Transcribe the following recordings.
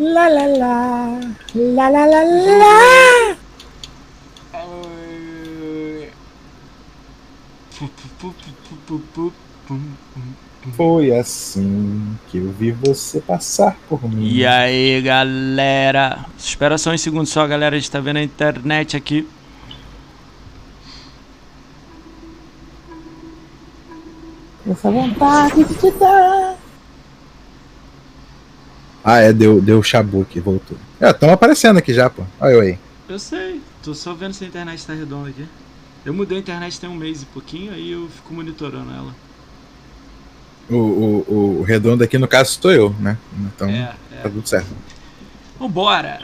Lá, lá, lá. Lá, lá, lá, lá. Foi assim que eu vi você passar por mim. E aí, galera? Espera só um segundo só, galera. A gente tá vendo a internet aqui. Essa vontade de te dar. Ah, é, deu, deu chabu aqui, voltou. É, estão aparecendo aqui já, pô. Olha eu aí. Eu sei, tô só vendo se a internet tá redonda aqui. Eu mudei a internet tem um mês e pouquinho, aí eu fico monitorando ela. O, o, o redondo aqui, no caso, sou eu, né? Então, É, é. tá tudo certo. Vambora!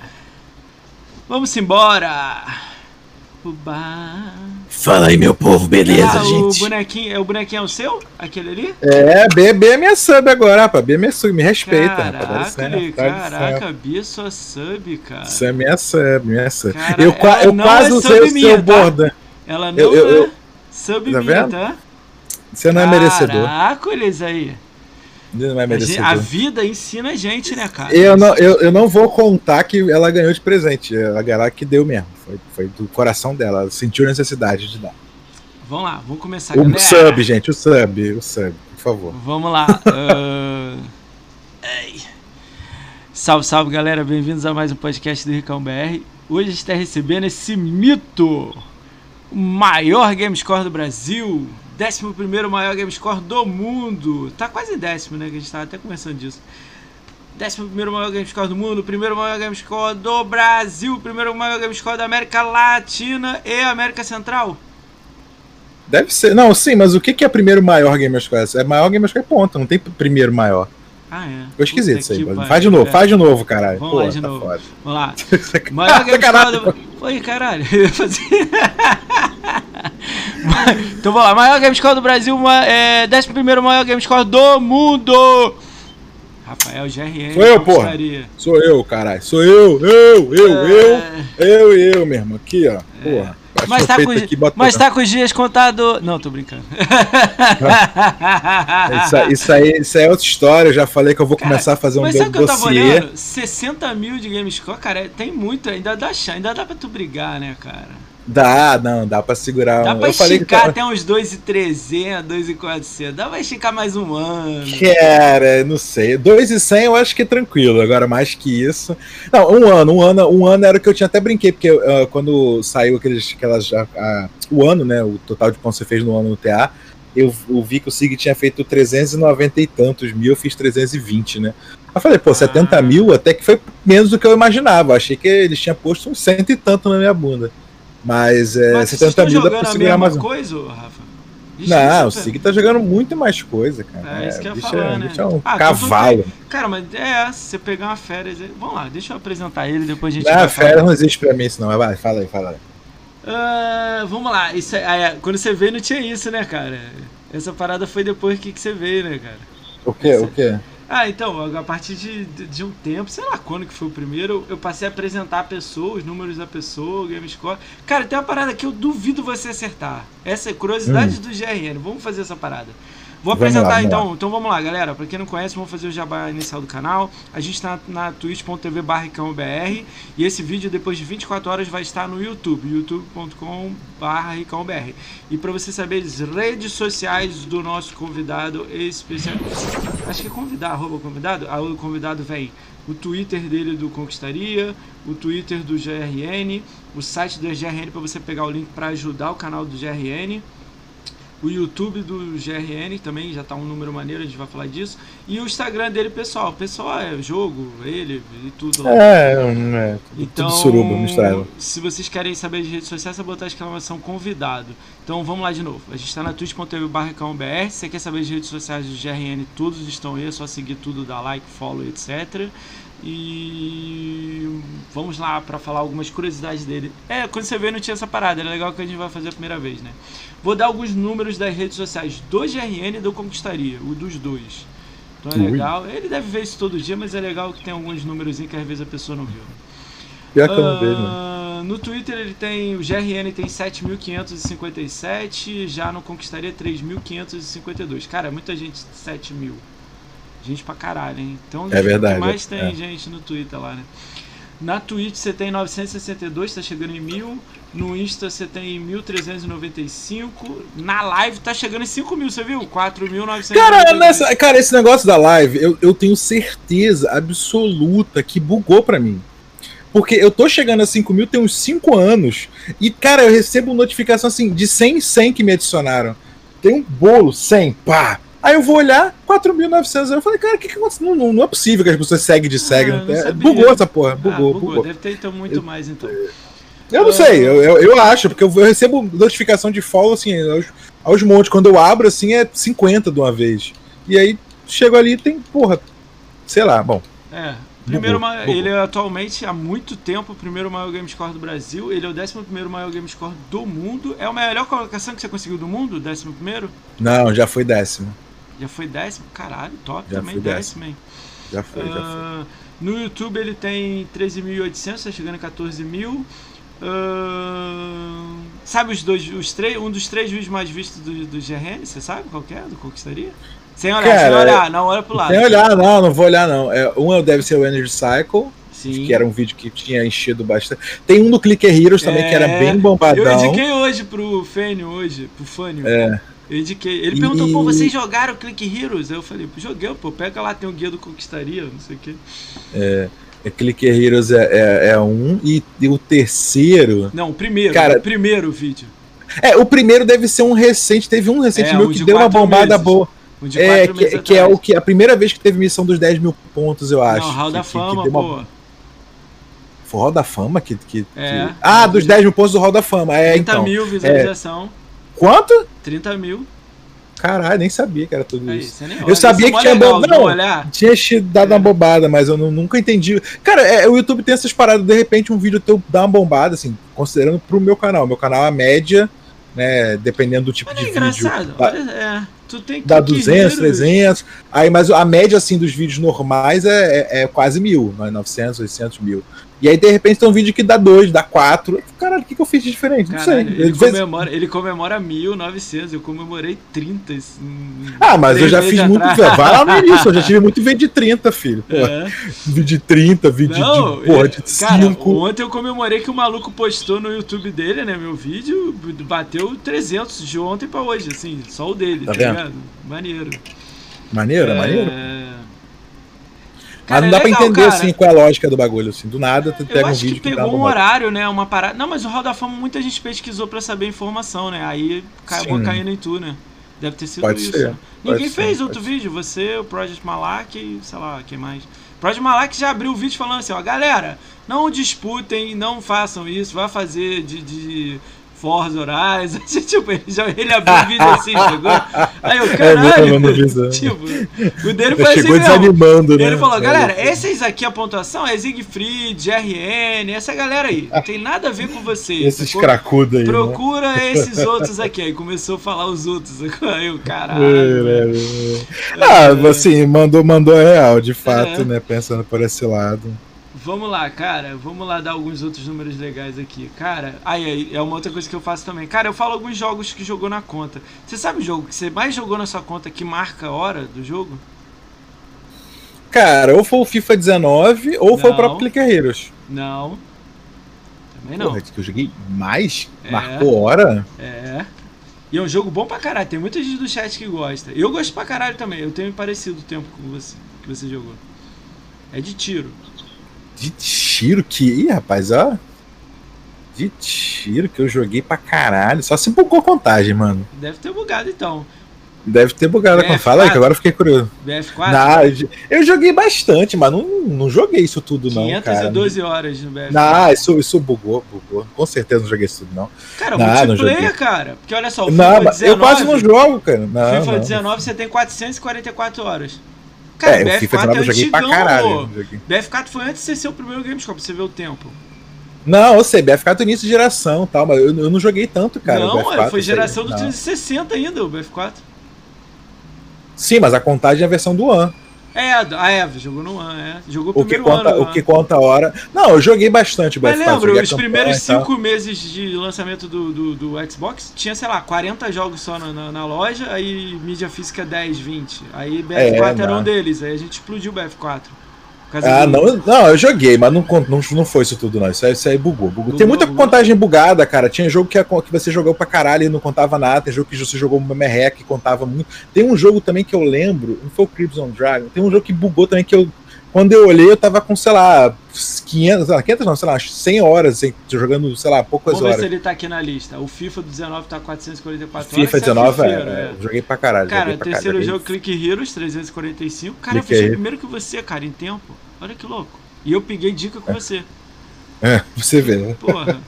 Vamos embora! Uba. Fala aí, meu povo, beleza, ah, o gente? bonequinho, é o bonequinho é o seu? Aquele ali? É, B, B é minha sub agora, rapaz. B é minha sub, me respeita, rapaz. Caraca, licença. caraca, Bia, sua sub, cara. Isso é minha sub, minha sub. Cara, eu eu não quase é usei o seu tá? bordão. Ela não Eu- eu- é eu- sub Tá minha, vendo? tá? Você não é merecedor. Caraca, olha isso aí. Não é A, a vida ensina a gente, né, cara? Eu não, eu, eu não vou contar que ela ganhou de presente. Ela, ela que deu mesmo. Foi, foi do coração dela. Ela sentiu a necessidade de dar. Vamos lá, vamos começar, O galera. sub, gente. O sub. O sub, por favor. Vamos lá. ei. Salve, salve, galera. Bem-vindos a mais um podcast do Ricão BR. Hoje a gente está recebendo esse mito, o maior Gamescore do Brasil, 11 maior Gamescore do mundo. Tá quase décimo, né? Que a gente tava até conversando disso. 11 maior Gamescore do mundo, primeiro maior Gamescore do Brasil, primeiro maior Gamescore da América Latina e América Central. Deve ser. Não, sim, mas o que que é primeiro maior Gamerscore? É maior Gamerscore, ponto. Não tem primeiro maior. Ah, é. Ficou esquisito isso aí. Faz de novo, é. faz de novo, caralho. Vamos Pô, lá de tá novo. foda. Vamos lá. Maior Gamescore do... Oi, caralho. Eu então vamos lá. Maior Gamescore do Brasil, ma- é, 11 maior Gamescore do mundo. Rafael GRN. Sou eu, porra. Sou eu, caralho. Sou eu, eu, eu, eu, É, eu e eu mesmo. Aqui, ó. Porra. Mas tá, com, aqui, mas tá com os dias contados. Não, tô brincando. cá. Isso, aí- isso aí, isso aí é outra história. Eu já falei que eu vou Cara, começar a fazer um Mas sabe o que eu tava dossiê. olhando? 60 mil de Gamescore, cara, é- tem muito, ainda dá ainda dá pra tu brigar, né, cara? Dá, não, dá pra segurar. Dá um- pra eu falei que esticar tava- até uns 2,300, 2,400. Dá pra esticar mais um ano. Cara, não sei. 2,100 eu acho que é tranquilo. Agora, mais que isso. Não, um ano. Um ano, um ano era o que eu tinha até brinquei, porque ah, quando saiu aqueles, aquelas. ah, ah, o ano, né? O total de pontos que você fez no ano no TA, eu, eu vi que o Sig tinha feito 390 e tantos mil, eu fiz 320, né? Eu falei, pô, 70 Ah. mil até que foi menos do que eu imaginava. Eu achei que eles tinham posto uns cento e tanto na minha bunda. Mas é, Mas vocês 70 estão mil dá pra a segurar mais um. coisa, Rafa? Ixi, Não, o é- Sig tá jogando muito mais coisa, cara. É, isso que eu ia bicho falar, é, né? é um Ah, então cavalo. Cara, mas é, se você pegar uma férias... Vamos lá, deixa eu apresentar ele, depois a gente falar. férias não existe pra mim isso não. Vai, fala aí, fala aí. Ah, vamos lá, isso é- ah, é, quando você veio não tinha isso, né, cara? Essa parada foi depois que, que você veio, né, cara? O quê? O quê? Ah, então, a partir de, de, de um tempo, sei lá quando que foi o primeiro, eu passei a apresentar a pessoa, os números da pessoa, o game score. Cara, tem uma parada que eu duvido você acertar. Essa é curiosidade do GRN. Vamos fazer essa parada. Vou Vamos apresentar lá, vamos então. Então vamos lá, galera. Pra quem não conhece, vamos fazer o jabá inicial do canal. A gente tá na twitch.tv ricãobr e esse vídeo depois de 24 horas vai estar no YouTube, youtube.com ricãobr. E pra você saber as redes sociais do nosso convidado especial. Acho que é convidar, arroba convidado. Aí o convidado vem o Twitter dele do Conquistaria, o Twitter do GRN, o site do GRN para você pegar o link para ajudar o canal do GRN. O YouTube do GRN também já tá um número maneiro, a gente vai falar disso. E o Instagram dele, pessoal. Pessoal é jogo, ele e tudo lá. É, é Então, tudo suruba misturado. se vocês querem saber de redes sociais, é botar a exclamação convidado. Então vamos lá de novo. A gente está na twitch.tv barra br. Se você quer saber de redes sociais do GRN, todos estão aí. É só seguir tudo, dar like, follow, etc. E vamos lá para falar algumas curiosidades dele. É, quando você vê não tinha essa parada, era legal que a gente vai fazer a primeira vez, né? Vou dar alguns números das redes sociais do GRN e do Conquistaria, o dos dois. Então é Ui. legal. Ele deve ver isso todo dia, mas é legal que tem alguns números que às vezes a pessoa não viu. Pior que eu não vejo, né? Ah, No Twitter ele tem. O GRN tem 7.557, já no Conquistaria 3.552. Cara, muita gente 7 mil. Gente pra caralho, hein? Então, é verdade. que mais tem é. gente no Twitter lá, né? Na Twitch você tem 962, tá chegando em 1000. No Insta você tem 1395. Na live tá chegando em 5 mil, você viu? 4.900. Cara, nessa, cara, esse negócio da live, eu, eu tenho certeza absoluta que bugou pra mim. Porque eu tô chegando a 5 mil tem uns 5 anos. E, cara, eu recebo notificação assim de 100 em 100 que me adicionaram. Tem um bolo, 100, pá. Aí eu vou olhar, 4.900. Eu falei, cara, o que, que aconteceu? Não, não, não, é possível que as pessoas seguem de segue. Ah, bugou essa porra, bugou, ah, bugou, bugou. Deve ter então muito eu, mais, então. Eu não sei, eu, eu, eu, acho, porque eu, recebo notificação de follow, assim, aos, aos montes. Quando eu abro, assim, é 50 de uma vez. E aí, chego ali e tem, porra, sei lá, bom. É, Primeiro, bugou, bugou. ele é atualmente há muito tempo o primeiro maior game score do Brasil. Ele é o 11 primeiro maior game score do mundo. É a melhor colocação que você conseguiu do mundo? 11 primeiro? Não, já foi décimo. Já foi décimo? Caralho, top já também, décimo, hein? Já foi, uh, já foi. Ah, no YouTube ele tem 13.800, tá chegando em 14 mil. Uh, sabe os dois, os três, um dos três vídeos mais vistos do, do GRN? Você sabe qual é? Do Conquistaria? Sem olhar, Cara, sem olhar, não olha pro lado. Sem olhar, não, não vou olhar, não. É, um deve ser o Energy Cycle. Sim. Que era um vídeo que tinha enchido bastante. Tem um do Clicker Heroes também é, que era é, bem bombadão. Eu indiquei hoje pro Fênio, hoje, pro Fânio. É. Eu indiquei. Ele e... perguntou, pô, vocês jogaram Click Heroes? Eu falei, pô, joguei, pô, pega lá, tem o guia do Conquistaria, não sei o quê. É. é Clicker Heroes é, é, é, um, e, e, o terceiro. Não, o primeiro, cara, o primeiro vídeo. É, o primeiro deve ser um recente, teve um recente é, meu um que deu uma bombada meses. boa. Um é, que, que é o que a primeira vez que teve missão dos 10 mil pontos, eu acho. Não, Hall da que, Fama, que, pô. Uma... Foi o Hall da Fama que. que, é, que... Ah, dos 10 mil pontos do Hall da Fama. É, 30 então, mil visualização. É... Quanto? 30 mil. Caralho, nem sabia que era tudo é isso. eu sabia que tinha bo... Não, tinha dado é. uma bobada, mas eu não, nunca entendi. Cara, é, o YouTube tem essas paradas, de repente um vídeo teu dá uma bombada, assim, considerando pro meu canal. Meu canal, a média, né, dependendo do tipo de é engraçado. vídeo. Olha, é, tu tem dá 200, 300. Aí, mas a média, assim, dos vídeos normais é, é, é quase mil, 900, 800 mil. E aí, de repente, tem um vídeo que dá dois, dá quatro. Caralho, o que, que eu fiz de diferente? Não Caralho, sei. Ele, comemora, ele comemora 1900, eu comemorei 30. Ah, mas eu já fiz atrás. muito. Vai lá no início, eu já tive muito vídeo de 30, filho. É. Vídeo de 30, vídeo Não, de, porra, de 5. Ontem eu comemorei que o maluco postou no YouTube dele, né? Meu vídeo bateu 300 de ontem pra hoje, assim, só o dele, tá, tá ligado? Maneiro. Maneiro, é, maneiro. Cara, mas não dá é legal, pra entender cara. assim qual é a lógica do bagulho, assim. Do nada tu pega um vídeo que, que pegou um horário, né? Uma parada. Não, mas o Hall da Fama muita gente pesquisou pra saber a informação, né? Aí acabou caindo em tu, né? Deve ter sido pode isso. Ser, Ninguém fez ser, outro vídeo, você, o Project Malak e sei lá, quem mais. Project Malak já abriu o vídeo falando assim, ó, galera, não disputem, não façam isso, vai fazer de, de Forza Horizon. tipo, ele, já, ele abriu o vídeo assim, chegou. Aí eu, é caralho. É, tipo, o dele foi chegou assim desanimando, mesmo. né? Ele falou, galera, é. esses aqui a pontuação é Siegfried, RN, essa galera aí. Não tem nada a ver com vocês. Esses cracudos aí. Né? Procura né? esses outros aqui. Aí começou a falar os outros. Aí eu, caralho. É, é, ah, assim, mandou, mandou real, de fato, né? Pensando por esse lado. Vamos lá, cara. Vamos lá dar alguns outros números legais aqui. Cara, aí, aí é uma outra coisa que eu faço também. Cara, eu falo alguns jogos que jogou na conta. Você sabe o jogo que você mais jogou na sua conta que marca a hora do jogo? Cara, ou foi o FIFA 19 ou não, foi o próprio Clicker Heroes. Não. Também não. Porra, que eu joguei mais? É, Marcou hora? É. E é um jogo bom pra caralho. Tem muita gente do chat que gosta. Eu gosto pra caralho também. Eu tenho parecido o tempo com você, que você jogou. É de tiro. De tiro que. Ih, rapaz, ó. De tiro que eu joguei pra caralho. Só se bugou a contagem, mano. Deve ter bugado então. Deve ter bugado. BF4? Fala aí, que agora eu fiquei curioso. BF4? Nah, eu joguei bastante, mas não, não joguei isso tudo, não. 512 cara. horas no BF4. Nah, isso, isso bugou, bugou. Com certeza não joguei isso tudo, não. Cara, nah, multiplayer, cara. Porque olha só, o FIFA não, 19, eu quase não jogo, cara. Não, FIFA não. 19 você tem 444 horas. Cara, é, BF4 FIFA é eu joguei pra caralho. BF4 foi antes de ser seu primeiro Gamescom, você vê o tempo. Não, eu sei, BF4 é início de geração tal, mas eu, eu não joguei tanto, cara. Não, BF4, foi geração do 360 ainda, o BF4. Sim, mas a contagem é a versão do One. É, a Eve jogou no ano, é. Jogou o primeiro que conta, ano. O que conta a hora. Não, eu joguei bastante Mas lembra, os primeiros cinco meses de lançamento do, do, do, Xbox tinha, sei lá, 40 jogos só na, na, na loja, aí mídia física 10, 20. Aí BF4 é, era um deles, aí a gente explodiu o BF4. Ah, do... não, não, eu joguei, mas não, não, não foi isso tudo, não. Isso aí, isso aí bugou, bugou. Tem muita contagem bugada, cara. Tinha jogo que, que você jogou pra caralho e não contava nada. Tem jogo que você jogou uma merreca e contava muito. Tem um jogo também que eu lembro, não foi o Crimson Dragon. Tem um jogo que bugou também que eu. Quando eu olhei, eu tava com, sei lá, 500, 500 não, sei lá, 100 horas, assim, jogando, sei lá, poucas Vamos horas. Vamos ver se ele tá aqui na lista. O FIFA 19 tá 444 FIFA horas. FIFA 19, é, é, joguei pra caralho. Cara, pra terceiro jogo, Click Heroes, 345. Cara, Click eu fiz primeiro que você, cara, em tempo. Olha que louco. E eu peguei dica com você. É, você vê, né? Porra.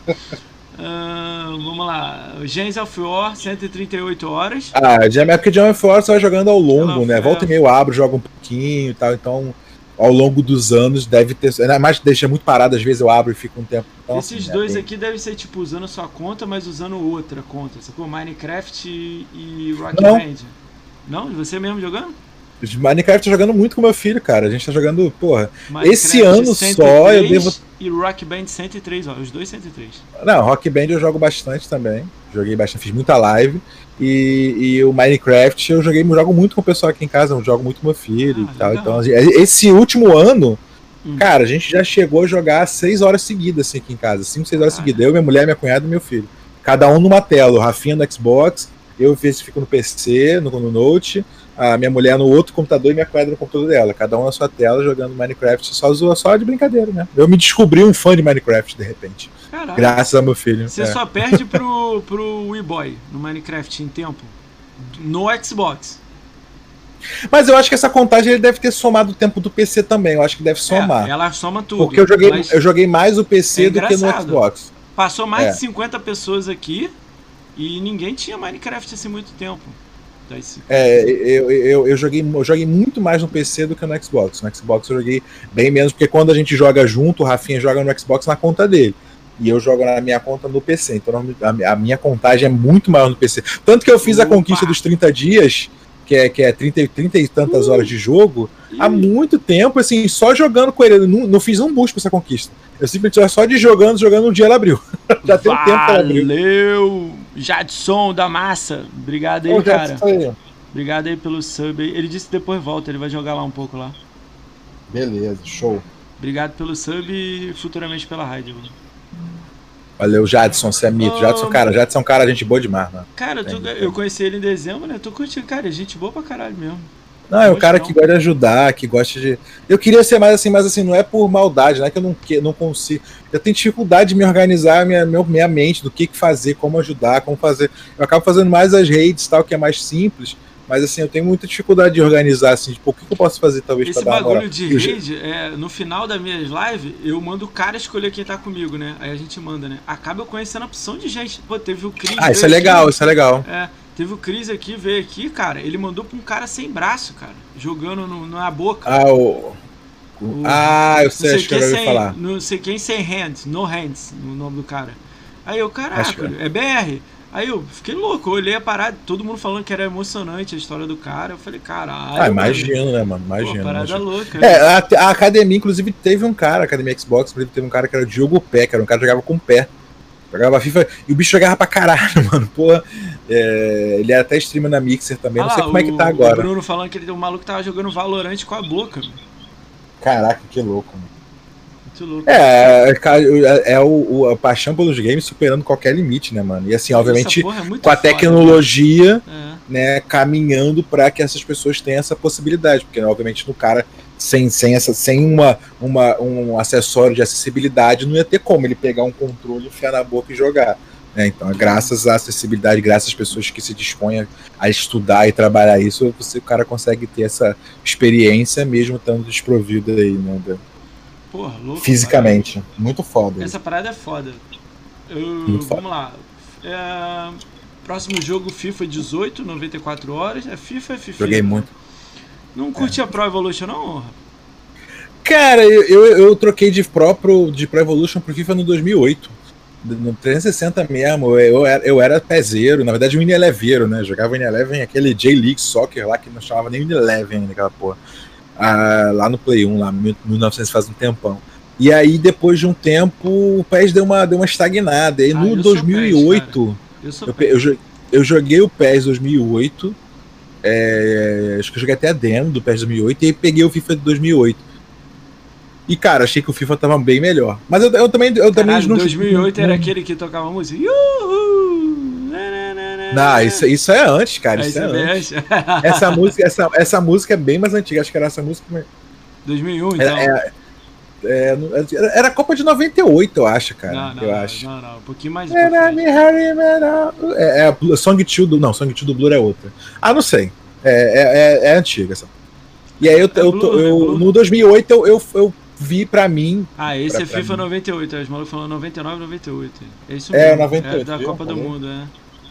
Uh, vamos lá. Gens of War, 138 horas. Ah, é porque Gens of War você vai jogando ao longo, né? Volta e meio eu abro, jogo um pouquinho e tal. Então, ao longo dos anos, deve ter. Ainda mais deixa muito parado, às vezes eu abro e fico um tempo. Então, Esses assim, dois é, aqui devem ser tipo usando sua conta, mas usando outra conta. Sacou? Minecraft e Rock Não. Band. Não? Você mesmo jogando? Minecraft tá jogando muito com meu filho, cara. A gente tá jogando, porra. Minecraft esse ano só eu devo. E Rock Band 103, ó. Os dois 103. Não, Rock Band eu jogo bastante também. Joguei bastante, fiz muita live. E, e o Minecraft eu joguei, eu jogo muito com o pessoal aqui em casa, eu jogo muito com meu filho ah, e tal. Então, esse último ano, hum. cara, a gente já chegou a jogar seis horas seguidas assim, aqui em casa. Cinco, seis horas ah, seguidas. Eu, minha mulher, minha cunhada e meu filho. Cada um numa tela. O Rafinha no Xbox, eu fico no PC, no, no Note a minha mulher no outro computador e minha cunhada no computador dela. Cada um na sua tela jogando Minecraft só, só de brincadeira, né? Eu me descobri um fã de Minecraft de repente. Caraca. Graças ao meu filho. Você é. só perde pro, pro Wii Boy no Minecraft em tempo. No Xbox. Mas eu acho que essa contagem ele deve ter somado o tempo do PC também. Eu acho que deve somar. É, ela soma tudo. Porque eu joguei, eu joguei mais o PC é do que no Xbox. Passou mais é. de 50 pessoas aqui e ninguém tinha Minecraft assim muito tempo. É, eu, eu, eu, joguei, eu joguei muito mais no PC do que no Xbox. No Xbox eu joguei bem menos, porque quando a gente joga junto, o Rafinha joga no Xbox na conta dele. E eu jogo na minha conta no PC. Então a minha contagem é muito maior no PC. Tanto que eu fiz Opa. a conquista dos 30 dias, que é, que é 30, 30 e tantas uh. horas de jogo, uh. há muito tempo, assim, só jogando com ele. Não, não fiz um boost pra essa conquista. Eu simplesmente só de jogando, jogando um dia ela abriu. Já tem um tempo que ela abriu. Valeu! Jadson da Massa. Obrigado aí, Ô, cara. Aí. Obrigado aí pelo sub. Ele disse que depois volta, ele vai jogar lá um pouco lá. Beleza, show. Obrigado pelo sub e futuramente pela rádio. Valeu, Jadson, você é mito. Oh, Jadson, cara, Jadson é um cara, gente boa demais, mano. Cara, tu, eu conheci ele em dezembro, né? Tô curtindo, cara, é gente boa pra caralho mesmo. Não, é o cara não. que gosta de ajudar, que gosta de. Eu queria ser mais assim, mas assim, não é por maldade, não é que eu não, que, não consigo. Eu tenho dificuldade de me organizar minha, minha mente, do que, que fazer, como ajudar, como fazer. Eu acabo fazendo mais as redes tal, que é mais simples. Mas assim, eu tenho muita dificuldade de organizar, assim, tipo, o que eu posso fazer talvez Esse pra dar bagulho de rede, é, no final das minhas lives, eu mando o cara escolher quem tá comigo, né? Aí a gente manda, né? Acaba eu conhecendo a opção de gente. Pô, teve o Cris. Ah, isso é legal, isso é legal. É. Teve o Cris aqui, veio aqui, cara. Ele mandou pra um cara sem braço, cara. Jogando no, na boca. Ah, o. o ah, eu sei, acho que eu ouvi falar. Não sei quem sem hands, no hands, no nome do cara. Aí eu, caraca, que... é BR. Aí eu fiquei louco, eu olhei a parada, todo mundo falando que era emocionante a história do cara. Eu falei, caralho. Ah, imagino, né, mano? Imagino. Parada imagino. louca. É, a, a, academia, inclusive, teve um cara, a academia Xbox, teve um cara que era o Diogo Pé, que era um cara que jogava com o pé. Jogava FIFA e o bicho jogava pra caralho, mano. Porra, é, ele era até streamer na Mixer também. Ah, não sei como o, é que tá agora. O Bruno falando que ele, o maluco tava jogando Valorante com a boca. Mano. Caraca, que louco, mano. Muito louco. É, é, é o, a paixão pelos games superando qualquer limite, né, mano? E assim, obviamente, é com a tecnologia, né? né, caminhando para que essas pessoas tenham essa possibilidade. Porque, obviamente, no cara sem, sem, essa, sem uma, uma, um acessório de acessibilidade, não ia ter como ele pegar um controle, enfiar na boca e jogar. Né? Então, graças à acessibilidade, graças às pessoas que se dispõem a estudar e trabalhar isso, você, o cara consegue ter essa experiência mesmo estando desprovido aí, né? Porra, louco, Fisicamente. Cara. Muito foda. Essa parada é foda. Eu, vamos foda. lá. É, próximo jogo FIFA 18, 94 horas. É FIFA, é FIFA. Joguei muito. Não curte é. a Pro Evolution, não? Cara, eu, eu, eu, troquei de pro, de Pro Evolution pro FIFA no 2008. No 360 mesmo, eu era, eu era pezeiro, na verdade um Ineleveiro, né? Jogava Ineleven, aquele J-League Soccer lá que não chamava nem Ineleven naquela porra. ah, lá no Play 1, lá 1900 faz um tempão. E aí, depois de um tempo, o PES deu uma, deu uma estagnada. E ah, no 2008, PES, eu, eu, eu, eu, joguei o PES 2008. É, acho que eu joguei até a demo do PES 2008 e aí peguei o FIFA de 2008. E, cara, achei que o FIFA tava bem melhor. Mas eu, eu também. Eu Caralho, também não, 2008 não, era aquele que tocava música. Yuhu! Não, isso, isso é antes, cara. Isso é, é antes. essa, música, essa, essa música é bem mais antiga. Acho que era essa música. 2001, então. É, é, era a Copa de 98, eu acho, cara. Não, não, eu acho. Não, não, um pouquinho mais. É, é, é Song 2 do. Não, Song 2 do Blur é outra. Ah, não sei. É, é, é, é antiga essa. E aí eu, é eu, Blur, eu, no 2008 eu, eu, eu vi pra mim. Ah, esse pra, é FIFA mim. 98, os malucos falando 99 98. É isso mesmo. É, 98. É da viu? Copa do Mundo, é.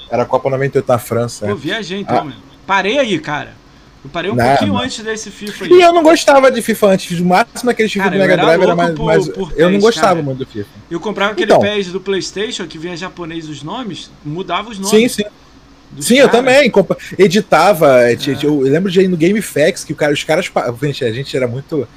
Era a Copa 98 na França. Pô, viajei então, ah. Meu. Parei aí, cara. Eu parei um não, pouquinho não. antes desse FIFA aí. E eu não gostava de FIFA antes. O máximo aquele FIFA cara, do Mega Drive era mais. Por, mais por eu não gostava cara. muito do FIFA. Eu comprava aquele então. PES do PlayStation que vinha japonês os nomes, mudava os nomes. Sim, sim. Sim, eu também. Editava. É. Eu lembro de ir no GameFAQs que cara, os caras. Gente, a gente era muito.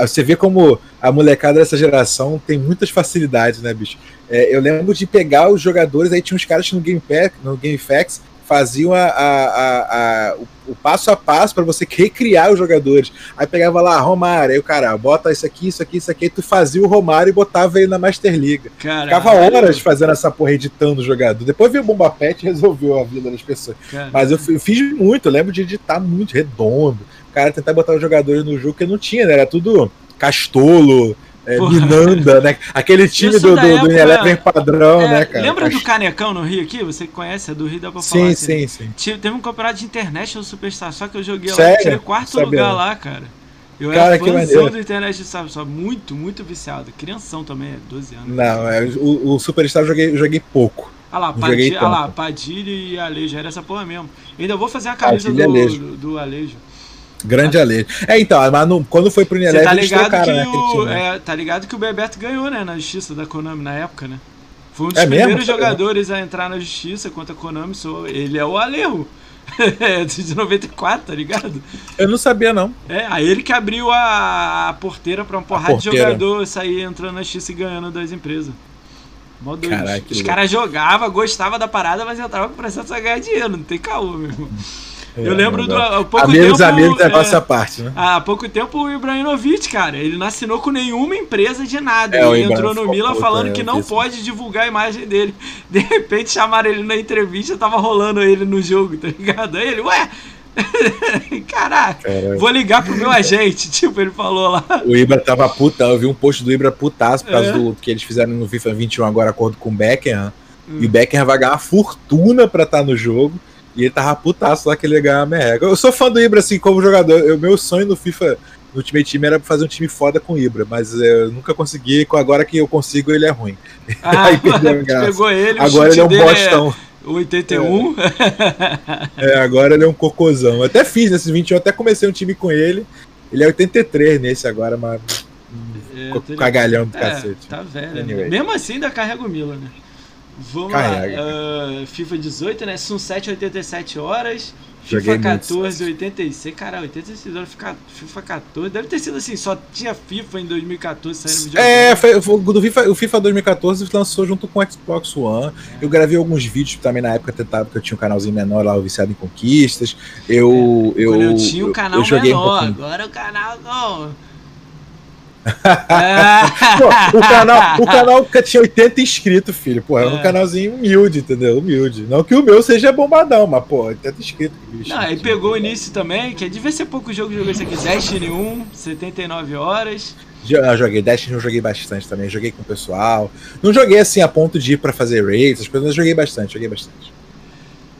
Você vê como a molecada dessa geração tem muitas facilidades, né, bicho? É, eu lembro de pegar os jogadores, aí tinha uns caras no GameFAQs, no GameFAQs faziam a, a, a, o, passo a passo para você recriar os jogadores. Aí pegava lá, Romário, aí o cara, bota isso aqui, isso aqui, isso aqui, e tu fazia o Romário e botava ele na Master League. Caralho. Ficava horas fazendo essa porra, editando o jogador. Depois veio o Bomba Pet e resolveu a vida das pessoas. Caralho. Mas eu, eu, fiz muito, eu lembro de editar muito redondo. Cara tentar botar os jogadores no jogo que não tinha, né? Era tudo castolo, é, Minanda, né? Aquele time do, do, época, do Eleven padrão, é, né, cara? Lembra do Canecão no Rio aqui? Você conhece? É do Rio, dá pra falar. Sim, assim, sim, né? sim. Teve um campeonato de internet no Superstar, só que eu joguei Sério? lá, tirei quarto Sabia. lugar lá, cara. Eu cara, era fãzão do internet, sabe? Só muito, muito viciado. Crianção também, 12 anos. Não, é, o, o Superstar eu joguei, eu joguei pouco. Ah lá, Padilha, ah lá, Padilha e Alejo, era essa porra mesmo. Ainda vou fazer a camisa do, do, do Alejo. Grande Alejo. É, então, mas no, quando foi pro Unilever, tá ligado trocaram, né, o, né? é, Tá ligado que o Bebeto ganhou, né, na justiça da Konami na época, né? Foi um dos é primeiros mesmo? jogadores a entrar na justiça contra a Konami. Sou, ele é o Alejo. de 94, tá ligado? Eu não sabia, não. É, aí ele que abriu a, a porteira pra uma porrada de jogador sair entrando na justiça e ganhando das empresas. Caraca, Os caras jogavam, gostavam da parada, mas entrava com pressão de ganhar dinheiro, não tem caô, meu irmão. Eu lembro do. Há pouco amigos, tempo, amigos, negócio é, à parte, né? Há pouco tempo o Ibrahimovic, cara, ele não assinou com nenhuma empresa de nada. É, ele entrou no Milan falando que não pode divulgar a imagem dele. De repente chamaram ele na entrevista, tava rolando ele no jogo, tá ligado? Aí ele, ué. Caraca, Caraca, vou ligar pro meu agente, tipo, ele falou lá. O Ibra tava puta, eu vi um post do Ibra putaço por causa é. do que eles fizeram no FIFA 21 agora, acordo com o Beckham. Hum. E o Beckham vai ganhar uma fortuna pra estar tá no jogo. E ele tava putaço lá que ele ia ganhar a merreca. Eu sou fã do Ibra, assim, como jogador. O meu sonho no FIFA, no Ultimate Team, era fazer um time foda com o Ibra, mas eu nunca consegui. Agora que eu consigo, ele é ruim. Ah, Aí perdeu a graça. Pegou ele, agora ele é um é bostão. É 81? É. é, agora ele é um cocôzão. Eu até fiz nesses 21, até comecei um time com ele. Ele é 83 nesse agora, mas. É, cagalhão do é, cacete. Tá velho. Anyway. Né? Mesmo assim, ainda carrega o Milan, né? Vamos Carrega. lá. Uh, FIFA 18, né? Sunset 87 horas. FIFA Joguei 14, 86. Cara, 86 horas, FIFA 14. Deve ter sido assim, só tinha FIFA em 2014 saindo vídeo. É, foi, foi, do FIFA, o FIFA 2014 lançou junto com o Xbox One. É. Eu gravei alguns vídeos também na época, tentava, porque eu tinha um canalzinho menor lá, o Viciado em Conquistas. Eu. É. Eu, eu, tinha um canal eu, eu menor, um agora o canal. Não. Pô, o, canal, o canal tinha 80 inscritos, filho. Pô, é um é. canalzinho humilde, entendeu? Humilde. Não que o meu seja bombadão, mas, pô, 80 inscritos. Bicho, Não, aí pegou o início também, que devia ser pouco jogo que joguei isso aqui. Destiny 1, 79 horas. Eu joguei Destiny, eu joguei bastante também. Joguei com o pessoal. Não joguei assim a ponto de ir pra fazer raids, as coisas, mas joguei bastante, joguei bastante.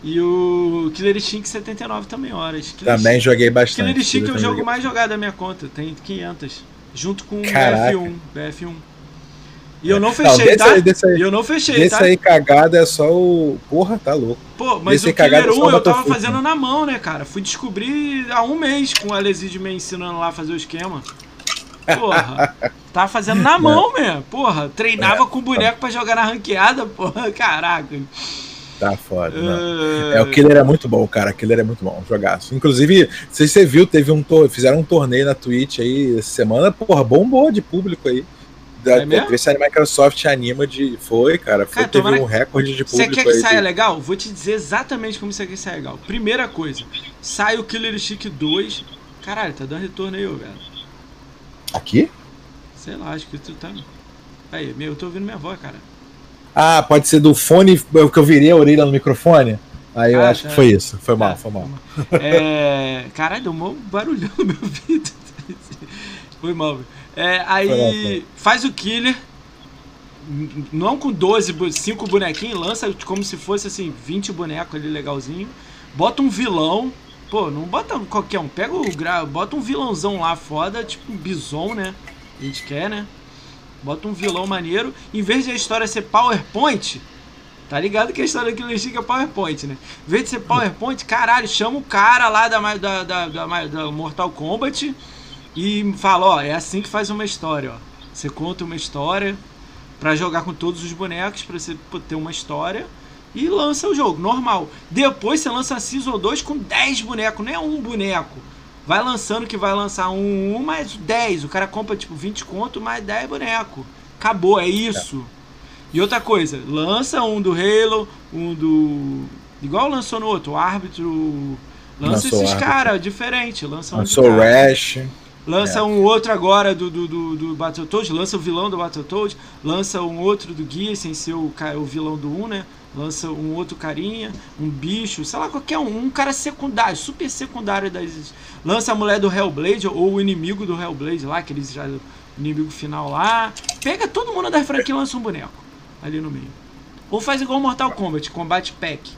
E o Killer Instinct 79 também horas. Killer também joguei bastante. Killer Instinct é o jogo mais jogado da minha conta, tem 500 junto com o BF1. BF1. E eu não fechei, não, tá? Aí, desse aí, eu não fechei, desse tá? aí cagada é só o. Porra, tá louco. Pô, mas desse o Killer 1 é eu tava fazendo na mão, né, cara? Fui descobrir há um mês com o Alessid me ensinando lá a fazer o esquema. Porra. tava fazendo na mão, mesmo. Porra, treinava é, com boneco pra jogar na ranqueada, porra. Caraca. Tá foda. Uh... É, o Killer é muito bom, cara. O Killer é muito bom, jogaço. Inclusive, não sei se você viu, teve um fizeram um torneio na Twitch aí essa semana, porra, bombou de público aí. Da, é ver se a Microsoft anima de. Foi, cara. Foi, cara, teve um recorde de público. Você quer que saia de... legal? Vou te dizer exatamente como você quer que saia legal. Primeira coisa, sai o Killer Chic 2. Caralho, tá dando retorno aí, velho. Aqui? Sei lá, acho que tu tá. Aí, meu, eu tô ouvindo minha voz, cara. Ah, pode ser do fone que eu virei a orelha no microfone? Aí eu ah, acho tá. que foi isso. Foi mal, tá, foi mal. É... Caralho, deu um barulhão no meu ouvido. Foi mal. É, aí faz o killer. Não com 12, 5 bonequinhos, lança como se fosse assim, 20 bonecos ali legalzinho. Bota um vilão. Pô, não bota qualquer um. Pega o gra... Bota um vilãozão lá foda, tipo um bison, né? A gente quer, né? Bota um vilão maneiro. Em vez de a história ser PowerPoint, tá ligado que a história aqui no é PowerPoint, né? Em vez de ser PowerPoint, caralho, chama o cara lá da, da, da, da, da Mortal Kombat e fala: ó, é assim que faz uma história, ó. Você conta uma história para jogar com todos os bonecos, pra você ter uma história e lança o jogo, normal. Depois você lança a Season 2 com 10 bonecos, não é um boneco. Vai lançando que vai lançar um, um mais 10. O cara compra tipo 20 conto mais 10 boneco. Acabou, é isso. É. E outra coisa, lança um do Halo, um do. Igual lançou no outro, o árbitro. Lança Lançou esses caras, diferente. Lança um Lançou o Rash. Lança é. um outro agora do, do, do, do Battletoads, lança o vilão do Battletoads, lança um outro do Guia, sem ser o, o vilão do 1, né? Lança um outro carinha, um bicho, sei lá, qualquer um, um cara secundário, super secundário das. Lança a mulher do Hellblade ou o inimigo do Hellblade lá, que eles já. Inimigo final lá. Pega todo mundo da franquia e lança um boneco ali no meio. Ou faz igual Mortal Kombat, Combat Pack.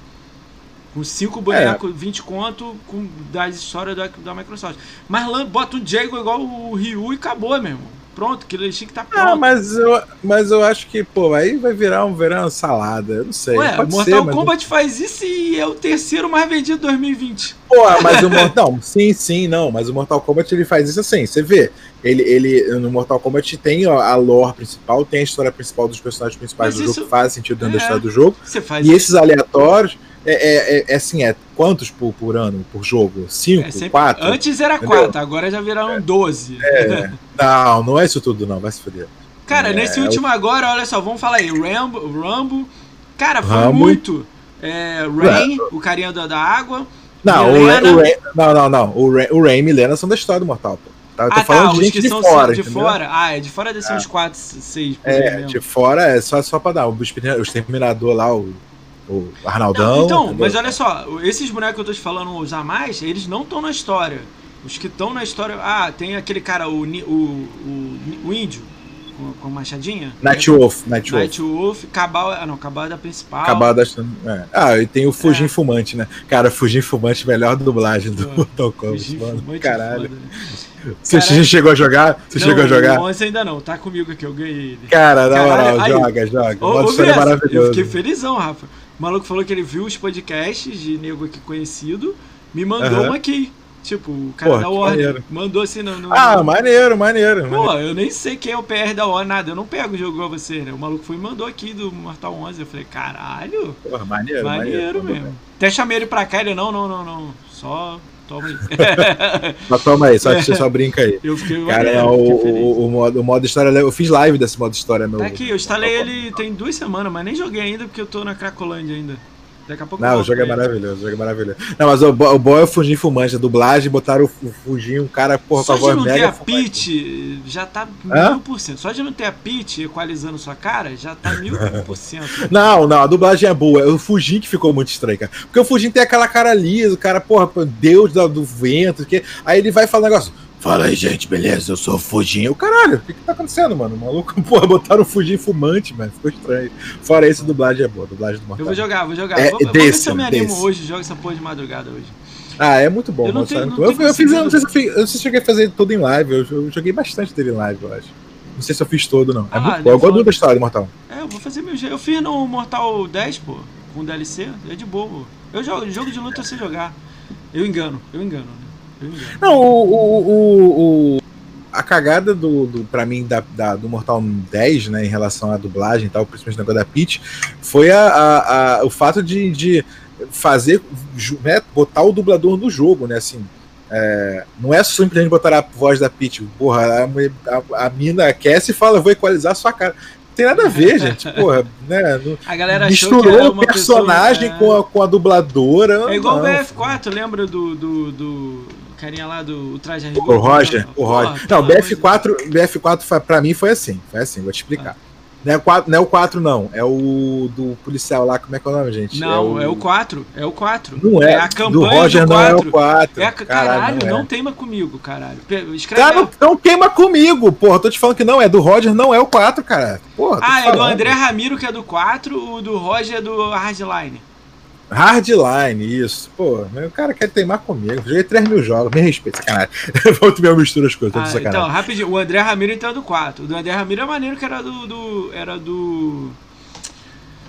Com 5 bonecos, é. 20 conto com, das histórias da, da Microsoft. Mas bota o Diego igual o Ryu e acabou, meu irmão pronto, aquilo ali tinha que estar tá ah, pronto. Ah, mas eu, mas eu acho que, pô, aí vai virar um verão salada. Eu não sei. Ué, Pode Mortal ser, Kombat mas... faz isso e é o terceiro mais vendido de 2020. Pô, mas o Mortal. não, sim, sim, não. Mas o Mortal Kombat ele faz isso assim. Você vê. Ele, ele, no Mortal Kombat tem ó, a lore principal, tem a história principal dos personagens principais mas do jogo que faz sentido dentro é, da história do jogo. e isso. esses aleatórios é, é, é, é, assim, é quantos por, por ano, por jogo? Cinco? É sempre, quatro? Antes era entendeu? quatro, agora já viraram é, doze. É, não, não é isso tudo, não, vai se foder. Cara, nesse último agora, olha só, vamos falar aí. Rambo, Rambo cara, foi Rambo. muito. É, Rain, o carinha da, da água. Não, o Ray, o Ray, não, não, não. O Ray, o Ray e Milena são da história do Mortal, pô. Tá, eu tô ah, falando tá, de gente de fora. De fora? Ah, é de fora desse é. uns 4, 6. É, de fora é só, só pra dar. O Exterminador lá, o o Arnaldão. Não, então, entendeu? mas olha só, esses bonecos que eu tô te falando, os a mais, eles não estão na história. Os que estão na história. Ah, tem aquele cara, o, o, o, o índio. Com, com machadinha? Night Wolf. Night Wolf. Night Wolf. Cabal, ah, não, Cabal é da principal. Cabal da. É. Ah, e tem o Fugim é. Fumante, né? Cara, Fugim Fumante, melhor dublagem do Mortal Kombat, mano. Caralho. Foda, né? Você Caralho. chegou a jogar? Você não, chegou a jogar? Não, ainda não, tá comigo aqui, eu ganhei ele. Cara, na moral, joga, joga. Ô, ô, é maravilhoso. Eu fiquei felizão, Rafa. O maluco falou que ele viu os podcasts de nego aqui conhecido, me mandou uhum. uma aqui. Tipo, o cara Porra, da Warner maneiro. mandou assim no, no, Ah, maneiro, maneiro. Pô, maneiro. eu nem sei quem é o PR da Warner, nada. Eu não pego o jogo igual você, né? O maluco foi e mandou aqui do Mortal 11. Eu falei, caralho. Porra, maneiro, maneiro. Maneiro mesmo. Até chamei ele pra cá, ele, não, não, não, não. Só toma aí. só toma aí, só, você só brinca aí. Eu fiquei Cara, maneiro, o, o, o, modo, o modo história, eu fiz live desse modo história. Meu, tá aqui, eu instalei ele tem duas semanas, mas nem joguei ainda porque eu tô na Cracolândia ainda. Daqui a pouco Não, o jogo é maravilhoso, o jogo é maravilhoso. Não, mas o, o boy é o Fugim Fumante, a dublagem, botaram o, o um cara, porra, Só com a voz mega. Só de não ter a Peach, já tá mil por cento. Só de não ter a Peach equalizando sua cara, já tá mil por cento. Não, não, a dublagem é boa. É o Fugim que ficou muito estranho, cara. Porque o Fugim tem aquela cara lisa, o cara, porra, Deus do, do vento, que... aí ele vai falar um negócio. Fala aí, gente, beleza? Eu sou o caralho, o que, que tá acontecendo, mano? O maluco, porra, botaram o fumante, mano. Ficou estranho. Fora isso, a dublagem é boa. A dublagem do Mortal. Eu vou jogar, vou jogar. É, vou, desse, ver se eu me animo desse. hoje, jogo essa porra de madrugada hoje. Ah, é muito bom. Eu não, tenho, não eu, eu, fiz, eu, não sei se eu, fiz, eu não sei se eu cheguei a fazer tudo em live. Eu, eu, joguei bastante dele em live, eu acho. Não sei se eu fiz todo, não. É ah, muito bom. Eu gosto da história do Mortal. É, eu vou fazer meu jeito. Eu fiz no Mortal 10, pô, com DLC. É de boa. Eu jogo, jogo de luta sei jogar. Eu engano, eu engano. Né? Não, o, o, o, o a cagada do, do para mim da, da, do Mortal 10, né, em relação à dublagem e tal, principalmente no negócio da Peach, foi a, a, a, o fato de, de fazer, né, botar o dublador no jogo, né, assim, é, não é simplesmente botar a voz da Peach, porra, a, a, mina aquece e fala, vou equalizar a sua cara. Não tem nada a ver, gente, porra, né? A galera misturou o personagem pessoa, com, a, com a dubladora. É igual o BF4, lembra do, do, do carinha lá do Traje a O Roger, o Roger. Não, BF4, BF4 pra mim foi assim, foi assim, vou te explicar. Ah. Não é, o 4, não é o 4, não. É o do policial lá. Como é que é o nome, gente? Não, é o, é o 4. É o 4. Não é. é a campanha do Roger do 4. não é o 4. É, caralho, caralho não, é. não teima comigo, caralho. Escreve cara, não, não queima comigo, porra. Tô te falando que não. É do Roger, não é o 4, cara. Porra, ah, é do André Ramiro, que é do 4. O do Roger é do Hardline. Hardline, isso. Pô, o cara quer teimar comigo. Joguei 3 mil jogos, me respeita, sacanagem. Volto me mistura as coisas, ah, Então, rapidinho, o André Ramiro então é do 4. O do André Ramiro é maneiro que era do. do era do.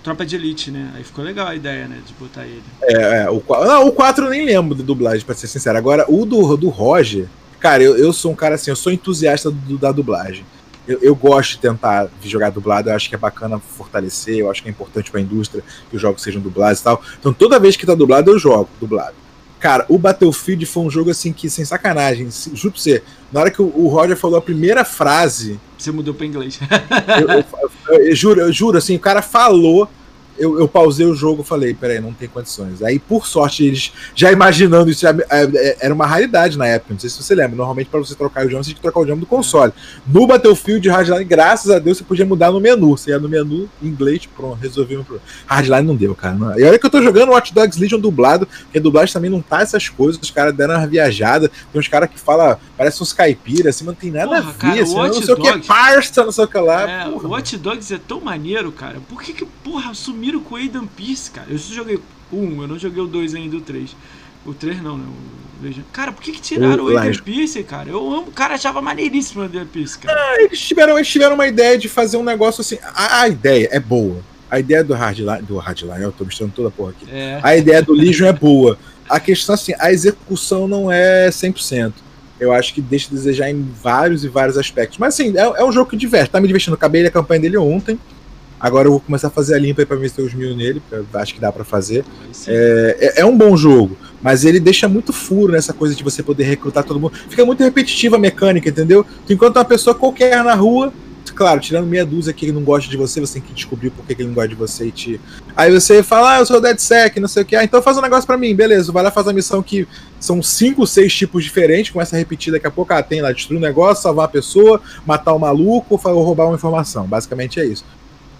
Tropa de Elite, né? Aí ficou legal a ideia, né? De botar ele. É, é o, não, o 4 eu nem lembro de dublagem, pra ser sincero. Agora, o do, do Roger, cara, eu, eu sou um cara assim, eu sou entusiasta do, da dublagem eu, eu, gosto de tentar jogar dublado, eu acho que é bacana fortalecer, eu acho que é importante para a indústria que os jogos sejam dublados e tal. Então toda vez que tá dublado, eu jogo dublado. Cara, o Battlefield foi um jogo assim que, sem sacanagem, juro pra você, na hora que o, Roger falou a primeira frase. Você mudou pra inglês. eu, eu, eu, juro, eu juro, assim, o cara falou eu, eu pausei o jogo e falei, peraí, não tem condições. Aí, por sorte, eles já imaginando isso, já, é, é, era uma raridade na época, não sei se você lembra. Normalmente, para você trocar o idioma, você tinha que trocar o idioma do console. No Battlefield Hardline, graças a Deus, você podia mudar no menu. Você ia no menu em inglês, pronto, resolvi o problema. Hardline não deu, cara. Não. E olha que eu tô jogando Watch Dogs Legion dublado, porque dublagem também não tá essas coisas. Os caras deram uma viajada. Tem uns caras que falam, parece uns caipiras, assim, não tem nada porra, a ver. Cara, assim, não sei o que é parça, não sei o que lá. É, o Watch Dogs é tão maneiro, cara. Por que que, porra, sumiram com o Aidan Peace, cara. Eu só joguei um, eu não joguei o 2 ainda, o 3. O 3 não, né? O Legion. Cara, por que, que tiraram o, o Aiden Pierce, cara? Eu amo. O cara achava maneiríssimo o Aiden Pierce, cara. Ah, eles, tiveram, eles tiveram uma ideia de fazer um negócio assim. A, a ideia é boa. A ideia do Hardline. Do Hardline, eu tô misturando toda a porra aqui. É. A ideia do Legion é boa. A questão assim, a execução não é 100%. Eu acho que deixa de desejar em vários e vários aspectos. Mas assim, é, é um jogo que diverte. Tá me divertindo. Acabei a campanha dele ontem. Agora eu vou começar a fazer a limpa para ver se tem os mil nele, acho que dá para fazer. É, é, é, um bom jogo, mas ele deixa muito furo nessa coisa de você poder recrutar todo mundo. Fica muito repetitiva a mecânica, entendeu? Enquanto uma pessoa qualquer na rua, claro, tirando meia dúzia que ele não gosta de você, você tem que descobrir por que ele não gosta de você e te. Aí você fala, ah, eu sou o DeadSec, não sei o que, ah, então faz um negócio para mim, beleza, vai lá fazer a missão que são cinco, seis tipos diferentes, começa a repetir daqui a pouco, ah, tem lá, destruir um negócio, salvar a pessoa, matar o um maluco ou roubar uma informação. Basicamente é isso.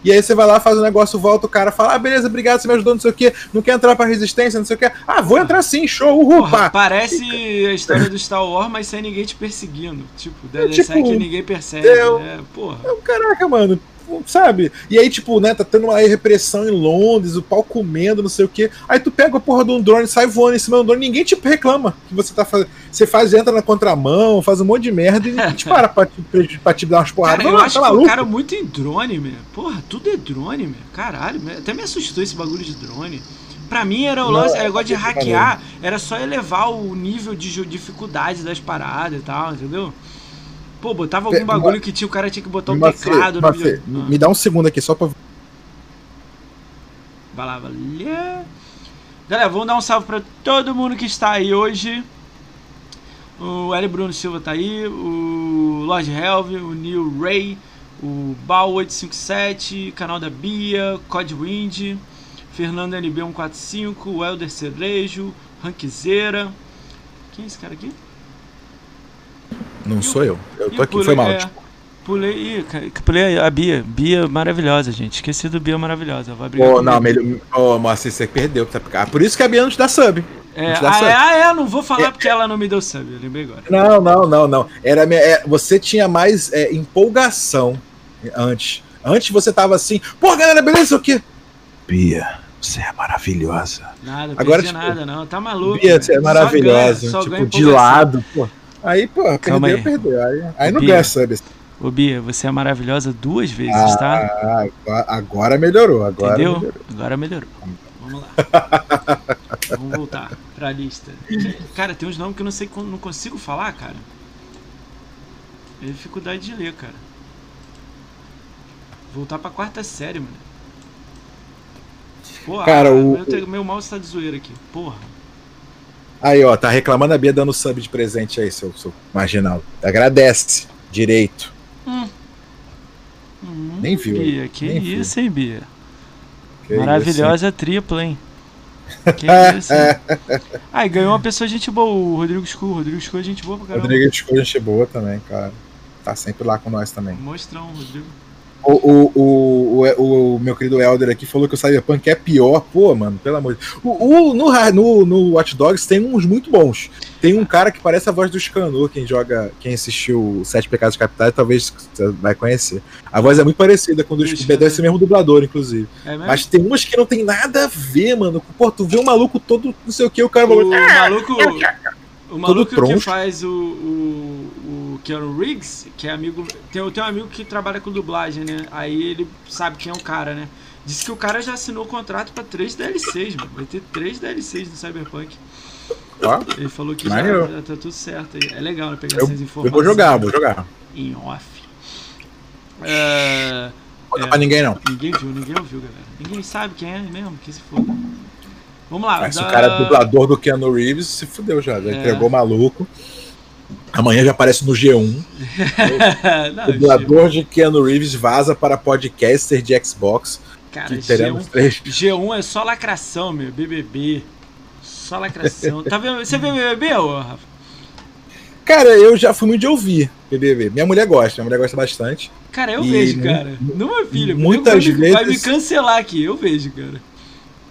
E aí você vai lá, faz o negócio, volta, o cara fala, ah, beleza, obrigado, você me ajudou, não sei o quê, não quer entrar pra resistência, não sei o quê. Ah, vou entrar sim, show, uhul, Porra, pá. Parece a história do Star Wars, mas sem ninguém te perseguindo. Tipo, é, tipo, que ninguém percebe, é, né? Porra. É, caraca, mano, sabe? E aí, tipo, né, tá tendo uma repressão em Londres, o pau comendo, não sei o quê. Aí tu pega a porra de um drone, sai voando em cima do drone, ninguém te reclama que você tá fazendo. Você faz, entra na contramão, faz um monte de merda e ninguém te para pra te, pra te dar umas porradas. Cara, eu acho tá que o cara muito em drone, meu. Porra, tudo é drone, meu. Caralho, até me assustou esse bagulho de drone. Pra mim era o lance, era negócio de hackear, era só elevar o nível de dificuldade das paradas e tal, entendeu? Pô, botava algum bagulho que tinha, o cara tinha que botar um teclado no vídeo. Ah. Me dá um segundo aqui só pra. Vai lá, valeu. Galera, vamos dar um salve pra todo mundo que está aí hoje. O L. Bruno Silva tá aí, o Lord Helve, o Neil Ray, o Bal857, canal da Bia, Codwind, Fernando NB145, o Elder Cerejo, Ranquizeira. Quem é esse cara aqui? Não sou eu. Eu tô aqui, pulei, foi mal. É, pulei, pulei a Bia. Bia maravilhosa, gente. Esqueci do Bia maravilhosa. Vai brigar oh, não, melhor, oh, mas você perdeu. Tá, ah, por isso que a Bia não te dá sub. É, ah, sub. é, ah, é, não vou falar é, porque ela não me deu sub, eu lembrei agora. Não, não, não, não. Era, é, você tinha mais é, empolgação antes. Antes você tava assim, pô, galera, beleza, o quê? Bia, você é maravilhosa. Nada, Agora, tipo, nada, não. Tá maluco. Bia, você é maravilhosa. Só ganha, só tipo, de lado, pô. Aí, pô, Calma perdeu, aí. perdeu. Aí, aí não ganha sub. Ô Bia, você é maravilhosa duas vezes, ah, tá? Agora melhorou, agora Entendeu? melhorou. Agora melhorou. Vamos lá. Vamos voltar pra lista. Cara, tem uns nomes que eu não sei, não consigo falar, cara. É dificuldade de ler, cara. Voltar pra quarta série, mano. Porra, Cara, o- meu, meu mouse tá de zoeira aqui. Porra. Aí, ó, tá reclamando a Bia dando sub de presente aí, seu, seu marginal. Agradece. Direito. Hum, Nem viu, Bia, que nem viu. isso, hein, Bia? Que isso, Maravilhosa tripla, hein? Que isso, hein? Ah, e ganhou uma pessoa gente boa, o Rodrigo Scu. Rodrigo Scu é gente boa pra caramba. Rodrigo de gente boa também, cara. Tá sempre lá com nós também. Mostrão, Rodrigo. O, o, o, o, meu querido Elder aqui falou que o Cyberpunk é pior. Pô, mano, pelo amor de Deus. O, no, no, no Watch Dogs tem uns muito bons. Tem um cara que parece a voz do Scanor, quem joga, quem assistiu Sete Pecados Capitais, talvez você vai conhecer. A voz é muito parecida com o do Scanor, deve ser mesmo dublador, inclusive. É? Mas tem umas que não tem nada a ver, mano. Pô, tu vê um maluco todo não sei o que, o cara o falou. maluco. O maluco que troncho. faz o, o, o Keanu Riggs, que é amigo. Tem, tem um amigo que trabalha com dublagem, né? Aí ele sabe quem é o cara, né? Disse que o cara já assinou o contrato pra três DLCs, mano. Vai ter três DLCs no Cyberpunk. Ó, Ele falou que já, já tá tudo certo. aí. É legal, né? Pegar eu, essas eu informações. vou jogar, vou jogar. Em off. É, Não É. pra ninguém, não. ninguém viu, ninguém ouviu, galera. Ninguém sabe quem é mesmo, que se foda. Vamos lá. Mas da- o cara é dublador do Keanu Reeves, se fudeu já. Já É. entregou maluco. Amanhã já aparece no G1. Não, Dublador de Keanu Reeves vaza para podcaster de Xbox. Cara, Que teremos G1, três. G1 é só lacração, meu. BBB. Só lacração. tá vendo? Você vê BBB, ô, Rafa? Cara, eu já fui muito de ouvir BBB. Minha mulher gosta, minha mulher gosta bastante. Cara, eu E vejo, cara. Não é filho. muitas vai me, Vai me vezes- cancelar aqui, eu vejo, cara.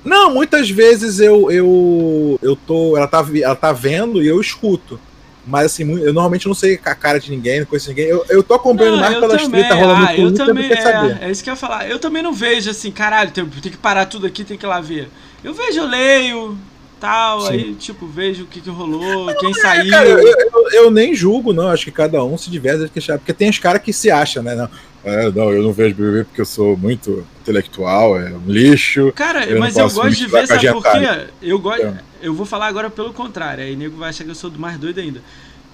Não, muitas vezes eu eu, eu tô. Ela tá, ela tá vendo e eu escuto. Mas assim, eu normalmente não sei a cara de ninguém, não conheço ninguém. Eu, eu tô acompanhando Não, mais pelas tretas rolando ah, eu também, é, é isso que eu ia falar. Eu também não vejo assim, caralho, tem, tem que parar tudo aqui, tem que ir lá ver. Eu vejo, eu leio, tal, Sim. aí, tipo, vejo o que, que rolou, quem saiu. Cara, eu, eu- eu nem julgo, não. Acho que cada um se diverte. Porque tem os caras que se acham, né? Não, é, não, eu não vejo BBB porque eu sou muito intelectual, é um lixo. Cara, Eu mas eu gosto de ver, sabe por quê? Eu, gosto, Então. eu vou falar agora pelo contrário, aí nego vai achar que eu sou do mais doido ainda.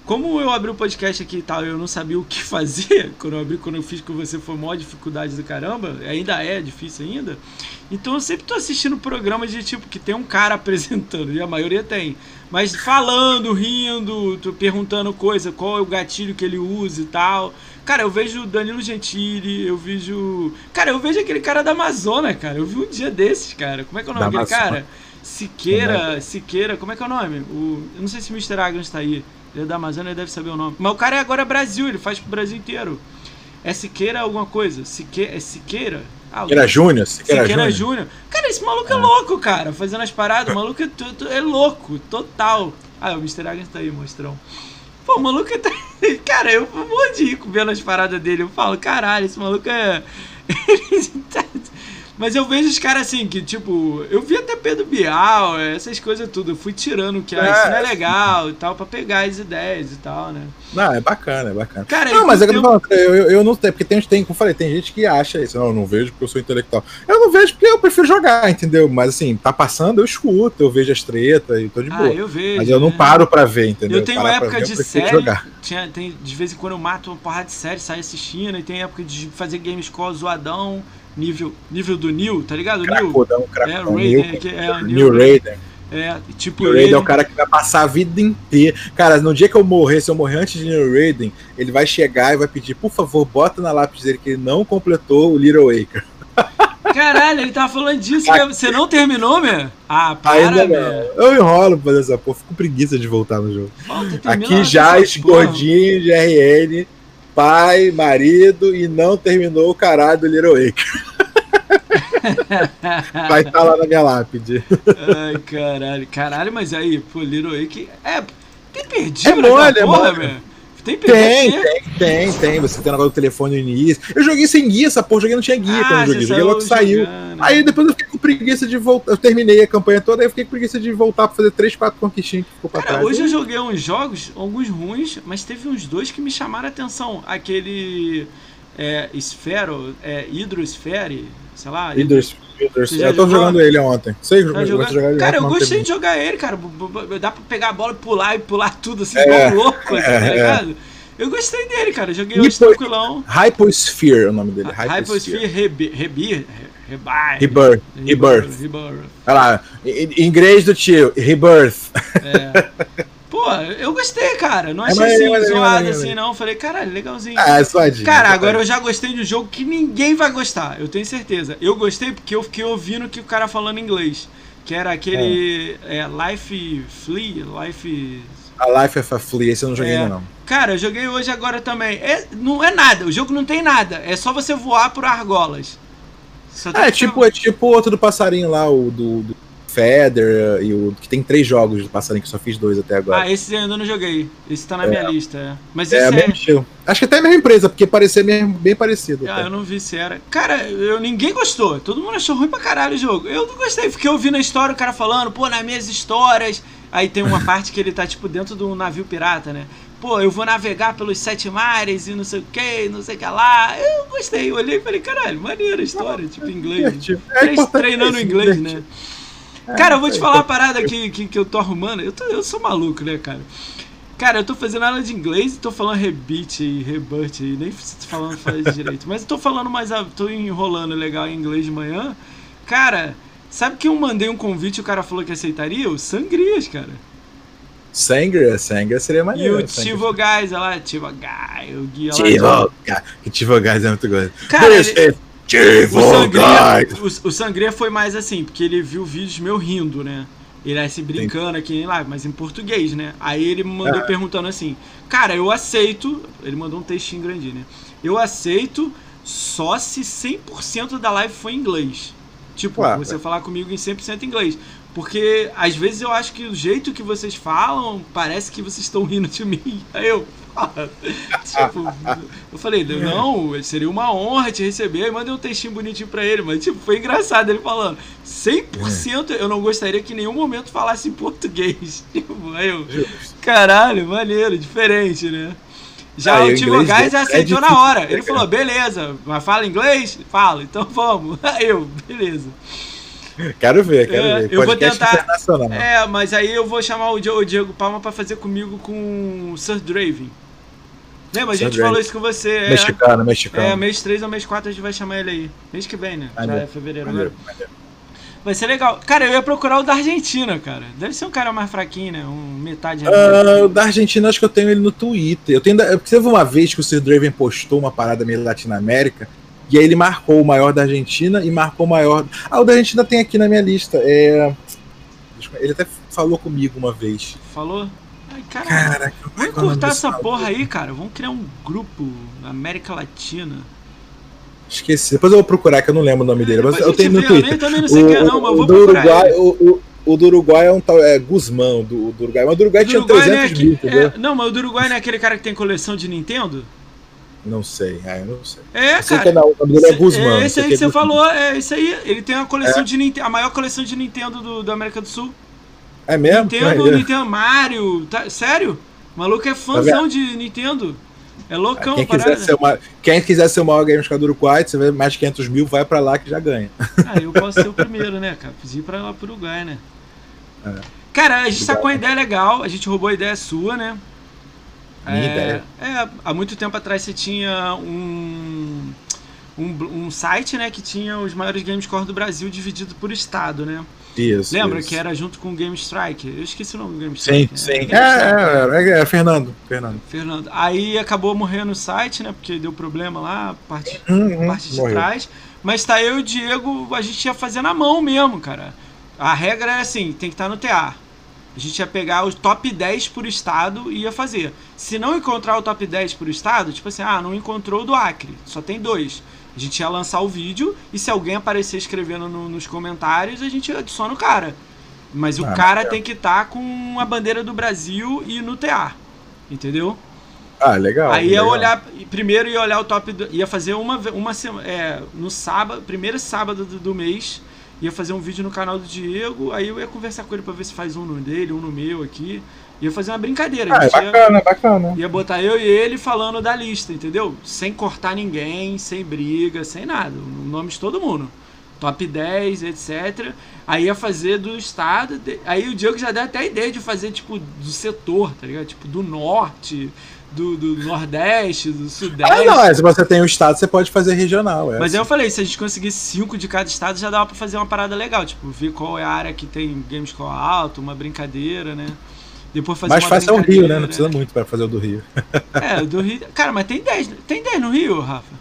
Como eu abri o podcast aqui e tal, eu não sabia o que fazer, quando eu abri, quando eu fiz com você foi maior dificuldade do caramba, ainda é difícil ainda. Então eu sempre tô assistindo programas de tipo que tem um cara apresentando, e a maioria tem. Mas falando, rindo, perguntando coisa, qual é o gatilho que ele usa e tal. Cara, eu vejo o Danilo Gentili, eu vejo. Cara, eu vejo aquele cara da Amazônia, cara. Eu vi um dia desses, cara. Como é que é o nome Da daquele Amazônia. cara? Siqueira, Siqueira, como é que é o nome? O, eu não sei se o Mr. Agnes tá aí. Ele é da Amazônia, ele deve saber o nome. Mas o cara é agora Brasil, ele faz pro Brasil inteiro. É Siqueira alguma coisa? Sique, é Siqueira? Ah, Siqueira Júnior, Siqueira, Siqueira Júnior. Cara, esse maluco é. louco, cara. Fazendo as paradas, o maluco é, é louco, total. Ah, o Mr. Agnes tá aí, monstrão. Pô, o maluco é. Cara, eu morro de rico vendo as paradas dele. Eu falo, caralho, esse maluco é. Mas eu vejo os caras assim, que tipo, eu vi até Pedro Bial, essas coisas tudo. Eu fui tirando que ah, isso não é É. legal e tal, pra pegar as ideias e tal, né? Não, é bacana, é bacana. Cara, Não, mas é que eu, tô eu, eu, eu não tenho, porque tem, tem, como eu falei, tem gente que acha isso. Não, eu não vejo porque eu sou intelectual. Eu não vejo porque eu prefiro jogar, entendeu? Mas assim, tá passando, eu escuto, eu vejo as tretas e tô de Ah, boa. eu vejo. Mas eu não né? paro pra ver, entendeu? Eu tenho Parar época ver, de série. jogar. Tinha, tem, de vez em quando eu mato uma porrada de série, saio assistindo, e tem época de fazer Gamescore zoadão, nível, nível do Neil, tá ligado? O Neil. Cracudão, É, o Neil, Raiden, que é New Neil. Raiden. É, tipo, New ele. Raiden é o cara que vai passar a vida inteira. Cara, no dia que eu morrer, se eu morrer antes de New Raiden, ele vai chegar e vai pedir, por favor, bota na lápis dele que ele não completou o Little Acre. Caralho, ele tava falando disso, você não terminou, meu? Ah, para, Ainda meu. Eu enrolo pra fazer essa porra, fico preguiça de voltar no jogo. Volta, Aqui já gordinho de RN, pai, marido e não terminou o caralho do Little Acre. Vai estar lá na minha lápide. Ai, caralho. Caralho, mas aí, pô, Little Ake. É, tem perdido É mole, é porra, mole. meu? Tem Tem, tem, tem, tem. Você tem o negócio do telefone no início. Eu joguei sem guia, essa porra, joguei não tinha guia Ah, quando eu joguei. você Joguei logo que saiu. jogando. Aí depois eu fiquei com preguiça de voltar. Eu terminei a campanha toda, aí eu fiquei com preguiça de voltar pra fazer 3, 4 conquistinhas que ficou pra Cara, trás. hoje eu joguei uns jogos, alguns ruins, mas teve uns dois que me chamaram a atenção. Aquele é, Sphero, é, Hydrosphere, sei lá. Já Eu tô jogou? jogando ele ontem. Sei, Tá eu de jogar ele Cara, eu gostei de jogar ele, cara. Dá pra pegar a bola e pular e pular tudo assim, É, louco, é, tá é. ligado? Eu gostei dele, cara. Joguei hoje Hypo... tranquilão. Hyposphere é o nome dele. Hyposphere Rebirth. Rebirth. Rebirth. Rebirth. Olha lá, em inglês do tio, Rebirth. É. Pô, eu gostei, cara. Não achei é, assim, é, zoado assim, não. Falei, caralho, legalzinho. Ah, é suadinho. Cara, agora eu já gostei de um jogo que ninguém vai gostar, eu tenho certeza. Eu gostei porque eu fiquei ouvindo que o cara falando inglês. Que era aquele é. É, Life Flea, Life... A Life of a Flea, esse eu não joguei é. ainda não. Cara, eu joguei hoje agora também. É, não é nada, o jogo não tem nada. É só você voar por argolas. É, tipo, é tipo outro do passarinho lá, o do, do Feather e o que tem três jogos do passarinho que eu só fiz dois até agora. Ah, esse eu ainda não joguei. Esse tá na é. minha lista, é. Mas é, esse é, é... Acho que até a mesma empresa, porque parecia mesmo, bem parecido. Ah, até. eu não vi se era. Cara, eu, ninguém gostou. Todo mundo achou ruim pra caralho o jogo. Eu não gostei, porque eu vi na história o cara falando, pô, nas minhas histórias. Aí tem uma parte que ele tá, tipo, dentro do navio pirata, né? pô, eu vou navegar pelos sete mares e não sei o que, não sei o que lá. Eu gostei, eu olhei e falei, caralho, maneira a história, tipo, inglês. É treinando inglês, né? Cara, eu vou te falar uma parada que, que, que eu tô arrumando. Eu, tô, eu sou maluco, né, cara? Cara, eu tô fazendo aula de inglês e tô falando rebite e rebut e nem falando faz direito. Mas eu tô falando mais. tô enrolando legal em inglês de manhã. Cara, sabe que eu mandei um convite e o cara falou que aceitaria? O Sangrias, cara. Sangria, Sangria seria maneiro. E o Tivo Guys, olha lá, Tivo Guys, o guia lá. Tivo Guys, Tivo Guys é muito gostoso. Cara, ele, O Sangria. O, o Sangria foi mais assim, porque ele viu vídeos meu rindo, né? Ele é se brincando aqui em live, mas em português, né? Aí ele me mandou ah. perguntando assim: Cara, eu aceito. Ele mandou um textinho grandinho, né? Eu aceito só se 100% da live for em inglês. Tipo, Ué, você falar comigo em 100% inglês. Porque às vezes eu acho que o jeito que vocês falam parece que vocês estão rindo de mim. Aí eu. tipo, eu falei, não, seria uma honra te receber. Aí mandei um textinho bonitinho pra ele, mas tipo, foi engraçado ele falando. 100% eu não gostaria que em nenhum momento falasse em português. Tipo, aí eu. Caralho, maneiro, diferente, né? Já o Tivo Gás é aceitou na hora. Ele falou, beleza, mas fala inglês? Fala, então vamos. Aí eu, beleza. Quero ver, quero é, ver. Eu vou tentar. É, mas aí eu vou chamar o Diego Palma para fazer comigo com o Sir Draven. Lembra? A gente Sir falou isso com você. É. Mexicano, é, mexicano. É, mês 3 ou mês 4 a gente vai chamar ele aí. Mês que vem, né? Já é fevereiro agora. Vai ser legal. Cara, eu ia procurar o da Argentina, cara. Deve ser um cara mais fraquinho, né? Um metade. Uh, o da Argentina, acho que eu tenho ele no Twitter. Eu tenho. Você viu uma vez que o Sir Draven postou uma parada meio Latinoamérica? E aí ele marcou o maior da Argentina e marcou o maior. Ah, o da Argentina tem aqui na minha lista. É... Ele até falou comigo uma vez. Falou? Ai, cara, Caraca, vamos cortar essa porra aí, cara. Vamos criar um grupo na América Latina. Esqueci. Depois eu vou procurar, que eu não lembro o nome dele. Mas eu tenho no Twitter. Eu também não sei o, quem é, não, mas eu vou do procurar. Uruguai, o, o, o, do Uruguai é um tal. É Guzmão do, do Uruguai. Mas o do Uruguai tinha Uruguai 300 é mil, entendeu? É, não, mas o do Uruguai não é aquele cara que tem coleção de Nintendo? Não sei, ah, eu não sei. É, eu sei cara. Que é, o nome dele é Guzmán. É esse aí que você falou, é isso aí. Ele tem a coleção é? de Nintendo, a maior coleção de Nintendo do, da América do Sul. É mesmo? Nintendo, é. Nintendo Mario, tá, sério? O maluco é tá fãzão tá de Nintendo. É loucão, quem quiser, ser uma, quem quiser ser o maior gamer do Uruguai, você vê mais de 500 mil, vai pra lá que já ganha. Ah, eu posso ser o primeiro, né, cara? Fiz ir pra lá pro Uruguai, né? É. Cara, a gente tá com uma ideia legal, a gente roubou a ideia sua, né? Minha é, ideia. É, há muito tempo atrás você tinha um, um, um site, né, que tinha os maiores game score do Brasil dividido por estado, né? Isso. Lembra isso. que era junto com o Game Strike? Eu esqueci o nome do Game Strike. Sim, sim. É, é, é, é, Fernando. Fernando. Fernando. Aí acabou morrendo o site, né? Porque deu problema lá, parte, uhum, parte de morreu. trás. Mas tá eu e o Diego, a gente ia fazer na mão mesmo, cara. A regra é assim, tem que estar tá no TA. A gente ia pegar os top 10 por estado e ia fazer. Se não encontrar o top 10 por estado, tipo assim, ah, não encontrou o do Acre, só tem dois. A gente ia lançar o vídeo e se alguém aparecer escrevendo no, nos comentários, a gente adiciona o cara. Mas o ah, cara é. tem que estar tá com a bandeira do Brasil e no TA. Entendeu? Ah, legal. Aí legal. ia olhar, primeiro ia olhar o top, do, ia fazer uma, uma é, no sábado, primeiro sábado do, do mês, ia fazer um vídeo no canal do Diego, aí eu ia conversar com ele pra ver se faz um no dele, um no meu aqui. Ia fazer uma brincadeira. Ah, é bacana, ia, bacana. Ia botar eu e ele falando da lista, entendeu? Sem cortar ninguém, sem briga, sem nada. O nome de todo mundo. Top 10, etc. Aí ia fazer do estado. Aí o Diego já deu até a ideia de fazer, tipo, do setor, tá ligado? Tipo, do norte, do, do Nordeste, do Sudeste. Ah, não, é, se você tem um estado, você pode fazer regional. É Mas aí eu falei, se a gente conseguisse cinco de cada estado, já dava pra fazer uma parada legal. Tipo, ver qual é a área que tem Gamescore alto, uma brincadeira, né? Depois fazer uma fácil é o Rio, né? Não precisa muito pra fazer o do Rio. É, o do Rio. Cara, mas tem 10. Tem 10 no Rio, Rafa?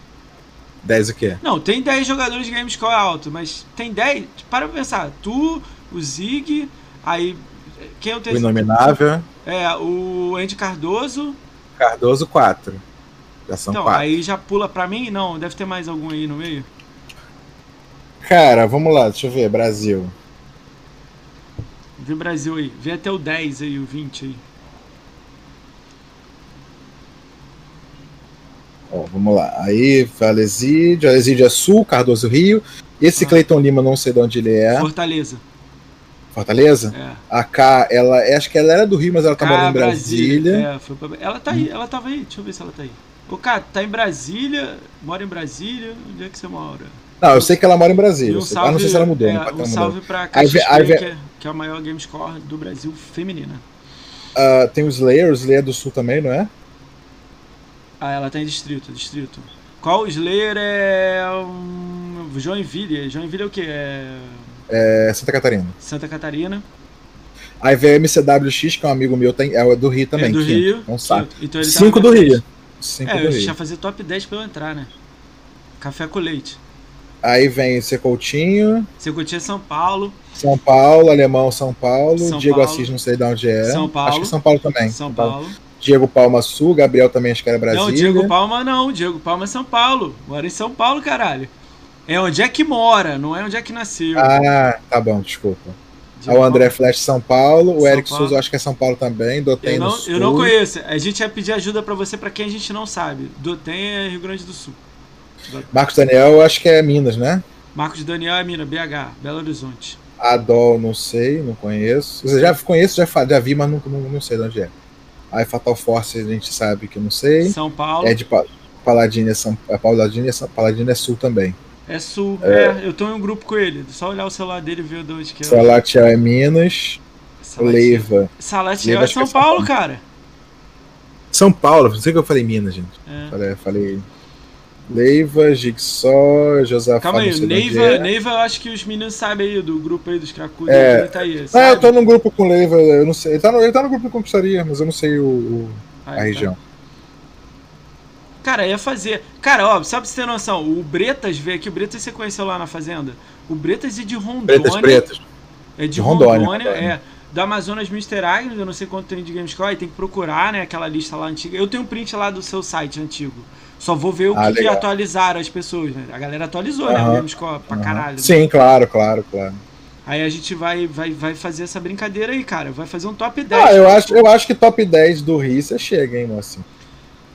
10 o quê? Não, tem 10 jogadores de Gamescore alto, mas tem 10. Para pra pensar, tu, o Zig, aí. Quem é o O terceiro? Inominável, É, o Andy Cardoso. Cardoso 4. Já são Então, 4. aí já pula pra mim? Não, deve ter mais algum aí no meio. Cara, vamos lá, deixa eu ver. Brasil. Vê Brasil aí. Vê até o 10 aí, o 20 aí. Ó, vamos lá. Aí, Alesídio. Alesídio é Sul, Cardoso Rio. Esse Ah. Cleiton Lima, não sei de onde ele é. Fortaleza. Fortaleza? É. A K, ela, acho que ela era do Rio, mas ela tá morando em Cá, Brasília. É, pra... Ela tá aí, ela tava aí. Deixa eu ver se ela tá aí. Ô, cara, tá em Brasília, mora em Brasília. Onde é que você mora? Não, eu sei que ela mora em Brasília. E um salve, ah, não sei se ela mudou. é, não um salve KXP, aí vem- que, é, que é a maior gamescore do Brasil feminina. Ah, tem o Slayer, o Slayer é do Sul também, não é? Ah, ela tá em distrito, distrito. Qual Slayer é. Um... Joinville. Joinville é o quê? É. É Santa Catarina. Santa Catarina. Aí vem o MCWX, que é um amigo meu, tem, é do Rio também. é do quinto. Rio. Não sabe. Então tá Cinco do. Rio. Cinco É, do eu Rio. já fazer top 10 pra eu entrar, né? Café com leite. Aí vem C. Coutinho, Secotia São Paulo. São Paulo, Alemão São Paulo, São Diego Paulo. Assis, não sei de onde é. São Paulo. Acho que São Paulo também. São Paulo. Diego Palma Sul, Gabriel também acho que era Brasília. Não, Diego Palma não. Diego Palma é São Paulo. Mora em São Paulo, caralho. É onde é que mora, não é onde é que nasceu. Ah, tá bom, desculpa. Diego o André Flash São Paulo, o São Eric Paulo. Souza acho que é São Paulo também, Dotem Eu no não, Sul. eu não conheço. A gente ia pedir ajuda pra você pra quem a gente não sabe. Dotem é Rio Grande do Sul. Marcos Daniel acho que é Minas, né? Marcos Daniel é Mina, BH, Belo Horizonte. Adol, não sei, não conheço. Eu já conheço, já, já vi, mas não, não, não sei de onde é. Aí Fatal Force a gente sabe que eu não sei. São Paulo É de Pa- Paladino é São é Paladino é, São- Paladino é Sul também. é Sul. É. eu tô em um grupo com ele. Só olhar o celular dele e ver de onde que é. Salatiel é Minas. Salatiel. Leiva. Salatiel Leiva é que São é São Paulo, Paulo. cara. São Paulo, não sei que eu falei Minas, gente. É. Falei, falei Leiva, Jigsaw, Josafá. Calma aí, Neiva, é. Neiva, eu acho que os meninos sabem aí do grupo aí dos cracudos. É. Ele tá aí, Ah, eu tô num grupo com Leiva, eu não sei. Ele tá no, ele tá no grupo de conquistaria, mas eu não sei o, o- Ah, a tá. região. Cara, ia fazer. Cara, ó, só pra você ter noção, o Bretas veio aqui, o Bretas você conheceu lá na fazenda? O Bretas é de Rondônia. Pretas, pretas. É de De Rondônia, Rondônia, Rondônia. é. Do Amazonas Mr. Agnes, eu não sei quanto tem de Gamescore, tem que procurar, né, aquela lista lá antiga. Eu tenho um print lá do seu site antigo. Só vou ver o Ah, que, que atualizaram as pessoas, né? A galera atualizou, né, o Gamescore pra Aham. caralho. né? Sim, claro, claro, claro. Aí a gente vai, vai, vai fazer essa brincadeira aí, cara. Vai fazer um top 10. Ah, eu acho, eu acho que top 10 do Rio você chega, hein, mocinho.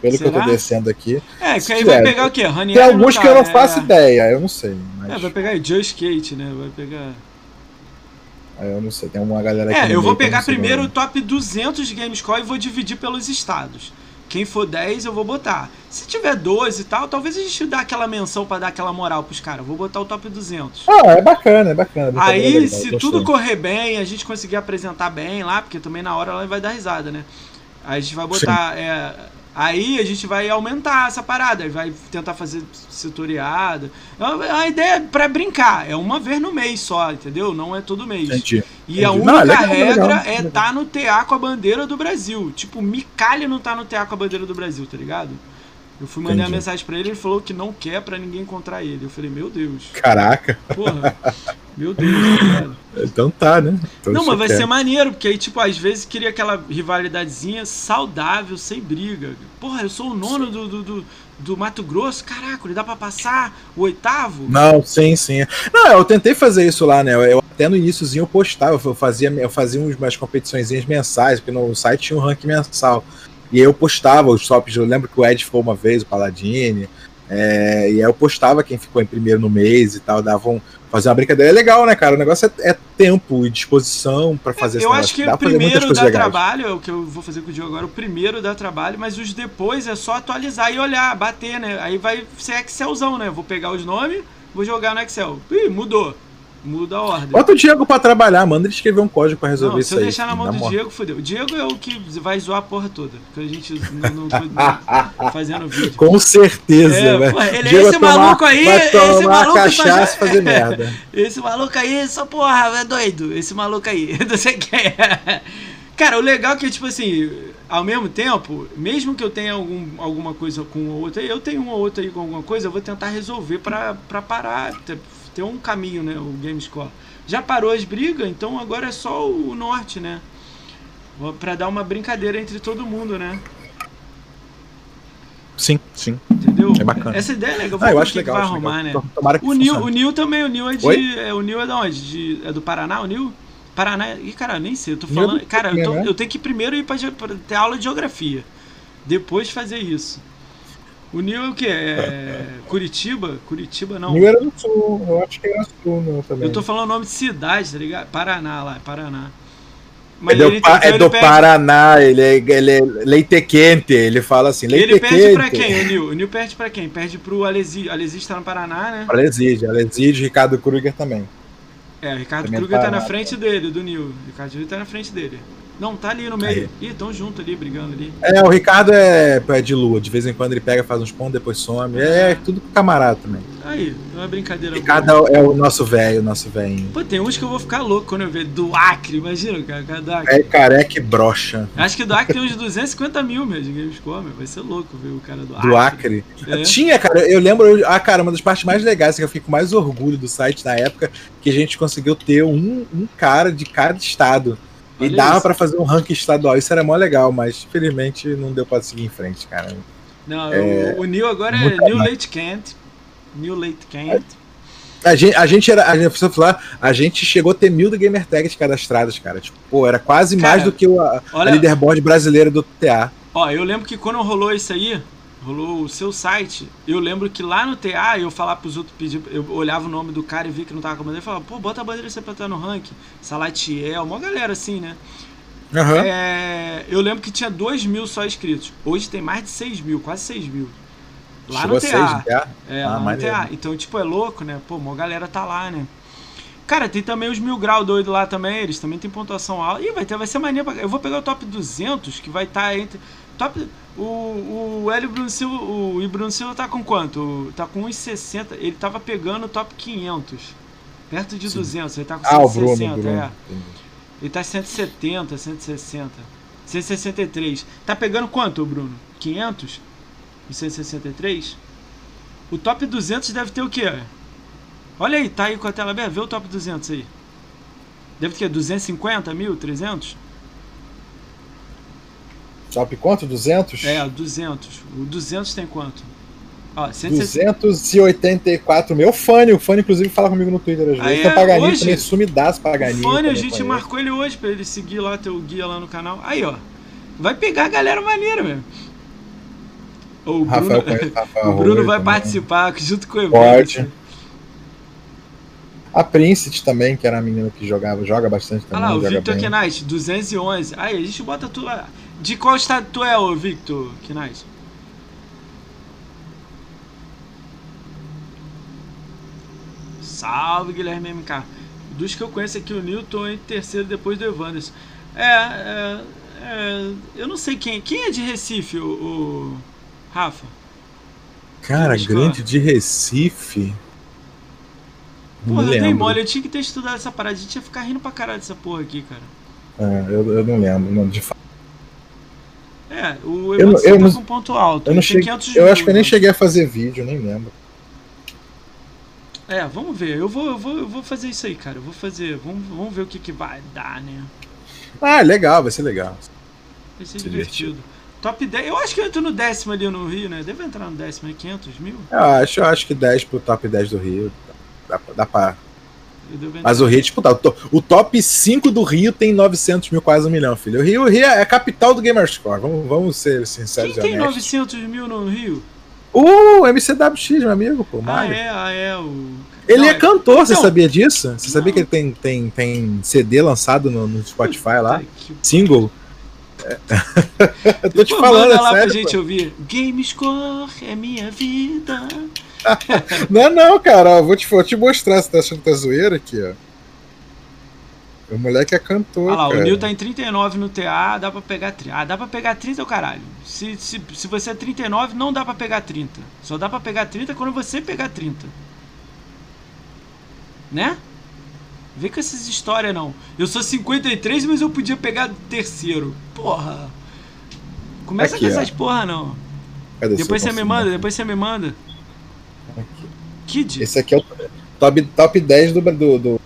Pelo que eu Será? tô descendo aqui. É, que aí vai pegar o quê? Ranieri Tem alguns que eu não faço é... ideia, eu não sei. Mas É, vai pegar aí Just Skate, né? Vai pegar. é, eu não sei, tem uma galera aqui. É, eu vou pegar primeiro o nome. top 200 de Gamescore e vou dividir pelos estados. Quem for 10 eu vou botar. Se tiver 12 e tal, talvez a gente dá aquela menção pra dar aquela moral pros caras. Vou botar o top 200. Ah, é bacana, é bacana. Aí, legal, se gostei. tudo correr bem, a gente conseguir apresentar bem lá, porque também na hora ela vai dar risada, né? Aí a gente vai botar. é, aí a gente vai aumentar essa parada, vai tentar fazer setoriada. É é uma ideia pra brincar, é uma vez no mês só, entendeu? Não é todo mês. Entendi. E a única Não, legal, regra legal, é estar no TA com a bandeira do Brasil. Tipo, Micalha não tá no TA com a bandeira do Brasil, tá ligado? Eu fui mandar uma mensagem pra ele, ele falou que não quer pra ninguém encontrar ele. Eu falei, meu Deus, Caraca, porra, meu Deus, tá então tá, né? Então Não, mas vai quer. ser maneiro, porque aí, tipo, às vezes queria aquela rivalidadezinha saudável, sem briga. Porra, eu sou o nono do, do, do, do Mato Grosso, caraca, dá pra passar o oitavo? Não, sim, sim. Não, eu tentei fazer isso lá, né? Eu, até no iníciozinho eu postava, eu fazia, eu fazia umas competições mensais, porque no site tinha um ranking mensal. E eu postava os tops, eu lembro que o Ed ficou uma vez, o Paladini, é, e aí eu postava quem ficou em primeiro no mês e tal, davam fazer uma brincadeira. É legal, né, cara? O negócio é, é tempo e disposição pra fazer esse eu acho que Dá o primeiro dá legais. trabalho, é o que eu vou fazer com o Diogo agora, o primeiro dá trabalho, mas os depois é só atualizar e olhar, bater, né? Aí vai ser Excelzão, né? Vou pegar os nomes, vou jogar no Excel. Ih, mudou. Muda a ordem. Bota o Diego pra trabalhar, manda ele escrever um código pra resolver Não, isso se eu aí. deixar na mão do mó- Diego, fodeu. O Diego é o que vai zoar a porra toda. Porque a gente não, não não, fazendo vídeo. Com certeza, É, pô, ele- Diego esse tomar- maluco aí, vai esse maluco só cachaça fazer merda. Esse maluco aí, essa porra, é doido. Esse maluco aí, não sei quem é. Cara, o legal é que, tipo assim, ao mesmo tempo, mesmo que eu tenha algum, alguma coisa com ou outra, eu tenho um ou outro aí com alguma coisa, eu vou tentar resolver pra, pra parar, ter um caminho, né, o Game Score. Já parou as brigas, então agora é só o norte, né? Pra dar uma brincadeira entre todo mundo, né? Sim, sim. Entendeu? É bacana. Essa ideia é legal. Ah, eu acho legal. vai acho legal. arrumar, né? Tomara que O Nil, o. Nil também, o Nil é de. Oi? É, o Nil é de onde? De, é do Paraná, o Nil? Paraná. Ih, cara, nem sei. Eu tô é do falando. Cara, eu, tô- né? eu tenho que primeiro ir pra, pra ter aula de geografia. Depois fazer isso. O Nil é o quê? É Curitiba? Curitiba não. Nil era do sul, eu acho que era sul Nil também. Eu tô falando o nome de cidade, tá ligado? Paraná lá, Paraná. É do, ele- Pa- então é ele do pede- Paraná, ele é, ele é leite quente, ele fala assim, leite Ele quente. perde pra quem, o Nil? O Nil perde pra quem? Perde pro Alesi. Alesi tá no Paraná, né? Aleside, Aleside, Ricardo Kruger também. É, o Ricardo Também Kruger tá Paraná, na frente dele, do Nil. O Ricardo Kruger tá na frente dele. Não, tá ali no meio. Ih, tão junto ali, brigando ali. É, o Ricardo é, é de lua, de vez em quando ele pega, faz uns pontos, depois some. É, tudo camarada também. Aí, é uma brincadeira O Ricardo é o nosso velho, o nosso velhinho. Pô, tem uns que eu vou ficar louco quando eu ver. Do Acre, imagina, cara, cara do Acre. É careca e brocha. Acho que do Acre tem uns 250 mil mesmo de Gamescom, meu. Vai ser louco ver o cara do Acre. Do Acre. É. Tinha, cara, eu lembro. eu- Ah, cara, uma das partes mais legais que eu fiquei com mais orgulho do site na época, que a gente conseguiu ter um, um cara de cada estado. E Olha dava isso. pra fazer um ranking estadual. Isso era mó legal, mas infelizmente não deu pra seguir em frente, cara. Não, É, o, o Neil agora é New mais. Late Kent. New Late Kent. A gente, a gente era. A gente, preciso falar, a gente chegou a ter mil Gamer Tags cadastradas, cara. Tipo, pô, era quase Cara, mais do que o, a, a olha- leaderboard brasileira do TA. Ó, eu lembro que quando rolou isso aí, rolou o seu site, eu lembro que lá no TA eu falava pros outros pedir, eu olhava o nome do cara e vi que não tava com a bandeira e falava, pô, bota a bandeira você pra estar no ranking. Salatiel, uma galera assim, né? Aham. É, eu lembro que tinha 2 mil só inscritos. Hoje tem mais de 6 mil, quase 6 mil. Lá Chegou no TA. TA? É, Ah, lá no. TA. Então, tipo, é louco, né? Pô, uma galera tá lá, né? Cara, tem também os mil grau doido lá também, eles também tem pontuação alta. Ih, vai, ter, vai ser maneiro pra... Eu vou pegar o top 200, que vai estar entre... Top... O, o Hélio Bruno Silva, o, e Bruno Silva tá com quanto? Tá com 1,60. Ele tava pegando o top 500. Perto de Sim. 200, ele tá com Ah, o Bruno, 160, Bruno. é. Ele tá 170, 160. 163. Tá pegando quanto, Bruno? 500? E 163? O top 200 deve ter o quê? Olha aí, tá aí com a tela aberta. Vê o top 200 aí. Deve ter 250 mil, 300? Top quanto? 200? É, 200. O 200 tem quanto? Ó, 160. 284 mil. O Fanny, o Fanny, inclusive, fala comigo no Twitter às Ah, vezes. é? Tem Paganini Hoje? também, sumidaço Paganini. O Fone, a também gente marcou ele hoje pra ele seguir lá, teu guia lá no canal. Aí, ó. Vai pegar a galera maneira mesmo. O Bruno, Rafael Rafael o Bruno Arroio vai também. participar junto com o Pode. Evandro. A Princet também, que era a menina que jogava, joga bastante Olha também. lá, o Victor. Knight, 211. Aí, a gente bota tu lá. De qual estado tu é, ô Victor Knight? Salve, Guilherme MK. Dos que eu conheço aqui, o Newton em terceiro depois do Evanderson. É, é, é, eu não sei quem. Quem é de Recife, o, o Rafa? Cara, grande de Recife. Porra, me eu dei mole, eu tinha que ter estudado essa parada. A gente ia ficar rindo pra caralho dessa porra aqui, cara. É, eu, eu não lembro. Não, de fato. É, o Eu Evanderson eu tá não- com ponto alto. Eu, não cheguei, 500 eu mil, acho que eu nem cheguei a fazer vídeo, nem lembro. É, vamos ver. Eu vou, eu vou, eu vou fazer isso aí, cara. Eu vou fazer. Vamos, vamos ver o que, que vai dar, né? Ah, legal, vai ser legal. Vai ser Se divertido. Top 10. Eu acho que eu entro no décimo ali no Rio, né? Deve entrar no décimo aí, 500 mil. Eu acho, eu acho que 10 pro top 10 do Rio. Dá, dá pra. Mas o Rio é disputado. O to- O top 5 do Rio tem 900 mil, quase um milhão, filho. O Rio, o Rio é a capital do Gamerscore. Vamos, vamos ser sinceros Quem tem honestos. 900 mil no Rio? O MCWX, meu amigo, pô, Ah, Mário. é, ah, é. O... Ele Não, é cantor, você Não. sabia disso? Você sabia Não. que ele tem, tem, tem CD lançado no, no Spotify lá? Que- Single? É. Eu tô te Pô, falando, manda é lá sério. pra gente pô. ouvir. Gamescore é minha vida. não, não, cara, ó, vou, te, vou te mostrar se tá achando que tá zoeira aqui, ó. O moleque é cantor. Olha lá, cara. o Nil tá em 39 no TA, dá pra pegar 30. Ah, dá pra pegar 30 o caralho. Se, se, se você é 39, não dá pra pegar 30. Só dá pra pegar 30 quando você pegar 30. Né? Vem com essas histórias não. Eu sou 53, mas eu podia pegar terceiro. Porra. Começa Aqui, com ó. essas porra não. Cadê Depois você me manda, depois você me manda. Kid. Esse aqui é o top, top 10 do. do, do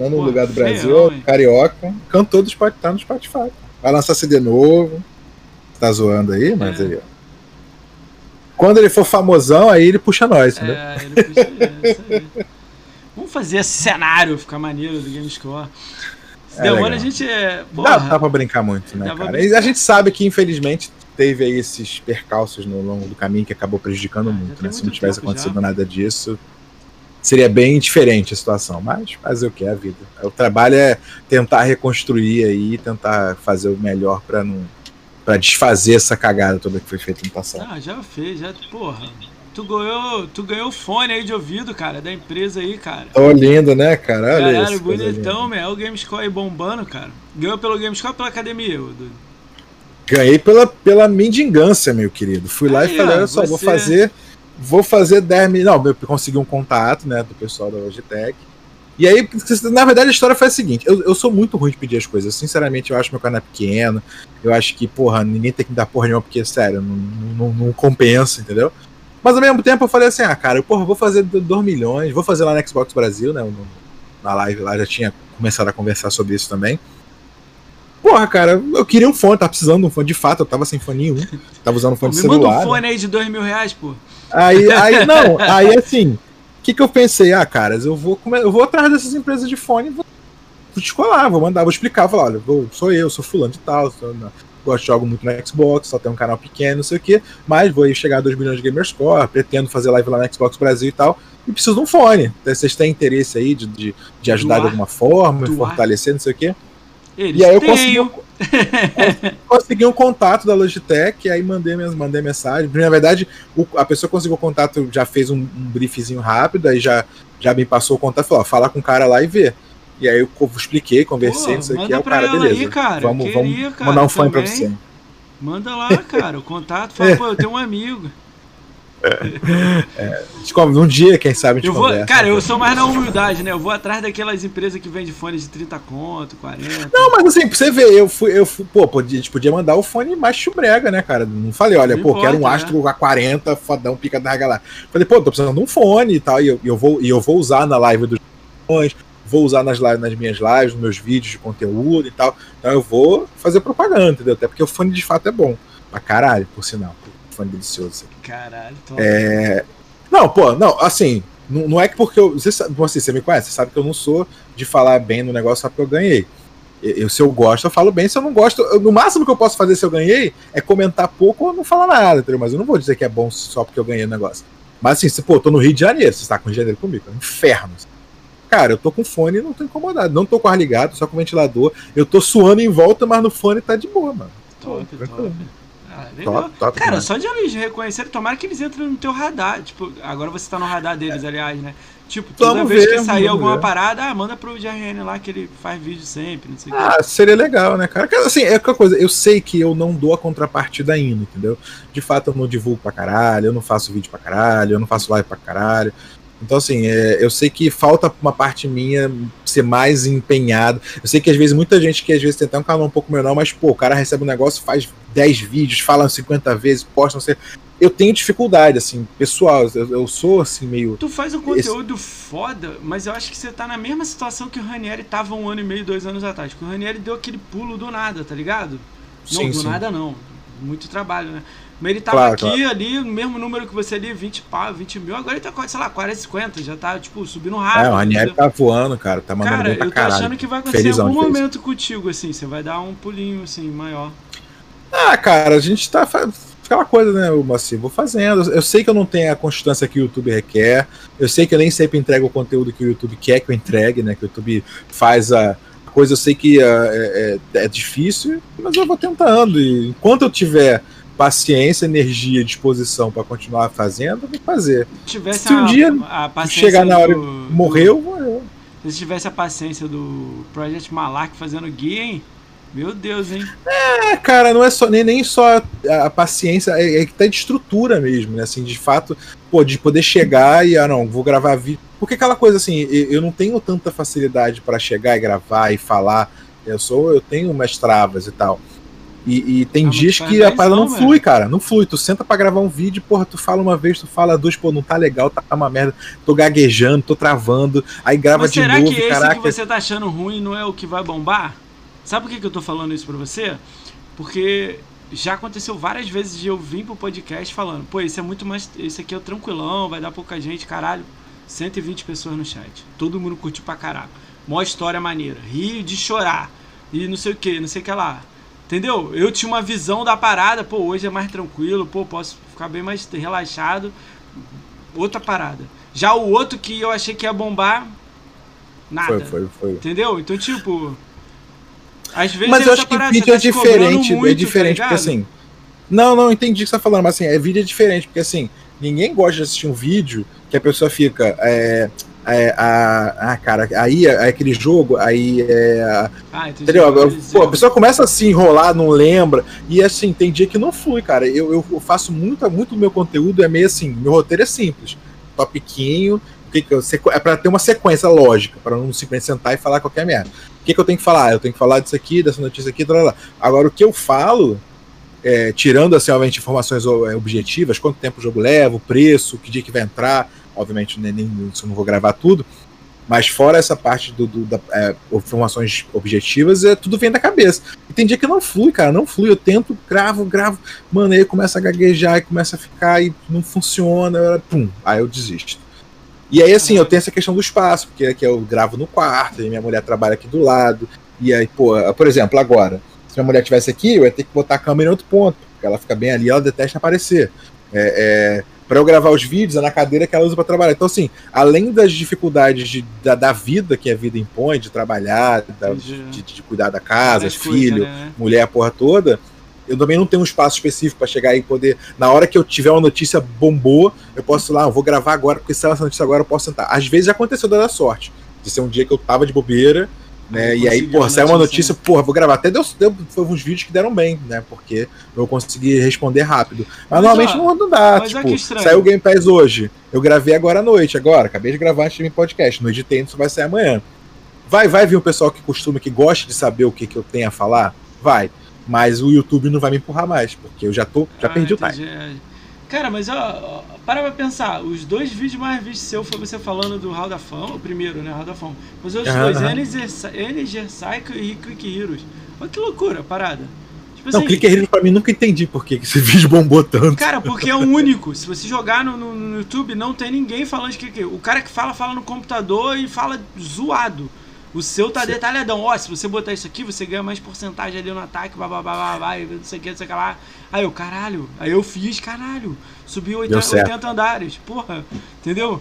no Pô, lugar do Brasil, carioca. Cantor do Spotify, tá no Spotify. Vai lançar CD novo. Tá zoando aí, mas É. aí, ó. Quando ele for famosão, aí ele puxa nós, entendeu? É, ele puxa, é, isso aí. Vamos fazer esse cenário ficar maneiro do Gamescore. Se É demora, a gente é. Dá, Porra, dá pra brincar muito, né, Dá cara? brincar. E a gente sabe que, infelizmente, teve aí esses percalços no longo do caminho que acabou prejudicando Ah, muito, né? Se muito não tivesse acontecido já. nada disso, seria bem diferente a situação. Mas fazer o que é a vida. O trabalho é tentar reconstruir aí, tentar fazer o melhor pra não para desfazer essa cagada toda que foi feita no passado. Ah, já fez, já. Porra. Tu ganhou, tu ganhou fone aí de ouvido, cara, da empresa aí, cara. Tô lindo, né, cara? Olha Caralho, isso. bonitão, meu. É o Gamescore aí bombando, cara. Ganhou pelo Gamescore ou pela academia, Dudu? Ganhei pela, pela mendigância, meu querido. Fui lá Aí, e falei, ó, olha só, vou fazer. Vou fazer 10 mil. Não, eu consegui um contato, né, do pessoal da Logitech. E aí, na verdade, a história foi a seguinte: eu, eu sou muito ruim de pedir as coisas. Sinceramente, eu acho meu canal pequeno. Eu acho que, porra, ninguém tem que me dar porra nenhuma, porque, sério, não, não, não compensa, entendeu? Mas ao mesmo tempo eu falei assim: ah, cara, eu, porra, vou fazer 2 milhões, vou fazer lá no Xbox Brasil, né? na live lá já tinha começado a conversar sobre isso também. Porra, cara, eu queria um fone, tava precisando de um fone. De fato, eu tava sem fone nenhum. Tava usando um fone me de manda celular. um né? fone aí de dois mil reais, pô. Aí, aí não, aí assim, o que, que eu pensei? Ah, caras, eu vou, eu vou atrás dessas empresas de fone e vou, vou descolar, vou mandar, vou explicar, falar, olha, vou- sou eu, sou fulano de tal, sou na- gosto de jogo muito no Xbox, só tenho um canal pequeno, não sei o que, mas vou aí chegar a 2 milhões de Gamerscore, pretendo fazer live lá no Xbox Brasil e tal, e preciso de um fone. Vocês têm interesse aí de, de, de ajudar de alguma forma, Doar. fortalecer, não sei o que. Eles E aí eu consegui, consegui um contato da Logitech, e aí mandei, minhas, mandei mensagem. Na verdade, o- a pessoa conseguiu o contato já fez um, um briefzinho rápido, aí já, já me passou o contato, falou, ó, fala com o cara lá e vê. E aí eu expliquei, conversei, Pô, não sei o que, aí o cara, beleza. aí, cara, vamos, queria, vamos cara, mandar um fone pra você. Manda lá, cara, o contato. Fala, pô, eu tenho um amigo. Gente come- Um dia, quem sabe, a gente Eu vou, conversa. cara, eu sou mais na humildade, né? Eu vou atrás daquelas empresas que vendem fones de 30 conto, 40. Não, mas assim, pra você ver, eu fui, eu fui, pô, podia, a gente podia mandar o fone mais chubrega, né, cara? Não falei, olha, Não pô, quero um importa, Astro A40, fodão, pica da galáxia. Falei, pô, tô precisando de um fone e tal, e eu, eu vou, e eu vou usar na live dos fones, vou usar nas, lives, nas minhas lives, nos meus vídeos de conteúdo e tal. Então eu vou fazer propaganda, entendeu? Até porque o fone de fato é bom. Pra caralho, por sinal. Fone delicioso isso aqui. Caralho, top. É. Não, pô, não, assim, não, não é que porque eu. Você, assim, você me conhece, você sabe que eu não sou de falar bem no negócio só porque eu ganhei. Eu, se eu gosto, eu falo bem. Se eu não gosto, eu- no máximo que eu posso fazer se eu ganhei é comentar pouco ou não falar nada, entendeu? Mas eu não vou dizer que é bom só porque eu ganhei o negócio. Mas assim, se, pô, eu tô no Rio de Janeiro, você tá com janeiro comigo, é um inferno. Cara, eu tô com fone e não tô incomodado. Não tô com ar ligado, só com ventilador. Eu tô suando em volta, mas no fone tá de boa, mano. top, top. Ah. Top, top. Cara, só de eles reconhecerem, tomara que eles entrem no teu radar. Tipo, agora você tá no radar deles, aliás, né? Tipo, toda Vamos vez ver, que sair alguma ver. parada, ah, manda pro GRN lá que ele faz vídeo sempre, não sei o Ah, seria legal, né, cara? Assim, é aquela coisa, eu sei que eu não dou a contrapartida ainda, entendeu? De fato, eu não divulgo pra caralho, eu não faço vídeo pra caralho, eu não faço live pra caralho. Então, assim, é, eu sei que falta uma parte minha ser mais empenhado. Eu sei que às vezes muita gente que às vezes tem até um canal um pouco menor, mas, pô, o cara recebe um negócio, faz 10 vídeos, fala 50 vezes, posta, não sei. Eu tenho dificuldade, assim, pessoal. Eu, eu sou, assim, meio. Tu faz um conteúdo foda, mas eu acho que você tá na mesma situação que o Ranieri tava um ano e meio, dois anos atrás. Porque o Ranieri deu aquele pulo do nada, tá ligado? não, Sim, do sim. nada não. Muito trabalho, né? Mas ele tava Claro, aqui, ali, no mesmo número que você ali, 20 pau, 20 mil. Agora ele tá, sei lá, 40, 50. Já tá, tipo, subindo rápido. É, o Ranieri tá voando, cara. Tá mandando Cara, bem pra eu tô caralho. achando que vai acontecer Felizão algum momento contigo, assim. Você vai dar um pulinho, assim, maior. Ah, cara, a gente tá. Aquela coisa, né, assim, vou fazendo. Eu sei que eu não tenho a constância que o YouTube requer. Eu sei que eu nem sempre entrego o conteúdo que o YouTube quer que eu entregue, né? Que o YouTube faz a coisa. Eu sei que ah, é, é- é difícil, mas eu vou tentando. E enquanto eu tiver paciência, energia, disposição para continuar fazendo, vou fazer. Tivesse Se um a- dia a chegar na hora do- e morrer, eu vou. Se tivesse a paciência do Project Malak fazendo guia, hein? Meu Deus, hein? É, cara, não é só nem, nem só a, a paciência, é, é que tá de estrutura mesmo, né? Assim, de fato, pô, de poder chegar e, ah, não, vou gravar vídeo. Porque aquela coisa assim, eu, eu não tenho tanta facilidade para chegar e gravar e falar. Eu sou, eu tenho umas travas e tal. E, e tem Ah, dias faz que a parada não não, flui, cara. Não flui. Tu senta pra gravar um vídeo, porra, tu fala uma vez, tu fala duas, pô, não tá legal, tá uma merda. Tô gaguejando, tô travando. Aí grava Mas de será novo, que esse caraca. que você tá achando ruim não é o que vai bombar? Sabe por que, que eu tô falando isso pra você? Porque já aconteceu várias vezes de eu vir pro podcast falando, pô, esse é muito mais. Esse aqui é o tranquilão, vai dar pouca gente, caralho. 120 pessoas no chat. Todo mundo curtiu pra caralho. Mó história maneira. Rio de chorar. E não sei o que, não sei o que lá. Entendeu? Eu tinha uma visão da parada, pô, hoje é mais tranquilo, pô, posso ficar bem mais relaxado. Outra parada. Já o outro que eu achei que ia bombar, nada. Foi, foi, foi. Entendeu? Então, tipo. Às vezes Mas eu acho que vídeo é tá cobrando diferente, muito, é diferente, tá porque assim. Não, não, entendi o que você tá falando, mas assim, é vídeo é diferente, porque assim, ninguém gosta de assistir um vídeo que a pessoa fica. É, é, a, ah, cara, aí é aquele jogo, aí é. a- Ah. Entendeu? Pô, a pessoa começa a se enrolar, não lembra, e assim, tem dia que não flui, cara. Eu, eu faço muito, muito meu conteúdo, é meio assim, meu roteiro é simples. Topiquinho, que que eu- é pra ter uma sequência lógica, pra não simplesmente sentar e falar qualquer merda. O que, que eu tenho que falar? Eu tenho que falar disso aqui, dessa notícia aqui, blá, blá. Agora, o que eu falo, é, tirando assim, obviamente, informações é, objetivas, quanto tempo o jogo leva, o preço, que dia que vai entrar, obviamente, nem, nem, isso eu não vou gravar tudo, mas fora essa parte do, do- da é, informações objetivas, é, tudo vem da cabeça. E tem dia que não flui, cara, não flui. Eu tento, gravo, gravo, mano, aí começa a gaguejar e começa a ficar e não funciona, pum, aí eu desisto. E aí, assim, eu tenho essa questão do espaço, porque aqui eu gravo no quarto, e minha mulher trabalha aqui do lado, e aí, pô, por exemplo, agora, se minha mulher estivesse aqui, eu ia ter que botar a câmera em outro ponto, porque ela fica bem ali, ela detesta aparecer. É, é, para eu gravar os vídeos, é na cadeira que ela usa para trabalhar. Então, assim, além das dificuldades de- da, da vida que a vida impõe, de trabalhar, da- de, de cuidar da casa, várias filho, né? mulher, a porra toda, eu também não tenho um espaço específico para chegar e poder. Na hora que eu tiver uma notícia bombou, eu posso ir lá, eu vou gravar agora, porque se ela essa notícia agora, eu posso sentar. Às vezes já aconteceu da sorte. De ser um dia que eu tava de bobeira, né? E aí, porra, saiu uma notícia, notícia, porra, vou gravar. Até deu, deu foi uns vídeos que deram bem, né? Porque eu consegui responder rápido. Mas, Mas, normalmente ó, não, dá. mas olha tipo, que estranho. saiu o Game Pass hoje. Eu gravei agora à noite, agora. Acabei de gravar antes de podcast. No editei, isso vai sair amanhã. Vai, vai vir um pessoal que costuma, que gosta de saber o que, que eu tenho a falar? Vai. Mas o YouTube não vai me empurrar mais, porque eu já tô, já Ah, perdi o time. Cara, mas ó, ó, para pra pensar, os dois vídeos mais vistos seu foi você falando do Hall da Fama, o primeiro, né, Hall da Fama. Os outros dois, aham. Energy Energy Cycle e Click Heroes. Olha que loucura, a parada. Tipo Não, assim, Clicker Hero pra mim nunca entendi por que esse vídeo bombou tanto. Cara, porque é o único. Se você jogar no, no- no YouTube, não tem ninguém falando de que O cara que fala, fala no computador e fala zoado. O seu tá Sim. detalhadão. Ó, se você botar isso aqui, você ganha mais porcentagem ali no ataque, blá blá blá e não sei o que, não sei o que lá. Aí eu, caralho. Aí eu fiz, caralho. Subi 80, certo. 80 andares. Porra, entendeu?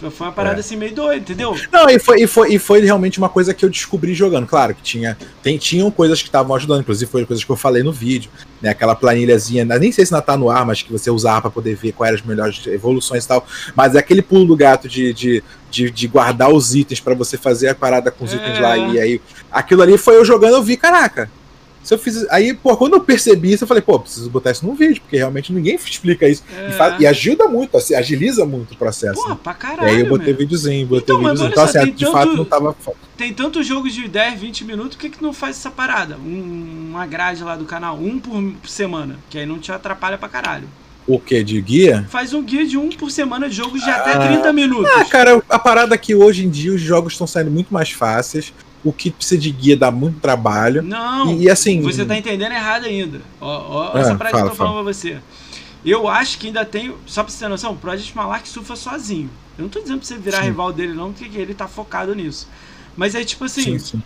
Foi- Foi uma parada É. assim meio doida, entendeu? Não, e foi, e, foi, e foi realmente uma coisa que eu descobri jogando. Claro que tinha, tem, tinham coisas que estavam ajudando, inclusive foi coisas que eu falei no vídeo, né? Aquela planilhazinha, nem sei se ainda tá no ar, mas que você usava para poder ver quais eram as melhores evoluções e tal. Mas é aquele pulo do gato de, de, de, de guardar os itens para você fazer a parada com os É. itens lá. E aí, aquilo ali foi eu jogando, eu vi, caraca. Se eu fiz. Aí, pô, quando eu percebi isso, eu falei, pô, preciso botar isso num vídeo, porque realmente ninguém explica isso. É. E, faz- e ajuda muito, assim, agiliza muito o processo. Porra, né? pra E caralho. aí eu botei meu. videozinho, botei Então, videozinho. Então, assim, tem de tanto- fato não tava. Tem tantos jogos de 10, 20 minutos, por que, que não faz essa parada? Um- uma grade lá do canal, um por semana, que aí não te atrapalha pra caralho. O que? De guia? Faz um guia de um por semana de jogos de até Ah. 30 minutos. Ah, cara, a parada é que hoje em dia os jogos estão saindo muito mais fáceis. O que precisa de guia dá muito trabalho. Não, E, e, assim. você tá entendendo errado ainda. Ó, ó, Ah, essa parada que eu fala, tô falando pra você. Eu acho que ainda tem. Só pra você ter noção, o Project Malak surfa sozinho. Eu não tô dizendo pra você virar Sim. rival dele, não, porque ele tá focado nisso. Mas é tipo assim, Sim, sim.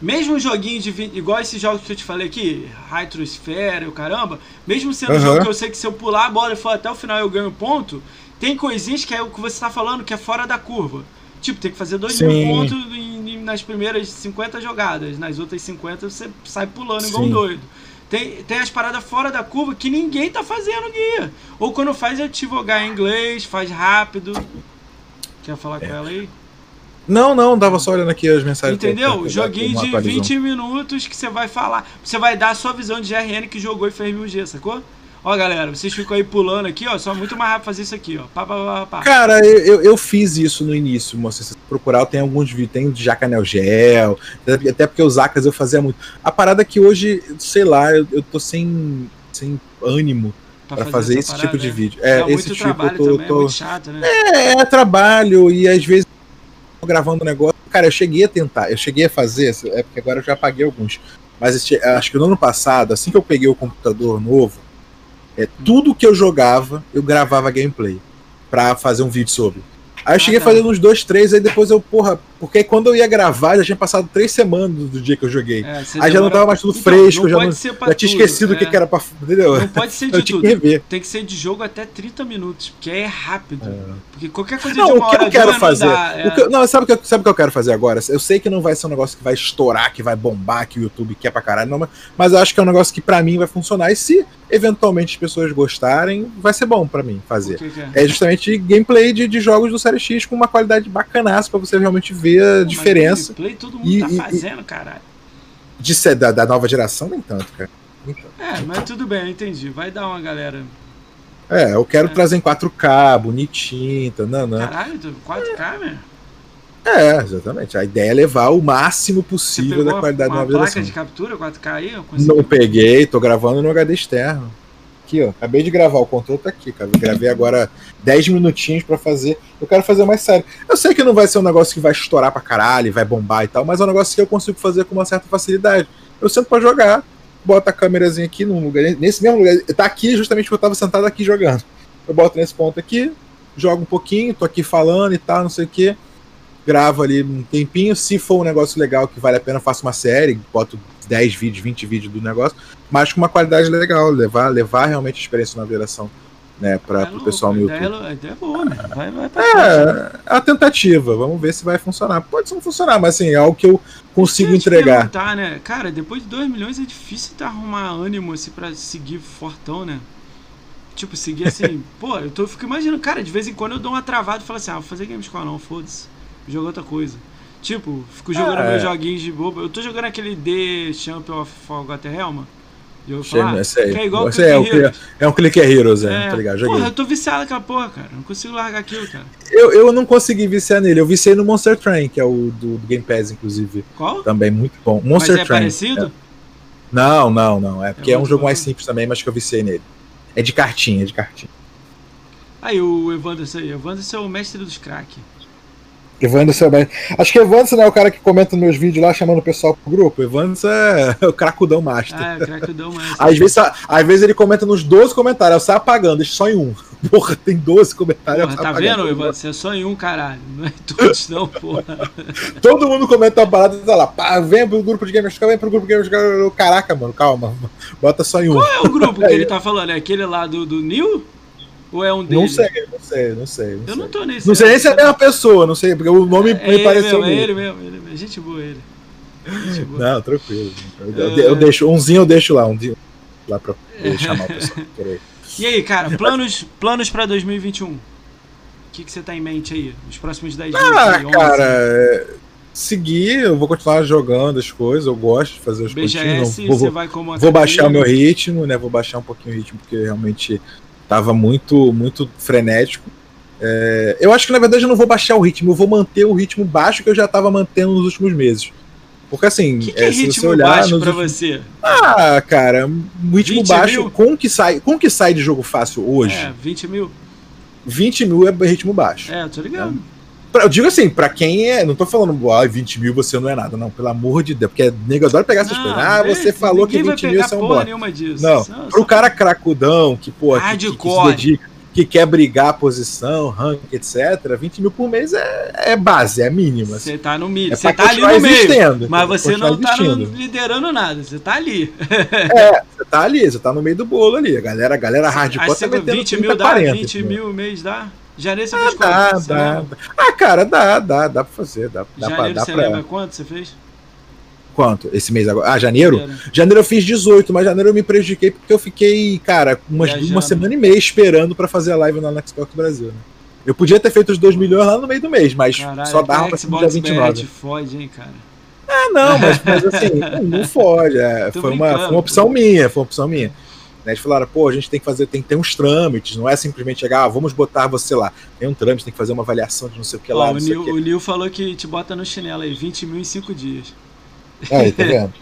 mesmo um joguinho de 20, igual esses jogos que eu te falei aqui, Hytrosphere e o caramba, mesmo sendo um Aham. jogo que eu sei que se eu pular a bola e for até o final eu ganho ponto, tem coisinhas que é o que você tá falando que é fora da curva. Tipo, tem que fazer 2 mil Sim. pontos em- em- nas primeiras 50 jogadas, nas outras 50 você sai pulando igual um doido. Tem, tem as paradas fora da curva que ninguém tá fazendo, guia. Ou quando faz é tivogar em inglês, faz rápido. Quer falar é. com ela aí? Não, não, tava só olhando aqui as mensagens. Entendeu? Joguinho de 20 minutos que você vai falar. Você vai dar a sua visão de GRN que jogou e fez 1000G, sacou? Ó, galera, vocês ficam aí pulando aqui, ó. Só muito mais rápido fazer isso aqui, ó. Pá, pá, pá. Cara, eu, eu fiz isso no início, moça. Se você procurar, tem alguns vídeos. Tem de Jacanel Gel. Até porque os Acas eu fazia muito. A parada é que hoje, sei lá, eu, eu tô sem, sem ânimo para fazer, esse parada, tipo de é. vídeo. É, é esse tipo eu tô, também, tô... É, chato, né? é, é trabalho e às vezes gravando um negócio. Cara, eu cheguei a tentar, eu cheguei a fazer, é porque agora eu já apaguei alguns. Mas este, acho que no ano passado, assim que eu peguei o computador novo, é, tudo que eu jogava, eu gravava gameplay para fazer um vídeo sobre. Aí eu cheguei ah, tá. fazendo uns dois, três, aí depois eu, porra, porque quando eu ia gravar, já tinha passado três semanas do dia que eu joguei. É, aí já não tava mais tudo então, fresco, não já, não, já tinha esquecido o que, é. que, era pra. Entendeu? Não pode ser de tudo. Que Tem que ser de jogo até 30 minutos, porque é rápido. É. Porque qualquer coisa não, de uma o que eu quero fazer. Dá, é... que, não, sabe o, que sabe o que eu quero fazer agora? Eu sei que não vai ser um negócio que vai estourar, que vai bombar, que o YouTube quer pra caralho, não, mas eu acho que é um negócio que pra mim vai funcionar. E se eventualmente as pessoas gostarem, vai ser bom para mim fazer. Que é? é? justamente gameplay de, de, jogos do Série X com uma qualidade bacanaça para você realmente ver a Pô, diferença. Gameplay todo mundo e, tá fazendo, e, caralho. De ser da, da nova geração, nem tanto, cara. É, mas tudo bem, entendi. Vai dar uma galera. É, eu quero é. trazer em 4K, bonitinho, tá, não, não. Caralho, 4K, é. velho? É, exatamente. A ideia é levar o máximo possível da qualidade uma, uma nova placa de captura 4K aí? Não peguei, tô gravando no HD externo. Aqui, ó. Acabei de gravar, o controle tá aqui, cara. Eu gravei agora 10 minutinhos para fazer. Eu quero fazer mais sério. Eu sei que não vai ser um negócio que vai estourar pra caralho, vai bombar e tal, mas é um negócio que eu consigo fazer com uma certa facilidade. Eu sento pra jogar, boto a câmerazinha aqui num lugar, nesse mesmo lugar. Tá aqui justamente porque eu tava sentado aqui jogando. Eu boto nesse ponto aqui, jogo um pouquinho, tô aqui falando e tal, não sei o que gravo ali um tempinho. Se for um negócio legal que vale a pena, faço uma série, boto 10 vídeos, 20 vídeos do negócio, mas com uma qualidade legal, levar, levar realmente a experiência na geração. Né, para o pessoal no YouTube. A ideia é boa, né? Vai, vai pra é, a tentativa, vamos ver se vai funcionar. Pode não funcionar, mas assim, é algo que eu consigo eu entregar. Né? Cara, depois de 2 milhões é difícil de arrumar ânimo assim pra seguir fortão, né? Tipo, seguir assim, pô, eu tô, fico imaginando, cara, de vez em quando eu dou uma travada e falo assim, ah, vou fazer Gamescom não, foda-se jogo outra coisa. Tipo, fico jogando ah, meus é. joguinhos de bobo. Eu tô jogando aquele The Champion of Forgotten Realm. Eu falar, que é igual é, o, é um Clicker Heroes, é, é, tá ligado? Joguei. Porra, eu tô viciado naquela porra, cara. Não consigo largar aquilo, cara. Eu, eu não consegui viciar nele. Eu viciei no Monster Train, que é o do, do Game Pass, inclusive. Qual? Também muito bom. Monster mas é Train. parecido? É. Não, não, não. É porque é, é um jogo bom. mais simples também, mas que eu viciei nele. É de cartinha, é de cartinha. Aí, o Evanderson aí. O Evanderson é o mestre dos crack. Evandro Sebem. Acho que Evandro é o cara que comenta nos meus vídeos lá chamando o pessoal pro grupo. Evandro é o cracudão master. Ah, é o cracudão master. às, vezes, às vezes ele comenta nos 12 comentários, eu saio apagando, deixa só em um. Porra, tem 12 comentários. Porra, tá vendo, Evandro? Você é só em um, caralho. Não é todos, não, porra. Todo mundo comenta uma parada e tá lá, pá, vem pro grupo de gamers, vem pro grupo de gamers. Caraca, mano, calma. Bota só em um. Qual é o grupo que ele tá falando? É aquele lá do, do Neil? Ou é um deles? Não sei, não sei, não sei. Não eu sei. não tô nesse. Não sei nem se é a mesma pessoa, não sei, porque o nome é, me pareceu. Mesmo, é ele mesmo, ele mesmo. Gente boa ele. Gente boa. Não, tranquilo. Eu, é... eu, deixo, umzinho eu deixo lá, um dia lá pra chamar o pessoal. E aí, cara, planos, planos pra 2021? O que, que você tá em mente aí? Nos próximos 10 dias? Ah, cara, é, seguir, eu vou continuar jogando as coisas, eu gosto de fazer os BGS, Vou, você vai como vou baixar o meu ritmo, né? Vou baixar um pouquinho o ritmo, porque realmente Tava muito, muito frenético. É, eu acho que na verdade eu não vou baixar o ritmo, eu vou manter o ritmo baixo que eu já estava mantendo nos últimos meses. Porque assim, que que é, é se você olhar baixo pra últimos... você? Ah, cara, ritmo baixo mil? com que sai, com que sai de jogo fácil hoje? É, 20 mil. 20 mil é ritmo baixo. É, tô ligado. É. Eu digo assim, pra quem é. Não tô falando, ah, 20 mil você não é nada, não, pelo amor de Deus. Porque nego adora pegar essas coisas. Ah, você falou que 20 mil são bons. Não, não, pro cara cracudão, que, pô, que, que, que, se dedica, que quer brigar a posição, rank, etc., 20 mil por mês é, é base, é mínima. Você assim. tá no. É você tá ali no meio. Mas você não tá no, liderando nada, você tá ali. é, você tá ali, você tá no meio do bolo ali. A galera, a galera hardcore tá metendo 20 mil 30, dá, 40, 20 mil mês dá? Janeiro você ah, fez dá, quanto? Dá, dá. Ah, cara, dá, dá, dá pra fazer. Dá, dá Janeiro pra, dá você pra... lembra quanto você fez? Quanto? Esse mês agora? Ah, janeiro? janeiro? Janeiro eu fiz 18, mas janeiro eu me prejudiquei porque eu fiquei, cara, umas, uma semana e meia esperando para fazer a live na Xbox Brasil, né? Eu podia ter feito os 2 milhões lá no meio do mês, mas Caralho, só dava pra ser dia 29. Te fode, hein, cara. É, não, mas, mas assim, não fode. É, foi, uma, foi uma opção minha, foi uma opção minha. Né, eles falaram, pô, a gente tem que fazer, tem que ter uns trâmites, não é simplesmente chegar, ah, vamos botar você lá. Tem um trâmite, tem que fazer uma avaliação de não sei o que lá. Ó, o, Nil, o Nil falou que te bota no chinelo aí, 20 mil em 5 dias. Aí, tá vendo?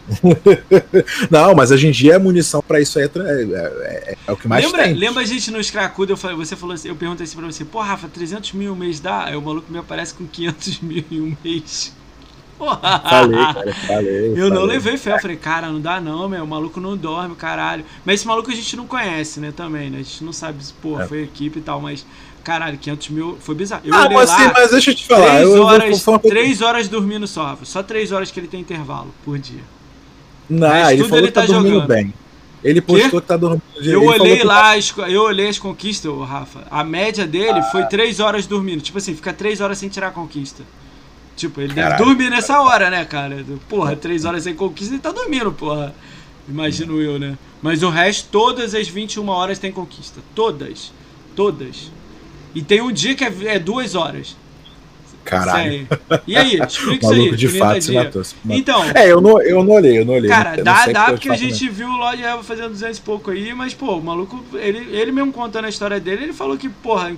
não, mas hoje em dia a munição pra isso aí é, é, é, é o que mais lembra, tem. Lembra a gente no Scracudo, eu falei, você falou assim, eu perguntei assim pra você, pô, Rafa, 300 mil um mês dá? Aí o maluco me aparece com 500 mil em um mês. Porra. Falei, cara, falei. Eu falei. não levei fé, eu falei, cara, não dá não, meu, o maluco não dorme, caralho. Mas esse maluco a gente não conhece, né, também, né? A gente não sabe se, pô, é. foi equipe e tal, mas Caralho, 500 mil foi bizarro. Eu ah, mas, lá, sim, mas deixa eu te falar. 3 horas, eu três horas dormindo só, só 3 horas que ele tem intervalo por dia. Não, mas ele falou ele que tá, tá dormindo jogando. bem. Ele postou que, que tá dormindo Eu olhei lá, tá... as, eu olhei as conquistas, Rafa. A média dele ah. foi 3 horas dormindo. Tipo assim, fica 3 horas sem tirar a conquista. Tipo, ele Caralho. deve dormir nessa hora, né, cara? Porra, 3 horas sem conquista ele tá dormindo, porra. Imagino eu, né? Mas o resto, todas as 21 horas tem conquista. Todas. Todas. E tem um dia que é, é duas horas. Caralho. E aí, explica isso aí. de fato se matou, se matou. Então. É, eu não, eu não olhei, eu não olhei. Cara, dá, dá porque a gente viu o Lord Eva fazendo 200 e pouco aí, mas, pô, o maluco, ele, ele mesmo contando a história dele, ele falou que, porra,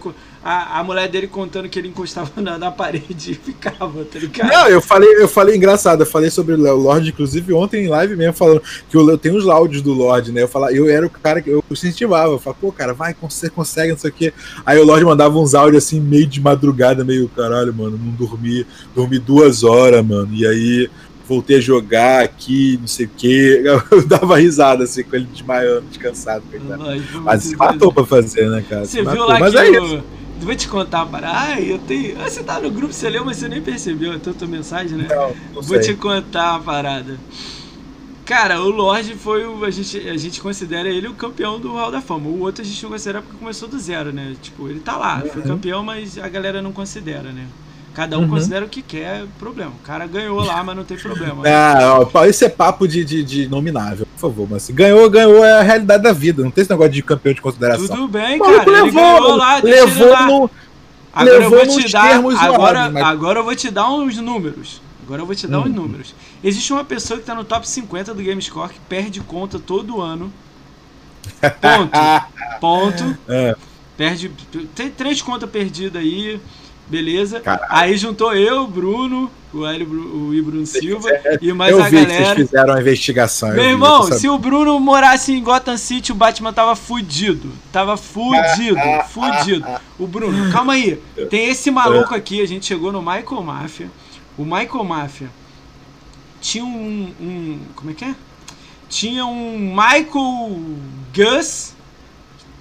a, a mulher dele contando que ele encostava na, na parede e ficava, tá ligado? Não, eu falei, eu falei engraçado, eu falei sobre o Lorde, inclusive ontem em live mesmo, falando que eu, eu tenho os áudios do Lorde, né? Eu, falava, eu era o cara que eu incentivava, eu falava, pô, cara, vai, você consegue, não sei o quê. Aí o Lorde mandava uns áudios assim, meio de madrugada, meio caralho, mano, não dormi, dormi duas horas, mano. E aí voltei a jogar aqui, não sei o quê. Eu dava risada assim com ele desmaiando, descansado, coitado. Mas se matou pra fazer, né, cara? Você viu lá Mas que é isso. Vou te contar uma parada. Ai, eu tenho. Ah, você tá no grupo, você leu, mas você nem percebeu a tua mensagem, né? Não, não Vou te contar uma parada. Cara, o Lorde foi o. A gente, a gente considera ele o campeão do Hall da Fama. O outro a gente não considera porque começou do zero, né? Tipo, ele tá lá, uhum. foi campeão, mas a galera não considera, né? Cada um uhum. considera o que quer, problema. O cara ganhou lá, mas não tem problema. Ah, isso é papo de, de, de, nominável, por favor. Mas assim, ganhou, ganhou é a realidade da vida. Não tem esse negócio de campeão de consideração. Tudo bem, cara. Ele levou, ganhou lá, levou lá. no. Agora eu vou te dar. Agora, mas... agora eu vou te dar uns números. Agora eu vou te dar uns uhum. números. Existe uma pessoa que tá no top 50 do GameScore que perde conta todo ano. Ponto. Ponto. É. Perde. Tem três contas perdidas aí. Beleza? Caralho. Aí juntou eu, Bruno, o Hélio, o I. Bruno Silva e mais eu a vi galera. Que vocês fizeram a investigação. Meu irmão, se o Bruno morasse em Gotham City, o Batman tava fudido. Tava fudido, fudido. O Bruno, calma aí. Tem esse maluco aqui, a gente chegou no Michael Mafia. O Michael Mafia tinha um. um como é que é? Tinha um Michael Gus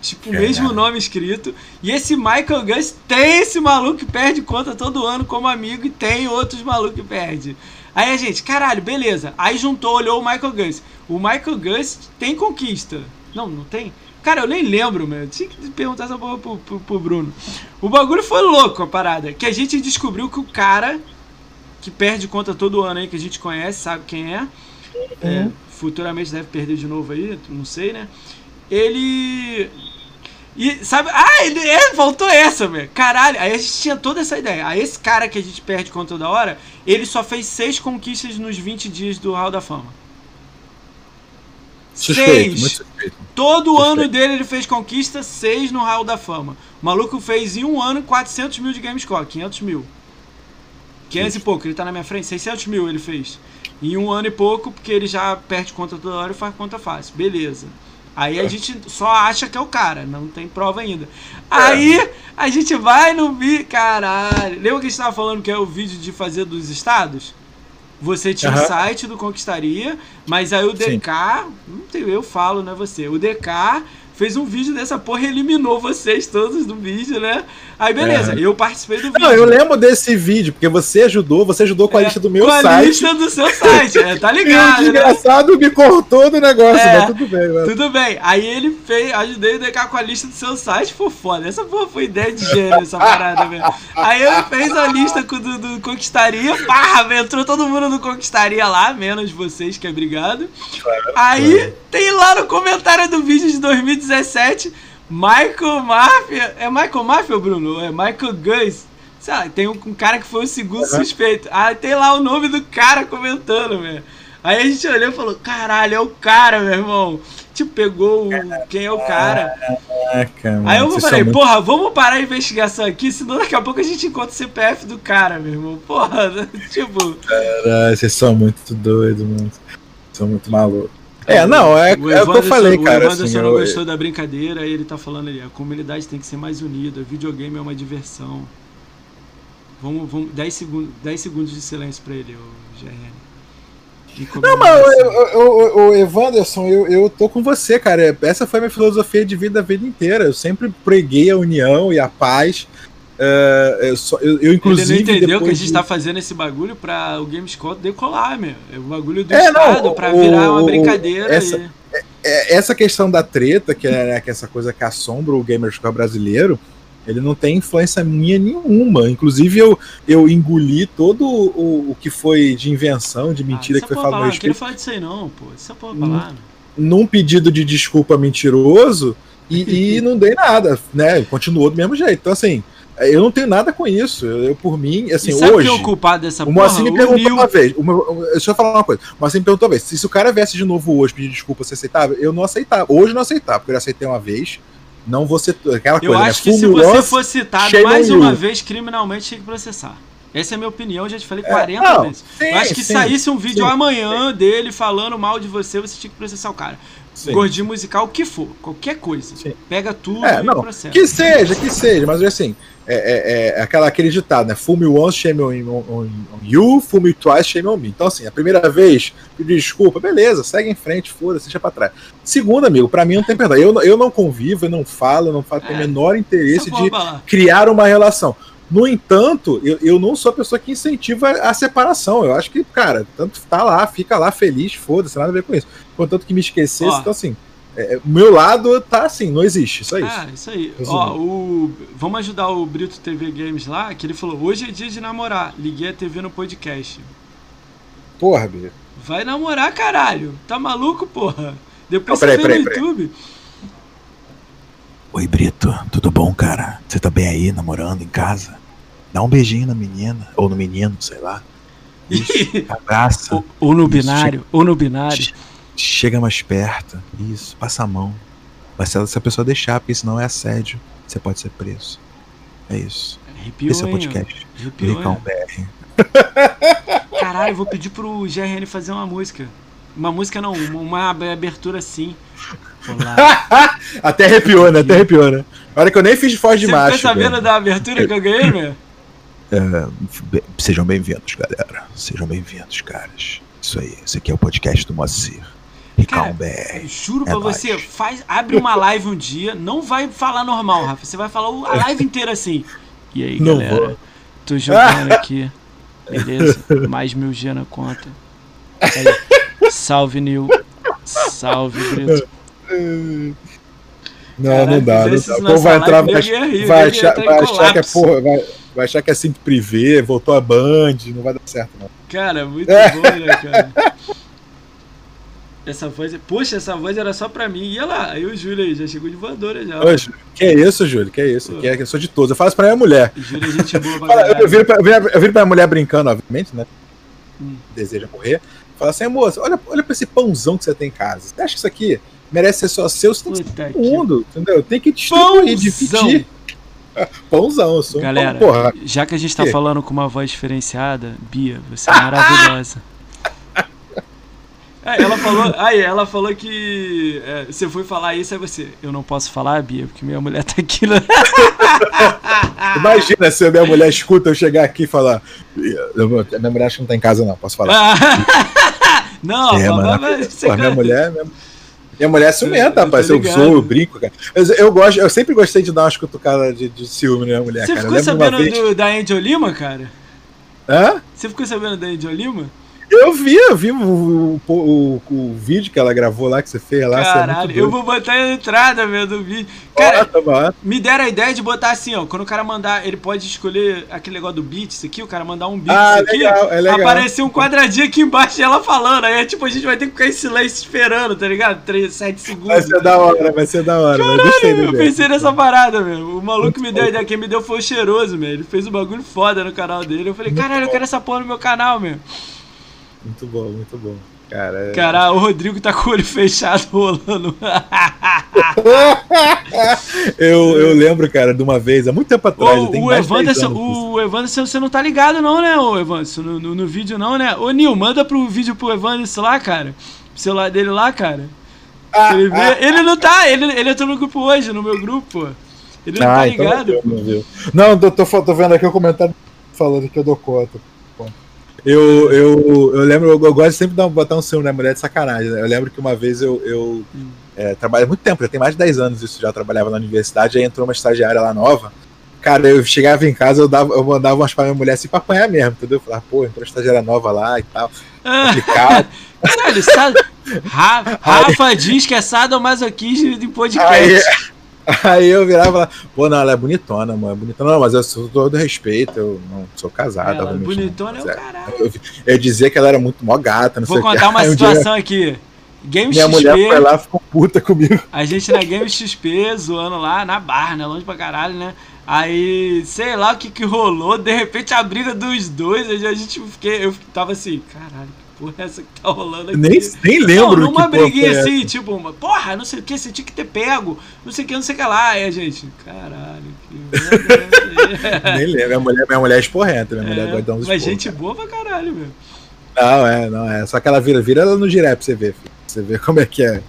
Tipo, o mesmo nome escrito. E esse Michael Gus tem esse maluco que perde conta todo ano como amigo e tem outros malucos que perde. Aí a gente, caralho, beleza. Aí juntou, olhou o Michael Gus. O Michael Gus tem conquista. Não, não tem? Cara, eu nem lembro, meu. Tinha que perguntar essa porra pro, pro, pro, Bruno. O bagulho foi louco a parada. Que a gente descobriu que o cara que perde conta todo ano aí, que a gente conhece, sabe quem é. é uhum. futuramente deve perder de novo aí, não sei, né? Ele e sabe, ah, ele é, voltou essa, velho. Caralho, aí a gente tinha toda essa ideia. Aí esse cara que a gente perde com toda hora, ele só fez seis conquistas nos 20 dias do Hall da Fama. Suspeito, seis. Suspeito. Todo suspeito. ano dele ele fez conquista, seis no Hall da Fama. O maluco fez em um ano 400 mil de GameScore, 500 mil. 500 e pouco, ele tá na minha frente, 600 mil ele fez. Em um ano e pouco, porque ele já perde conta toda hora e faz conta fácil. Beleza. Aí a gente só acha que é o cara, não tem prova ainda. É. Aí a gente vai no vídeo. Caralho. Lembra que a gente tava falando que é o vídeo de fazer dos estados? Você tinha o uhum. site do Conquistaria, mas aí o DK. Tem, eu falo, não é você. O DK fez um vídeo dessa porra e eliminou vocês todos do vídeo, né? Aí beleza, é. eu participei do vídeo. Não, eu lembro desse vídeo, porque você ajudou, você ajudou com a é, lista do meu com site. Com a lista do seu site, é, tá ligado. E o desgraçado né? me cortou do negócio, é, mas tudo bem, mano. Tudo bem. Aí ele fez, ajudei o DK com a lista do seu site, foi foda. Essa porra foi ideia de gênio, essa parada, velho. Aí ele fez a lista do, do, do Conquistaria, pá, entrou todo mundo no Conquistaria lá, menos vocês, que é obrigado. Aí tem lá no comentário do vídeo de 2017 Michael Mafia. É Michael Mafia, Bruno? É Michael Guns. Lá, tem um, um cara que foi o segundo uhum. suspeito. Ah, tem lá o nome do cara comentando, velho. Aí a gente olhou e falou: caralho, é o cara, meu irmão. Tipo, pegou o, quem é o cara. Caraca, Aí eu falei, muito... porra, vamos parar a investigação aqui, senão daqui a pouco a gente encontra o CPF do cara, meu irmão. Porra, tipo. Caralho, vocês são muito doidos, mano. São muito malucos. É, não, é, o é o que eu falei, cara. O Anderson assim, não eu... gostou da brincadeira e ele tá falando ali, a comunidade tem que ser mais unida, videogame é uma diversão. Vamos, vamos 10 segundos, 10 segundos de silêncio pra ele, o GRN. Não, mas o, Evanderson, eu, eu tô com você, cara. Essa foi a minha filosofia de vida a vida inteira. Eu sempre preguei a união e a paz. Uh, eu, só, eu, eu, inclusive. Ele não entendeu que a gente de... tá fazendo esse bagulho pra o Gamescom decolar, meu. É o bagulho do é, Estado não, pra o, virar uma brincadeira. Essa, e... É, é, essa questão da treta, que é, né, que é essa coisa que assombra o Gamerscore brasileiro, ele não tem influência minha nenhuma. Inclusive, eu, eu engoli todo o, o que foi de invenção, de mentira ah, que foi falado. Não queria falar disso aí, não, pô. Isso é porra falar. Num pedido de desculpa mentiroso e, e não dei nada, né? Continuou do mesmo jeito. Então, assim. Eu não tenho nada com isso. Eu, eu por mim, assim, e hoje. o culpado dessa o Moacir me perguntou uma vez. Uma, deixa eu falar uma coisa. O Moacir me perguntou uma vez. Se, se o cara viesse de novo hoje pedir desculpa, você aceitava? Eu não aceitava. Hoje eu não aceitava, porque eu aceitei uma vez. Não vou ser. Aquela eu coisa, né? acho né? que se você for citado mais uma you. vez criminalmente, tinha que processar. Essa é a minha opinião, já te falei 40 é, não, vezes. Sim, eu acho que sim, saísse um vídeo sim, amanhã dele falando mal de você, você tinha que processar o cara. Sim. Gordinho musical, o que for, qualquer coisa. Pega tudo é, não. Que seja, que seja, mas assim, é, é, é, aquela, aquele ditado, né? Fool me once, shame on, on, on, you, fool me twice, shame on me. Então, assim, a primeira vez, pedir desculpa, beleza, segue em frente, foda-se, deixa pra trás. Segundo, amigo, pra mim não tem perdão. Eu, eu não convivo, eu não falo, eu não faço, tenho o é. menor interesse de criar uma relação. No entanto, eu, eu não sou a pessoa que incentiva a separação. Eu acho que, cara, tanto tá lá, fica lá feliz, foda-se, nada a ver com isso. Contanto que me esquecesse, Ó, então assim. É, meu lado tá assim, não existe, só isso. Ah, isso aí. Ó, o, vamos ajudar o Brito TV Games lá, que ele falou: hoje é dia de namorar. Liguei a TV no podcast. Porra, Bia. Vai namorar, caralho. Tá maluco, porra? Depois não, você vê no YouTube. Oi, Brito, tudo bom, cara? Você tá bem aí, namorando em casa? Dá um beijinho na menina, ou no menino, sei lá. Isso, abraça. Ou, no binário, ou no binário. Chega mais perto. Isso, passa a mão. Mas se, se a pessoa deixar, porque senão é assédio, você pode ser preso. É isso. Arrepiou, Esse é o podcast. Arrepiou, Ricão BR. Caralho, eu vou pedir pro GRN fazer uma música. Uma música não, uma abertura assim. Até arrepiou, né? Até arrepiou, né? Olha que eu nem fiz voz de Você macho. Você tá sabendo da abertura que eu ganhei, meu? É, sejam bem-vindos, galera. Sejam bem-vindos, caras. Isso aí, esse aqui é o podcast do Moacir. Ricão BR. Juro é pra nóis. você, faz, abre uma live um dia, não vai falar normal, Rafa. Você vai falar a live inteira assim. E aí, não galera? Vou. Tô jogando aqui. Beleza? Mais mil G na conta. Aí. Salve, Nil. Salve, Brito. Não, Caraca, não dá. Não dá. O povo vai entrar, vai, rir, vai, achar, vai achar que é porra, vai, vai achar que é sempre privê, voltou a Band, não vai dar certo, não. Cara, muito bom, né, cara? Essa voz, poxa, essa voz era só pra mim. E olha lá, aí o Júlio aí, já chegou de voadora já. Ô, que é isso, Júlio? Que é isso? Que é, que eu sou de todos. Eu faço pra minha mulher. Júlio é gente boa pra eu, viro pra, eu viro pra minha mulher brincando, obviamente, né? Hum. Deseja morrer. Fala assim, moça, olha, olha pra esse pãozão que você tem em casa. Você acha que isso aqui merece ser só seu? Você tem que ser mundo, entendeu? Tem que distribuir, dividir. Pãozão, eu sou Galera, um pão, já que a gente tá que? falando com uma voz diferenciada, Bia, você é maravilhosa. É, ela falou, aí ela falou que é, você foi falar isso, aí você, eu não posso falar, Bia, porque minha mulher tá aqui. Né? Imagina se a minha mulher escuta eu chegar aqui e falar, minha mulher acho que não tá em casa não, posso falar. não, é, mano, pô, minha mulher, minha, Minha mulher é ciumenta, Eu- eu rapaz. Eu sou, eu brinco, cara. Eu, eu gosto, eu sempre gostei de dar umas cutucadas de, de ciúme na minha mulher, Você cara. Eu ficou sabendo vez. do- da Angel Lima, cara? Hã? Você ficou sabendo da Angel Lima? Eu vi, eu vi o, o, o- o vídeo que ela gravou lá, que você fez lá. é Caralho, doido. eu vou botar a entrada, meu, do vídeo. Cara, Bota, bota. me deram a ideia de botar assim, ó. Quando o cara mandar, ele pode escolher aquele negócio do beats aqui, o cara mandar um beats Ah, aqui. legal, é legal. Aparecer um quadradinho aqui embaixo e ela falando. Aí é tipo, a gente vai ter que ficar em silêncio esperando, tá ligado? 3, 7 segundos. Vai ser da hora, vai ser da hora. gostei do Eu pensei nessa parada, meu. O maluco me deu a ideia, quem me deu foi o cheiroso, meu. Ele fez um bagulho foda no canal dele. Eu falei, caralho, eu quero essa porra no meu canal, meu. Muito bom, muito bom. Cara, é- Caralho, o Rodrigo tá com o olho fechado rolando. eu, eu lembro, cara, de uma vez, há muito tempo atrás. Ô, o, mais de 10 Evanderson, o Evanderson, você não tá ligado não, né, o Evanderson? No, no, no vídeo não, né? Ô, Nil, manda pro vídeo pro Evanderson lá, cara. O celular dele lá, cara. Ah, Ele, vê- ele não tá, ele, ele entrou no grupo hoje, no meu grupo, pô. Ele não tá Ah, então ligado. não, viu, não, viu. não tô, tô, tô vendo aqui o comentário falando que eu dou conta. Eu, eu, eu lembro, eu, gosto de sempre dar, botar um ciúme na mulher de sacanagem. Né? Eu lembro que uma vez eu, eu Hum. é, trabalhei há muito tempo, já tem mais de 10 anos isso, já trabalhava na universidade, aí entrou uma estagiária lá nova. Cara, eu chegava em casa, eu, dava, eu mandava umas pra minha mulher assim pra apanhar mesmo, entendeu? Eu falava, pô, entrou uma estagiária nova lá e tal. Complicado. caralho, sado... Ra- Rafa diz que é sadomasoquismo de podcast. aí eu virava e falava, pô, não, ela é bonitona, amor, é bonitona. Não, mas eu sou todo respeito, eu não sou casado. Ela, obviamente, bonitona não, é o caralho. Eu, eu dizia que ela era muito mó gata, não Vou sei o que. contar uma Aí um dia situação aqui. Game Minha mulher foi XP, lá e ficou puta comigo. a gente na Game XP zoando lá na barra, né? Longe pra caralho, né? Aí, sei lá o que que rolou, de repente a briga dos dois, a gente fiquei, eu tava assim, caralho, porra é essa que tá rolando aqui? Nem, nem lembro. Não, numa briguinha foi assim, tipo, uma, porra, não sei o que, você tinha que ter pego, não sei o que, não sei o que lá. A gente, caralho, que merda. Nem lembro. Minha mulher, minha mulher é minha mulher É, gosta de dar uns mas gente cara. boa pra caralho, meu. Não, é, não é. Só que ela vira, vira ela no direct pra você ver, filho. Você vê como é que é.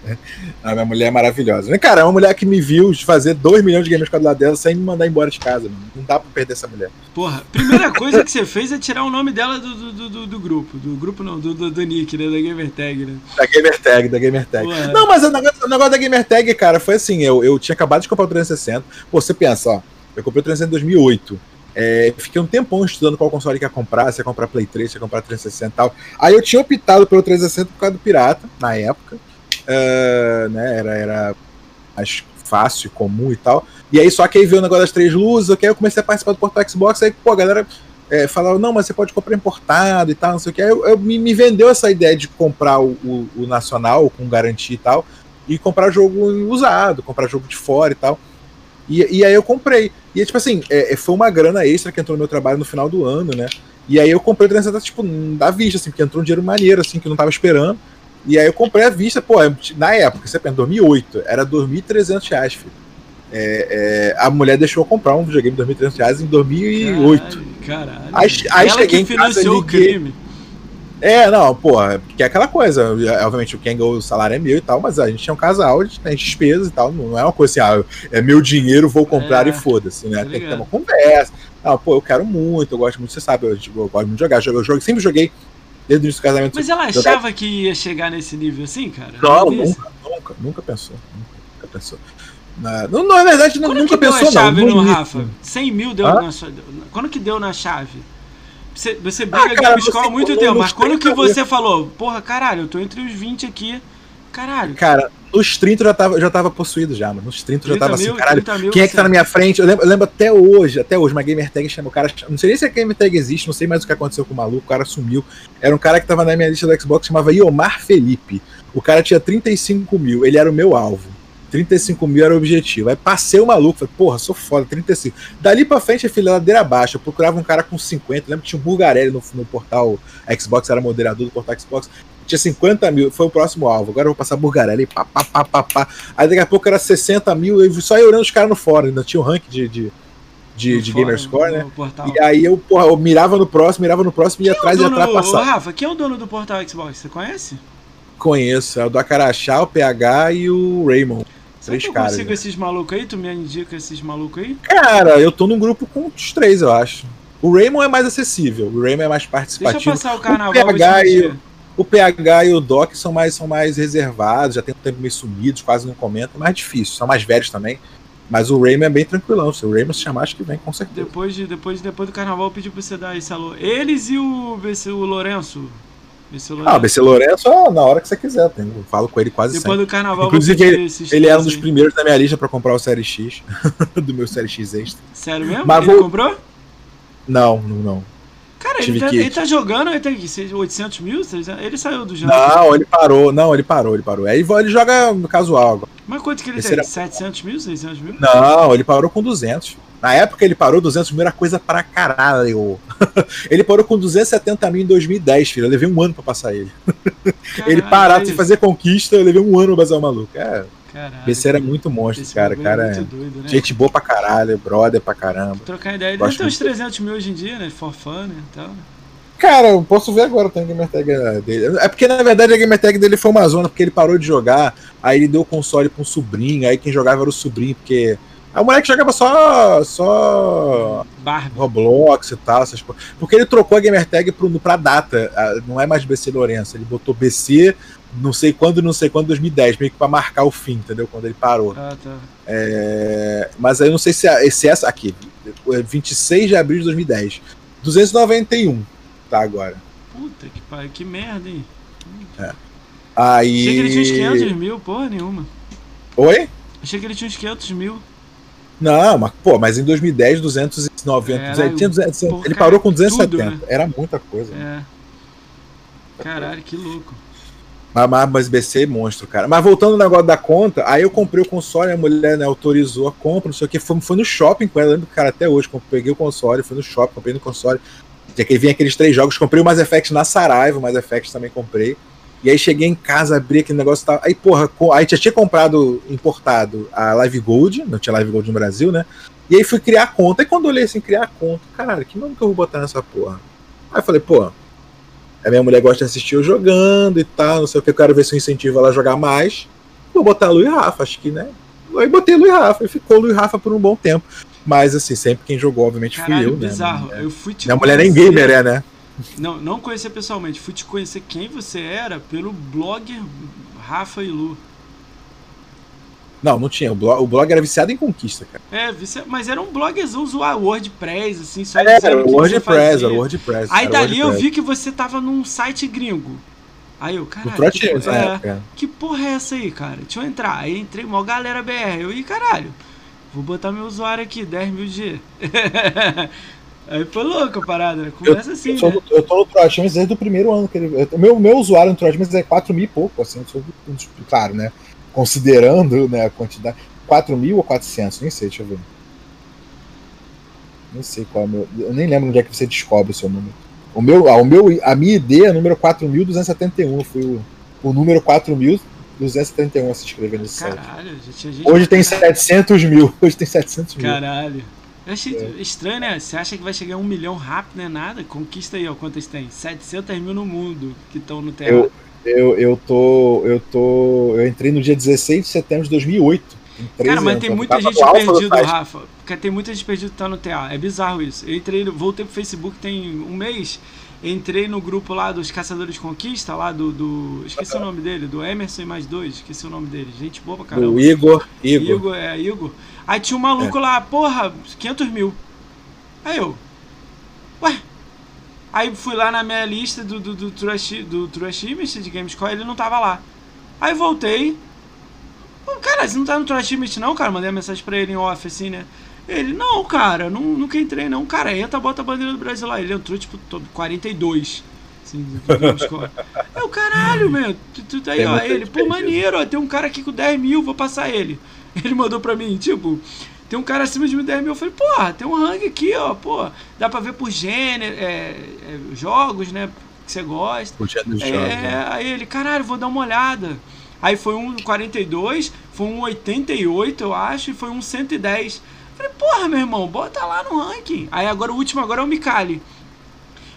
A minha mulher é maravilhosa. Cara, é uma mulher que me viu fazer 2 milhões de games com a lado dela sem me mandar embora de casa. Mano. Não dá pra perder essa mulher. Porra, primeira coisa que você fez é tirar o nome dela do, do, do- do, grupo. Do grupo não, do, do, do Nick, né? Da Gamertag, né? Da Gamer Tag, da Gamer Tag. Ué. Não, mas o negócio, o negócio da Gamer Tag, cara, foi assim: eu, eu tinha acabado de comprar o 360. Pô, você pensa, ó, eu comprei o 360 em 2008. É, fiquei um tempão estudando qual console que ia comprar, se ia comprar Play 3, se ia comprar 360 e tal. Aí eu tinha optado pelo 360 por causa do Pirata, na época. É, né, era, era mais fácil, comum e tal. E aí só que aí veio o negócio das três luzes, ok? Eu comecei a participar do Portal Xbox, aí, pô, a galera é, falava, não, mas você pode comprar importado e tal, não sei o que. Aí eu, eu- me, me vendeu essa ideia de comprar o, o- o nacional com garantia e tal, e comprar jogo usado, comprar jogo de fora e tal. E, e aí eu comprei. E tipo assim, é, é, foi uma grana extra que entrou no meu trabalho no final do ano, né? E aí eu comprei o 360, tipo, da vista, assim, porque entrou um dinheiro maneiro, assim, que eu não tava esperando. E aí eu comprei a vista, pô, na época, você pensa, 2008, era 2.300 reais, filho. É, é, a mulher deixou eu comprar um videogame de 2.300 reais em 2008. Caralho. caralho. Aí- aí Ela cheguei que em casa, financiou o liguei. crime. É, não, porra, porque é aquela coisa, é, obviamente o Ken o salário é meu e tal, mas a gente é um casal, a gente tem despesas e tal, não é uma coisa assim, ah, é meu dinheiro, vou comprar É, e foda-se, né? tá Tem que ter uma conversa. Ah, pô, eu quero muito, eu gosto muito, você sabe, eu, tipo, eu gosto muito de jogar, eu, jogo, sempre joguei desde o início do casamento. Mas ela achava que ia chegar nesse nível assim, cara? Não, Não nunca, nunca, nunca pensou, nunca, nunca pensou. Na, não, na verdade, não, Quando nunca que deu pensou, a chave não. no início. Rafa? 100 mil deu Hã? na sua... Quando que deu na chave? Você, você Ah, briga cara, Gamescom há muito tempo, mas quando que 30 você falou, porra, caralho, eu tô entre os 20 aqui, caralho, Cara, nos 30 eu já tava, eu já tava possuído já, mano. Nos 30 eu já 30 tava mil, assim, caralho, 30 mil Quem é que tá na minha frente? Eu lembro, eu lembro até hoje, até hoje, uma gamer tag chama o cara. Não sei nem se a gamer tag existe, não sei mais o que aconteceu com o maluco, o cara sumiu. Era um cara que tava na minha lista do Xbox, chamava Iomar Felipe. O cara tinha 35 mil, ele era o meu alvo. 35 mil era o objetivo. Aí passei o maluco, falei, porra, sou foda, 35. Dali pra frente, filha, ladeira abaixo. Eu procurava um cara com 50. Lembro que tinha um Bulgarelli no, no portal Xbox, era moderador do portal Xbox. Tinha 50 mil, foi o próximo alvo. Agora eu vou passar Bulgarelli, pá, pá, pá, pá, pá. Aí daqui a pouco era 60 mil, eu só eu olhando os caras no fórum, ainda tinha o rank de, de, de, de Gamerscore, né? Portal. E aí eu, porra, eu mirava no próximo, mirava no próximo, ia Quem é atrás e ia dono- atrás Ô, passar. Rafa, quem é o dono do Portal Xbox? Você conhece? Conheço, é o do Acarachá, o PH e o Raymond. Será Três que eu caras, consigo né? esses malucos aí? Tu me indica esses malucos aí? Cara, eu tô num grupo com os três, eu acho. O Raymond é mais acessível, o Raymond é mais Deixa eu participativo. passar o carnaval PH vou te e. O PH e o Doc são mais, são mais reservados, já tem um tempo meio sumidos, quase não comentam, mais difícil, são mais velhos também. Mas o Raymond é bem tranquilão. Se o Raymond se chamar, acho que vem com certeza. Depois, de, depois, depois do carnaval, eu pedi pra você dar esse alô. Eles e o, o Lourenço. BC Lourenço. Ah, BC Lourenço, na hora que você quiser. Tem, eu falo com ele quase Depois sempre. do carnaval, Inclusive, ele, ele é um dos primeiros da minha lista pra comprar o Série X. do meu Série X extra. Sério mesmo? Mas ele vou... comprou? Não, não, não. Cara, ele tá, ele tá, jogando, ele tem 800 mil? Ele saiu do jogo. Não, ele parou. Não, ele parou, ele parou. Aí ele joga no casual. Mas quanto que ele Esse tem? Era... 700 mil, 600 mil? Não, ele parou com 200. Na época ele parou 200 mil, era coisa pra caralho. ele parou com 270 mil em 2010, filho. Eu levei um ano pra passar ele. Caralho, ele parar de fazer conquista, eu levei um ano pra fazer o maluco. É. Caralho, esse era muito monstro, cara. cara é doido, né? Gente boa pra caralho, brother pra caramba. Trocar ideia. Ele deve ter uns 300 mil hoje em dia, né? For fun, né? Então... Cara, eu posso ver agora a gamer tag dele. É porque na verdade a gamer tag dele foi uma zona, porque ele parou de jogar, aí ele deu o console pra um sobrinho, aí quem jogava era o sobrinho, porque. Aí o moleque jogava só. só. Roblox e tal, essas coisas. Porque ele trocou a gamer tag pro, pra data. Não é mais BC Lourenço, ele botou BC não sei quando, não sei quando, 2010, meio que pra marcar o fim, entendeu? Quando ele parou. Ah, tá. É, mas aí eu não sei se, se essa aqui, 26 de abril de 2010. 291, tá agora. Puta que pariu, que merda, hein? É. Aí... Achei que ele tinha uns 500 mil, porra nenhuma. Oi? Achei que ele tinha uns 500 mil. Não, mas, pô, mas em 2010, 290. Era, ele, tinha 200, ele parou com 270. Tudo, né? Era muita coisa. É. Caralho, que louco. Mas, mas BC é monstro, cara. Mas voltando ao negócio da conta, aí eu comprei o console, a mulher né, autorizou a compra, não sei o que. Foi, foi no shopping com ela, lembro, cara, até hoje. Peguei o console, fui no shopping, comprei no console. Já que vinha aqueles três jogos, comprei o Mass Effect na Saraiva, o Mass Effect também comprei. E aí cheguei em casa, abri aquele negócio e tal. Aí, porra, aí já tinha comprado importado a Live Gold, não tinha Live Gold no Brasil, né? E aí fui criar a conta. E quando eu olhei assim, criar a conta, caralho, que nome que eu vou botar nessa porra? Aí falei, pô, a minha mulher gosta de assistir eu jogando e tal, não sei o que, eu quero ver se eu incentivo ela a jogar mais. Vou botar Lu e Rafa, acho que, né? Aí botei Lu e Rafa, e ficou Lu e Rafa por um bom tempo. Mas, assim, sempre quem jogou, obviamente, Caralho, fui eu, bizarro. né? Eu fui te Minha mulher nem gamer é, né? Não, não conhecer pessoalmente. Fui te conhecer quem você era pelo blog Rafa e Lu. Não, não tinha. O blog, o blog era viciado em conquista, cara. É, mas era um blogzão zoar WordPress, assim, só é, era o WordPress, era WordPress. Aí dali WordPress. eu vi que você tava num site gringo. Aí eu, caralho. Que, que, porra, é, é. que porra é essa aí, cara? Deixa eu entrar. Aí entrei, mó galera BR. Eu, e caralho, vou botar meu usuário aqui, 10 mil G. Aí foi louco a parada, né? Começa eu, assim. Eu, né? eu tô no Trolltimes desde o primeiro ano que ele. meu, meu usuário no Trolltimes é 4 mil e pouco, assim, claro, né? Considerando né, a quantidade. 4 mil ou 400? Nem sei, deixa eu ver. Nem sei qual é o meu. Eu nem lembro onde é que você descobre o seu número. O meu, ah, o meu, a minha ID é número 4.271. Foi o, o número 4.271 a se inscrever nesse Caralho, site. Gente Hoje tem 700 mil. Hoje tem 700 mil. Caralho. Eu achei é. estranho, né? Você acha que vai chegar a um milhão rápido, né? Nada. Conquista aí, ó. Quantas tem? 700 mil no mundo que estão no teatro. Eu, eu, eu tô. Eu tô. Eu entrei no dia 16 de setembro de 2008. Cara, mas tem muita gente perdida, Rafa. Porque tem muita gente perdida que tá no TA. É bizarro isso. Eu entrei, voltei pro Facebook tem um mês. Entrei no grupo lá dos Caçadores de Conquista, lá do. do esqueci o nome dele, do Emerson e mais dois, esqueci o nome dele. Gente boa pra caramba. Do Igor. Igor. Igor, é, Igor. Aí tinha um maluco é. lá, porra, 500 mil. Aí eu. Ué? Aí fui lá na minha lista do, do, do, Trash, do Trash Image de Gamescore, ele não tava lá. Aí voltei, Cara, você não tá no Trash Limit não, cara? Mandei uma mensagem pra ele em off, assim, né? Ele, não, cara, não, nunca entrei não. Cara, entra, bota a bandeira do Brasil lá. Ele entrou, tipo, todo 42. Assim, é o caralho, meu. Tu, tu, aí, ó, ele, pô, maneiro, ó, tem um cara aqui com 10 mil, vou passar ele. Ele mandou pra mim, tipo, tem um cara acima de mim 10 mil. Eu falei, porra, tem um ranking aqui, ó, pô. Dá pra ver por gênero, é, é, jogos, né? Que você gosta. Por gênero é, jogos, né? Aí ele, caralho, vou dar uma olhada. Aí foi um 42, foi um 88, eu acho, e foi um 110. Falei, porra, meu irmão, bota lá no ranking. Aí agora o último agora é o Mikali.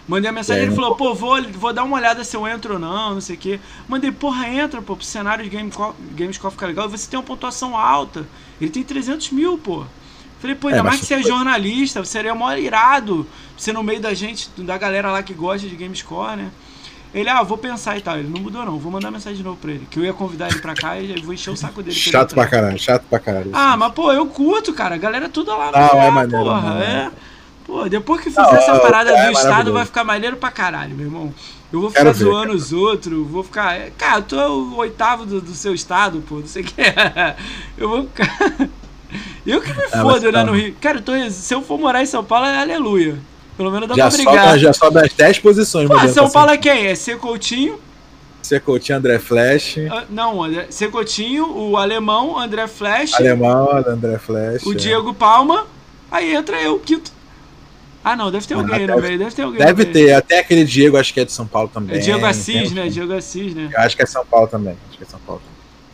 Mandei a mensagem, é. ele falou, pô, vou, vou dar uma olhada se eu entro ou não, não sei o quê. Mandei, porra, entra, pô, pro cenário de Game Gamescom ficar legal. E você tem uma pontuação alta. Ele tem 300 mil, pô. Falei, pô, ainda é, mais que você é jornalista, você seria maior irado. Você no meio da gente, da galera lá que gosta de Gamescore, né? Ele, ah, vou pensar e tal. Ele não mudou, não. Vou mandar mensagem de novo pra ele. Que eu ia convidar ele pra cá e vou encher o saco dele. Chato pra caralho, chato pra caralho. Ah, mas pô, eu curto, cara. A galera tudo lá no Ah, lugar, é maneiro, porra. É. Pô, depois que fizer Não, essa é, parada é do Estado, maravilhoso. vai ficar maneiro pra caralho, meu irmão. Eu vou ficar Quero ver, zoando quero os outros, vou ficar. é, Cara, eu tô o oitavo do, do seu estado, pô, não sei o que. Eu vou ficar. Eu que me Ah, mas né, tá. no Rio. Cara, eu tô, se eu for morar em São Paulo, é aleluia. Pelo menos dá Já pra brigar. sobe, já sobe as 10 posições. Pô, São pra Paulo é quem? É C. Coutinho? Você Coutinho, André Flash, Ah, Não, André- C. Coutinho, o alemão, André Flash, Alemão, André Flash. o é. Diego Palma. Aí entra eu, quinto. Ah, não, deve ter alguém no deve- meio, deve ter alguém Deve ter, até aquele Diego, acho que é de São Paulo também. É Diego Assis, né? Diego Assis, né? Eu acho que é São Paulo também. Acho que é São Paulo.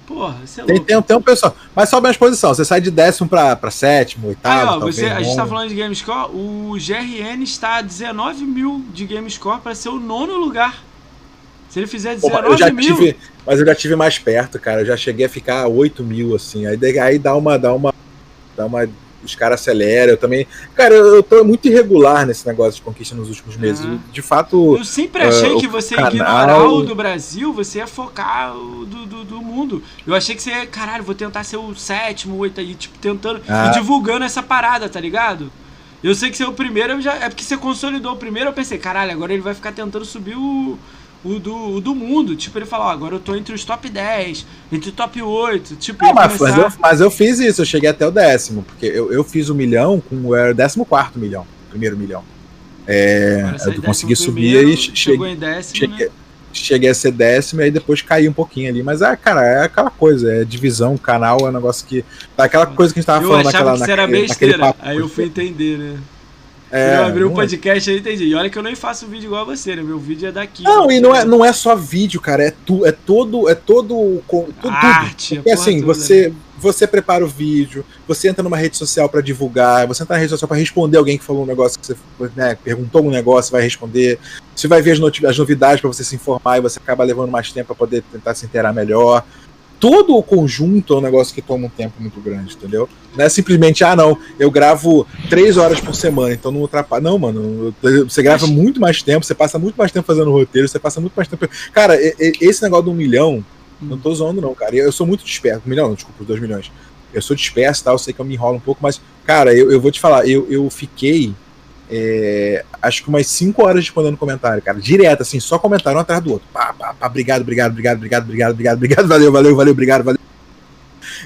Porra, você é Tem, louco. tem, tem um pessoal. Mas sobe as posições. Você sai de décimo pra, pra sétimo, oitavo. Aí, ó, talvez, você, a gente tá falando de GameScore, o GRN está a 19 mil de GameScore para ser o nono lugar. Se ele fizer Pô, 19 eu já mil. tive, mas eu já tive mais perto, cara. Eu já cheguei a ficar a 8 mil, assim. Aí, aí dá uma. Dá uma. Dá uma. Os caras aceleram. Eu também. Cara, eu, eu tô muito irregular nesse negócio de conquista nos últimos meses. Ah. De fato. Eu sempre achei Ah, que você canal- ignorar o do Brasil, você ia focar o do, do, do mundo. Eu achei que você ia, caralho, vou tentar ser o sétimo, oito aí, tipo, tentando Ah. e divulgando essa parada, tá ligado? Eu sei que você é o primeiro, já, é porque você consolidou o primeiro, eu pensei, caralho, agora ele vai ficar tentando subir o, o, do, o do mundo. Tipo, ele falou, ó, agora eu tô entre os top 10, entre o top 8, tipo, Não, mas, mas, começar- eu, mas eu fiz isso, eu cheguei até o décimo, porque eu, eu fiz o milhão com o décimo quarto milhão, primeiro milhão. É, você é eu consegui subir e chegou cheguei, em décimo, cheguei, né? cheguei a ser décimo e aí depois caí um pouquinho ali. Mas, é, cara, é aquela coisa, é divisão, canal, é um negócio que. Tá aquela coisa que a gente tava Eu falando naquela, que isso era naquele, naquele besteira, papo. aí eu fui entender, né? É, eu abri um é- podcast aí entendi. E olha que eu nem faço vídeo igual a você, né? Meu vídeo é daqui. Não, e não é, não é só vídeo, cara, é, tu, é todo, é todo, tudo, Arte, Porque porra assim, toda, você, né? você prepara o vídeo, você entra numa rede social pra divulgar, você entra na rede social pra responder alguém que falou um negócio que você né, perguntou um negócio, vai responder. Você vai ver as, as novidades pra você se informar e você acaba levando mais tempo pra poder tentar se inteirar melhor. Todo o conjunto é um negócio que toma um tempo muito grande, entendeu? Não é simplesmente, ah, não, eu gravo três horas por semana, então não ultrapassa. Não, mano, você grava muito mais tempo, você passa muito mais tempo fazendo roteiro, você passa muito mais tempo. Cara, esse negócio do um milhão, não tô zoando, não, cara. Eu sou muito disperso. Um milhão, não, desculpa, os dois milhões. Eu sou disperso, tá? Eu sei que eu me enrolo um pouco, mas, cara, eu, eu vou te falar, eu, eu fiquei. É, acho que umas 5 horas respondendo comentário, cara. Direto, assim, só comentário um atrás do outro. Pá, pá, pá, obrigado, obrigado, obrigado, obrigado, obrigado, obrigado, obrigado, valeu, valeu, valeu, obrigado, valeu.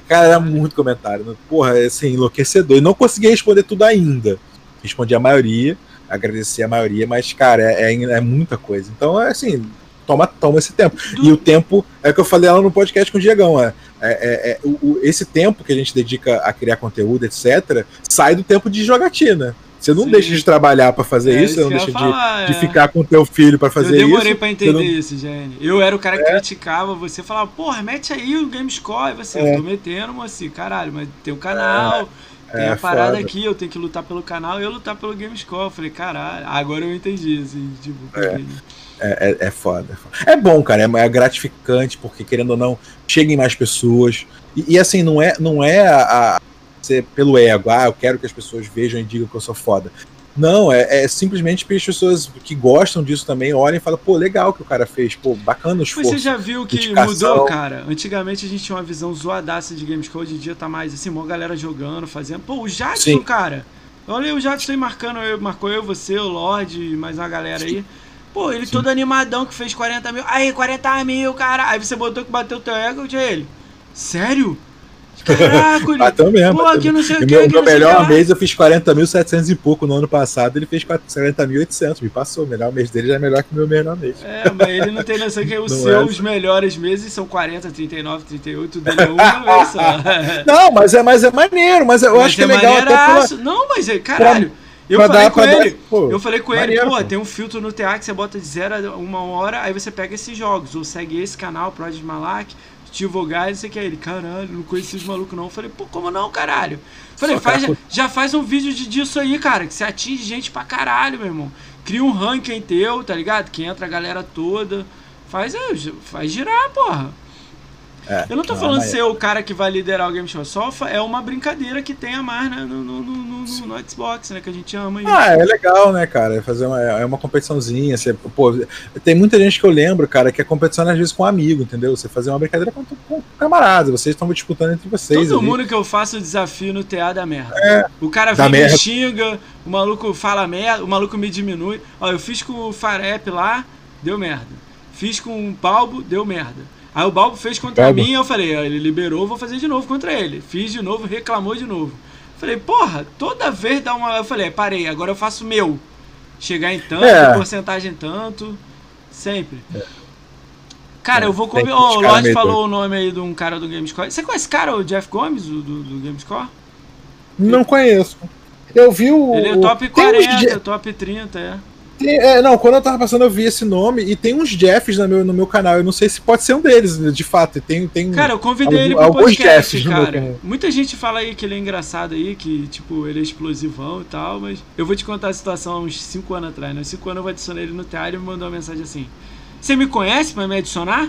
Cara, era muito comentário. né? Porra, assim, enlouquecedor. E não consegui responder tudo ainda. Respondi a maioria, agradeci a maioria, mas, cara, é, é, é muita coisa. Então, é assim, toma, toma esse tempo. E o tempo, é o que eu falei lá no podcast com o Diegão, é, é, é- é, o- esse tempo que a gente dedica a criar conteúdo, etc., sai do tempo de jogatina. Você não Sim. deixa de trabalhar pra fazer É isso, você não deixa de, falar, de é. ficar com o teu filho pra fazer eu demorei isso. pra você entender não- isso, Jane. Eu era o cara que criticava você, falava, porra, mete aí o GameScore. E você, É. eu tô metendo, moço, caralho, mas tem o canal, tem é a parada foda. aqui, eu tenho que lutar pelo canal e eu lutar pelo GameScore. Eu falei, caralho, agora eu entendi, assim, tipo, porque- É, é, é foda. é foda. É bom, cara, é, é gratificante, porque querendo ou não, cheguem mais pessoas. E, e, assim, não é, não é a, a- ser pelo ego, ah, eu quero que as pessoas vejam e digam que eu sou foda. Não, é, é simplesmente para as pessoas que gostam disso também olhem e falam, pô, legal que o cara fez, pô, bacana o esforço. Você já viu que dedicação. mudou, cara? Antigamente a gente tinha uma visão zoadaça de Gamescom, hoje em dia tá mais assim, uma galera jogando, fazendo. Pô, o Jadson, Sim. cara. Olha o Jadson aí marcando, eu, marcou eu, você, o Lorde mais uma galera aí. Pô, ele todo animadão que fez 40 mil. Aí, 40 mil, cara. Aí você botou que bateu teu ego de ele. Sério? Caraca, ele. Bateu mesmo. Pô, que não sei o que. Meu, meu o melhor mês eu fiz 40.700 e pouco no ano passado, ele fez 40.800, me passou. O melhor mês dele já é melhor que o meu melhor mês. É, mas ele não tem noção que os Não seus é. melhores meses são 40, 39, 38, o dele é uma vez só. Não, mas é, mas é maneiro, mas eu Mas acho que é legal até pela. Não, mas é, caralho. Eu pra falei dar- com pra dar- ele. pô, eu falei com ele, maneiro, pô, pô. tem um filtro no TA que você bota de 0 a uma hora, aí você pega esses jogos. Ou segue esse canal, Project Malak, Steve Guy, não sei que. Aí Ele, caralho, não conheci os malucos não. Eu falei, pô, como não, caralho? Eu Falei, Só faz, cara- já faz um vídeo de, disso aí, cara, que você atinge gente pra caralho, meu irmão. Cria um ranking teu, tá ligado? Que entra a galera toda. Faz, é, faz girar, porra. É, eu não tô falando ser o cara que vai liderar o Game Show, só é uma brincadeira que tem a mais né, no, no, no, no, Xbox, né? Que a gente ama. Isso. Ah, é legal, né, cara? Fazer uma, é uma competiçãozinha. Você, pô, tem muita gente que eu lembro, cara, que é competição às vezes com um amigo, entendeu? Você fazer uma brincadeira com, com camaradas, vocês estão disputando entre vocês. Todo ali. mundo que eu faço o desafio no TA da merda. É, o cara vem me xinga, o maluco fala merda, o maluco me diminui. Ó, eu fiz com o Farep lá, deu merda. Fiz com o Balbo, deu merda. Aí o Balbo fez contra Balbo. mim, eu falei, ele liberou, vou fazer de novo contra ele. Fiz de novo, reclamou de novo. Falei, porra, toda vez dá uma. Eu falei, parei, agora eu faço meu. Chegar em tanto, é. porcentagem tanto. Sempre. É. Cara, é, eu vou comer. Oh, o Lorde falou o nome aí de um cara do Gamescore. Você conhece esse cara, o Jeff Gomes, do, do, do Gamescore? Não conheço. Eu vi o. Ele é top 40, top 30, é. Tem, é, não, quando eu tava passando, eu vi esse nome e tem uns Jeffs no meu, no meu canal. Eu não sei se pode ser um deles, de fato. Tem, tem cara, eu convidei algum, ele pro alguns podcast, Jeffs cara. Muita gente fala aí que ele é engraçado aí, que, tipo, ele é explosivão e tal, mas eu vou te contar a situação há uns 5 anos atrás, né? 5 anos eu adicionei ele no teatro e me mandou uma mensagem assim: Você me conhece pra me adicionar?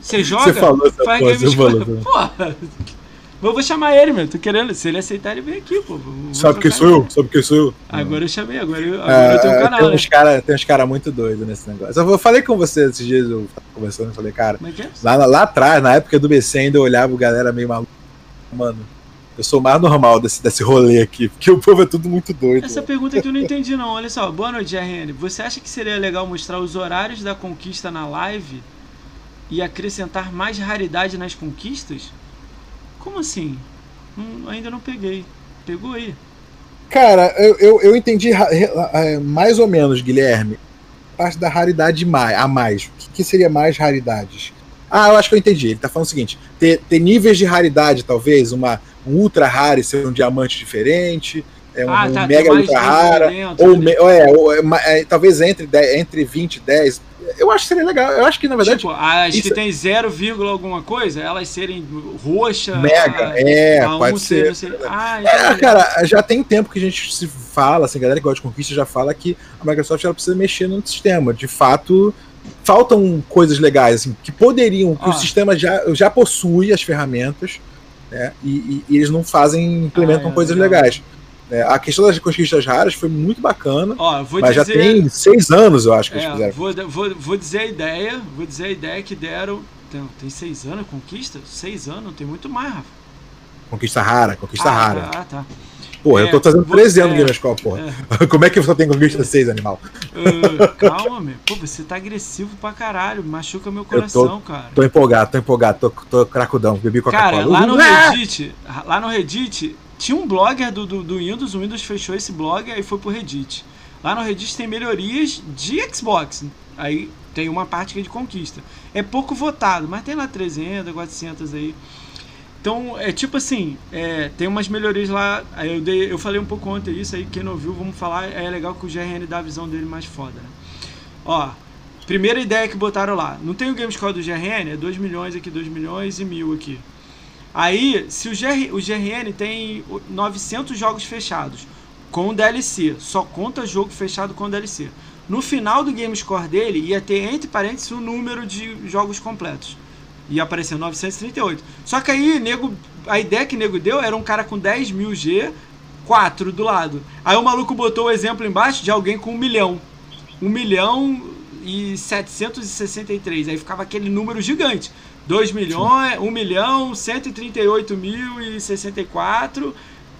Você joga? Você falou essa Faz coisa, falou. Porra, eu vou chamar ele, meu. Tô querendo. Se ele aceitar, ele vem aqui, pô. Sabe que sou eu? Sabe que sou eu? Agora eu chamei, agora eu, agora eu tenho um é, canal. Tem uns né? caras cara, cara muito doidos nesse negócio. Eu falei com você esses dias, eu tava conversando, eu falei, cara, é é lá, lá atrás, na época do BC, ainda eu olhava o galera meio maluco. Mano, eu sou mais normal desse, desse rolê aqui, porque o povo é tudo muito doido. Essa mano. pergunta que eu não entendi, não. Olha só, boa noite, RN. Você acha que seria legal mostrar os horários da conquista na live e acrescentar mais raridade nas conquistas? Como assim? Hum, ainda não peguei. Pegou aí. Cara, eu, eu, eu entendi é, mais ou menos, Guilherme. Parte da raridade a mais. O que, que seria mais raridades? Ah, eu acho que eu entendi. Ele tá falando o seguinte: ter, ter níveis de raridade, talvez, uma, um ultra raro e ser um diamante diferente, é um, ah, tá, mega ultra rara, ou, me, é, ou é, é, talvez entre, entre 20 e 10, eu acho que seria legal. Eu acho que, na verdade. Tipo, as isso... que tem 0, alguma coisa, elas serem roxa. Mega, a, é, a pode ser. ser ah, é, cara, já tem tempo que a gente se fala, assim, a galera que gosta de conquista já fala que a Microsoft ela precisa mexer no sistema. De fato, faltam coisas legais, assim, que poderiam, que ah. o sistema já, já possui as ferramentas, né? E, e, e eles não fazem, implementam ah, é, coisas legal. legais. É, a questão das conquistas raras foi muito bacana. Ó, mas dizer... já tem seis anos, eu acho, que é, eles fizeram. Vou, vou, vou dizer a ideia, vou dizer a ideia que deram. Tem, tem seis anos conquista? Seis anos? Tem muito mais, Rafa. Conquista rara, conquista ah, rara. Ah, tá. Pô, é, eu tô fazendo 13 anos é, Game School, porra. É. Como é que você tem conquista 6, animal? Uh, calma, meu. Pô, você tá agressivo pra caralho. Machuca meu coração, tô, cara. Tô empolgado, tô empolgado. Tô, tô cracudão. Bebi Coca-Cola. Cara, lá no Reddit, lá no Reddit, tinha um blogger do, do, do Windows, o Windows fechou esse blog e foi pro Reddit. Lá no Reddit tem melhorias de Xbox. Aí tem uma parte que é de conquista. É pouco votado, mas tem lá 300, 400 aí. Então, é tipo assim, é, tem umas melhorias lá. Eu, dei, eu falei um pouco ontem isso aí, quem não viu, vamos falar. É legal que o GRN dá a visão dele mais foda, né? Ó, primeira ideia que botaram lá. Não tem o Gamescore do GRN? É 2 milhões aqui, 2 milhões e mil aqui. Aí, se o, GR, o GRN tem 900 jogos fechados com DLC, só conta jogo fechado com DLC. No final do game score dele ia ter entre parênteses o número de jogos completos. Ia aparecer 938. Só que aí, nego, a ideia que nego deu era um cara com 10 mil G, 4 do lado. Aí o maluco botou o exemplo embaixo de alguém com 1 milhão. 1 milhão e 763. Aí ficava aquele número gigante. 2 milhões, 1 milhão, 138 mil e 64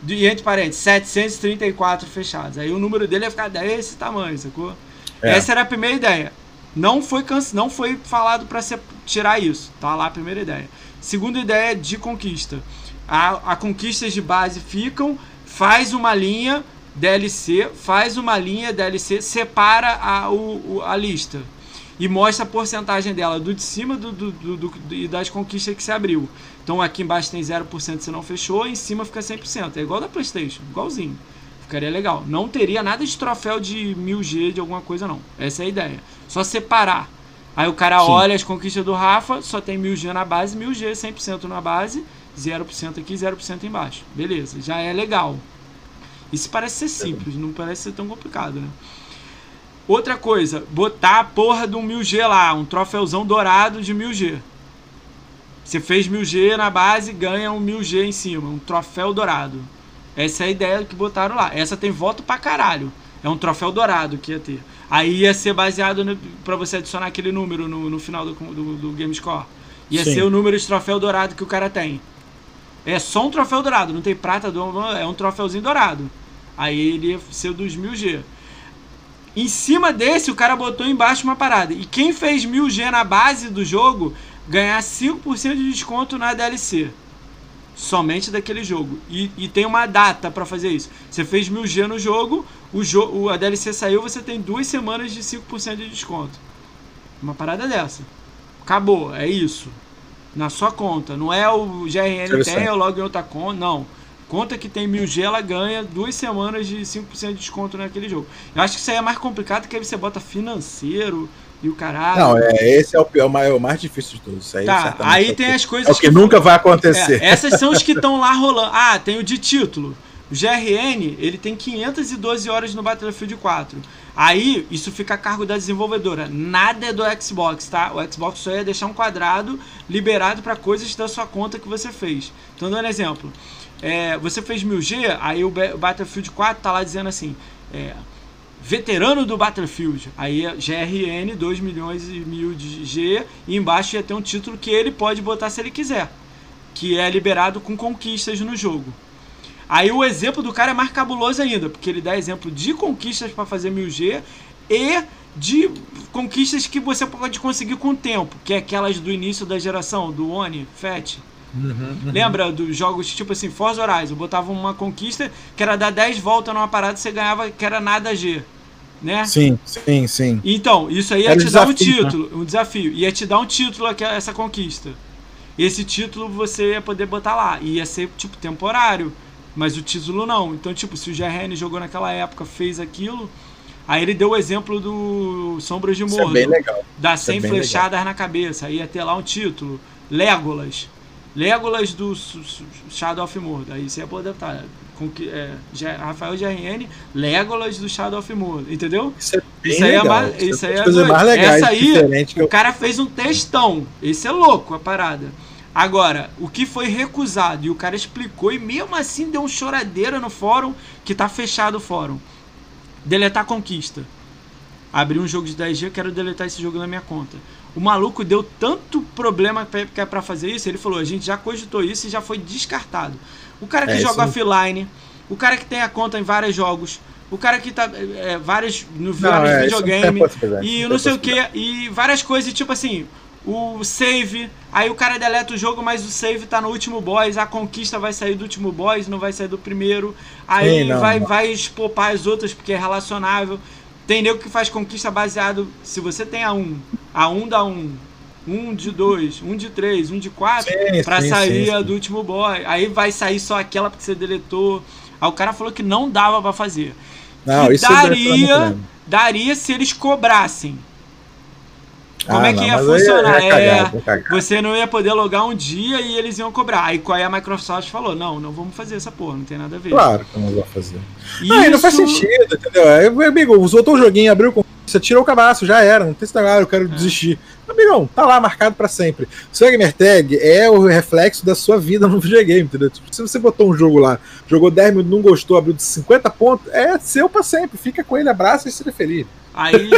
e entre parênteses, 734 fechados. Aí o número dele ia ficar desse tamanho, sacou? É. Essa era a primeira ideia. Não foi, canse... não foi falado para tirar isso. Tá lá a primeira ideia. Segunda ideia de conquista. A, a conquistas de base ficam, faz uma linha DLC, faz uma linha DLC, separa a, o, a lista e mostra a porcentagem dela do de cima do, do, do, do e das conquistas que se abriu. Então aqui embaixo tem 0% se não fechou, em cima fica 100%. É igual da PlayStation, igualzinho. Ficaria legal. Não teria nada de troféu de 1000G de alguma coisa, não. Essa é a ideia. Só separar. Aí o cara Sim. olha as conquistas do Rafa, só tem 1000G na base, 1000G, 100% na base, 0% aqui, 0% embaixo. Beleza, já é legal. Isso parece ser simples, não parece ser tão complicado, né? Outra coisa, botar a porra de um 1000G lá, um troféuzão dourado de 1000G. Você fez 1000G na base, ganha um 1000G em cima, um troféu dourado. Essa é a ideia que botaram lá. Essa tem voto pra caralho. É um troféu dourado que ia ter. Aí ia ser baseado no, pra você adicionar aquele número no, no final do, do, do Game Score. Ia Sim. ser o número de troféu dourado que o cara tem. É só um troféu dourado, não tem prata, é um troféuzinho dourado. Aí ele ia ser dos 1000G. Em cima desse, o cara botou embaixo uma parada. E quem fez 1000G na base do jogo ganhar 5% de desconto na DLC. Somente daquele jogo. E, e tem uma data para fazer isso. Você fez 1000G no jogo, o jogo, a DLC saiu, você tem duas semanas de 5% de desconto. Uma parada dessa. Acabou, é isso. Na sua conta. Não é o GRN tem, eu logo em outra conta. Não. Conta que tem 1000G, ela ganha duas semanas de 5% de desconto naquele jogo. Eu acho que isso aí é mais complicado, que aí você bota financeiro e o caralho. Não, é, esse é o pior, é o mais difícil de todos. Aí, tá, aí é tem as coisas. É o que, que nunca vai acontecer. É, essas são os que estão lá rolando. Ah, tem o de título. O GRN, ele tem 512 horas no Battlefield 4. Aí, isso fica a cargo da desenvolvedora. Nada é do Xbox, tá? O Xbox só ia deixar um quadrado liberado para coisas da sua conta que você fez. Então, dando um exemplo é, você fez 1000G, aí o Battlefield 4 tá lá dizendo assim, é, veterano do Battlefield, aí é GRN 2 milhões e mil de G, e embaixo ia ter um título que ele pode botar se ele quiser, que é liberado com conquistas no jogo. Aí o exemplo do cara é mais cabuloso ainda, porque ele dá exemplo de conquistas para fazer 1000G e de conquistas que você pode conseguir com o tempo, que é aquelas do início da geração, do Oni, FAT. Uhum, uhum. Lembra dos jogos tipo assim, Forza Horizon? Botava uma conquista que era dar 10 voltas numa parada e você ganhava que era nada G. Né? Sim, sim, sim. Então, isso aí ia era te dar um título, né? um desafio. Ia te dar um título essa conquista. Esse título você ia poder botar lá. E ia ser, tipo, temporário. Mas o título não. Então, tipo, se o GRN jogou naquela época, fez aquilo. Aí ele deu o exemplo do Sombras de Morro. É bem legal. Da 100 é flechadas legal. na cabeça. Aí ia ter lá um título. Legolas. Legolas do Shadow of Mordor. Aí você ia poder botar. Com que, é, Rafael GRN, Legolas do Shadow of Mordor. Entendeu? Isso, é isso aí é mais. Isso aí é mais legais, Essa aí, o eu... cara fez um textão. Esse é louco a parada. Agora, o que foi recusado e o cara explicou e mesmo assim deu um choradeira no fórum que tá fechado o fórum. Deletar conquista. Abri um jogo de 10G, quero deletar esse jogo na minha conta. O maluco deu tanto problema que é pra fazer isso, ele falou: a gente já cogitou isso e já foi descartado. O cara que é, joga sim. offline, o cara que tem a conta em vários jogos, o cara que tá. É, vários, no vários é, videogame, e não sei o que, e várias coisas, tipo assim, o save, aí o cara deleta o jogo, mas o save tá no último boss, a conquista vai sair do último boss, não vai sair do primeiro, aí Sim, não, vai, não. vai expopar as outras porque é relacionável. Tem nego que faz conquista baseado. Se você tem a 1, a 1 dá 1, 1 de 2, 1 de 3, 1 de 4, pra sim, sair sim, sim. do último boy. Aí vai sair só aquela porque você deletou. Aí o cara falou que não dava para fazer. Não, que isso daria, daria se eles cobrassem. Como ah, é que não, ia funcionar? Ia, ia é, você não ia poder logar um dia e eles iam cobrar. Aí qual é a Microsoft falou: não, não vamos fazer essa porra, não tem nada a ver. Claro que não vou fazer. Isso... Não, não faz sentido, entendeu? Aí, amigo, usou o joguinho, abriu com. Você tirou o cabaço, já era, não tem esse negócio, eu quero é. desistir. Amigão, tá lá marcado para sempre. Seu gamer tag é o reflexo da sua vida no videogame, entendeu? Tipo, se você botou um jogo lá, jogou 10 minutos, não gostou, abriu de 50 pontos, é seu para sempre. Fica com ele, abraça e seja feliz. Aí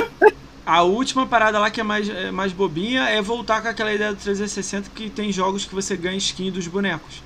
A última parada lá que é mais, é mais bobinha é voltar com aquela ideia do 360 que tem jogos que você ganha skin dos bonecos.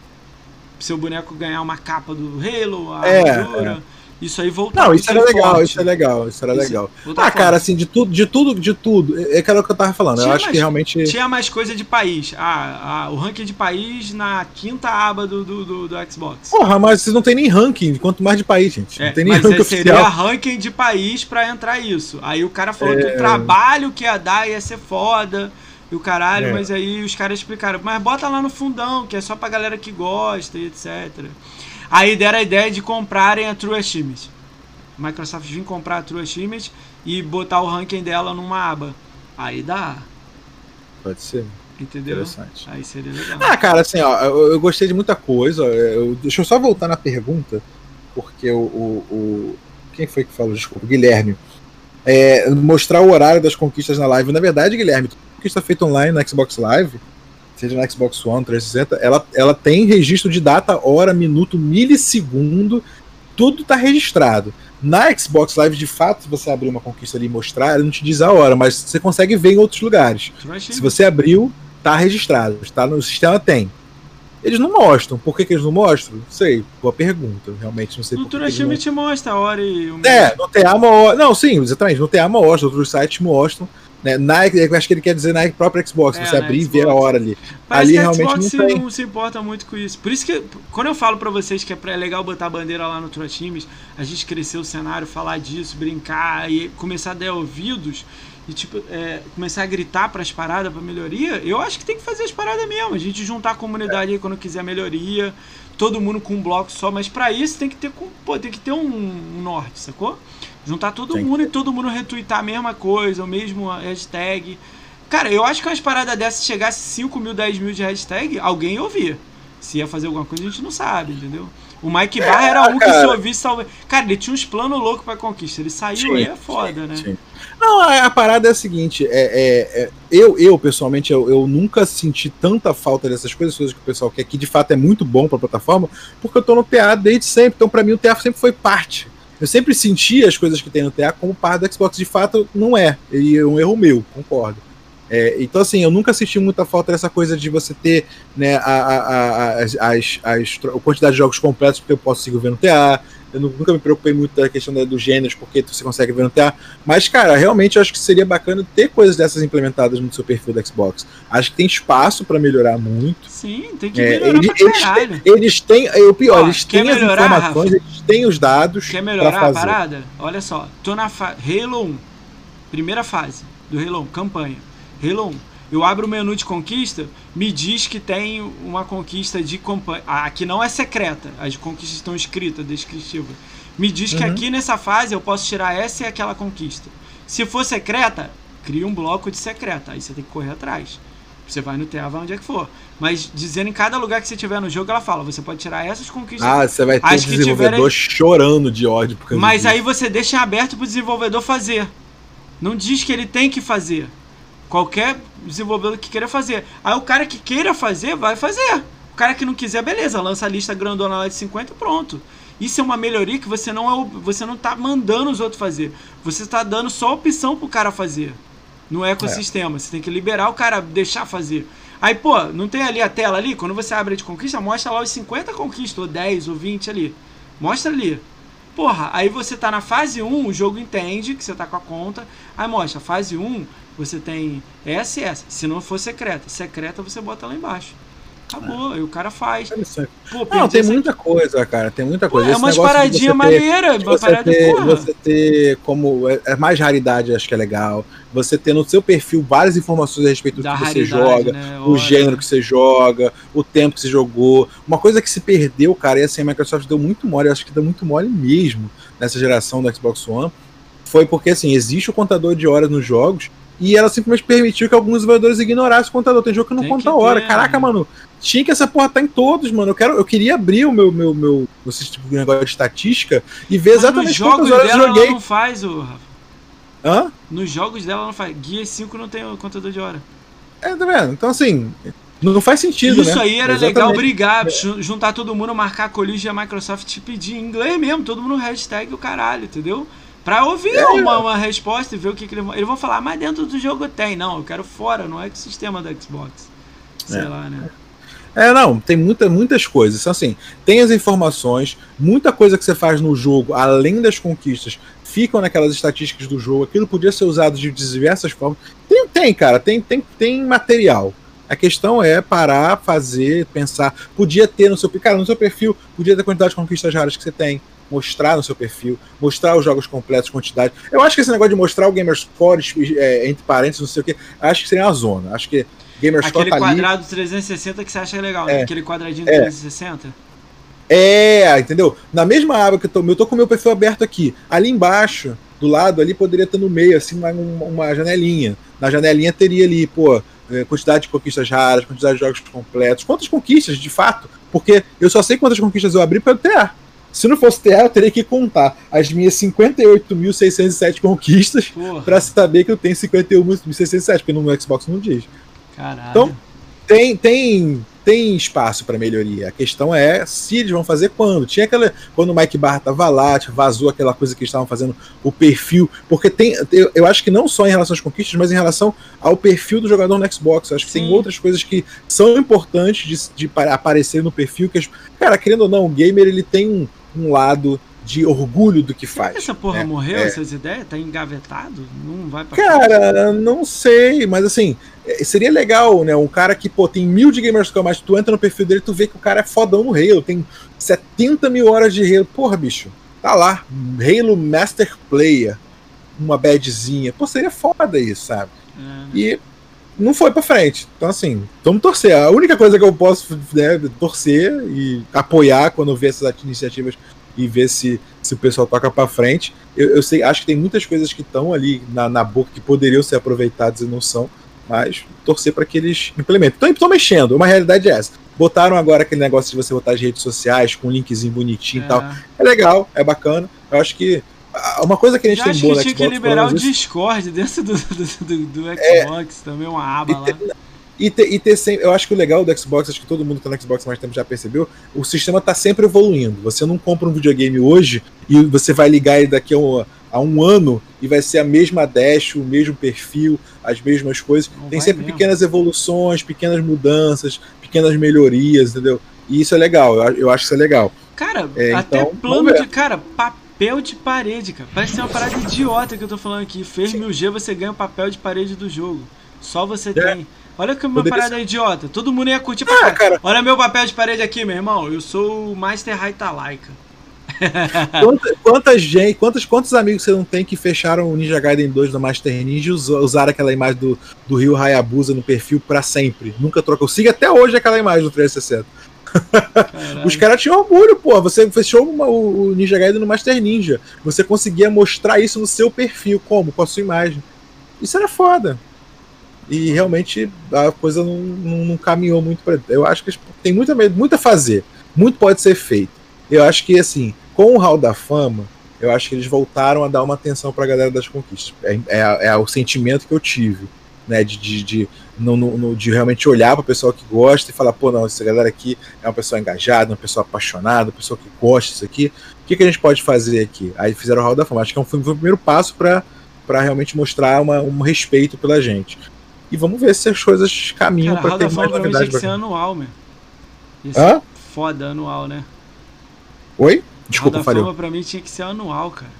Seu boneco ganhar uma capa do Halo, a é, armadura. É. Isso aí voltar. Não, isso era legal, forte. isso é legal, isso era isso legal. Ah, forte. cara, assim, de tudo, de tudo, de tudo. É aquilo que eu tava falando. Tinha eu acho mais, que realmente. Tinha mais coisa de país. Ah, ah, o ranking de país na quinta aba do, do, do, do, Xbox. Porra, mas vocês não tem nem ranking, quanto mais de país, gente. É, não tem nem mas ranking seria oficial. ranking de país para entrar isso. Aí o cara falou é... que o trabalho que ia dar ia ser foda. E o caralho, é. mas aí os caras explicaram, mas bota lá no fundão, que é só pra galera que gosta e etc. Aí deram a ideia de comprarem a True Achievement. Microsoft vir comprar a True Achievement e botar o ranking dela numa aba. Aí dá. Pode ser. Entendeu? Interessante. Aí seria legal. Ah, cara, assim, ó, eu, eu gostei de muita coisa. Eu, deixa eu só voltar na pergunta, porque o, o, o quem foi que falou? Desculpa, Guilherme. É, mostrar o horário das conquistas na live. Na verdade, Guilherme, conquista feita online no Xbox Live seja na Xbox One 360, ela, ela tem registro de data, hora, minuto, milissegundo, tudo tá registrado. Na Xbox Live, de fato, se você abrir uma conquista ali e mostrar, ela não te diz a hora, mas você consegue ver em outros lugares. Se você abriu, tá registrado, está no sistema tem. Eles não mostram. Por que, que eles não mostram? Não sei. Boa pergunta. Realmente não sei. No Turashime não... te mostra a hora e o É, no TA mostra. Não, sim, exatamente. No TA mostra. Outros sites mostram. Né? Na, eu acho que ele quer dizer na própria Xbox. É, você abrir Xbox. e ver a hora ali. Parece ali realmente Xbox não, tem. não se importa muito com isso. Por isso que, quando eu falo para vocês que é legal botar a bandeira lá no Turatimes, a gente crescer o cenário, falar disso, brincar e começar a dar ouvidos e tipo, é, começar a gritar para as paradas, para melhoria, eu acho que tem que fazer as paradas mesmo. A gente juntar a comunidade aí quando quiser melhoria, todo mundo com um bloco só, mas para isso tem que ter, pô, tem que ter um norte, sacou? Juntar todo Sim. mundo e todo mundo retweetar a mesma coisa, o mesmo hashtag. Cara, eu acho que umas paradas dessas, se chegasse 5 mil, 10 mil de hashtag, alguém ia ouvir. Se ia fazer alguma coisa, a gente não sabe, entendeu? O Mike Barra é, era um cara. que se ouvisse salve. Cara, ele tinha uns planos loucos pra conquista. Ele saiu sim, e é foda, sim, né? Sim. Não, a, a, parada é a seguinte: é, é, é, eu, eu, pessoalmente, eu, eu, nunca senti tanta falta dessas coisas, coisas que o pessoal quer, que de fato é muito bom pra plataforma, porque eu tô no TA desde sempre. Então, pra mim, o TA sempre foi parte. Eu sempre senti as coisas que tem no TA como parte do Xbox. De fato, não é. E é um erro meu, concordo. É, então, assim, eu nunca senti muita falta dessa coisa de você ter né, a, a, a, as, as, a quantidade de jogos completos, porque eu posso seguir vendo TA. Eu nunca me preocupei muito da questão dos do gêneros, porque você consegue ver no TA. Mas, cara, realmente eu acho que seria bacana ter coisas dessas implementadas no seu perfil da Xbox. Acho que tem espaço para melhorar muito. Sim, tem que melhorar é, eles, eles, eles têm, o pior, Ó, eles têm as informações, Rafa? eles têm os dados. Quer melhorar a parada? Olha só, tô na fa Halo 1, primeira fase do Halo 1, campanha. Halo 1. Eu abro o menu de conquista, me diz que tem uma conquista de companhia. Ah, que não é secreta, as conquistas estão escritas, descritivas. Me diz uhum. que aqui nessa fase eu posso tirar essa e aquela conquista. Se for secreta, cria um bloco de secreta. Aí você tem que correr atrás. Você vai no TA, vai onde é que for. Mas dizendo em cada lugar que você tiver no jogo, ela fala: você pode tirar essas conquistas. Ah, você vai ter um desenvolvedor tiverem... chorando de ódio. Por Mas aí você deixa aberto pro desenvolvedor fazer. Não diz que ele tem que fazer. Qualquer desenvolvedor que queira fazer. Aí o cara que queira fazer, vai fazer. O cara que não quiser, beleza, lança a lista grandona lá de 50 e pronto. Isso é uma melhoria que você não é, você não tá mandando os outros fazer. Você está dando só opção pro cara fazer no ecossistema. É. Você tem que liberar o cara, deixar fazer. Aí, pô, não tem ali a tela ali? Quando você abre de conquista, mostra lá os 50 conquistas, ou 10, ou 20 ali. Mostra ali. Porra, aí você tá na fase 1, o jogo entende que você tá com a conta. Aí mostra, fase 1, você tem SS. Se não for secreta, secreta você bota lá embaixo. Acabou, é. e o cara faz. Pô, não, tem muita coisa, cara. Tem muita coisa. Pô, é umas paradinhas maneiras. Você, parada, ter, você ter como. É, é mais raridade, acho que é legal. Você ter no seu perfil várias informações a respeito do da que você joga, né? o gênero que você joga, o tempo que você jogou. Uma coisa que se perdeu, cara, e assim, a Microsoft deu muito mole, acho que deu muito mole mesmo nessa geração do Xbox One. Foi porque, assim, existe o contador de horas nos jogos, e ela simplesmente permitiu que alguns desenvolvedores ignorassem o contador. Tem jogo que não Tem conta que hora. Ter, Caraca, mano, tinha que essa porra tá em todos, mano. Eu, quero, eu queria abrir o meu, meu, meu esse tipo de negócio de estatística e ver Mas exatamente quantas horas eu joguei. Ela não faz, o. Hã? Nos jogos dela não faz. Guia 5 não tem o contador de hora. É, tá vendo? Então, assim, não faz sentido, Isso né? aí era Exatamente. legal brigar, juntar todo mundo, marcar a colígia e a Microsoft te pedir em inglês mesmo, todo mundo hashtag o caralho, entendeu? Pra ouvir é, uma, uma, resposta e ver o que, que eles vão. Eles vão falar, mas dentro do jogo tem. Não, eu quero fora, no ecossistema do Xbox. Sei é. lá, né? É, não, tem muita, muitas coisas. Então, assim, tem as informações, muita coisa que você faz no jogo, além das conquistas, ficam naquelas estatísticas do jogo. Aquilo podia ser usado de diversas formas. Tem, tem cara, tem, tem, tem material. A questão é parar, fazer, pensar. Podia ter no seu cara, no seu perfil, podia ter a quantidade de conquistas raras que você tem mostrar no seu perfil, mostrar os jogos completos, quantidade. Eu acho que esse negócio de mostrar o Gamerscore é, entre parênteses, não sei o que, acho que seria uma zona. Acho que Gamerscore Aquele tá quadrado ali. 360 que você acha legal, né? é, aquele quadradinho é. 360. É, entendeu? Na mesma aba que eu tô, eu tô com o meu perfil aberto aqui. Ali embaixo, do lado ali, poderia ter no meio, assim, uma, uma janelinha. Na janelinha teria ali, pô, é, quantidade de conquistas raras, quantidade de jogos completos. Quantas conquistas, de fato? Porque eu só sei quantas conquistas eu abri pelo TA. Se não fosse TA, eu teria que contar as minhas 58.607 conquistas para saber que eu tenho 51.607, porque no Xbox não diz. Caralho. Então, tem, tem, tem espaço para melhoria. A questão é se eles vão fazer quando. Tinha aquela. Quando o Mike Barra tava lá, tipo, vazou aquela coisa que eles estavam fazendo, o perfil. Porque tem. Eu, eu, acho que não só em relação às conquistas, mas em relação ao perfil do jogador no Xbox. Eu acho que Sim. tem outras coisas que são importantes de, de aparecer no perfil. Que, cara, querendo ou não, o gamer ele tem um, um lado de orgulho do que faz. essa porra né? morreu, é. essas ideias? Tá engavetado? Não vai pra Cara, não sei, mas assim, é, seria legal, né? Um cara que, pô, tem mil de Gamers Score, mas tu entra no perfil dele tu vê que o cara é fodão no Halo, tem 70 mil horas de Halo. Porra, bicho, tá lá, Halo Master Player, uma badzinha. Pô, seria foda isso, sabe? É. E não foi pra frente. Então, assim, vamos torcer. A única coisa que eu posso né, torcer e apoiar quando ver essas iniciativas e ver se, se o pessoal toca para frente. Eu, eu, sei, acho que tem muitas coisas que estão ali na, na boca que poderiam ser aproveitadas e não são, mas torcer para que eles implementem. Estão mexendo, uma realidade é essa. Botaram agora aquele negócio de você botar as redes sociais com um linkzinho bonitinho é. e tal. É legal, é bacana. Eu acho que uma coisa que a gente eu tem boa no Xbox... tinha que liberar o Discord dentro do, do, do, é. Xbox, também uma aba lá. E ter, e ter sempre, eu acho que o legal do Xbox, acho que todo mundo que tá no Xbox mais tempo já percebeu, o sistema tá sempre evoluindo. Você não compra um videogame hoje e você vai ligar ele daqui a um, a um ano e vai ser a mesma dash, o mesmo perfil, as mesmas coisas. Não Tem sempre mesmo. pequenas evoluções, pequenas mudanças, pequenas melhorias, entendeu? E isso é legal, eu, eu acho que isso é legal. Cara, é, até então, plano de. Cara, papel de parede, cara. Parece ser uma parada idiota que eu tô falando aqui. Fez 1000G, você ganha o papel de parede do jogo. Só você é. tem. Olha que uma parada idiota. Todo mundo ia curtir pra ah, cara. Olha meu papel de parede aqui, meu irmão. Eu sou o Master Haitalaika. quantas, quantas gente, quantos, quantos amigos você não tem que fecharam o Ninja Gaiden 2 do Master Ninja e usaram aquela imagem do, do Rio Hayabusa no perfil para sempre? Nunca trocou. Siga até hoje aquela imagem do 360. Os caras tinham orgulho, pô. Você fechou uma, o Ninja Gaiden no Master Ninja. Você conseguia mostrar isso no seu perfil, como? Com a sua imagem. Isso era foda e realmente a coisa não, não, não caminhou muito para. Eu acho que tem muita, muito a fazer, muito pode ser feito. Eu acho que, assim, com o Hall da Fama, eu acho que eles voltaram a dar uma atenção para a galera das conquistas. É, é, é, o sentimento que eu tive, né, de, de, de, no, no, de realmente olhar para o pessoal que gosta e falar: pô, não, essa galera aqui é uma pessoa engajada, uma pessoa apaixonada, uma pessoa que gosta disso aqui. O que, que a gente pode fazer aqui? Aí fizeram o Hall da Fama. Acho que é foi o primeiro passo para realmente mostrar uma, um respeito pela gente. E vamos ver se as coisas caminham para ter mais novidade. Tinha que ser anual, meu. Isso Hã? foda anual, né? Oi? Desculpa, falei. Pra mim tinha que ser anual, cara.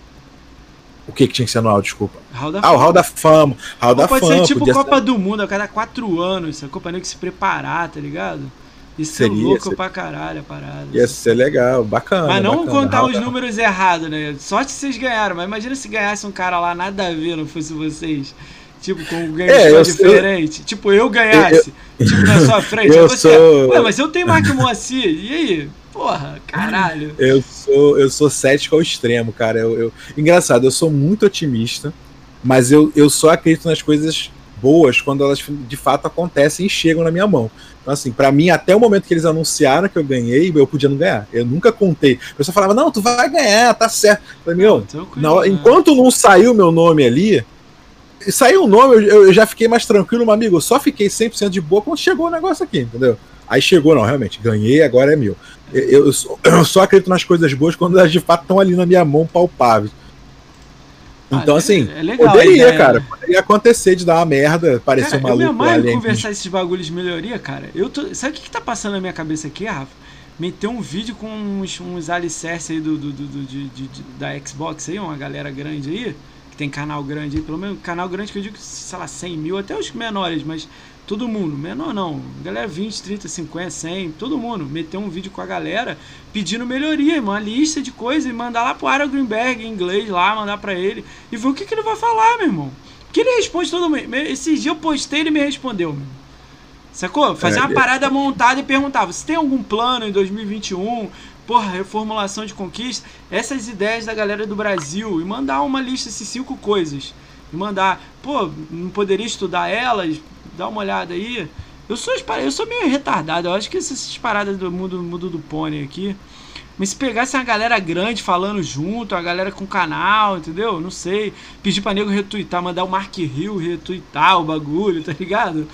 O que, que tinha que ser anual, desculpa? Hall da ah, o Hall da Fama. Hall da pode Fama. Ser tipo Copa ser... do Mundo, a cada quatro anos, sacou? Pra que se preparar, tá ligado? Isso Seria, é louco ser... pra caralho a parada. Ia ser legal, bacana. Mas não bacana. contar os números errados, né? Sorte vocês ganharam, mas imagina se ganhasse um cara lá nada a ver, não fosse vocês. Tipo, com um game é, diferente. Tipo, eu ganhasse. Eu, tipo, na sua frente. Eu você, sou... Ué, mas eu tenho Mark Moacir. E aí? Porra, caralho. Eu sou, eu sou cético ao extremo, cara. Eu, eu... Engraçado, eu sou muito otimista, mas eu, eu só acredito nas coisas boas quando elas de fato acontecem e chegam na minha mão. Então, assim, para mim, até o momento que eles anunciaram que eu ganhei, eu podia não ganhar. Eu nunca contei. A pessoa falava, não, tu vai ganhar, tá certo. Eu falei, meu, não, né? enquanto não saiu meu nome ali, saiu o nome, eu, eu, já fiquei mais tranquilo, meu amigo. Eu só fiquei 100% de boa quando chegou o negócio aqui, entendeu? Aí chegou, não, realmente, ganhei, agora é meu. Eu, eu, eu só acredito nas coisas boas quando elas de fato estão ali na minha mão, palpáveis. Então, ah, assim, é, legal, poderia, cara. Poderia acontecer de dar uma merda, parecer cara, uma maluco. Eu me conversar esses bagulhos de melhoria, cara. Eu tô, sabe o que, que tá passando na minha cabeça aqui, Rafa? Meter um vídeo com uns, uns alicerces aí do, do, do, do de, de, da Xbox aí, uma galera grande aí que tem canal grande aí, pelo menos canal grande que eu digo, sei lá, 100 mil, até os menores, mas todo mundo, menor não, galera 20, 30, 50, 100, todo mundo, meter um vídeo com a galera pedindo melhoria, uma lista de coisas e mandar lá pro Aaron Greenberg em inglês lá, mandar para ele e ver o que, que ele vai falar, meu irmão. Que ele responde todo mundo. Esses dias eu postei ele me respondeu, meu. Sacou? Fazer é, uma parada montada e perguntava: se tem algum plano em 2021? porra, reformulação de conquista, essas ideias da galera do Brasil e mandar uma lista, essas cinco coisas. E mandar, pô, não poderia estudar elas? Dá uma olhada aí. Eu sou, eu sou meio retardado, eu acho que essas paradas do mundo, mundo do pônei aqui. Mas se pegasse uma galera grande falando junto, a galera com canal, entendeu? Não sei. Pedir pra nego retweetar, mandar o Mark Hill retweetar o bagulho, tá ligado?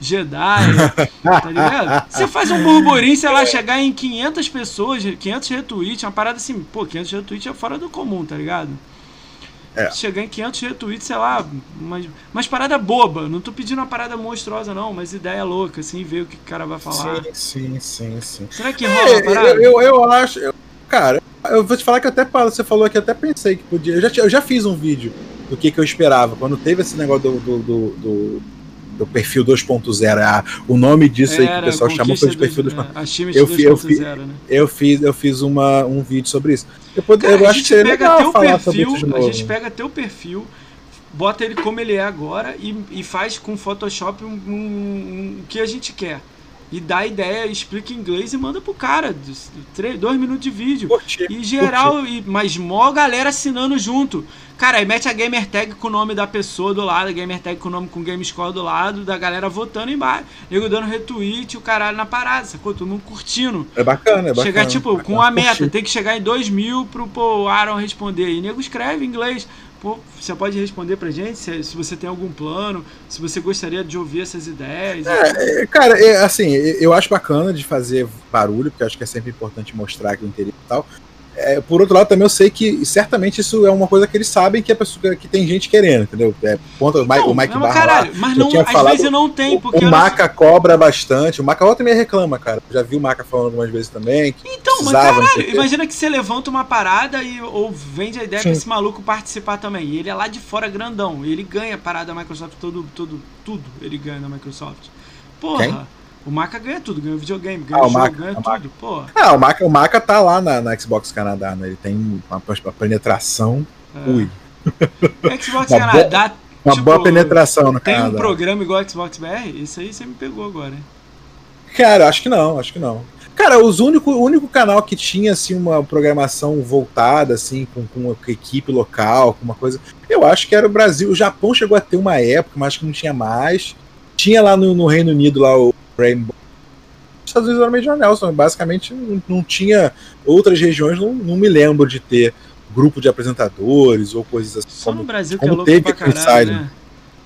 Jedi, tá ligado? Você faz um burburinho, sei lá, chegar em 500 pessoas, 500 retweets, uma parada assim, pô, 500 retweets é fora do comum, tá ligado? É. Chegar em 500 retweets, sei lá, mas, mas parada boba. Não tô pedindo uma parada monstruosa, não, mas ideia louca, assim, ver o que o cara vai falar. Sim, sim, sim. sim. Será que rola é, parada? Eu, eu, eu acho. Eu, cara, eu vou te falar que até você falou que até pensei que podia. Eu já, eu já fiz um vídeo do que, que eu esperava. Quando teve esse negócio do, do, do, do do perfil 2.0. Ah, o nome disso Era, aí que o pessoal chamou foi de perfil 2.0. Eu, eu, fi, né? eu, fiz, eu fiz uma, um vídeo sobre isso. Eu, Cara, eu acho que seria legal falar perfil, sobre isso A gente pega teu perfil, bota ele como ele é agora e, e faz com Photoshop o um, um, um, que a gente quer e dá a ideia, explica em inglês e manda pro cara. Três, dois minutos de vídeo. Curti, e geral, e, mas mó galera assinando junto. Cara, aí mete a gamer tag com o nome da pessoa do lado, a gamer tag com o nome com Game Score do lado, da galera votando embaixo. Nego dando retweet, o caralho na parada, sacou? Todo mundo curtindo. É bacana, é bacana. Chegar, tipo, bacana, com a meta, curti. tem que chegar em 2 mil pro pô, Aaron responder. E nego escreve em inglês. Você pode responder pra gente se, se, você tem algum plano, se você gostaria de ouvir essas ideias. É, é, cara, é, assim, eu acho bacana de fazer barulho, porque acho que é sempre importante mostrar que o interesse e tal. É, por outro lado, também eu sei que certamente isso é uma coisa que eles sabem que a pessoa que tem gente querendo, entendeu? É, ponto, então, o Mike Barra caralho, lá, mas não, às falado, vezes não tem, porque o, o Maca cobra bastante. O Maca também reclama, cara. Já vi o Maca falando algumas vezes também. então, mas caralho, imagina que você levanta uma parada e ou vende a ideia Sim. pra esse maluco participar também. E ele é lá de fora grandão. E ele ganha a parada da Microsoft todo, todo, tudo ele ganha da Microsoft. Porra. Quem? O Maca ganha tudo, ganha videogame, ganha ah, jogo, Maca, ganha tudo, pô. Ah, o Maca, o Maca tá lá na, na Xbox Canadá, né? Ele tem uma, uma penetração. É. Ui. Xbox uma Canadá. Bo uma tipo, boa penetração no tem Canadá. Tem um programa igual Xbox BR? Isso aí você me pegou agora, hein? Cara, acho que não, acho que não. Cara, os único, o único canal que tinha assim uma programação voltada assim com, com uma equipe local, com uma coisa, eu acho que era o Brasil. O Japão chegou a ter uma época, mas acho que não tinha mais. Tinha lá no, no Reino Unido lá o Rainbow. Os Estados Unidos era Major Nelson, basicamente não, não tinha outras regiões, não, não, me lembro de ter grupo de apresentadores ou coisas assim. Só como, no Brasil que é louco pra caralho, né?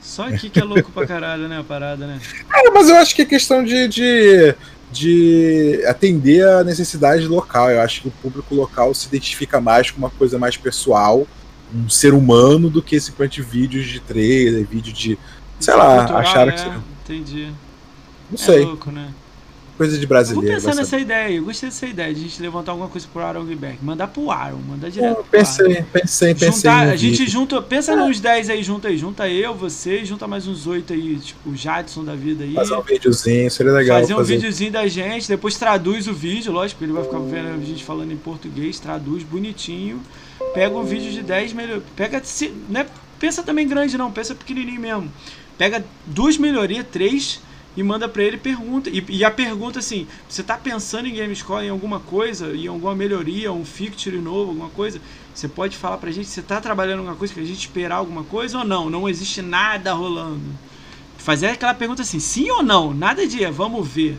Só aqui que é louco pra caralho, né, a parada, né? É, mas eu acho que é questão de, de, de atender a necessidade local. Eu acho que o público local se identifica mais com uma coisa mais pessoal, um ser humano, do que simplesmente vídeos de trailer, vídeo de. Sei lá, acharam é, que. Entendi. Não sei. É louco, né? Coisa de brasileiro. Eu vou pensar nessa ideia, eu gostei dessa ideia de a gente levantar alguma coisa pro Aaron Gilberg. Mandar pro Aaron, mandar direto. Eu pensei, Aaron. pensei, pensei. Juntar, a gente junta, pensa é. nos 10 aí, junta aí. Junta eu, você, junta mais uns 8 aí, tipo o Jadson da vida aí. Fazer um videozinho, seria legal. Fazer um fazer. videozinho da gente, depois traduz o vídeo, lógico, ele vai ficar vendo a gente falando em português, traduz bonitinho. Pega um vídeo de 10 melhor. Pega. Né, pensa também grande, não, pensa pequenininho mesmo. Pega duas melhorias, três e manda para ele pergunta. E, e, a pergunta assim: você está pensando em GameScore em alguma coisa, em alguma melhoria, um feature novo, alguma coisa? Você pode falar pra gente, você está trabalhando alguma coisa que a gente esperar alguma coisa ou não? Não existe nada rolando. Fazer aquela pergunta assim, sim ou não? Nada de vamos ver.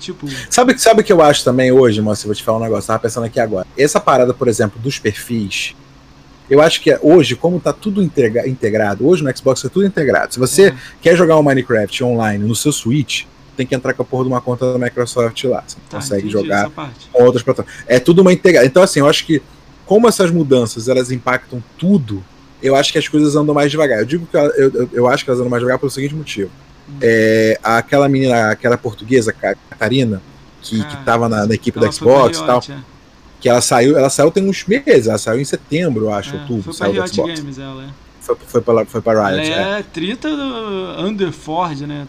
Tipo. Sabe o sabe que eu acho também hoje, moça? Eu vou te falar um negócio, tava pensando aqui agora. Essa parada, por exemplo, dos perfis eu acho que hoje, como está tudo integra integrado, hoje no Xbox é tudo integrado. Se você uhum. quer jogar um Minecraft online no seu Switch, tem que entrar com a porra de uma conta da Microsoft lá. Você tá, consegue jogar com outras plataformas. É tudo uma integrada. Então, assim, eu acho que como essas mudanças elas impactam tudo, eu acho que as coisas andam mais devagar. Eu digo que eu, eu, eu acho que elas andam mais devagar pelo seguinte motivo. Uhum. É, aquela menina, aquela portuguesa, Catarina, que, ah, que tava na, na equipe da Xbox e tal. É que ela saiu, ela saiu tem uns meses, ela saiu em setembro, eu acho, é, outubro, foi pra Riot Games, ela é. Foi, foi, pra, foi pra Riot. Ela é, é. 30 under Ford, né?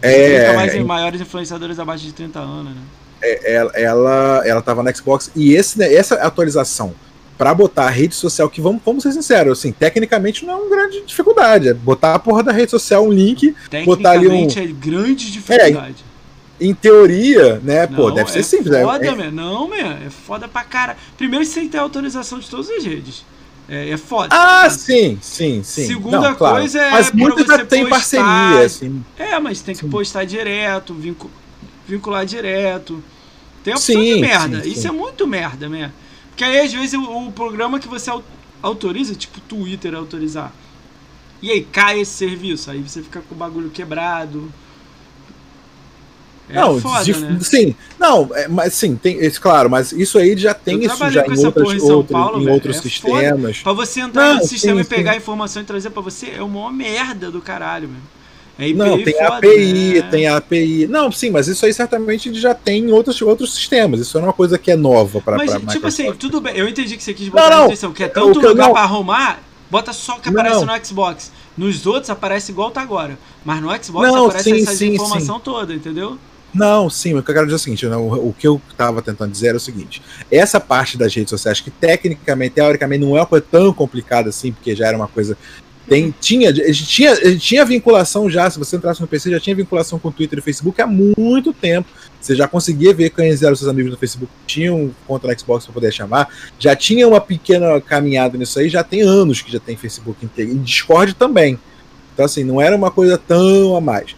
É. mais, é, maiores influenciadores abaixo de 30 anos, né? É, ela, ela, ela tava no Xbox e esse, né, essa atualização para botar a rede social, que vamos, vamos ser sinceros, assim, tecnicamente não é uma grande dificuldade. É botar a porra da rede social, um link, botar ali um. é grande dificuldade. É, em teoria, né, não, pô, deve ser é simples. É foda, é, Não, meu, é foda pra cara. Primeiro, você tem que ter autorização de todas as redes. É, é foda. Ah, sim, sim, sim. Segunda não, claro. coisa é. Mas muitos já tem parceria, assim. É, mas tem que sim. postar direto, vincular direto. Tem opção sim, de merda. Sim, Isso é muito merda, mesmo. Porque aí, às vezes, o, o programa que você autoriza, tipo Twitter autorizar. E aí cai esse serviço. Aí você fica com o bagulho quebrado É não, foda, de, né? sim, não, é, mas sim, tem, claro, mas isso aí já tem isso já em, outras, em, outro, Paulo, em outros é sistemas. Para você entrar não, no sistema sim, e pegar sim. a informação e trazer para você é uma merda do caralho, meu. É não, tem foda, API, né? tem API. Não, sim, mas isso aí certamente já tem em outros, outros sistemas. Isso não é uma coisa que é nova para Mas, pra tipo Microsoft. assim, tudo bem. Eu entendi que você quis botar não, na que é tanto que lugar para arrumar, bota só que aparece não. no Xbox. Nos outros aparece igual tá agora. Mas no Xbox não, aparece sim, essa sim, informação sim. toda, entendeu? Não, sim, o que eu quero dizer é o seguinte: né, o, o, que eu estava tentando dizer era o seguinte: essa parte das redes sociais, que tecnicamente, teoricamente, não é uma coisa tão complicada assim, porque já era uma coisa tem, tinha, tinha, tinha vinculação já, se você entrasse no PC, já tinha vinculação com o Twitter e Facebook há muito tempo. Você já conseguia ver quem eram seus amigos no Facebook, tinham conta no Xbox para poder chamar. Já tinha uma pequena caminhada nisso aí, já tem anos que já tem Facebook inteiro. E Discord também. Então, assim, não era uma coisa tão a mais.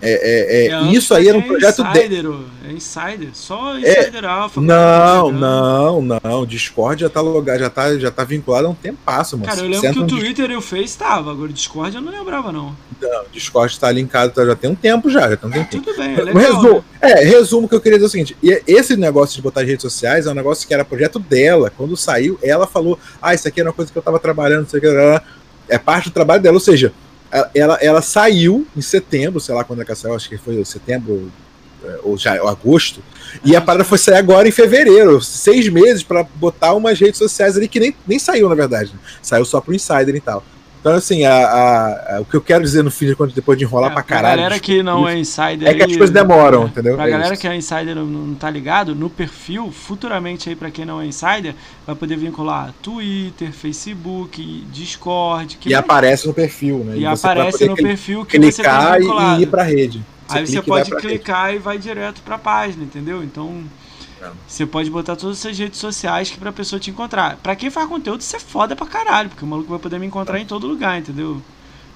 É, é, é, é isso aí era um projeto insider, de... É Insider, só é, Insider é, Alpha. Não, não, não. Discord já tá logado, já tá, já tá vinculado há um tempo passo, mano. Cara, eu lembro que o Twitter e o Face estavam, agora o Discord eu não lembrava, não. Não, o Discord tá linkado tá, já tem um tempo já, já tem um tempo. Tudo bem, é legal, resumo, né? É, resumo que eu queria dizer é o seguinte: esse negócio de botar redes sociais é um negócio que era projeto dela. Quando saiu, ela falou: Ah, isso aqui era uma coisa que eu tava trabalhando, isso aqui era. É parte do trabalho dela, ou seja, ela, ela saiu em setembro, sei lá quando é que ela saiu, acho que foi setembro é, ou já ou agosto, e a parada foi sair agora em fevereiro, seis meses para botar umas redes sociais ali que nem, nem saiu, na verdade. Né? Saiu só pro Insider e tal. Então, assim, a, a, a, o que eu quero dizer no fim de contas, depois de enrolar é, pra caralho. Pra galera que não é insider. É que as coisas demoram, é, entendeu? Pra é galera isso. que é insider não, não tá ligado, no perfil, futuramente aí, pra quem não é insider, vai poder vincular Twitter, Facebook, Discord. Que e vai... aparece no perfil, né? E, e aparece no perfil que você tem vinculado. e ir pra rede. Você aí você pode clicar e vai direto pra página, entendeu? Então. Você pode botar todas as redes sociais que pra pessoa te encontrar. Pra quem faz conteúdo, isso é foda pra caralho, porque o maluco vai poder me encontrar em todo lugar, entendeu?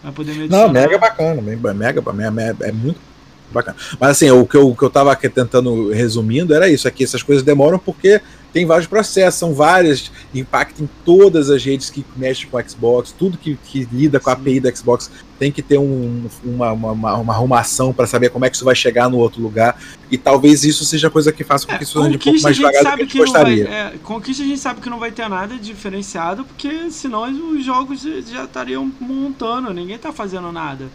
Vai poder me adicionar. Não, mega bacana, mega, mega, é muito bacana. Mas assim, o que eu, o que eu tava tentando resumindo era isso, aqui essas coisas demoram porque tem vários processos, são várias, impactam em todas as redes que mexem com o Xbox, tudo que, que lida com a API do Xbox tem que ter um, uma, uma, uma, arrumação para saber como é que isso vai chegar no outro lugar. E talvez isso seja a coisa que faça com que isso ande um pouco mais devagar do que a gente gostaria. Vai, é, conquista a gente sabe que não vai ter nada diferenciado, porque senão os jogos já estariam montando, ninguém está fazendo nada.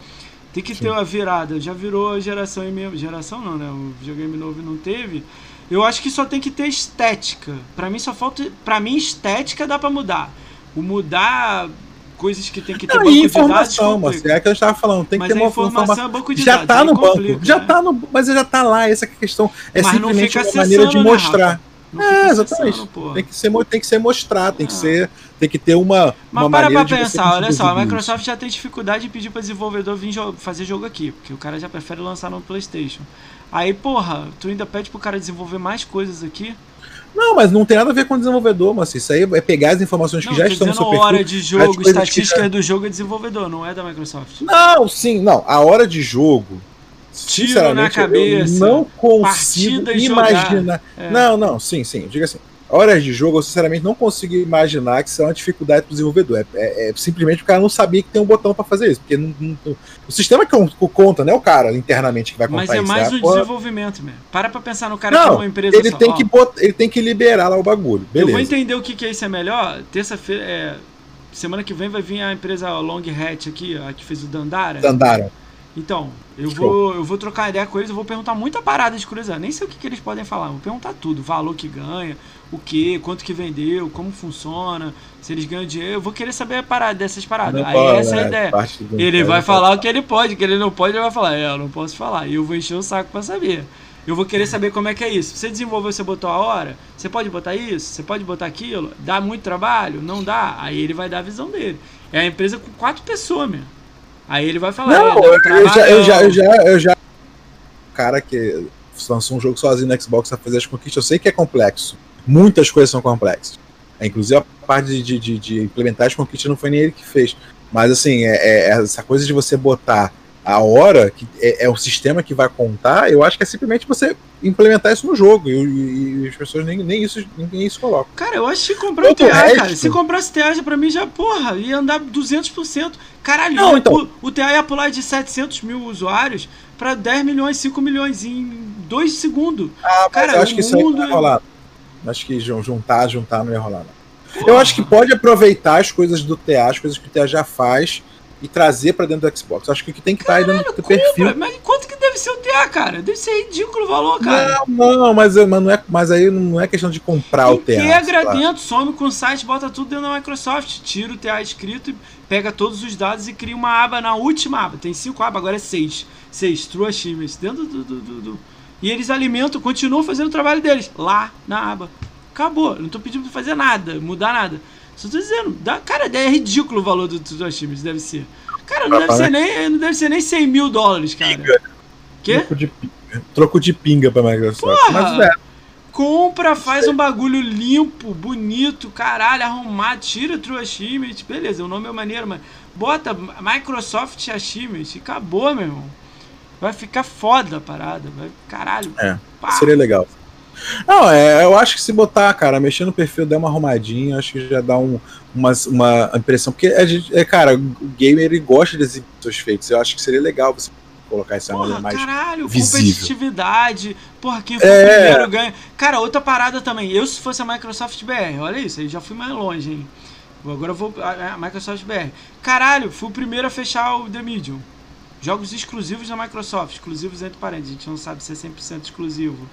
Tem que Sim. ter uma virada. Já virou geração e meio. Geração não, né? O videogame novo não teve. Eu acho que só tem que ter estética. Para mim só falta, para mim estética dá para mudar. O mudar coisas que tem que ter não, banco informação, de dados. Mas é que eu estava falando, tem que ter uma informação. informação. É banco de já dados, tá no banco, já né? tá no, mas já tá lá, essa questão é mas simplesmente uma maneira de né, mostrar. é, exatamente. Tem que ser, tem que ser mostrar, tem que ah. ser, tem que ter uma. Mas uma para pra pensar, olha só, a Microsoft já tem dificuldade de pedir para desenvolvedor vir fazer jogo aqui, porque o cara já prefere lançar no PlayStation. Aí, porra, tu ainda pede pro cara desenvolver mais coisas aqui. Não, mas não tem nada a ver com o desenvolvedor, mas isso aí é pegar as informações não, que já estão no seu perfil. A hora de jogo, estatística já... do jogo é desenvolvedor, não é da Microsoft. Não, sim, não. A hora de jogo. Tiro na cabeça. Eu não consigo imaginar. É. Não, não, sim, sim. Diga assim horas de jogo, eu sinceramente não consigo imaginar que isso é uma dificuldade para o desenvolvedor. É, é, é, simplesmente o cara não sabia que tem um botão para fazer isso. Porque não, não, o sistema que conta, não é o cara internamente que vai contar Mas é isso, mais é o desenvolvimento mesmo. Para pra pensar no cara não, que é uma empresa ele só. Tem que botar, ele tem que liberar lá o bagulho. Beleza. Eu vou entender o que, que é isso é melhor. Terça-feira. É, semana que vem vai vir a empresa Long Hat aqui, a que fez o Dandara. Dandara. Então, eu vou, eu vou trocar ideia com eles, eu vou perguntar muita parada de curiosidade. Nem sei o que, que eles podem falar, vou perguntar tudo, valor que ganha, o que, quanto que vendeu, como funciona, se eles ganham dinheiro. Eu vou querer saber a parada, dessas paradas. Aí pode, essa é a né? ideia. Ele vai falar o que ele pode, o que ele não pode, ele vai falar, é, eu não posso falar. E eu vou encher o saco para saber. Eu vou querer saber como é que é isso. Você desenvolveu, você botou a hora, você pode botar isso, você pode botar aquilo, dá muito trabalho? Não dá. Aí ele vai dar a visão dele. É a empresa com quatro pessoas mesmo. Aí ele vai falar. Não, é, eu, já, eu, já, eu já, eu já. Cara que lançou um jogo sozinho no Xbox a fazer as conquistas, eu sei que é complexo. Muitas coisas são complexas. É, inclusive a parte de, de, de, implementar as conquistas não foi nem ele que fez. Mas assim, é, é, essa coisa de você botar a hora, que é, é, o sistema que vai contar, eu acho que é simplesmente você implementar isso no jogo. E, e, e as pessoas nem, nem, isso, nem isso colocam. Cara, eu acho que comprar o TA, resto... cara. Se comprasse TA já pra mim já, porra, ia andar 200%. Caralho, Não, então... o, o TA ia pular de 700 mil usuários pra 10 milhões, 5 milhões em 2 segundos. Ah, cara, eu acho que isso aí ia rolar. Acho que juntar, juntar não ia rolar. Não. Eu acho que pode aproveitar as coisas do TA, as coisas que o TA já faz e trazer para dentro do Xbox. Acho que o que tem que estar aí dentro do perfil. Mas quanto que deve ser o TA, cara? Deve ser ridículo o valor, cara. Não, não, mas, mas, não é, mas aí não é questão de comprar o TA. Integra dentro, some com o site, bota tudo dentro da Microsoft, tira o TA escrito e pega todos os dados e cria uma aba na última aba. Tem cinco abas, agora é seis. Seis, True Achievements, dentro do, do, do, do... E eles alimentam, continuam fazendo o trabalho deles, lá na aba. Acabou, não tô pedindo pra fazer nada, mudar nada. Só tô dizendo, dá, cara, é ridículo o valor dos do times, deve ser. Cara, não deve, ser nem, não deve ser nem 100 mil dólares, cara. Pinga. Quê? Troco de, troco de pinga pra Microsoft. Porra, Mas é. Compra, faz um bagulho limpo, bonito, caralho, arrumado, tira o True Achievement, beleza, o nome é maneiro, mas bota Microsoft Achievement acabou, meu irmão. Vai ficar foda a parada, vai, caralho. É, pá. seria legal. Não, é, eu acho que se botar, cara, mexer no perfil, der uma arrumadinha, acho que já dá um, uma, uma impressão. Porque, a gente, é, cara, o gamer ele gosta de exibir seus feitos. Eu acho que seria legal você colocar essa porra, mais caralho, visível. competitividade. Porra, quem for é... primeiro ganha. Cara, outra parada também. Eu, se fosse a Microsoft BR, olha isso, aí já fui mais longe, hein? Agora eu vou. A, a Microsoft BR. Caralho, fui o primeiro a fechar o The Medium. Jogos exclusivos da Microsoft, exclusivos entre parênteses, a gente não sabe se é 100% exclusivo.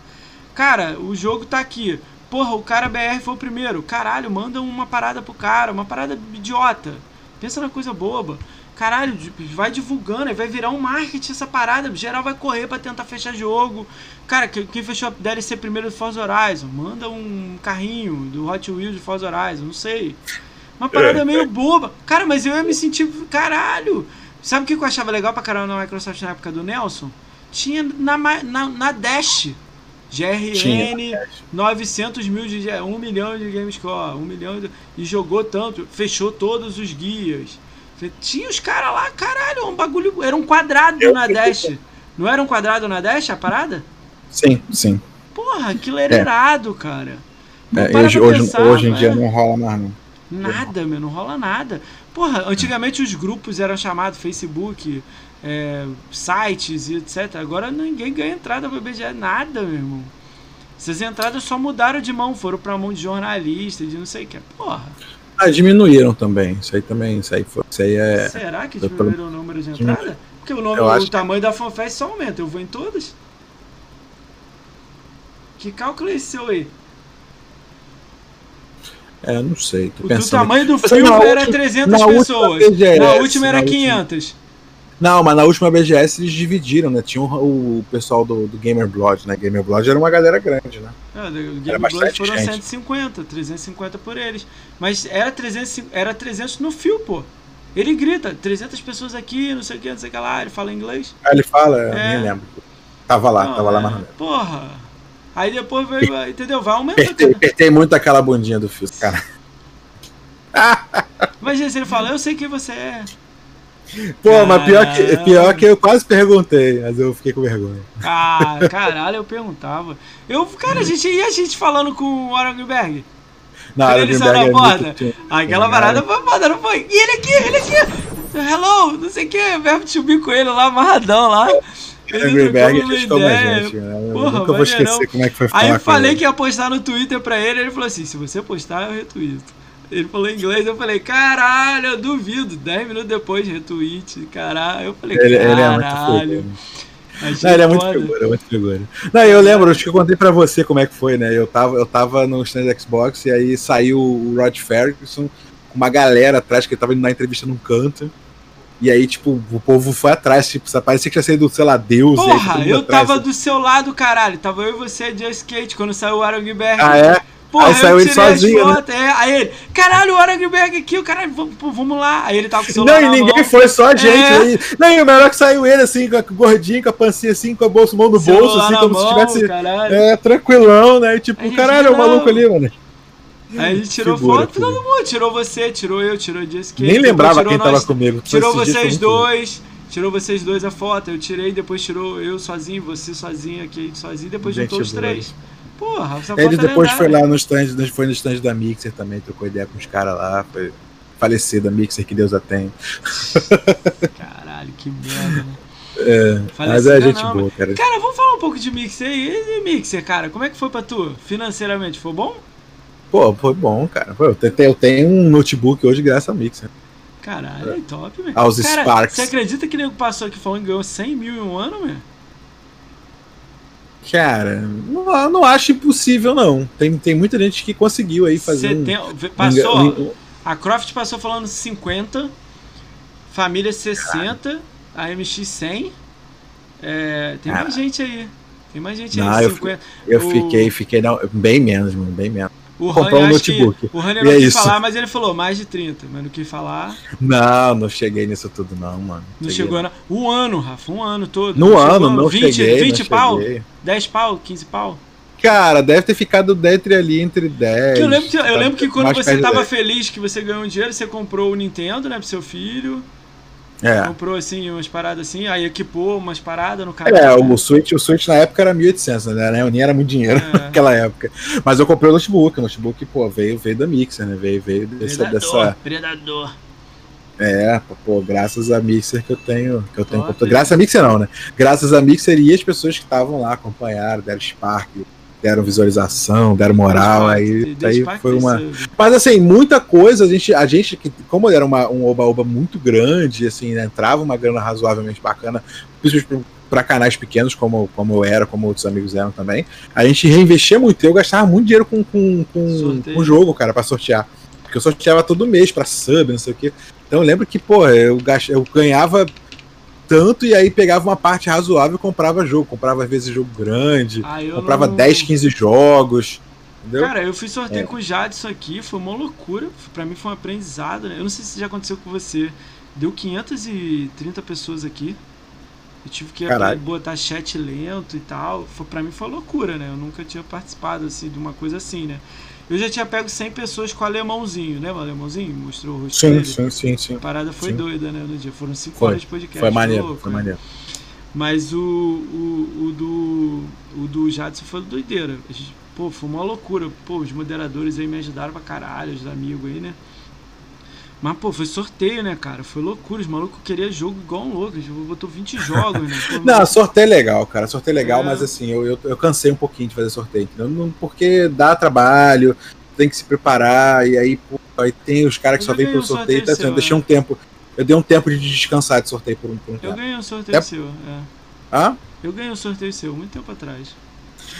Cara, o jogo tá aqui. Porra, o cara BR foi o primeiro. Caralho, manda uma parada pro cara, uma parada idiota. Pensa na coisa boba. Caralho, vai divulgando, vai virar um marketing essa parada. Geral vai correr para tentar fechar jogo. Cara, quem fechou a DLC primeiro do Forza Horizon? Manda um carrinho do Hot Wheels de Forza Horizon, não sei. Uma parada é, meio é. boba. Cara, mas eu ia me sentir. Caralho! Sabe o que eu achava legal pra caramba na Microsoft na época do Nelson? Tinha na, na, na Dash. GRN, Tinha. 900 mil de 1 milhão de GameScore, 1 milhão de, e jogou tanto, fechou todos os guias. Tinha os caras lá, caralho, um bagulho, era um quadrado Eu na Dash. Não era um quadrado na Dash a parada? Sim, sim. Porra, aquilo era é. irado, cara. É, hoje, pensar, hoje, em dia não rola mais, não. Nada, meu, não rola nada. Porra, antigamente os grupos eram chamados Facebook, é, sites e etc. Agora ninguém ganha entrada para BGS, nada, meu irmão. Essas entradas só mudaram de mão, foram para mão de jornalista, de não sei o que. Porra. Ah, diminuíram também. Isso aí também, isso aí, foi, isso aí é. Será que diminuíram o número de entrada? Porque o, nome, o tamanho que... da FanFest só aumenta. Eu vou em todas. Que cálculo é esse seu aí? É, não sei. o tamanho do filme era 300 pessoas. BGS, na última era na 500. Última... Não, mas na última BGS eles dividiram, né? Tinha o, o pessoal do, do Gamer Blood, né? Gamer Blood era uma galera grande, né? É, o Gamer Blood foram gente. 150, 350 por eles. Mas era 300, era 300 no fio, pô. Ele grita, 300 pessoas aqui, não sei o que, não sei o que lá. Ele fala inglês. Ah, ele fala? É. Nem lembro. Tava lá, não, tava lá, mas não Porra. Aí depois veio, entendeu? Vai aumentando. Apertei, apertei muito aquela bundinha do fio, cara. Imagina se ele fala, eu sei quem você é. Pô, caralho. mas pior que, pior que eu quase perguntei, mas eu fiquei com vergonha. Ah, caralho, eu perguntava. Eu, cara, a gente ia a gente falando com o Aranguberg. Na Quando ele saiu porta. É Aquela parada foi foda, não foi? E ele aqui, ele aqui. Hello, não sei o que, verbo subir com ele lá, amarradão lá. Aranguberg ajustou uma gente, né? Porra, eu nunca vou esquecer como é que foi falar Aí eu falei ele. que ia postar no Twitter pra ele, ele falou assim, se você postar, eu retuito. Ele falou em inglês, eu falei, caralho, eu duvido. Dez minutos depois, retweet, caralho. Eu falei, ele, caralho. Ele é muito Não, ele é muito figura, muito figura. Não, eu lembro, acho que eu contei pra você como é que foi, né? Eu tava, eu tava no stand Xbox e aí saiu o Rod Ferguson com uma galera atrás que ele tava indo na entrevista num canto. E aí, tipo, o povo foi atrás, tipo, parecia que tinha saído, sei lá, Deus. Porra, aí, eu atrás, tava do seu lado, caralho. Tava eu e você de skate quando saiu o Aaron Gilbert. Ah, é? Porra, aí saiu ele sozinho. Né? É, aí ele, caralho, o Arangueberg aqui, o caralho, vamos lá. Aí ele tava com o celular. Não, e ninguém mão. foi, só a gente. É. Aí, não, e o melhor é que saiu ele assim, com a gordinho, com a pancinha assim, com a bolsa, mão no bolso, assim, como mão, se tivesse. Caralho. É, tranquilão, né? E tipo, caralho, é o maluco ali, mano. Aí a gente tirou foto, figura. todo mundo. Tirou você, tirou eu, tirou Jessica. Nem lembrava quem nós, tava comigo. Tirou vocês dois. tirou vocês dois a foto, eu tirei, depois tirou eu sozinho, você sozinho, aqui sozinho, depois Gente juntou os boa. três. Porra, essa Ele é depois foi lá no stand, foi no stand da Mixer também, trocou ideia com os caras lá, foi falecida Mixer, que Deus a tem. Caralho, que merda, né? É, mas Falecida é gente não, boa, cara. Cara, vamos falar um pouco de Mixer aí. E Mixer, cara, como é que foi pra tu? Financeiramente, foi bom? Pô, foi bom, cara. Pô, eu, tenho, eu tenho um notebook hoje graças ao Mixer. Caralho, é top, velho. Aos Cara, Sparks. Você acredita que nego passou aqui falando que ganhou 100 mil em um ano, velho? Cara, não, não acho impossível, não. Tem, tem muita gente que conseguiu aí fazer. um- Setenta- Passou, um- a Croft passou falando 50, Família 60, a MX 100. É, tem mais gente aí. Tem mais gente Não, aí, eu 50. Eu o- fiquei, fiquei não, bem menos, mano, bem menos. O comprar Rani, um notebook. o Rani não é quis isso. falar, mas ele falou mais de 30, mas não quis falar. Não, não cheguei nisso tudo, não, mano. Não Cheguei chegou, não. Um ano, Rafa, um ano todo. No Não ano, chegou, não 20, cheguei. 20 não pau? cheguei. 10 pau? 15 pau? Cara, deve ter ficado dentro ali entre 10. Que eu lembro que, eu lembro que quando você tava 10. feliz que você ganhou um dinheiro, você comprou o Nintendo, né, pro seu filho. É. Comprou, assim, umas paradas assim, aí equipou umas paradas no canal. É, o Switch, o Switch na época era 1.800, né? Nem era muito dinheiro É. naquela época. Mas eu comprei o notebook, o notebook, pô, veio, veio da Mixer, né? Veio, veio dessa, Predador, dessa. predador. É, pô, graças a Mixer que eu tenho. Que eu tenho Top. Graças a Mixer não, né? Graças a Mixer e as pessoas que estavam lá, acompanharam, deram Spark, deram visualização, deram moral, aí, aí foi uma. Mas assim, muita coisa, a gente, a gente que- como era uma, um oba-oba muito grande, assim, né, entrava uma grana razoavelmente bacana, principalmente para canais pequenos, como, como eu era, como outros amigos eram também, a gente reinvestia muito. Eu gastava muito dinheiro com, com, com, com jogo, cara, para sortear. Porque eu sorteava todo mês para sub, não sei o quê. Então eu lembro que, pô, eu, gast... eu ganhava tanto e aí pegava uma parte razoável e comprava jogo. Comprava às vezes jogo grande, Ah, comprava não- 10, 15 jogos. Entendeu? Cara, eu fiz sorteio É. com o Jadson aqui, foi uma loucura. Pra mim foi um aprendizado, né? Eu não sei se já aconteceu com você. Deu 530 pessoas aqui. Eu tive que Caralho. botar chat lento e tal. Foi, pra mim foi loucura, né? Eu nunca tinha participado assim, de uma coisa assim, né? Eu já tinha pego 100 pessoas com o alemãozinho, lembra o alemãozinho? Mostrou o rosto sim, dele. sim, sim, sim. A parada foi Sim. doida, né, no dia. Foram 5 Foi. horas de podcast. Foi maneiro, louco, foi né? maneiro. Mas o, o, o do. O do Jadson foi doideira. Pô, foi uma loucura. Pô, os moderadores aí me ajudaram pra caralho, os amigos aí, né? Mas, pô, foi sorteio, né, cara? Foi loucura. Os malucos queriam jogo igual um louco. Botou 20 jogos, né? Pô, Não, sorteio é legal, cara. Sorteio é legal, É. mas assim, eu, eu, eu cansei um pouquinho de fazer sorteio, entendeu? Porque dá trabalho, tem que se preparar, e aí, pô, aí tem os caras que Eu só vêm ganhei pelo um sorteio, sorteio tá, assim, eu seu, deixei é. um tempo. Eu dei um tempo de descansar de sorteio por um, por um Eu tempo. ganhei um sorteio É. seu, é. Hã? Eu ganhei um sorteio seu, muito tempo atrás.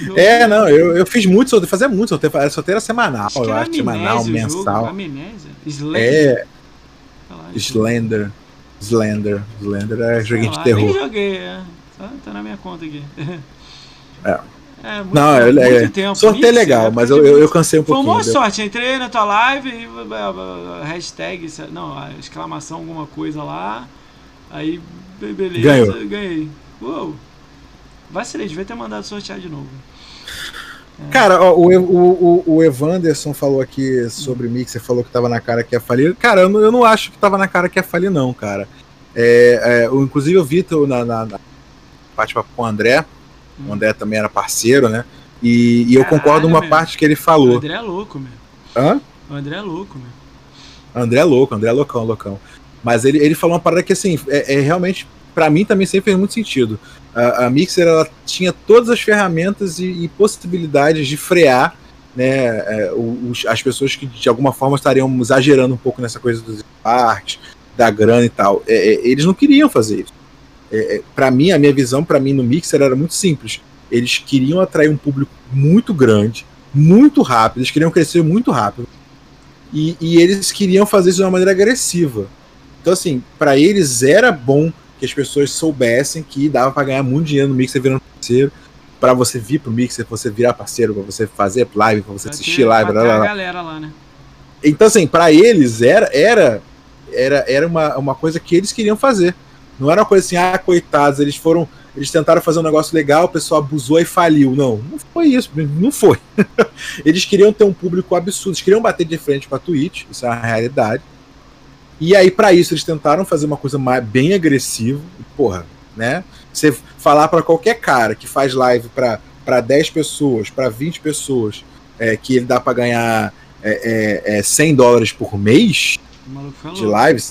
Eu- É, não, eu, eu fiz muito sorteio, fazia muito sorteio, sorteio era semanal, Acho eu acho, semanal, o jogo. mensal. Amnésia? Slender? É, Slender. Slender. Slender é joguinho de Nem terror. joguei, é. Tá, tá na minha conta aqui. É. É, muito, Não, é, muito é, tempo. sorteio é Isso, legal, época mas eu, eu, eu cansei um Foi pouquinho. uma deu- sorte, entrei na tua live e hashtag, não, exclamação alguma coisa lá, aí be- beleza, Ganhou. ganhei. Uou, vacilei, devia ter mandado sortear de novo. Cara, ó, o, o, o, o Evanderson falou aqui sobre Mixer, falou que tava na cara que ia falir. Cara, eu não, eu não acho que tava na cara que ia falir, não, cara. É, é, o- inclusive eu vi tu na, na, na bate-papo com o André. O André também era parceiro, né? E, e eu Caralho, concordo uma meu. parte que ele O falou. André é louco, meu. Hã? O André é louco, meu. André é louco, André é loucão, loucão. Mas ele, ele falou uma parada que, assim, é, é realmente, pra mim também sempre fez muito sentido. A, a Mixer, ela tinha todas as ferramentas e, e possibilidades de frear né, é, os- as pessoas que de alguma forma estariam exagerando um pouco nessa coisa dos parques, da grana e tal. É, é, eles não queriam fazer isso. É, é, para mim, a minha visão, para mim, no Mixer era muito simples. Eles queriam atrair um público muito grande, muito rápido, eles queriam crescer muito rápido. E, e eles queriam fazer isso de uma maneira agressiva. Então, assim, para eles era bom que as pessoas soubessem que dava para ganhar muito dinheiro no Mixer virando parceiro, para você vir pro Mixer, pra você virar parceiro, para você fazer live, para você Pra assistir ter- live, blá, blá, blá. galera lá, né? Então, assim, para eles era era era, era uma, uma coisa que eles queriam fazer. Não era uma coisa assim, ah, coitados, eles foram. Eles tentaram fazer um negócio legal, o pessoal abusou e faliu. Não, não foi isso, não foi. eles queriam ter um público absurdo, eles queriam bater de frente com a Twitch, isso é uma realidade. E aí, para isso, eles tentaram fazer uma coisa mais, bem agressiva. Porra, né? Você falar para qualquer cara que faz live para 10 pessoas, para 20 pessoas, é, que ele dá para ganhar é, é, é, 100 dólares por mês de live,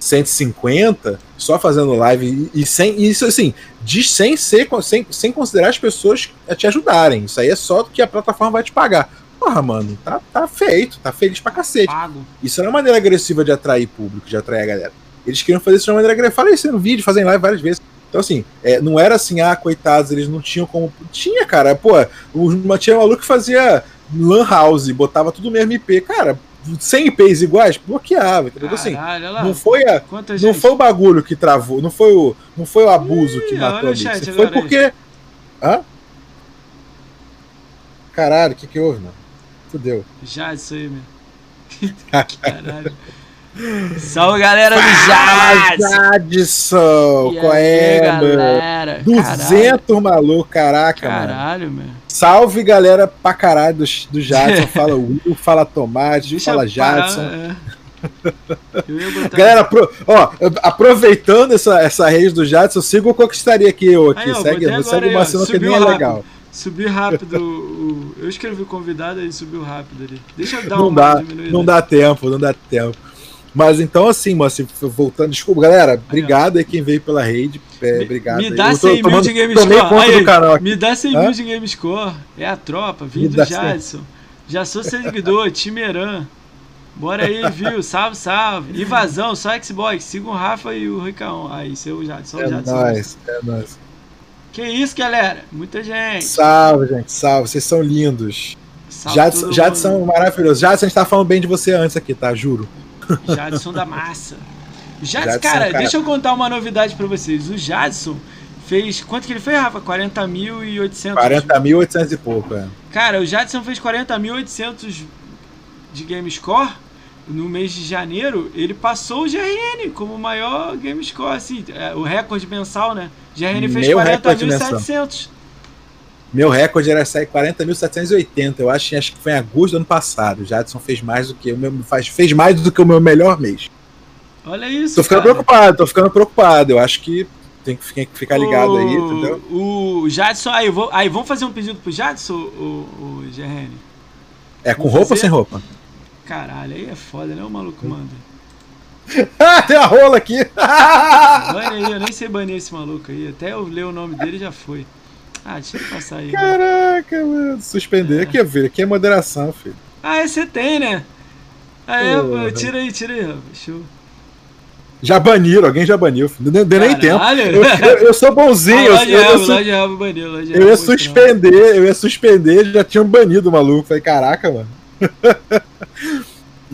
150, só fazendo live e, e sem isso assim, de, sem ser sem, sem considerar as pessoas a te ajudarem. Isso aí é só que a plataforma vai te pagar. Porra, mano, tá, tá feito, tá feliz pra cacete. Pago. Isso é uma maneira agressiva de atrair público, de atrair a galera. Eles queriam fazer isso de uma maneira agressiva. Falei isso no vídeo, fazem live várias vezes. Então, assim, é, não era assim, ah, coitados, eles não tinham como. Tinha, cara, pô, o, tinha um maluco que fazia Lan House, botava tudo no mesmo IP. Cara, 100 IPs iguais, bloqueava, entendeu? Assim, Caralho, assim, não foi, a, não foi o bagulho que travou, não foi o, não foi o abuso Ih, que matou a Mix. Foi porque. Aí. Hã? Caralho, o que que houve, mano? Fudeu. Já isso aí, meu. Caralho. Salve galera do Jadson! Jadson! Qual é, galera? 200 maluco, caraca, Caralho, mano. meu. Salve galera pra caralho do, do Jadson. fala Will, fala Tomate, Deixa fala Jadson. É. Galera, pro, ó, aproveitando essa, essa rede do Jadson, siga o Conquistaria aqui, eu aqui. Aí, ó, segue, segue uma cena que nem é legal. Subiu rápido. O, eu escrevi convidado e subiu rápido ali. Deixa eu dar não uma dá, Não dá tempo, não dá tempo. Mas então, assim, Moacir, voltando, desculpa, galera, obrigado aí quem veio pela rede. É, obrigado. Me dá 100 mil de game score. me dá 100 mil de game score. É a tropa, vindo do Jadson. Já sou seguidor, Timeran. Bora aí, viu? Salve, salve. Invasão, só Xbox. Siga o Rafa e o Ricão. Aí, seu Jadson. É Jadson. nóis, é nóis. Que isso, galera? Muita gente. Salve, gente, salve. Vocês são lindos. Salve Jadson, Jadson maravilhoso. Jadson, a gente tava falando bem de você antes aqui, tá? Juro. Jadson da massa. Jadson, Jadson cara, cara, deixa eu contar uma novidade para vocês. O Jadson fez. Quanto que ele fez, Rafa? 40.800. 40.800 e pouco, é. Cara, o Jadson fez 40.800 de game score. No mês de janeiro, ele passou o GRN como o maior game score, assim, é, o recorde mensal, né? GRN fez 40.700. Meu recorde era sair 40.780. Eu acho, acho que foi em agosto do ano passado. O Jadson fez mais do que o meu, faz, fez mais do que o meu melhor mês. Olha isso. Tô ficando cara. preocupado, tô ficando preocupado. Eu acho que tem que ficar ligado o, aí, entendeu? O Jadson, aí, vou, aí vamos fazer um pedido pro Jadson, o, o GRN? É com vamos roupa fazer? ou sem roupa? Caralho, aí é foda, né? O maluco manda. ah, tem a rola aqui! Bane aí, eu nem sei banir esse maluco aí. Até eu ler o nome dele já foi. Ah, deixa eu passar aí. Caraca, mano. Suspender. É. Aqui, filho. Aqui é moderação, filho. Ah, você tem, né? Aí, eu, tira aí, tira aí, Show. Já baniram, alguém já baniu. Não deu nem tempo. Eu, eu, eu, sou bonzinho. Ah, eu, eu, baniu, de eu ia suspender, eu ia suspender, já tinham banido o maluco. Falei, caraca, mano.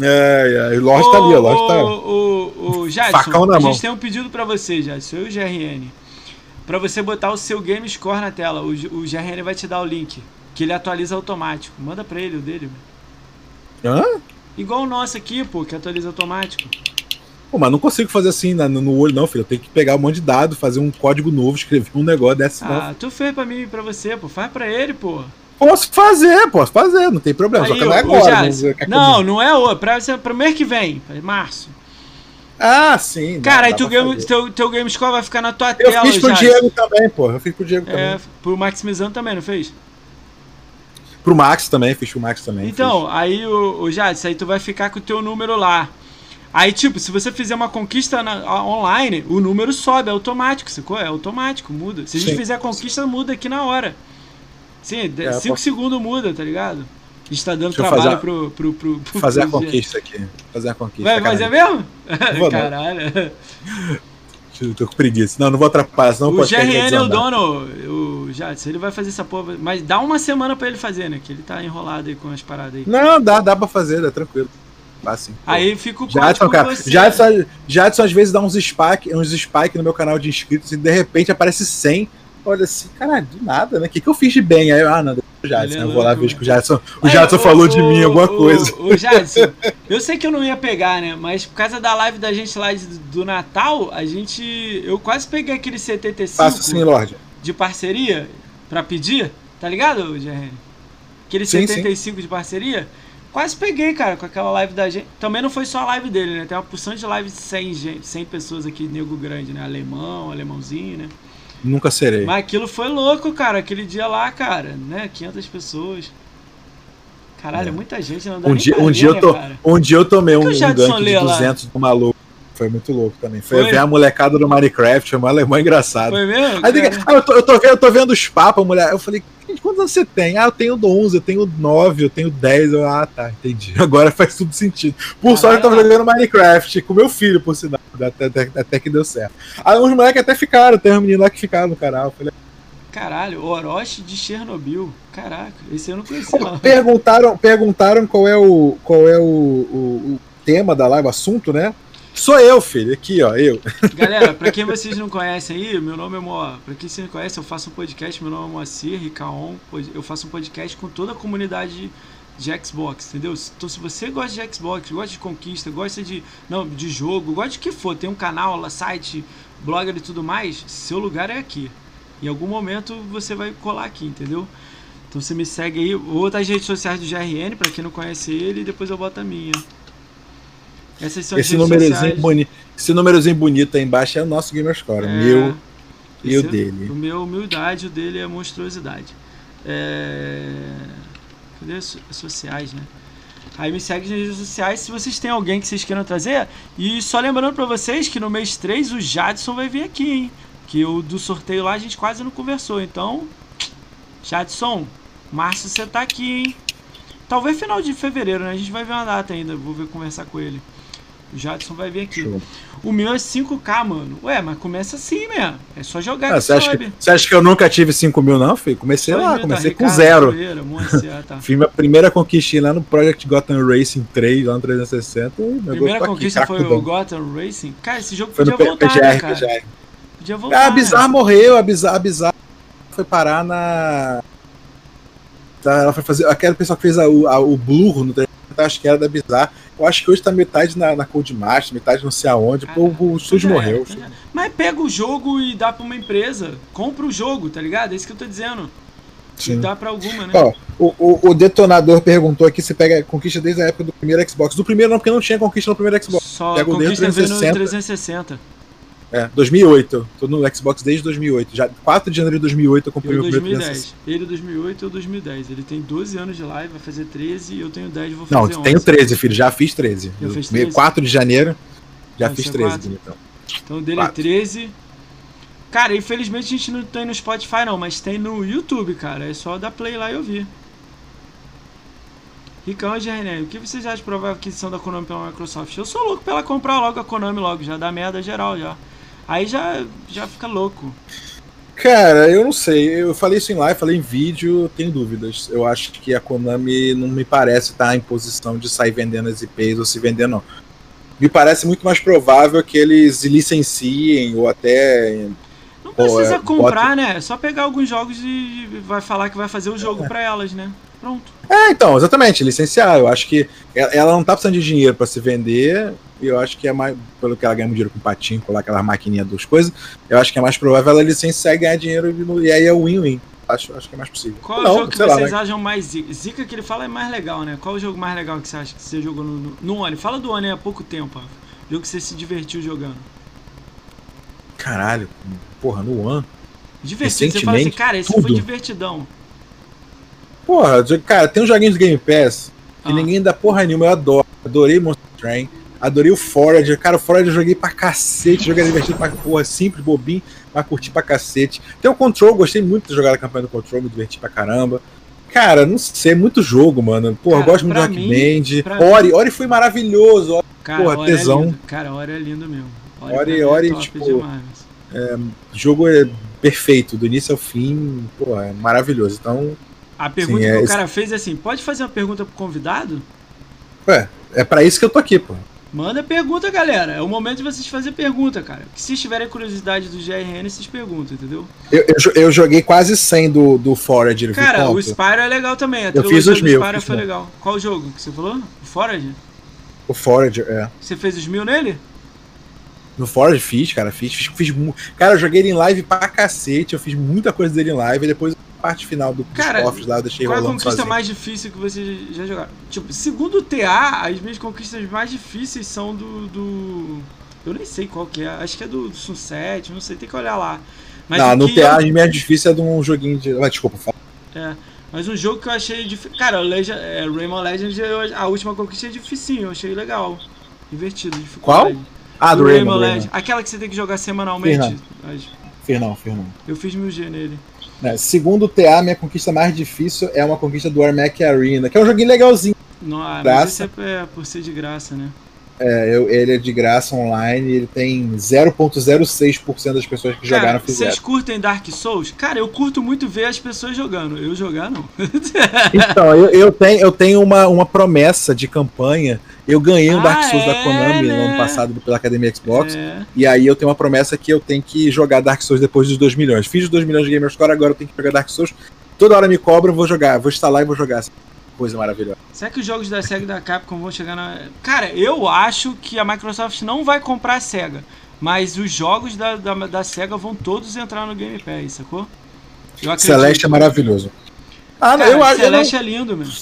É, é, o Lorde tá ali, o Lorde tá. O, o, o Jadson, a gente tem um pedido pra você, Jadson, eu e o GRN para você botar o seu game score na tela. O, o GRN vai te dar o link, que ele atualiza automático. Manda para ele o dele. Hã? Igual o nosso aqui, pô, que atualiza automático. Pô, mas não consigo fazer assim no, no olho, não, filho. Eu tenho que pegar um monte de dado, fazer um código novo, escrever um negócio desse. Ah, tu fez pra mim e pra você, pô. Faz pra ele, pô. Posso fazer, posso fazer, não tem problema. Aí, só que não é agora. não, não, não é hoje. Pra, pra mês que vem, março. Ah, sim. Cara, aí tu game, teu, teu Game Score vai ficar na tua eu tela. Eu fiz pro já. Diego também, pô. Eu fiz pro Diego é, também. Pro Maximizando também, não fez? Pro Max também, fiz pro Max também. Então, fiz. aí o, o Jadson, aí tu vai ficar com o teu número lá. Aí, tipo, se você fizer uma conquista na, online, o número sobe, é automático, sacou? É automático, muda. Se a gente Sim. fizer a conquista, muda aqui na hora. Sim, 5 é, posso... segundos muda, tá ligado? A gente tá dando Deixa trabalho fazer, pro, pro, pro, pro, Fazer pro a conquista aqui. Fazer a conquista. Vai, mas é mesmo? Vou, Caralho. Eu tô com preguiça. Não, não vou atrapalhar, senão o GRN é o dono, o Jadson, ele vai fazer essa porra. Mas dá uma semana pra ele fazer, né? Que ele tá enrolado aí com as paradas aí. Não, dá, dá pra fazer, dá tranquilo. Assim, aí fica o Jadson, cara. Jadson, Jadson às vezes dá uns spike, uns spike no meu canal de inscritos e de repente aparece 100 olha assim, caralho, do nada, né? O que, que eu fiz de bem? Aí eu, ah, não, o Jadson, eu vou lá ver que o Jadson, o Jadson falou o, de mim alguma o, coisa. O, Jadson, eu sei que eu não ia pegar, né? Mas por causa da live da gente lá de, do Natal, a gente. Eu quase peguei aquele 75 Passa sim, Lorde. de parceria pra pedir, tá ligado, GRN? Aquele sim, 75 sim. de parceria. Quase peguei, cara, com aquela live da gente. Também não foi só a live dele, né? Tem uma porção de live de 100, gente, 100 pessoas aqui, nego grande, né? Alemão, alemãozinho, né? Nunca serei. Mas aquilo foi louco, cara. Aquele dia lá, cara, né? 500 pessoas. Caralho, é. muita gente não dá um dia, um dia eu tô, cara. Um dia eu tomei um, um gank de 200 do maluco. Foi muito louco também. Foi, foi, ver a molecada do Minecraft, foi uma alemã engraçada. Foi mesmo? Aí, ah, eu, tô, eu, tô, eu tô vendo os papos, mulher. Eu falei, quantos anos você tem? Ah, eu tenho 11, eu tenho 9, eu tenho 10. Eu, ah, tá, entendi. Agora faz tudo sentido. Por sorte, eu tava jogando Minecraft com meu filho, por sinal. Até, até, até que deu certo. Aí os moleques até ficaram, tem um menino lá que ficaram no canal. Falei, Caralho, Orochi de Chernobyl. Caraca, esse eu não conhecia. Não. Perguntaram, perguntaram qual é o qual é o, o, o tema da live, o assunto, né? Sou eu, filho, aqui, ó, eu. Galera, pra quem vocês não conhecem aí, meu nome é Moa. Pra quem vocês não conhecem, eu faço um podcast, meu nome é Moacir Ricaon. Eu faço um podcast com toda a comunidade de Xbox, entendeu? Então, se você gosta de Xbox, gosta de conquista, gosta de, não, de jogo, gosta de que for, tem um canal, site, blogger e tudo mais, seu lugar é aqui. Em algum momento você vai colar aqui, entendeu? Então você me segue aí, ou das redes sociais do GRN, para quem não conhece ele, e depois eu boto a minha. Esse númerozinho bonito, esse númerozinho bonito aí embaixo é o nosso Gamerscore, é, meu e o dele. O meu humildade, o dele é monstruosidade. É... Cadê as sociais, né? Aí me segue nas redes sociais se vocês têm alguém que vocês queiram trazer. E só lembrando para vocês que no mês 3 o Jadson vai vir aqui, hein? Que o do sorteio lá a gente quase não conversou. Então, Jadson, Márcio, você tá aqui, hein? Talvez final de fevereiro, né? A gente vai ver uma data ainda. Vou ver conversar com ele. O Jadson vai vir aqui. Show. O meu é 5K, mano. Ué, mas começa assim mesmo. É só jogar ah, você, acha que, você acha que eu nunca tive 5 mil, não, filho? Comecei lá, comecei com zero. Moacir, tá. Fiz minha primeira conquista lá no Project Gotham Racing 3, lá no 360. primeira conquista aqui, foi o Gotham Racing? Cara, esse jogo foi podia voltar, PGR, né, cara? PGR. Podia voltar. Ah, a Bizarre né? morreu, a Bizarre, a Bizarre foi parar na... Ela foi fazer... Aquela pessoa que fez a, a, o Blur no 360, acho que era da Bizarre eu acho que hoje tá metade na, na Cold Master, metade não sei aonde. Pô, o estúdio é, morreu. É. Mas pega o jogo e dá pra uma empresa. Compra o jogo, tá ligado? É isso que eu tô dizendo. Sim. E dá pra alguma, né? Ó, o, o, o, detonador perguntou aqui se pega conquista desde a época do primeiro Xbox. Do primeiro não, porque não tinha conquista no primeiro Xbox. Só Pega conquista 360. no 360. É, 2008. Tô no Xbox desde 2008. Já 4 de janeiro de 2008 eu comprei eu o meu 2010. Ele 2008 ou 2010. Ele tem 12 anos de live, vai fazer 13 e eu tenho 10, vou fazer Não, 11. tenho 13, filho. Já fiz 13. Eu, fiz 13? 4 de janeiro, já Não, fiz 13, então. Então o dele 4. é 13. Cara, infelizmente a gente não tem no Spotify não, mas tem no YouTube, cara. É só dar play lá e ouvir. Ricão de René, o que vocês acham de provável aquisição da Konami pela Microsoft? Eu sou louco pela comprar logo a Konami logo, já dá merda geral já. Aí já, já fica louco. Cara, eu não sei. Eu falei isso em live, falei em vídeo, tenho dúvidas. Eu acho que a Konami não me parece estar em posição de sair vendendo as IPs ou se vender, não. Me parece muito mais provável que eles licenciem ou até. Não precisa Pô, comprar, né? É só pegar alguns jogos e vai falar que vai fazer o jogo é. para elas, né? Pronto. É, então, exatamente, licenciar. Eu acho que ela não tá precisando de dinheiro para se vender e eu acho que é mais, pelo que ela ganha dinheiro com patinho, com aquela maquininha dos coisas, eu acho que é mais provável ela licenciar e ganhar dinheiro e aí é o win-win. Acho, acho que é mais possível. Qual Não, o jogo que vocês lá, né? acham mais zica? Zica que ele fala é mais legal, né? Qual o jogo mais legal que você acha que você jogou no, no, no One? Fala do One há pouco tempo, ó. jogo que você se divertiu jogando. Caralho, porra, no One. Divertido, você fala assim, cara, esse tudo. foi divertidão. Porra, cara, tem uns joguinhos do Game Pass que ah. ninguém dá porra nenhuma, eu adoro. Adorei Monster Train. Adorei o Forage. Cara, o Forage eu joguei pra cacete. Joguei divertido pra porra, simples, bobinho, mas curti pra cacete. Tem o Control, gostei muito de jogar a campanha do Control, me diverti pra caramba. Cara, não sei, é muito jogo, mano. Porra, cara, gosto muito do Rock Band. Ori, mim... Ori foi maravilhoso. Ori, cara, porra, Ori é tesão. É cara, Ori é lindo mesmo. Ori, Ori, é Ori tipo. Demais. É, jogo é perfeito, do início ao fim, porra, é maravilhoso. Então. A pergunta sim, que é, o cara fez é assim: pode fazer uma pergunta pro convidado? Ué, é pra isso que eu tô aqui, pô. Manda pergunta, galera. É o momento de vocês fazer pergunta, cara. Se tiverem curiosidade do GRN, vocês perguntam, entendeu? Eu, eu, eu joguei quase 100 do, do Forage. Cara, o Spyro é legal também. Eu fiz os mil. O Spyro foi legal. Qual o jogo que você falou? O Forage? O Forage, é. Você fez os mil nele? No Forage fiz, cara. Fiz, fiz, fiz Cara, eu joguei ele em live pra cacete. Eu fiz muita coisa dele em live. E depois parte final do, Cara, dos cofres lá, eu deixei Qual é a rolando conquista sozinho. mais difícil que vocês já jogaram? Tipo, segundo o TA, as minhas conquistas mais difíceis são do. do... Eu nem sei qual que é. Acho que é do, do Sunset, não sei, tem que olhar lá. Mas não, no TA eu- a minha difícil é de um joguinho de. Ah, desculpa, fala. É. Mas um jogo que eu achei difícil. Cara, o Legend, é, Rayman Legends, eu- a última conquista é dificinho, eu achei legal. Divertido, dificuldade. Ah, do O Rayman. Rayman. Aquela que você tem que jogar semanalmente. Fernando. Mas Fiz não, fiz não. Eu fiz 1000G nele. Né, Segundo o TA, minha conquista mais difícil é uma conquista do Armac Arena, que é um joguinho legalzinho. Não, ah, mas Graça. isso é, é por ser de graça, né? É, eu- ele é de graça online ele tem 0.06% das pessoas que jogaram Cara, fizeram. vocês curtem Dark Souls? Cara, eu curto muito ver as pessoas jogando. Eu jogar, não. Então, eu, eu tenho, eu tenho uma, uma promessa de campanha. Eu ganhei o Ah, Dark Souls da é, Konami no né? ano passado pela Academia Xbox. É. E aí eu tenho uma promessa que eu tenho que jogar Dark Souls depois dos 2 milhões. Fiz os 2 milhões de Gamer Score, agora eu tenho que jogar Dark Souls. Toda hora me cobra, eu vou jogar, vou instalar e vou jogar. Coisa maravilhosa. Será que os jogos da SEGA e da Capcom vão chegar na. Cara, eu acho que a Microsoft não vai comprar a SEGA. Mas os jogos da, da, da SEGA vão todos entrar no Game Pass, sacou? Celeste é maravilhoso. Ah, não, Cara, eu acho. eu não- Celeste é lindo, meu. Mas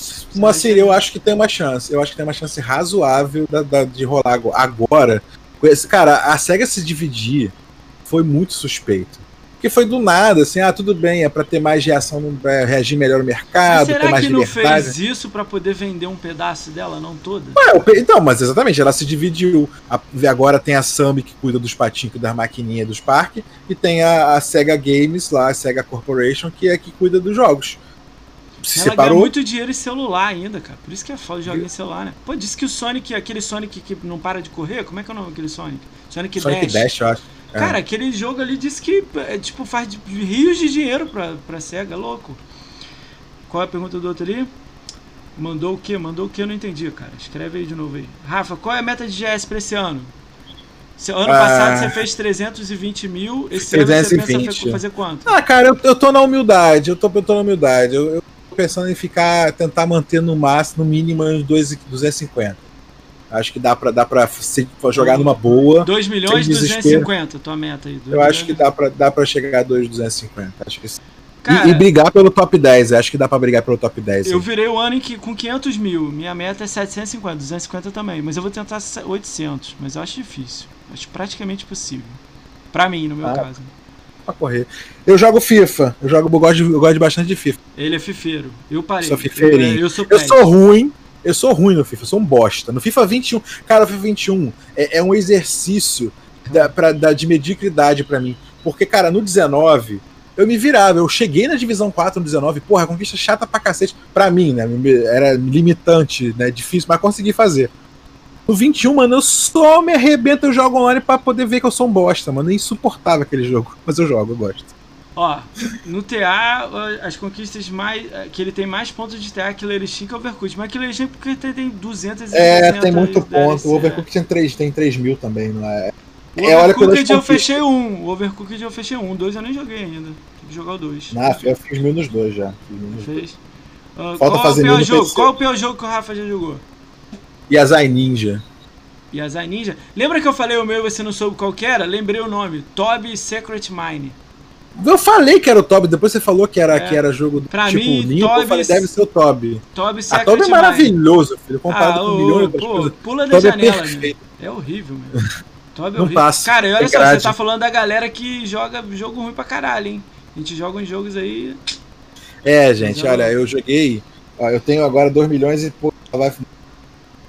assim, Celeste é eu acho que tem uma chance. Eu acho que tem uma chance razoável da- da- de rolar ago- agora. Cara, a SEGA se dividir foi muito suspeito. Porque foi do nada, assim, ah, tudo bem, é pra ter mais reação, no- pra reagir melhor ao Mas mercado, ter será mais que não fez isso pra poder vender um pedaço dela, não toda? Ué, então, mas exatamente, ela se dividiu. A- agora tem a Sammy que cuida dos patinhos, das maquininhas dos parques, e tem a, a SEGA Games lá, a SEGA Corporation, que é que cuida dos jogos. Se Ela ganha separou. muito dinheiro em celular ainda, cara. Por isso que é foda jogar em celular, né? Pô, disse que o Sonic, aquele Sonic que não para de correr, como é que é o nome daquele Sonic? Sonic, Sonic Dash. Dash, eu acho. É. Cara, aquele jogo ali disse que, é, tipo, faz de- rios de dinheiro pra, pra SEGA, louco. Qual é a pergunta do outro ali? Mandou o quê? Mandou o quê? Eu não entendi, cara. Escreve aí de novo aí. Rafa, qual é a meta de GS pra esse ano? Se, ano Ah. passado você fez 320 mil, esse ano você 320. pensa fazer quanto? Ah, cara, eu, eu tô na humildade, eu tô, eu tô na humildade. Eu, eu pensando em ficar, tentar manter no máximo, no mínimo, uns dois- 250. Acho que dá pra, dá pra se- jogar numa boa. 2 milhões e sem desespero. 250, tua meta aí. Eu acho que dá pra, dá pra chegar a 250. Acho que sim. E- Cara, e, brigar pelo top 10. Acho que dá pra brigar pelo top 10. Eu aí. virei o ano em que, com 500 mil. Minha meta é 750, 250 também. Mas eu vou tentar 800. Mas eu acho difícil. Acho praticamente possível. Pra mim, no meu Ah. caso. Pra correr. Eu jogo FIFA. Eu jogo eu gosto, de- eu gosto bastante de FIFA. Ele é fifeiro. Eu parei. Sou fifeirinho. Eu, eu sou Eu sou ruim. Eu sou ruim no FIFA, eu sou um bosta. No FIFA 21, cara, o FIFA 21 é, é um exercício da, pra, da- de mediocridade pra mim. Porque, cara, no 19, eu me virava. Eu cheguei na divisão 4 no 19, porra, conquista chata pra cacete. Pra mim, né? Era limitante, né? Difícil, mas consegui fazer. No 21, mano, eu só me arrebento e jogo online pra poder ver que eu sou um bosta, mano. É insuportável aquele jogo. Mas eu jogo, eu gosto. Ó, no TA, as conquistas mais. eh, que ele tem mais pontos de TA é Killer Instinct que Overcooked. Mas Killer Instinct porque tem, tem 200 e É, 300 tem muito ponto. O Overcooked tem 3, tem 3 mil também, não é? O É, olha Overcooked eu fechei um. O Overcooked eu fechei um. O dois eu nem joguei ainda. Tem que jogar o dois. Ah, eu fiz mil nos dois já. Fiz mil nos dois. Fez? Ah, Falta qual fazer é o mil pior jogo? PC. Qual é o pior jogo que o Rafa já jogou? E a Zai Ninja. E a Zai Ninja? Lembra que eu falei o meu e você não soube qual que era? Lembrei o nome. Toby Secret Mine. Eu falei que era o Toby, depois você falou que era, É. que era jogo do Pra tipo mim, limpo, eu Toby- falei, deve ser o Toby. Toby A Secret Toby é maravilhoso, filho, comparado Ah, com ô, milhões de coisas. pula da Toby é janela, perfeito. É horrível, meu. Toby é horrível. passa, Cara, e olha é só, grade. você tá falando da galera que joga jogo ruim pra caralho, hein? A gente joga uns jogos aí. É, gente, olha, eu joguei, ó, eu tenho agora 2 milhões e pô, vai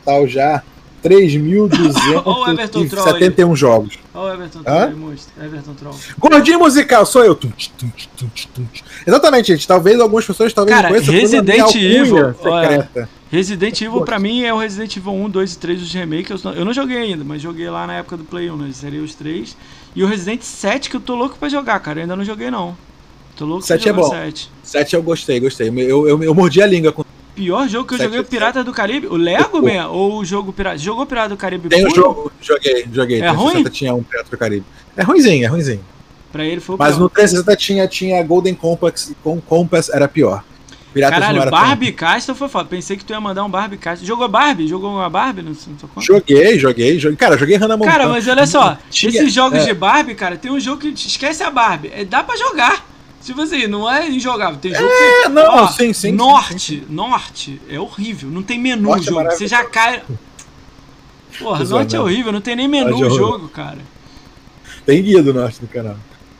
tal já Ó o Everton Troll aí. 3.271 jogos. Olha o Everton? Troll. Everton Troll. Gordinho musical, sou eu. Tum, tum, tum. Exatamente, gente. Talvez algumas pessoas talvez Cara, conheçam Resident Evil, secreta. Resident Evil pra mim é o Resident Evil 1, 2 e 3 dos remakes. Eu não- joguei ainda, mas joguei lá na época do Play 1, né? Zerei os três. E o Resident 7 que eu tô louco pra jogar, cara. Eu ainda não joguei não. Tô louco Sete pra é jogar bom. 7. 7 eu gostei, gostei. Eu, eu, eu mordi a língua com Pior jogo que eu Sete joguei o Pirata do Caribe. O Lego, man? Ou o jogo Pirata? Jogou Pirata do Caribe Tem o puro? jogo, joguei, joguei. É 360 ruim? tinha um Pirata do Caribe. É ruimzinho, é ruimzinho. Pra ele foi o Mas pior. no 360 tinha, tinha Golden Compass, com Compass era pior. Piratas não Caralho, era Barbie Castle foi foda. Pensei que tu ia mandar um Barbie Castle. Jogou Barbie? Jogou uma Barbie no, seu tão... conta? Joguei, joguei, joguei. Cara, joguei Hannah Montana. Cara, mas olha só, Tinha- esses jogos é. de Barbie, cara, tem um jogo que esquece a Barbie. É, dá pra jogar. Tipo assim, não é injogável. Tem jogo É, que. não, Ó, sim, sim, Norte, sim. Norte é horrível. Não tem menu Norte o é jogo. Você já cai. Porra, Norte é zoando. horrível, não tem nem menu Norte é jogo, cara. Tem guia do norte no canal.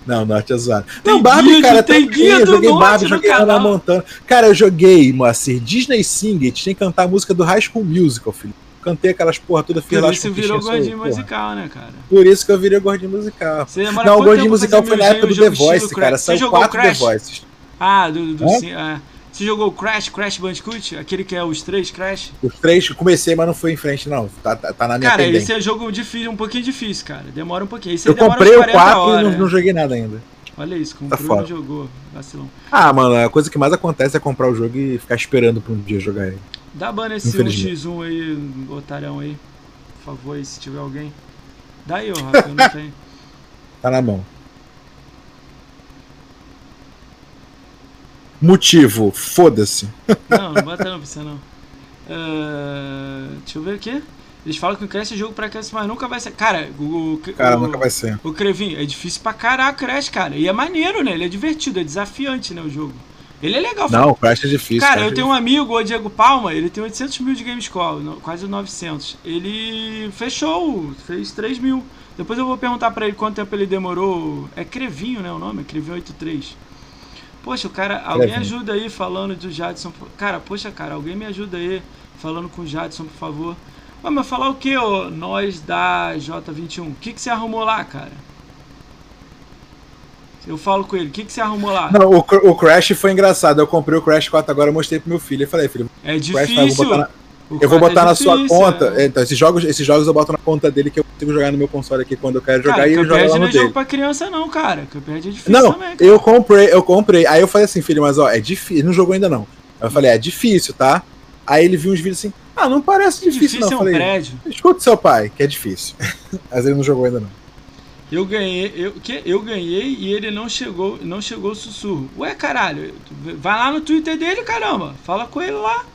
Não, norte é zoado. Tem não, Barbie, guia, cara, tem tem guia eu joguei Barbie, joguei. Hannah Montana. Cara, eu joguei, Moacir, Disney Sing, tinha que cantar a música do High School Musical, filho. Cantei aquelas porra toda, fiz Por isso virou gordinho musical, né, cara? Por isso que eu virei gordinho musical. Você Não, o gordinho musical foi na época do The Voice, cara. Saiu jogou quatro The? Voices. Ah, do, do é. Você jogou o Crash, Crash Bandicoot? Aquele que é os três Crash? Os três, comecei, mas não fui em frente, não. Tá, tá, tá na minha Cara, tendência. esse é jogo difícil, um pouquinho difícil, cara. Demora um pouquinho. Esse Eu comprei o 40 4 e não, né? não joguei nada ainda. Olha isso, comprou e foda. não jogou. Vacilão. Ah, mano, a coisa que mais acontece é comprar o jogo e ficar esperando pra um dia jogar ele. Dá ban esse Infelizmente. 1x1 aí, otário aí. Por favor, aí, se tiver alguém. Dá aí, ô Rafa, eu não tenho. Tá na mão. Motivo, foda-se. Não, não bota não pra você não. Ah, deixa eu ver aqui. Eles falam que o Crash é jogo pra criança, mas nunca vai ser. Cara, o. o Cara, o, nunca vai ser. O Crevinho, é difícil pra caraca o Crash, cara. E é maneiro, né? Ele é divertido, é desafiante, né? O jogo. Ele é legal. Não, o Crash é difícil. Cara, Crash eu é tenho um amigo, o Diego Palma, ele tem 800 mil de Gamescore, no- quase 900. Ele fechou, fez 3 mil. Depois eu vou perguntar pra ele quanto tempo ele demorou. É Crevinho, né? O nome? Crevinho 83. Poxa, cara, alguém Crevinho. ajuda aí falando do Jadson. Cara, poxa, cara, alguém me ajuda aí falando com o Jadson, por favor. Mas falar o que, ô? Nós da J21. O que, que você arrumou lá, cara? Eu falo com ele, o que, que você arrumou lá? Não, o, o Crash foi engraçado. Eu comprei o Crash 4 agora, eu mostrei pro meu filho. Eu falei, filho, É o Crash tá, eu difícil. vou botar na, eu vou quatro botar é na sua difícil, conta. é. Então, esses jogos, esses jogos eu boto na conta dele que eu consigo jogar no meu console aqui quando eu quero jogar Cara, e Cuphead lá não é jogo pra criança, não, cara. Cuphead é difícil Não, também, cara. eu comprei, eu comprei. Aí eu falei assim, filho, mas ó, é difícil. Ele não jogou ainda não. Aí eu falei, é difícil, tá? Aí ele viu uns vídeos assim, ah, não parece difícil, difícil não. é Eu um falei, prédio. escuta seu pai, que é difícil. mas ele não jogou ainda não. Eu ganhei, eu, que, eu ganhei e ele não chegou, não chegou o sussurro. Ué, caralho, vai lá no Twitter dele, caramba. Fala com ele lá.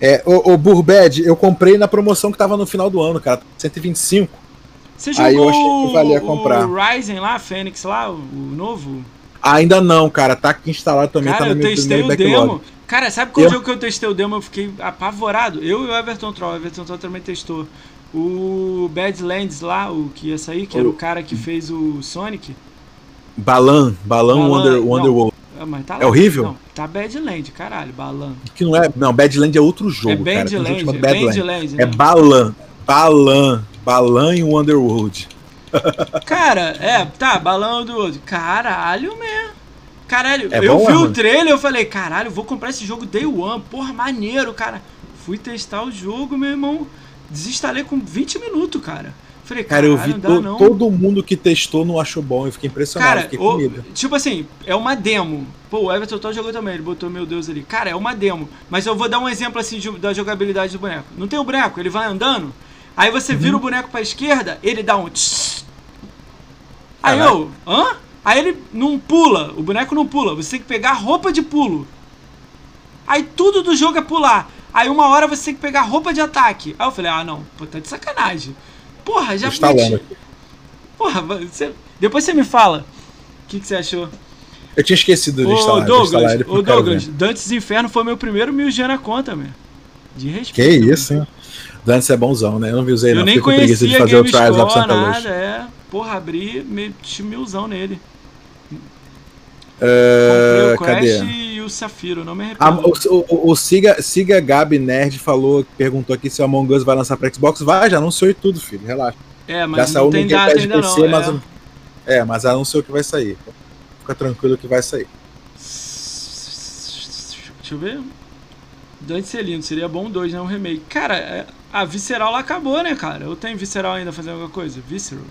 É, o, o Burbed, eu comprei na promoção que tava no final do ano, cara. 125. Você Aí eu jogou achei que valia o- comprar. o Ryzen lá, Fênix lá, o, o novo? Ainda não, cara. Tá aqui instalado também, Cara, tá eu no meu, testei meu o backlog. demo. Cara, sabe qual Eu- jogo que eu testei o demo? Eu fiquei apavorado. Eu e o Everton Troll. O Everton Troll também testou. O Badlands lá, o que ia sair, que era O- o cara que fez o Sonic. Balan, Balan Balan, Wonder. Wonderworld. Ah, tá É horrível? Não, tá Badland, caralho, Balan. Que não é. Não, Badland é outro jogo, é cara. Tem um jogo Badland, é Badland. Badland, É né? Balan. Balan. Balan e Wonderworld. Cara, é, tá, balão do outro. Caralho, man. Caralho, É eu bom, vi o mano? trailer eu falei, caralho, vou comprar esse jogo Day One. Porra, maneiro, cara. Fui testar o jogo, meu irmão. Desinstalei com 20 minutos, cara. Falei, Cara, eu vi dá to- não. todo mundo que testou não achou bom. Eu fiquei impressionado, Cara, fiquei o- tipo assim, é uma demo. Pô, o Everton Todd jogou também, ele botou meu Deus ali. Cara, é uma demo. Mas eu vou dar um exemplo assim de- da jogabilidade do boneco. Não tem o boneco, ele vai andando, aí você Uhum. vira o boneco pra esquerda, ele dá um tss. Aí Caraca. eu, hã? Aí ele não pula, o boneco não pula, você tem que pegar roupa de pulo. Aí tudo do jogo é pular. Aí uma hora você tem que pegar roupa de ataque. Aí eu falei, ah não, pô, tá de sacanagem. Porra, já instalando meti- Porra, você- depois você me fala. O que, que você achou? Eu tinha esquecido de Ô instalar, Douglas, instalar ele ô Douglas. Dantes Inferno foi meu primeiro mil na conta, meu. De Que respeito. isso, hein? Dantes é bonzão, né? Eu não vi usei, Eu não. nem Fiquei com preguiça de conhecia fazer o Trials GameScore, Santa nada, Luz. é. Porra, abri, meti milzão nele. Comprei o cadê? Crash o Safiro, não me A- arrependo. o, o, o Siga, Siga Gabi Nerd falou, perguntou aqui se o Among Us vai lançar pra Xbox. Vai, já anunciou e tudo, filho. Relaxa. é, já mas saiu não tem data ainda PC, não. mas, é. é, mas anunciou que vai sair. Fica tranquilo que vai sair. Deixa eu ver. Dante lindo, seria bom dois, né? Um remake. Cara, é- a Visceral lá acabou, né, cara? Eu tenho Visceral ainda fazendo alguma coisa? Visceral.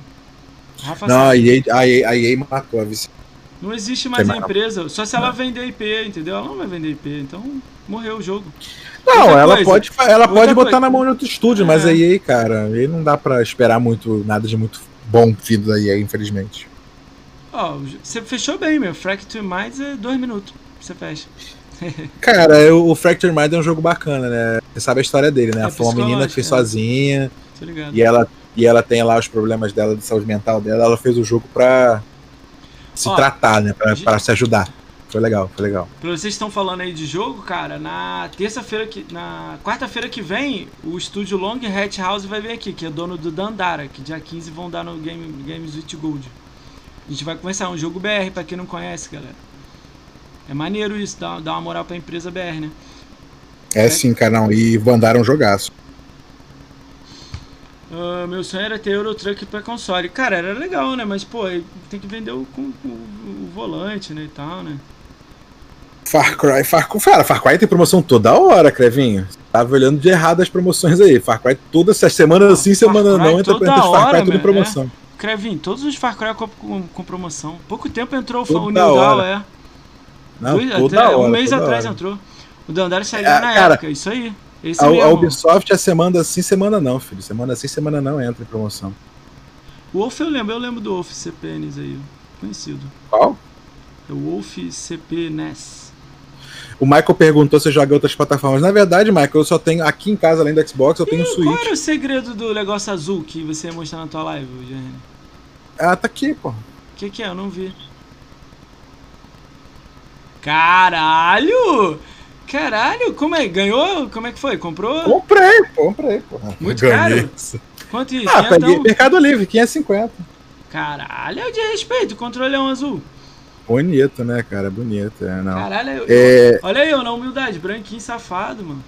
Rafa Não, a. EA, a EA, a EA matou a vice. Não existe mais a não. empresa, só se ela vender IP, entendeu? Ela não vai vender IP, então morreu o jogo. Não, Outra ela coisa, pode, ela pode botar coisa. na mão de outro estúdio, É. mas a EA, cara, aí não dá pra esperar muito, nada de muito bom vindo da EA, infelizmente. Ó, você fechou bem, meu. Fracture Minds é dois minutos. Você fecha. Cara, eu- o Fracture Mind é um jogo bacana, né? Você sabe a história dele, né? É Foi uma menina que fez é. sozinha ligado? e ela, e ela tem lá os problemas dela de saúde mental dela. Ela fez o jogo pra. Se Ó, tratar, né? Pra, pra se ajudar. Foi legal, foi legal. Pra vocês estão falando aí de jogo, cara, na terça-feira que. Na quarta-feira que vem, o estúdio Long Hat House vai vir aqui, que é dono do Dandara, que dia 15 vão dar no Game, Games with Gold. A gente vai começar um jogo BR, pra quem não conhece, galera. É maneiro isso, dá, dá uma moral pra empresa BR, né? É, é sim, canal. E mandaram um jogaço. Uh, meu sonho era ter Euro Truck pra console. Cara, era legal, né? Mas, pô, tem que vender o, o, o volante, né? E tal, né? Far Cry, Far cara, Far Cry tem promoção toda hora, Crevinho. Tava olhando de errado as promoções aí. Far Cry todas essas semanas assim, semana não, entra, de Far Cry tudo em promoção. É. Crevinho, todos os Far Cry com, com, com promoção. Pouco tempo entrou toda o New Down, é. Não, Dois, toda até, hora, um mês atrás hora. entrou. O Dandara saiu é, na cara, época, isso aí. Esse a, a Ubisoft é semana assim, semana não, filho. Semana assim, semana não entra em promoção. O Wolf eu lembro, eu lembro do Wolf CPNs aí, conhecido. Qual? É o Wolf CP NES. O Michael perguntou se eu jogo em outras plataformas. Na verdade, Michael, eu só tenho aqui em casa, além do Xbox, eu tenho o Switch. Qual era o segredo do negócio azul que você ia mostrar na tua live, Jerry? Ah, tá aqui, pô. O que, que é? Eu não vi. Caralho! Caralho, como é? Ganhou? Como é que foi? Comprou? Comprei, comprei, pô. Muito Ganhei. caro? Quanto isso? Ah, peguei Mercado Livre, 550. Caralho, é de respeito, o controle é um azul. Bonito, né, cara? Bonito, é, não. Caralho, eu, é... olha aí, eu na humildade, branquinho safado, mano.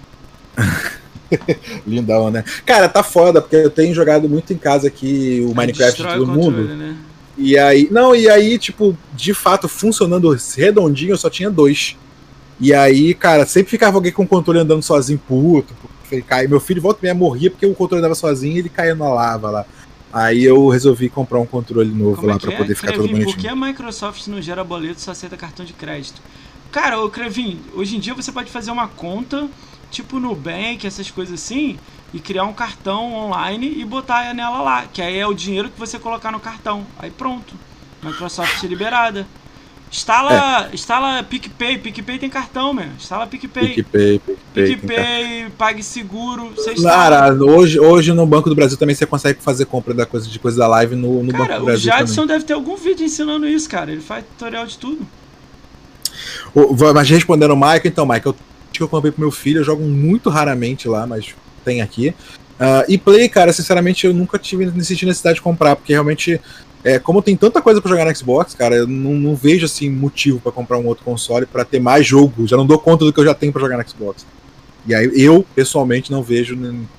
Lindão, né? Cara, tá foda, porque eu tenho jogado muito em casa aqui o Minecraft de todo mundo. Né? E aí, não, e aí, tipo, de fato, funcionando redondinho, eu só tinha dois. E aí, cara, sempre ficava alguém com o controle andando sozinho, puto. Cai. Meu filho volta e meia morria porque o controle andava sozinho e ele caía na lava lá. Aí eu resolvi comprar um controle novo Como lá é para poder ficar Crevin, todo bonitinho. Por que a Microsoft não gera boleto só aceita cartão de crédito? Cara, ô Crevin, hoje em dia você pode fazer uma conta, tipo Nubank, essas coisas assim, e criar um cartão online e botar nela lá, que aí é o dinheiro que você colocar no cartão. Aí pronto. Microsoft liberada. Instala, é. instala PicPay, PicPay tem cartão, meu. Instala PicPay. PicPay, PicPay. PicPay, PagSeguro. Cara, hoje, hoje no Banco do Brasil também você consegue fazer compra da coisa, de coisa da live no, no cara, Banco do Brasil. O Jadson também. deve ter algum vídeo ensinando isso, cara. Ele faz tutorial de tudo. O, mas respondendo o Michael, então, Michael, que eu comprei pro meu filho, eu jogo muito raramente lá, mas tem aqui. Uh, e Play, cara, sinceramente, eu nunca tive necessidade de comprar, porque realmente é, como tem tanta coisa para jogar no Xbox, cara, eu não, não vejo assim motivo para comprar um outro console para ter mais jogo. Já não dou conta do que eu já tenho para jogar no Xbox. E aí eu, pessoalmente, não vejo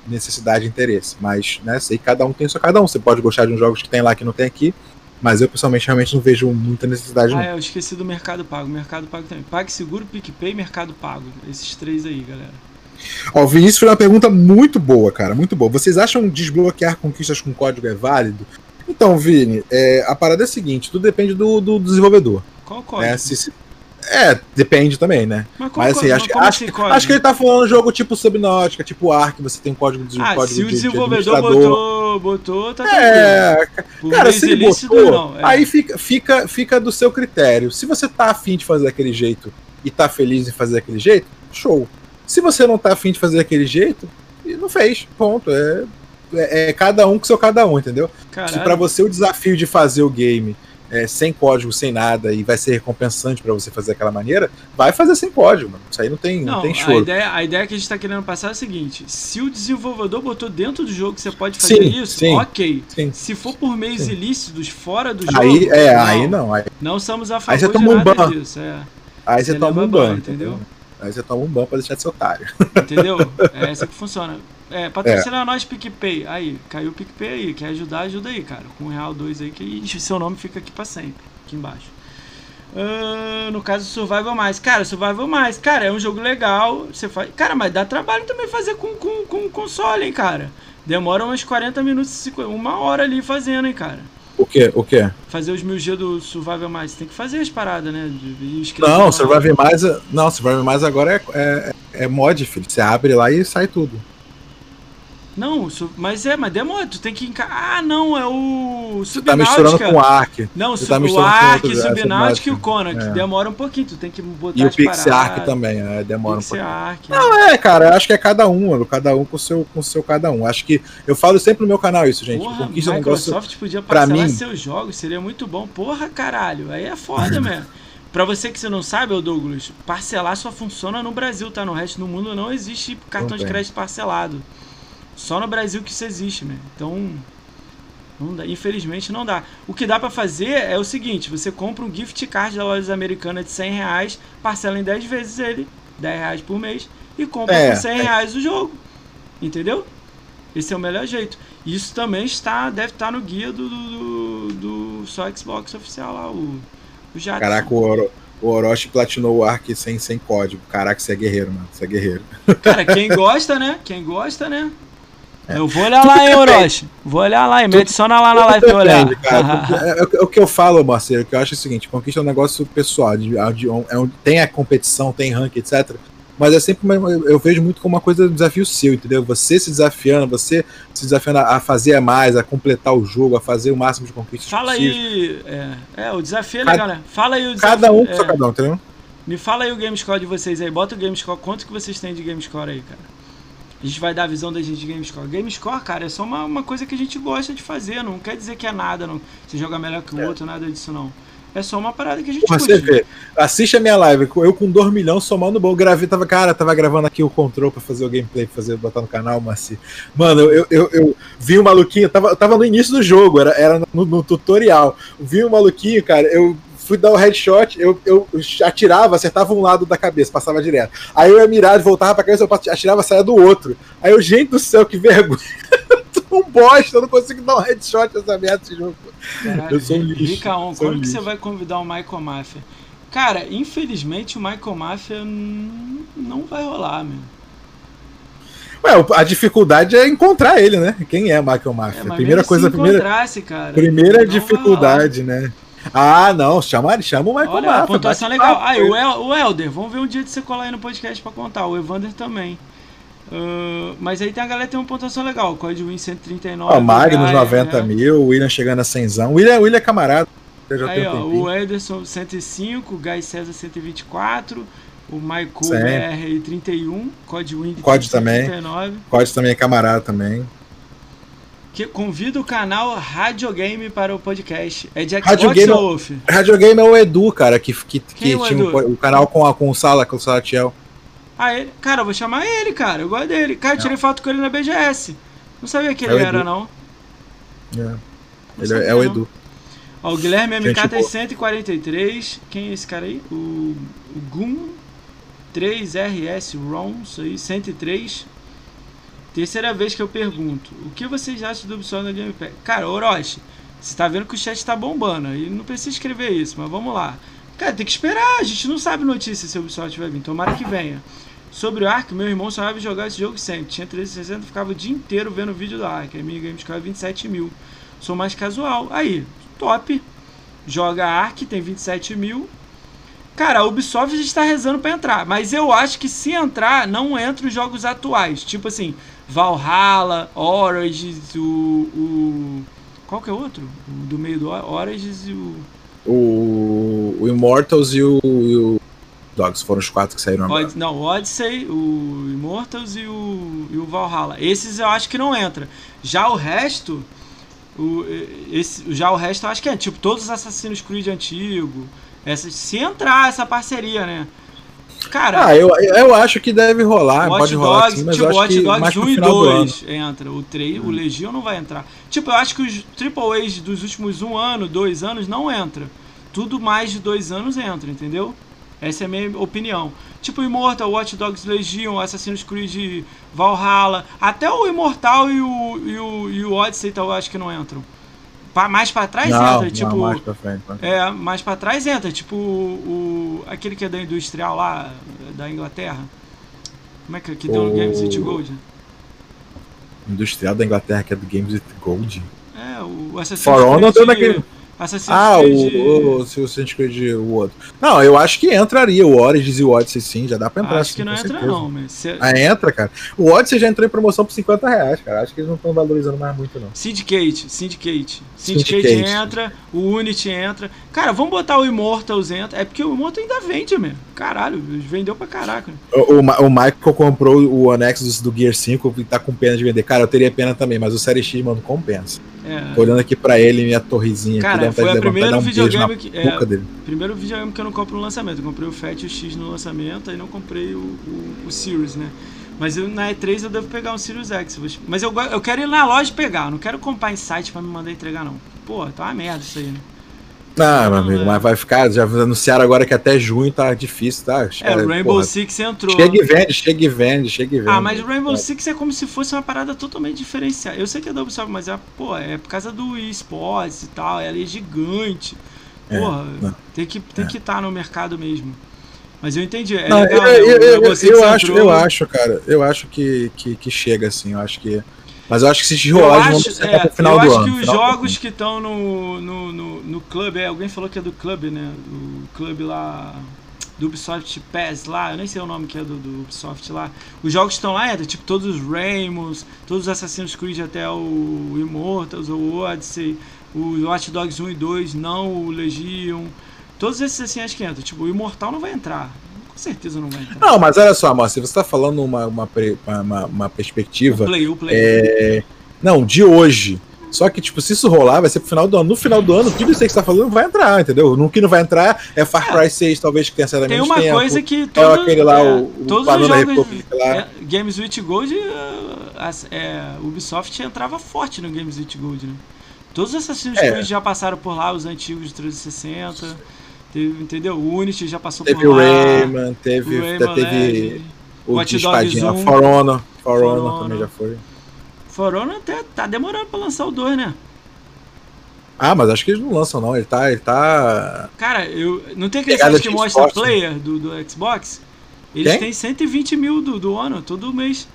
necessidade e interesse. Mas, né, sei que cada um tem só cada um. Você pode gostar de uns jogos que tem lá que não tem aqui. Mas eu, pessoalmente, realmente não vejo muita necessidade. Ah, não. eu esqueci do Mercado Pago. Mercado Pago também. PagSeguro, PicPay Mercado Pago. Esses três aí, galera. Ó, o Vinícius foi uma pergunta muito boa, cara. Muito boa. Vocês acham desbloquear conquistas com código é válido? Então, Vini, é, a parada é a seguinte: tudo depende do, do desenvolvedor. Qual código? É, se, se, é, depende também, né? Mas, qual, Mas assim, acho, acho, acho, que ele tá falando jogo tipo Subnautica, tipo Ark, você tem código de ah, código se o desenvolvedor de botou, botou, tá É, cara, se ele botou, não, é. aí fica, fica, fica do seu critério. Se você tá afim de fazer daquele jeito e tá feliz em fazer daquele jeito, show. Se você não tá afim de fazer daquele jeito, não fez, ponto. É, é, é, cada um com seu cada um, entendeu? Caralho. Se para você o desafio de fazer o game é, sem código, sem nada, e vai ser recompensante para você fazer daquela maneira, vai fazer sem código, mano. Isso aí não tem, não, não tem choro. A ideia, a ideia que a gente tá querendo passar é a seguinte: se o desenvolvedor botou dentro do jogo que você pode fazer sim, isso, sim, ok. Sim, se for por meios ilícitos fora do jogo. Aí, é, não, aí não. Aí, não somos a favor aí você toma de nada um ban. disso. É. Aí você, você toma um ban, entendeu? entendeu? Aí você toma um ban pra deixar de ser otário. Entendeu? É assim que funciona. É, patrocina é. nós PicPay. Aí, caiu o PicPay aí. Quer ajudar, ajuda aí, cara. Com um real, dois aí, que seu nome fica aqui pra sempre. Aqui embaixo. Uh, no caso, Survival Mais. Cara, Survival Mais, cara, é um jogo legal. Você faz. Cara, mas dá trabalho também fazer com, com, com console, hein, cara. Demora uns 40 minutos, uma hora ali fazendo, hein, cara. O que? O que? Fazer os mil G do Survival Mais. Tem que fazer as paradas, né? não, Survival Mais. Não, Survival Mais agora é, é, é mod, filho. Você abre lá e sai tudo. Não, mas é, mas demora, tu tem que encarar. Ah, não, é o Subnáutica. Tá misturando com o Ark. Não, tá o Ark, é, Subnáutica e o Conan, é. demora um pouquinho, tu tem que botar E o Pixie Ark também, é, demora um pouquinho. Ark. Não, é, cara, eu acho que é cada um, cada um com o seu, com seu cada um. Acho que eu falo sempre no meu canal isso, gente. Porra, Conquista Microsoft negócio, podia parcelar mim, seus jogos, seria muito bom. Porra, caralho, aí é foda, mesmo. Pra você que você não sabe, Douglas, parcelar só funciona no Brasil, tá? No resto do mundo não existe cartão de crédito parcelado. Só no Brasil que isso existe, né? Então, não dá, infelizmente não dá. O que dá para fazer é o seguinte: você compra um gift card da loja americana de 100 reais, parcela em 10 vezes ele, 10 reais por mês, e compra é, por 100 é. reais o jogo. Entendeu? Esse é o melhor jeito. Isso também está, deve estar no guia do, do, do, do só Xbox oficial lá, o, o. Caraca, o, Oro, o Orochi platinou o Ark sem, sem código. Caraca, você é guerreiro, mano. Você é guerreiro. Cara, quem gosta, né? Quem gosta, né? É. Eu vou olhar lá, hein, Orochi. Vou olhar lá, e me adiciona lá na live pra olhar. é, é, o que eu falo, Marcelo, que eu acho o seguinte: conquista é um negócio pessoal. De, de, é, tem a competição, tem ranking, etc. Mas é sempre uma, eu vejo muito como uma coisa de desafio seu, entendeu? Você se desafiando, você se desafiando a, fazer mais, a completar o jogo, a fazer o máximo de conquistas Fala aí. É, é, o desafio é legal, né? Fala aí o desafio. Cada um com é, cada um, entendeu? Me fala aí o Gamescore de vocês aí. Bota o Gamescore. Quanto que vocês têm de Gamescore aí, cara? A gente vai dar a visão da gente de GameScore. GameScore, cara, é só uma, uma coisa que a gente gosta de fazer. Não quer dizer que é nada, não. Você joga melhor que o é. outro, nada disso, não. É só uma parada que a gente Você vê, assiste a minha live, eu com 2 milhões somando bom, gravei, tava, cara, tava gravando aqui o control pra fazer o gameplay, pra fazer, botar no canal, mas Mano, eu, eu, eu vi o um maluquinho, tava, tava no início do jogo, era, era no, no tutorial. Vi o um maluquinho, cara, eu fui dar o headshot, eu, eu atirava, acertava um lado da cabeça, passava direto. Aí eu ia mirar, voltava pra cabeça, eu atirava, saia do outro. Aí eu, gente do céu, que vergonha. um bosta, eu não consigo dar um headshot nessa merda desse jogo. Caralho, eu sou um lixo. Rica On, quando que você vai convidar o Michael Mafia? Cara, infelizmente o Michael Mafia não vai rolar, meu. Ué, a dificuldade é encontrar ele, né? Quem é Michael Mafia? É, primeira coisa, primeira. Cara, primeira dificuldade, né? Ah, não, chama, chama o Michael Olha, Mafia. pontuação legal. Aí, o, El, o Helder, vamos ver um dia de você colar aí no podcast pra contar. O Evander também. Uh, mas aí tem a galera que tem uma pontuação legal. O Código Win 139. Ó, Magnus 90 né? mil, o William chegando a 100. O William, William é camarada. Aí, ó, o Ederson 105, o Guy César 124, o Michael BR 31, Código Win Código também. Código também é camarada também que convida o canal Radiogame para o podcast. É de Xbox Radiogame, ou Wolf? Radiogame é o Edu, cara, que, que, que é tinha o, o, canal com, a, com o Sala, com o Salatiel. Ah, ele? Cara, eu vou chamar ele, cara. Eu gosto dele. Cara, eu tirei foto com ele na BGS. Não sabia que é ele era, não. É. Não ele é, é o Edu. Ó, o Guilherme MK tem 143. Quem é esse cara aí? O, o Gum 3RS ROM, isso aí, 103. Terceira vez que eu pergunto, o que vocês acham do Ubisoft na Game Pass? Cara, Orochi, você tá vendo que o chat tá bombando, e não precisa escrever isso, mas vamos lá. Cara, tem que esperar, a gente não sabe notícia se o Ubisoft vai vir, tomara que venha. Sobre o Ark, meu irmão sonhava jogar esse jogo sempre. Tinha 360, ficava o dia inteiro vendo vídeo do Ark. A minha Game é 27 mil. Sou mais casual. Aí, top. Joga Ark, tem 27 mil. Cara, a Ubisoft está rezando para entrar. Mas eu acho que se entrar, não entra os jogos atuais. Tipo assim, Valhalla, Origins, o, o. Qual que é outro? O do meio do Origins e o. O, o Immortals e o, e o Dogs foram os quatro que saíram agora. Não, o Odyssey, o Immortals e o, e o Valhalla. Esses eu acho que não entra. Já o resto. O, esse, já o resto eu acho que é. Tipo, todos os Assassin's Creed antigo. Essa, se entrar essa parceria, né? Cara, ah, eu, eu acho que deve rolar, Watch pode rolar Dogs, sim, mas tipo, acho Watch Dogs 1 e 2 entra, o 3, hum. o Legion não vai entrar. Tipo, eu acho que os AAAs dos últimos um ano, dois anos não entra. Tudo mais de dois anos entra, entendeu? Essa é a minha opinião. Tipo, Immortal, Watch Dogs Legion, Assassin's Creed Valhalla, até o Immortal e o, e o, e o Odyssey eu acho que não entram mais para trás não, entra, tipo. mais pra frente, É, mais para trás entra, tipo o, aquele que é da industrial lá da Inglaterra. Como é que, que deu no Games with Gold? Industrial da Inglaterra que é do Games with Gold. É, o Assassin's For Honor deu naquele Assassin's ah, Creed. Ah, o, o, Assassin's Creed, o outro. Não, eu acho que entraria o Origins e o Odyssey sim, já dá pra entrar. Acho assim, que não entra, certeza. não, mas. Se... Ah, entra, cara. O Odyssey já entrou em promoção por 50 reais, cara. Acho que eles não estão valorizando mais muito, não. Syndicate, Syndicate. Syndicate, Syndicate entra, o Unity entra. Cara, vamos botar o Immortals entra. É porque o Immortal ainda vende, mesmo. Caralho, vendeu pra caraca. O, o, o Michael comprou o Anexus do Gear 5 e tá com pena de vender. Cara, eu teria pena também, mas o Série X, mano, compensa. É. Olhando aqui pra ele, minha torrezinha. Cara, foi o primeiro um videogame que. É. Primeiro videogame que eu não compro no lançamento. Eu comprei o Fat e o X no lançamento, aí não comprei o, o, o Series, né? Mas eu, na E3 eu devo pegar um Sirius X. Mas eu, eu quero ir na loja pegar, não quero comprar em site pra me mandar entregar, não. Pô, tá uma merda isso aí, né? Não, meu amigo, é. mas vai ficar. Já anunciaram agora que até junho tá difícil, tá? É, o Rainbow porra, Six entrou. Chega e vende, chega e vende, chega e vende. Ah, mas o Rainbow é. Six é como se fosse uma parada totalmente diferenciada. Eu sei que é Ubisoft, mas é, pô, é por causa do esportes e tal, ela é gigante. É, porra, é, tem que tem que estar tá no mercado mesmo. Mas eu entendi. É não, legal, eu, eu, eu, eu acho, eu acho, cara, eu acho que, que, que chega assim, eu acho que mas eu acho que se rolar, vão é, pro final do ano. Eu acho que os jogos que estão no, no, no, no clube, é, alguém falou que é do clube, né? O clube lá do Ubisoft Pass lá, eu nem sei o nome que é do, do Ubisoft lá. Os jogos que estão lá é tipo todos os Ramos, todos os Assassin's Creed até o Immortals, o Odyssey, o Watch Dogs 1 e 2, não o Legion. Todos esses assim acho que entram. Tipo, o Imortal não vai entrar. Com certeza não vai entrar. Não, mas olha só, Márcio, você está falando uma, uma, uma, uma perspectiva. O play, o play. É... Não, de hoje. Só que, tipo, se isso rolar, vai ser pro final do ano. No final do ano, tudo isso aí que você tá falando vai entrar, entendeu? No que não vai entrar é Far Cry é. 6, talvez que tenha saído Tem uma tempo. coisa que. Todo, é aquele lá, é, o, todos o os jogos. É, Games with Gold, é, é, Ubisoft entrava forte no Games with Gold, né? Todos os Assassin's é. Creed já passaram por lá, os antigos de 360. Teve, entendeu? O Unity já passou teve por lá. Rayman, teve o Rayman, teve o de espadinha, For Honor, For Honor também já foi. For Honor até tá demorando pra lançar o 2, né? Ah, mas acho que eles não lançam não, ele tá... Ele tá... Cara, eu, não tem aquele site que mostra Xbox, player né? do, do Xbox? Eles tem? têm 120 mil do, do ano todo mês.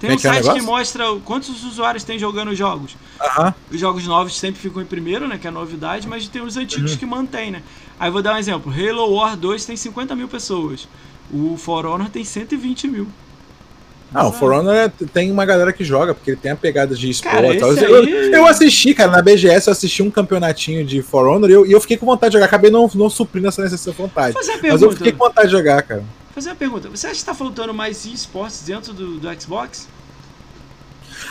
Tem um site é que mostra quantos usuários tem jogando jogos. Uhum. Os jogos novos sempre ficam em primeiro, né? Que é novidade, mas tem os antigos uhum. que mantém, né? Aí vou dar um exemplo. Halo War 2 tem 50 mil pessoas. O For Honor tem 120 mil. Ah, o For Honor é, tem uma galera que joga, porque ele tem a pegada de esporte. Eu, eu, eu, assisti, cara, na BGS eu assisti um campeonatinho de For Honor e eu, e eu fiquei com vontade de jogar. Acabei não, não suprindo essa necessidade vontade. Mas eu fiquei com vontade de jogar, cara fazer uma pergunta. Você acha que está faltando mais esportes dentro do, do Xbox?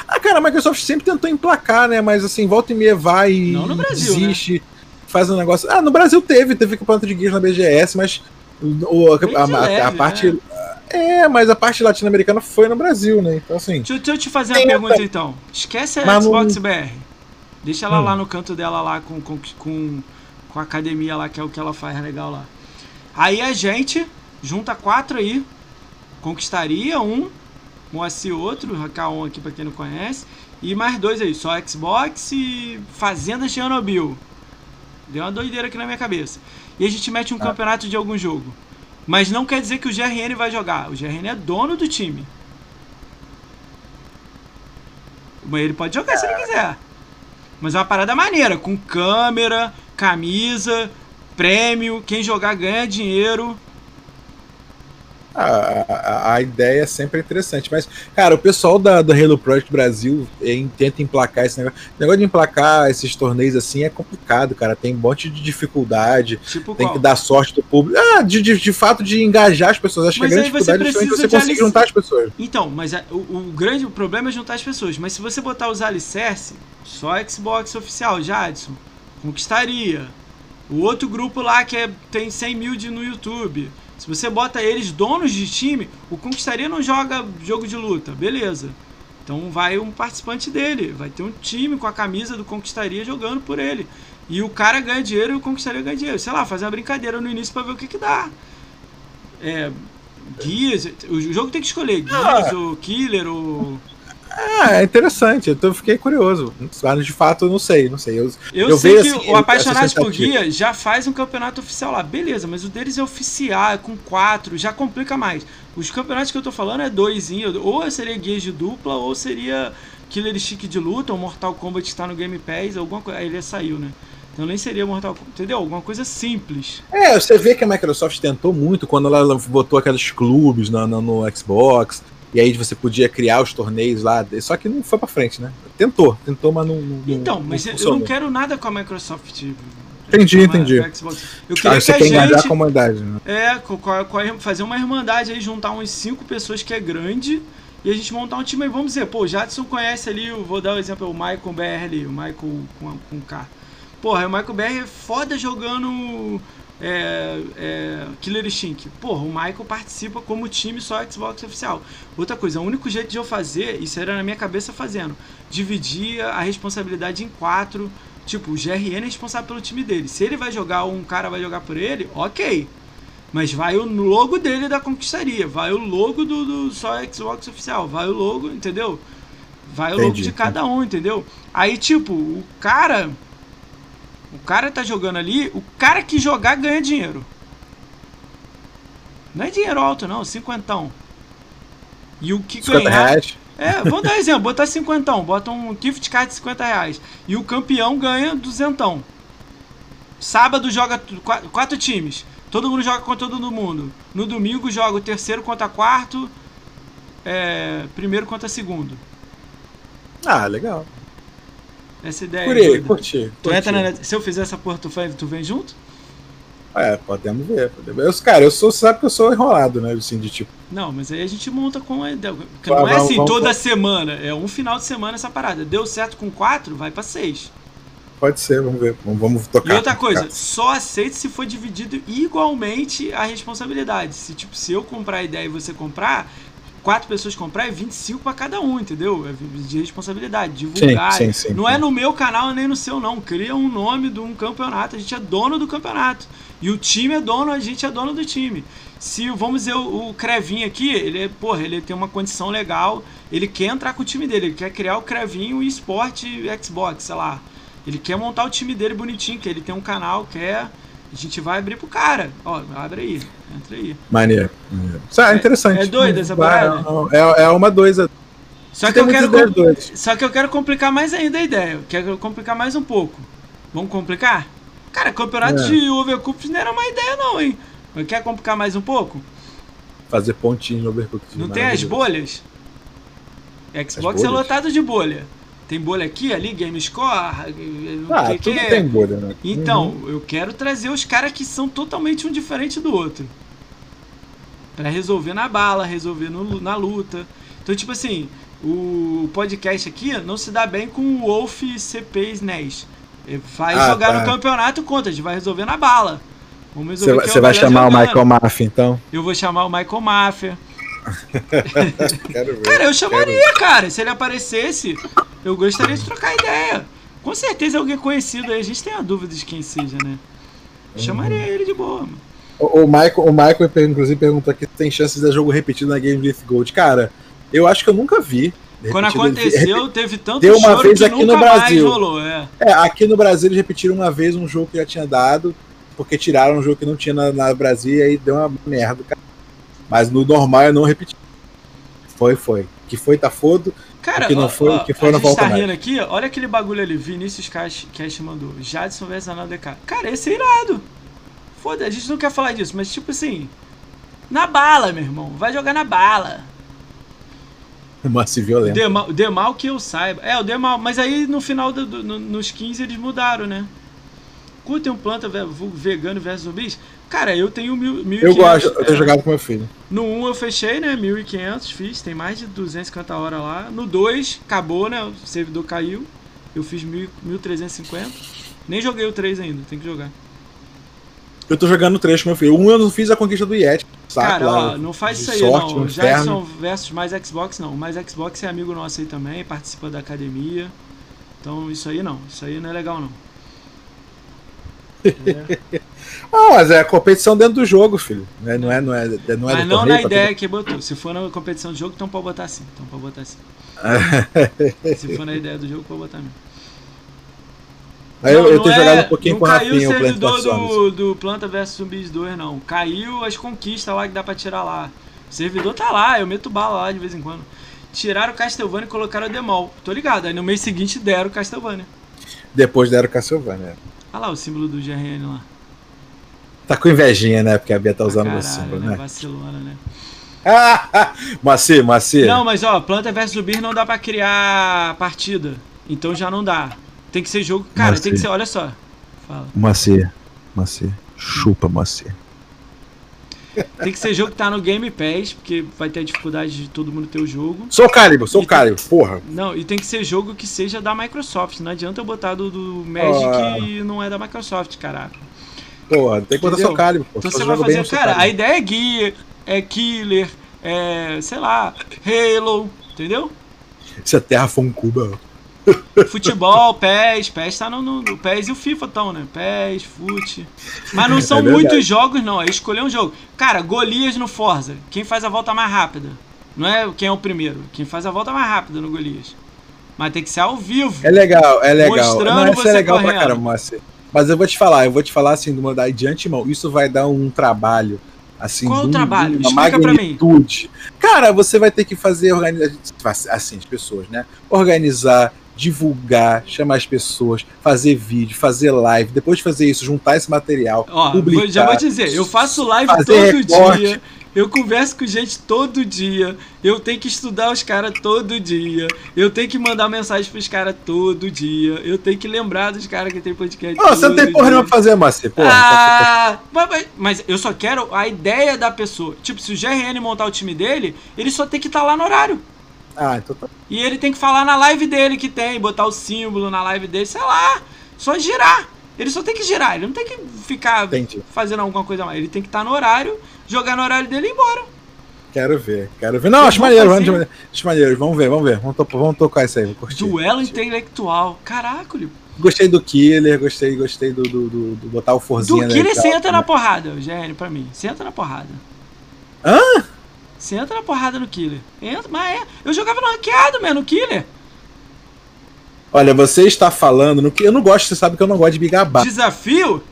Ah, cara, a Microsoft sempre tentou emplacar, né? Mas assim, volta e meia vai e Não no Brasil, desiste, né? faz um negócio. Ah, no Brasil teve, teve campeonato de guias na BGS, mas o, a, a, a, a parte. Né? É, mas a parte latino-americana foi no Brasil, né? Então, assim. Deixa, deixa eu te fazer uma pergunta, então. Esquece a Xbox não... BR. Deixa ela hum. lá no canto dela, lá com, com, com, com a academia lá, que é o que ela faz legal lá. Aí a gente Junta quatro aí. Conquistaria um. Moacir outro. Hackaon aqui pra quem não conhece. E mais dois aí. Só Xbox e Fazenda Chernobyl. Deu uma doideira aqui na minha cabeça. E a gente mete um ah. campeonato de algum jogo. Mas não quer dizer que o GRN vai jogar. O GRN é dono do time. Mas ele pode jogar se ele quiser. Mas é uma parada maneira, com câmera, camisa, prêmio, quem jogar ganha dinheiro. A, a, a, ideia é sempre interessante, mas, cara, o pessoal da, do Halo Project Brasil em, tenta emplacar esse negócio. O negócio de emplacar esses torneios assim é complicado, cara. Tem um monte de dificuldade, tipo tem qual? que dar sorte do público. Ah, de, de, de, fato de engajar as pessoas. Acho mas que a grande dificuldade é você conseguir juntar as pessoas. Então, mas a, o, o, grande problema é juntar as pessoas. Mas se você botar os alicerces, só Xbox oficial, Jadson, conquistaria. O outro grupo lá que é, tem 100 mil de, no YouTube você bota eles donos de time, o Conquistaria não joga jogo de luta, beleza. Então vai um participante dele, vai ter um time com a camisa do Conquistaria jogando por ele. E o cara ganha dinheiro e o Conquistaria ganha dinheiro. Sei lá, fazer uma brincadeira no início para ver o que, que dá. É, Gears, o jogo tem que escolher Gears ah. ou Killer ou é, é interessante, eu fiquei curioso. Mas de fato eu não sei, não sei. Eu, eu, eu sei vejo, que assim, o Apaixonados por Guia já faz um campeonato oficial lá, beleza, mas o deles é oficial, é com quatro, já complica mais. Os campeonatos que eu tô falando é dois, ou seria guias de dupla, ou seria Killer Stick de luta, ou Mortal Kombat está no Game Pass, alguma coisa. Aí ele saiu, né? Então nem seria Mortal Kombat, entendeu? Alguma coisa simples. É, você vê que a Microsoft tentou muito quando ela botou aqueles clubes no, no, no Xbox, e aí você podia criar os torneios lá, só que não foi pra frente, né? Tentou, tentou, mas não. não então, mas não eu não quero nada com a Microsoft. Entendi, entendi. Eu queria ah, você que quer a gente, a comunidade, né? É, fazer uma irmandade aí, juntar uns cinco pessoas que é grande e a gente montar um time aí. Vamos dizer, pô, o Jadson conhece ali, vou dar o um exemplo, o Michael BR ali, o Michael com, com K. Porra, o Michael BR é foda jogando é, é, Killer Instinct. Porra, o Michael participa como time só Xbox oficial. Outra coisa, o único jeito de eu fazer, isso era na minha cabeça fazendo, dividir a responsabilidade em quatro. Tipo, o GRN é responsável pelo time dele. Se ele vai jogar ou um cara vai jogar por ele, ok. Mas vai o logo dele da conquistaria, vai o logo do, do só Xbox oficial, vai o logo, entendeu? Vai o Entendi. logo de cada um, entendeu? Aí, tipo, o cara o cara tá jogando ali, o cara que jogar ganha dinheiro. Não é dinheiro alto, não, cinquentão. E o que ganhar. Reais. É, vamos dar um exemplo, botar cinquentão, bota um gift card de 50 reais. E o campeão ganha duzentão. Sábado joga quatro, quatro times. Todo mundo joga contra todo mundo. No domingo joga o terceiro contra quarto. É, primeiro contra segundo. Ah, legal. Essa ideia Curei, aí. Curti, entra na, se eu fizer essa porra, tu, tu vem junto? É, podemos ver. Podemos. Eu, cara, eu sou, sabe que eu sou enrolado, né? Assim, de tipo. Não, mas aí a gente monta com a ideia. Porque não é assim vamos, toda semana, é um final de semana essa parada. Deu certo com quatro, vai pra seis. Pode ser, vamos ver. Vamos, vamos tocar. E outra coisa, só aceite se for dividido igualmente a responsabilidade. Se, tipo, se eu comprar a ideia e você comprar, quatro pessoas comprar é 25 para cada um, entendeu? É de responsabilidade, divulgar. Sim, sim, sim, não é no meu canal nem no seu, não. Cria um nome de um campeonato. A gente é dono do campeonato. E o time é dono, a gente é dono do time. Se, vamos dizer, o, o Crevinho aqui, ele, é, porra, ele tem uma condição legal, ele quer entrar com o time dele, ele quer criar o Crevinho e Sport Xbox, sei lá. Ele quer montar o time dele bonitinho, que ele tem um canal, quer a gente vai abrir pro cara. Ó, abre aí. Entra aí. Maneiro. Ah, é interessante. É, doida essa parada? É, é uma doida. Só que, eu quero Só que eu quero complicar mais ainda a ideia. Eu quero complicar mais um pouco. Vamos complicar? Cara, campeonato é. de Overcooked não era uma ideia não, hein? Mas quer complicar mais um pouco? Fazer pontinho no Overcooked. Não tem as bolhas? Xbox é bolhas? é lotado de bolha. Tem bolha aqui, ali, Game Score. Ah, que, tudo que é... tem bolha, né? Então, uhum. eu quero trazer os caras que são totalmente um diferente do outro. para resolver na bala, resolver no, na luta. Então, tipo assim, o podcast aqui não se dá bem com o Wolf CP SNES. Vai ah, jogar tá. no campeonato contra, a gente vai resolver na bala. Vamos resolver Você vai chamar jogando. o Michael Mafia, então? Eu vou chamar o Michael Mafia. cara, eu chamaria, cara. Se ele aparecesse, eu gostaria de trocar ideia. Com certeza alguém conhecido aí. A gente tem a dúvida de quem seja, né? Eu chamaria uhum. ele de boa, mano. O, o Michael, o Michael, inclusive, perguntou aqui se tem chances de jogo repetido na Game with Gold. Cara, eu acho que eu nunca vi. Quando aconteceu, teve tanto Deu uma vez aqui no Brasil. Rolou, é. é. aqui no Brasil eles repetiram uma vez um jogo que já tinha dado, porque tiraram um jogo que não tinha na, na Brasil e aí deu uma merda, cara. Mas no normal eu não repeti. Foi, foi. Que foi, tá fodo. Cara, que não foi, ó, que foi, não volta tá rindo aqui, olha aquele bagulho ali, Vinícius Cash, Cash mandou. Jadson vs Anel DK. Cara, esse é irado. Foda, a gente não quer falar disso, mas tipo assim. Na bala, meu irmão. Vai jogar na bala. Massa violento. Demal, Demal que eu saiba. É, o Demal. Mas aí no final, do, do, no, nos 15 eles mudaram, né? Curtem um planta vegano versus zumbis? Cara, eu tenho mil, 1.500. Eu gosto, eu tenho é, jogado com meu filho. No 1 eu fechei, né? 1.500, fiz, tem mais de 250 horas lá. No 2 acabou, né? O servidor caiu. Eu fiz 1.350. Nem joguei o 3 ainda, tem que jogar. Eu tô jogando o 3 com meu filho. O 1 eu não fiz a conquista do Yeti. Saco, Cara, ó, não faz isso aí sorte, não. Jackson versus mais Xbox não. Mais Xbox é amigo nosso aí também, participa da academia. Então isso aí não. Isso aí não é legal não. É. ah, mas é competição dentro do jogo, filho. Não é, não é, não é, não é mas não na ideia que botou. Se for na competição do jogo, então pode botar assim. Então pode botar assim. Se for na ideia do jogo, pode botar mesmo. Aí não, eu, eu tenho é, jogado um pouquinho com o Rafinha. Não caiu o servidor do, do Planta vs Zumbis 2, não. Caiu as conquistas lá que dá pra tirar lá. O servidor tá lá, eu meto bala lá de vez em quando. tiraram o Castlevania e colocaram o Demol. Tô ligado. Aí no mês seguinte deram o Castlevania. Depois deram o Castlevania. Olha lá o símbolo do GRN lá. Tá com invejinha, né? Porque a Bia tá usando Ah, o caralho, né? né? Vacilona, né? Macê, Macê. Não, mas ó, Planta vs Zumbi não dá pra criar partida. Então já não dá. Tem que ser jogo. Cara, Mas tem que ser. Olha só. Fala. Macê, Macê. Chupa, Macê. Tem que ser jogo que tá no Game Pass, porque vai ter a dificuldade de todo mundo ter o jogo. Sou o Calibur, sou o Calibur, porra. Não, e tem que ser jogo que seja da Microsoft. Não adianta eu botar do, do Magic Ah. e não é da Microsoft, caraca. Porra, tem que botar Entendeu? seu Calibur, pô. Então você vai fazer. Cara, a ideia é Gear, é Killer, é. sei lá, Halo, entendeu? Se a Terra for um cuba. Futebol, PES, PES tá no, no, PES e o FIFA estão, né? PES, FUT. Mas não são É muitos jogos, não. É escolher um jogo. Cara, Golias no Forza. Quem faz a volta mais rápida? Não é quem é o primeiro. Quem faz a volta mais rápida no Golias. Mas tem que ser ao vivo. É legal, é legal. Mostrando Não, isso você é legal correndo. pra caramba, Macê. Mas eu vou te falar, eu vou te falar assim, de antemão. Isso vai dar um trabalho. Assim, Qual o trabalho? uma Explica pra mim. magnitude. Cara, você vai ter que fazer organizar assim, as pessoas, né? Organizar, divulgar, chamar as pessoas, fazer vídeo, fazer live, depois de fazer isso, juntar esse material, Ó, publicar. já vou te dizer, eu faço live todo recorte. dia. Eu converso com gente todo dia. Eu tenho que estudar os caras todo dia. Eu tenho que mandar mensagem pros caras todo dia. Eu tenho que lembrar dos caras que tem podcast. Ô, você não tem porra nenhuma pra fazer, Macê, porra. Ah, mas, mas- mas eu só quero a ideia da pessoa. Tipo, se o GRN montar o time dele, ele só tem que estar lá no horário. Ah, então tá. E ele tem que falar na live dele que tem, botar o símbolo na live dele, sei lá. Só girar. Ele só tem que girar, ele não tem que ficar Entendi. fazendo alguma coisa mais. Ele tem que estar no horário, jogar no horário dele e ir embora. Quero ver, quero ver. Não, Eu acho maneiro, fazer- acho acho maneiro. Vamos ver, vamos ver. Vamos, to vamos tocar isso aí, vou curtir. Duelo intelectual. Caraca, Lipo. Gostei do Killer, gostei, gostei do, do, do- do botar o forzinho. Do Killer entra na porrada, GN, pra mim. Entra na porrada. Hã? Entra na porrada no Killer. Entra, mas é. Eu jogava no ranqueado, mano, no Killer. Olha, você está falando no que eu não gosto, você sabe que eu não gosto de gabar. Desafio?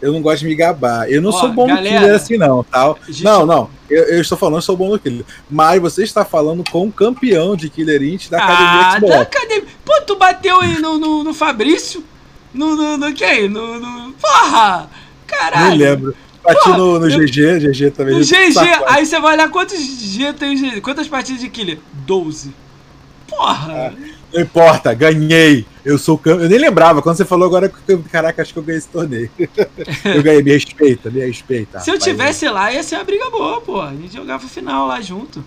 Eu não gosto de me gabar. Eu não Ó, sou bom galera, no Killer assim, não, tal. gente- Não, não. Eu, eu estou falando, eu sou bom no Killer. Mas você está falando com o campeão de Killer Int da Academia Ah, Xbox. da academia. Pô, tu bateu aí no, no, no Fabrício? No, no, no quem? No, no... Porra! Caralho! Nem lembro. Bati Porra, no, no eu- GG, GG também. No GG, Sacode. aí você vai olhar quantos G tem o GG. Quantas partidas de Killer? 12. Porra! Não importa, ganhei. Eu sou campeão. Eu nem lembrava. Quando você falou agora, eu- caraca, acho que eu ganhei esse torneio. eu ganhei, me respeita, me respeita. Se eu tivesse lá, ia ser uma briga boa, pô. A gente jogava final lá junto.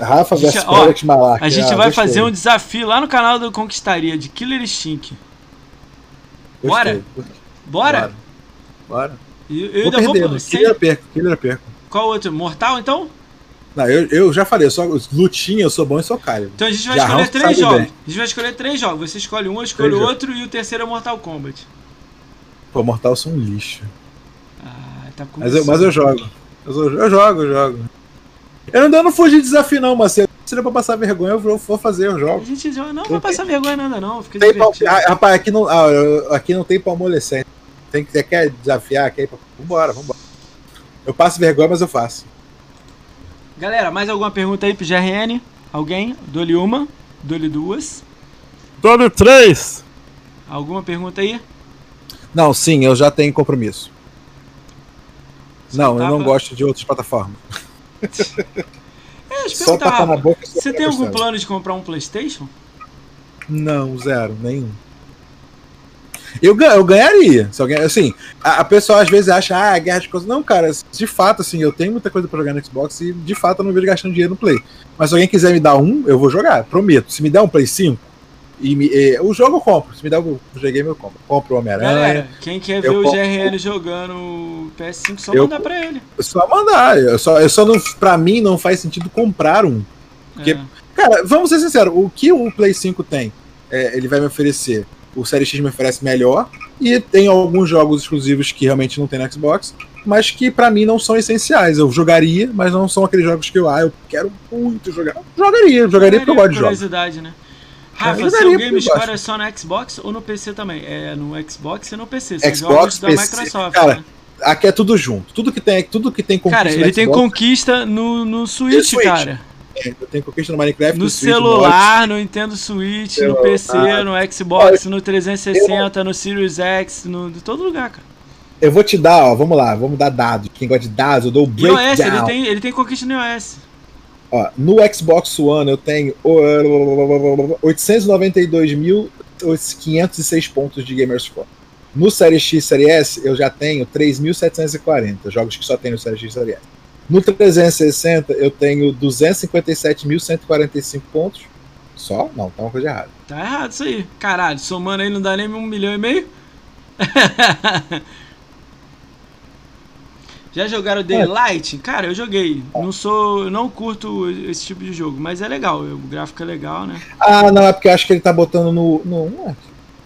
Rafa A gente- versus ó, Alex Malak. A gente Ah, vai gostei, fazer um desafio lá no canal do Conquistaria de Killer Stink. gostei. Bora? Bora. E Eu, Vou ainda perder, vou. né? sem- Killer eu perco, Killer eu perco. Qual outro? Mortal, então? Não, eu, eu já falei, eu só lutinha, eu sou bom e sou Caio. Então a gente vai Já escolher três jogos. bem. A gente vai escolher três jogos. Você escolhe um, eu escolho Três outro e o terceiro é Mortal Kombat. Pô, Mortal sou um lixo. Ah, tá com Mas eu, mas eu jogo. Eu, sou- eu jogo, eu jogo. Eu ainda não fugi de desafio, não, mas se seria pra passar vergonha, eu vou, vou fazer, eu A jogo. gente joga- não vai passar vergonha nada não, fica Tem divertido. ah, rapaz, aqui não, ah, aqui não tem pau amolecente. Tem que, você quer desafiar? Quer ir pra... Vambora, vambora. Eu passo vergonha, mas eu faço. Galera, mais alguma pergunta aí pro GRN? Alguém? Dou-lhe uma, dou-lhe duas. Dole 3! Alguma pergunta aí? Não, sim, eu já tenho compromisso. Não, eu não gosto de outras plataformas. É, eu Só perguntava, na boca. só Você tem algum plano de comprar um Playstation? Não, zero, nenhum. Eu, eu ganharia. Se alguém, assim, a, a pessoa às vezes acha, ah, guerra de coisas. Não, cara, de fato, assim, eu tenho muita coisa pra jogar no Xbox e de fato eu não vejo gastando dinheiro no Play. Mas se alguém quiser me dar um, eu vou jogar, prometo. Se me der um Play 5, e me- eh, o jogo eu compro. Se me der o videogame, eu compro. Compro o Homem-Aranha. Galera, quem quer ver o compro- GRN jogando o PS5, só Eu- mandar pra ele. Só mandar. Eu só, eu só não, pra mim não faz sentido comprar um. Porque- É. Cara, vamos ser sinceros, o que o Play 5 tem, é, ele vai me oferecer. O Série X me oferece melhor. E tem alguns jogos exclusivos que realmente não tem no Xbox, mas que pra mim não são essenciais. Eu jogaria, mas não são aqueles jogos que eu, ah, eu quero muito jogar. Jogaria, jogaria porque eu gosto de jogos. Curiosidade, né? Rafa, eu seu Game Score é só no Xbox ou no PC também? É no Xbox e no PC. São Xbox, jogos da PC, Microsoft, cara, né? aqui é tudo junto. Tudo que tem, tudo que tem conquista. Cara, ele tem Xbox, conquista no, no Switch, Switch, cara. Eu tenho conquista no Minecraft. No, no celular, no Nintendo Switch, celular. no PC, no Xbox, no 360, eu... no Series X, no, de todo lugar, cara. Eu vou te dar, ó, vamos lá, vamos dar dados. Quem gosta de dados, eu dou o breakdown. iOS, ele tem, ele tem conquista no iOS. Ó, no Xbox One eu tenho 892.506 pontos de Gamers Score. No Série X Série S eu já tenho 3.740 jogos que só tem no Série X Série S. No 360 eu tenho 257.145 pontos. Só? Não, tá uma coisa errada. Tá errado isso aí. Caralho, somando aí não dá nem um milhão e meio? Já jogaram Daylight? Cara, eu joguei. Não sou, não curto esse tipo de jogo, mas é legal. O gráfico é legal, né? Ah, não, é porque eu acho que ele tá botando no. no não,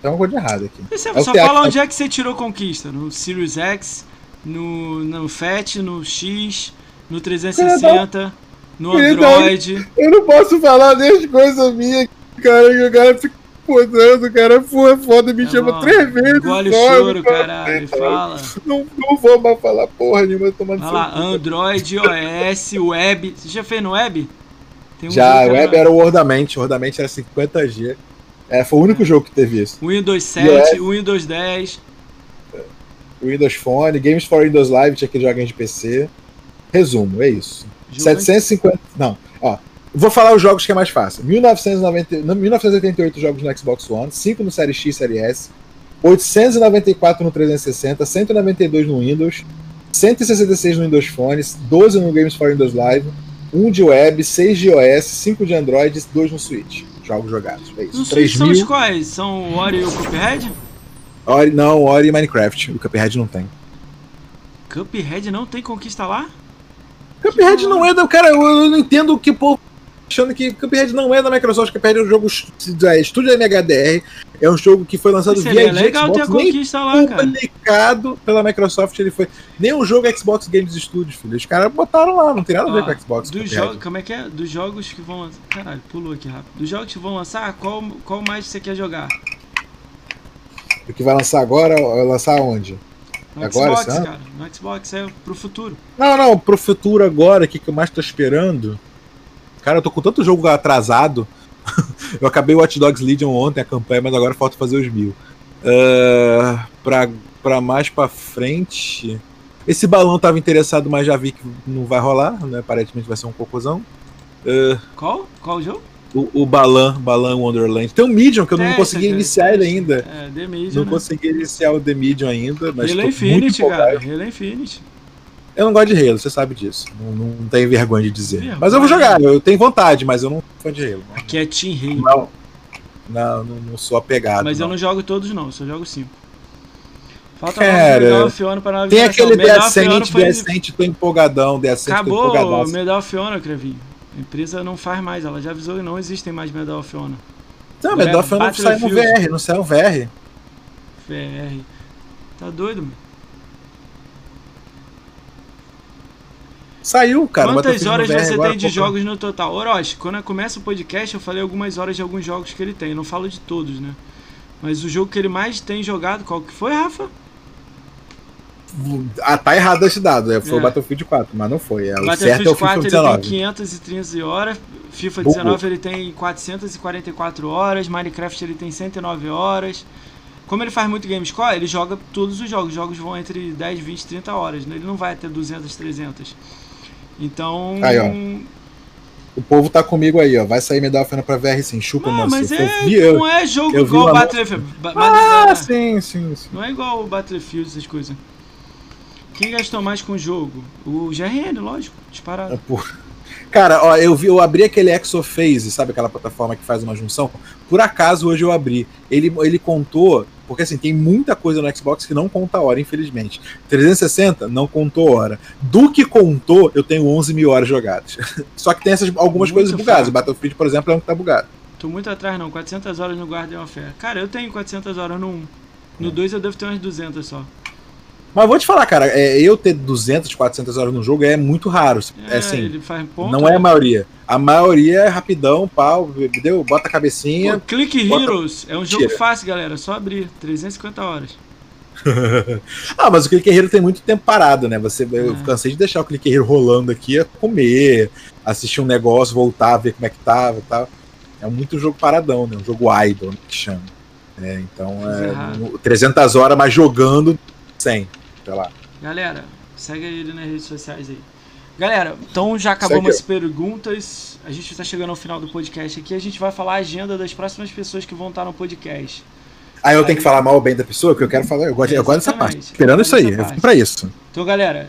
tem uma coisa errada aqui. Você é só fala onde é que você tirou conquista. No Series X, no, no FAT, no X, no 360, no Android. Eu não posso falar nem coisas minhas, cara, que o cara fica podando, cara. É foda, me é chama bom. três vezes. Engole o choro, caralho, fala. Não, não vou mais falar porra nenhuma, tomando Vai lá, Android, iOS, Web. Você já fez no Web? Um já, Web era... era o Wordamente, o Wordamente era 50G. É, foi o único é. jogo que teve isso. Windows 7, Windows 10. Windows Phone, Games for Windows Live, tinha que jogar em de PC. Resumo, é isso. Jogo 750. Não, ó. Vou falar os jogos que é mais fácil. 1990, 1988 jogos no Xbox One, 5 no Série X, Série S, 894 no 360, 192 no Windows, 166 no Windows Phone, 12 no Games for Windows Live, 1 de web, 6 de iOS, 5 de Android, 2 no Switch jogos jogados. É isso. No Switch são os quais? São o Ori e o Cuphead? Ori, não, Ori e Minecraft. O Cuphead não tem. Cuphead não tem conquista lá? Cuphead não é da. Cara, eu, eu não entendo o que o povo achando que Cuphead não é da Microsoft, Cuphead é um jogo é, estúdio MHDR, é um jogo que foi lançado via é legal Xbox, ter a conquista lá, publicado pela Microsoft, ele foi nem um jogo Xbox Games Studios, filho. Os caras botaram lá, não tem nada a ver com com Xbox. Dos jogos, como é que é? Dos jogos que vão lançar, caralho, pulou aqui rápido. Dos jogos que vão lançar, qual qual mais você quer jogar? O que vai lançar agora, lançar onde? No agora, Xbox, cara. No Xbox é pro futuro. Não, não, pro futuro agora, o que, que eu mais tô esperando? Cara, eu tô com tanto jogo atrasado. eu acabei o Watch Dogs Legion ontem, a campanha, mas agora falta fazer os mil. Uh, pra, pra mais pra frente. Esse balão tava interessado, mas já vi que não vai rolar, né? Aparentemente vai ser um cocôzão. Uh, Qual? Qual o jogo? O, o Balan, Balan Wonderland. Tem um Medium que eu não é, consegui iniciar ele ainda. É, The Medium. Não né? consegui iniciar o The Medium ainda, mas. Halo Infinity, cara. Halo Infinity. Eu não gosto de Halo, você sabe disso. Não, não tenho vergonha de dizer. Vergonha. Mas eu vou jogar, eu tenho vontade, mas eu não sou fã de Halo. Aqui é Team Halo. Não, não, não, não sou apegado. Mas não. eu não jogo todos, não, só jogo 5. Falta Cara, Medal of Honor pra Tem aquele Descent, foi... Descent, tô empolgadão, Descent, Acabou o Medal of Honor, Crevi. A empresa não faz mais, ela já avisou que não existem mais Medal of Honor. Não, Medal of Honor sai no VR, não sai no VR. VR. Tá doido, mano. Saiu, cara. Quantas horas você tem de jogos no total? Orochi, quando começa o podcast, eu falei algumas horas de alguns jogos que ele tem. Eu não falo de todos, né? Mas o jogo que ele mais tem jogado, qual que foi, Rafa? Ah, tá errado esse dado. Né? Foi é. o Battlefield 4, mas não foi. É, o Battlefield certo é o 4 FIFA ele tem 530 horas, FIFA 19 ele tem 444 horas, Minecraft ele tem 109 horas. Como ele faz muito game score, ele joga todos os jogos. Os jogos vão entre 10, 20, 30 horas. Né? Ele não vai até 200, 300. Então. Aí, ó. O povo tá comigo aí, ó. Vai sair Medal of Honor pra VR sim, chupa não, mas é, eu, não é jogo igual o Battlefield. Ah, é, sim, sim, sim. Não é igual o Battlefield, essas coisas. Quem gastou mais com o jogo? O GRN, lógico, disparado. É, Cara, ó, eu vi, eu abri aquele Exophase, sabe aquela plataforma que faz uma junção? Por acaso hoje eu abri. Ele, ele contou porque assim, tem muita coisa no Xbox que não conta hora, infelizmente. 360 não contou hora. Do que contou, eu tenho 11 mil horas jogadas. Só que tem essas algumas muito coisas bugadas. O Battlefield, por exemplo, é um que tá bugado. Tô muito atrás não, 400 horas no Guardian of Fair. Cara, eu tenho 400 horas no 1. No 2 é. eu devo ter umas 200 só. Mas vou te falar, cara, é, eu ter 200, 400 horas no jogo é muito raro. É, é assim, ponto, não é a né? maioria. A maioria é rapidão, pau, deu, bota a cabecinha. Pô, Click bota... Heroes é um jogo Tira. fácil, galera. Só abrir. 350 horas. ah, mas o cliqueiro tem muito tempo parado, né? Você, Eu é. cansei de deixar o cliqueiro rolando aqui, a comer, assistir um negócio, voltar, ver como é que tava e tal. É muito jogo paradão, né? Um jogo idle, né, que chama. É, então, é, 300 horas, mas jogando 100, sei lá. Galera, segue ele nas redes sociais aí. Galera, então já acabamos as perguntas. A gente está chegando ao final do podcast aqui. A gente vai falar a agenda das próximas pessoas que vão estar no podcast. Aí eu aí, tenho que falar mal ou bem da pessoa, porque eu quero falar. Eu gosto, eu gosto dessa parte. Esperando isso aí. Eu pra isso. Então, galera,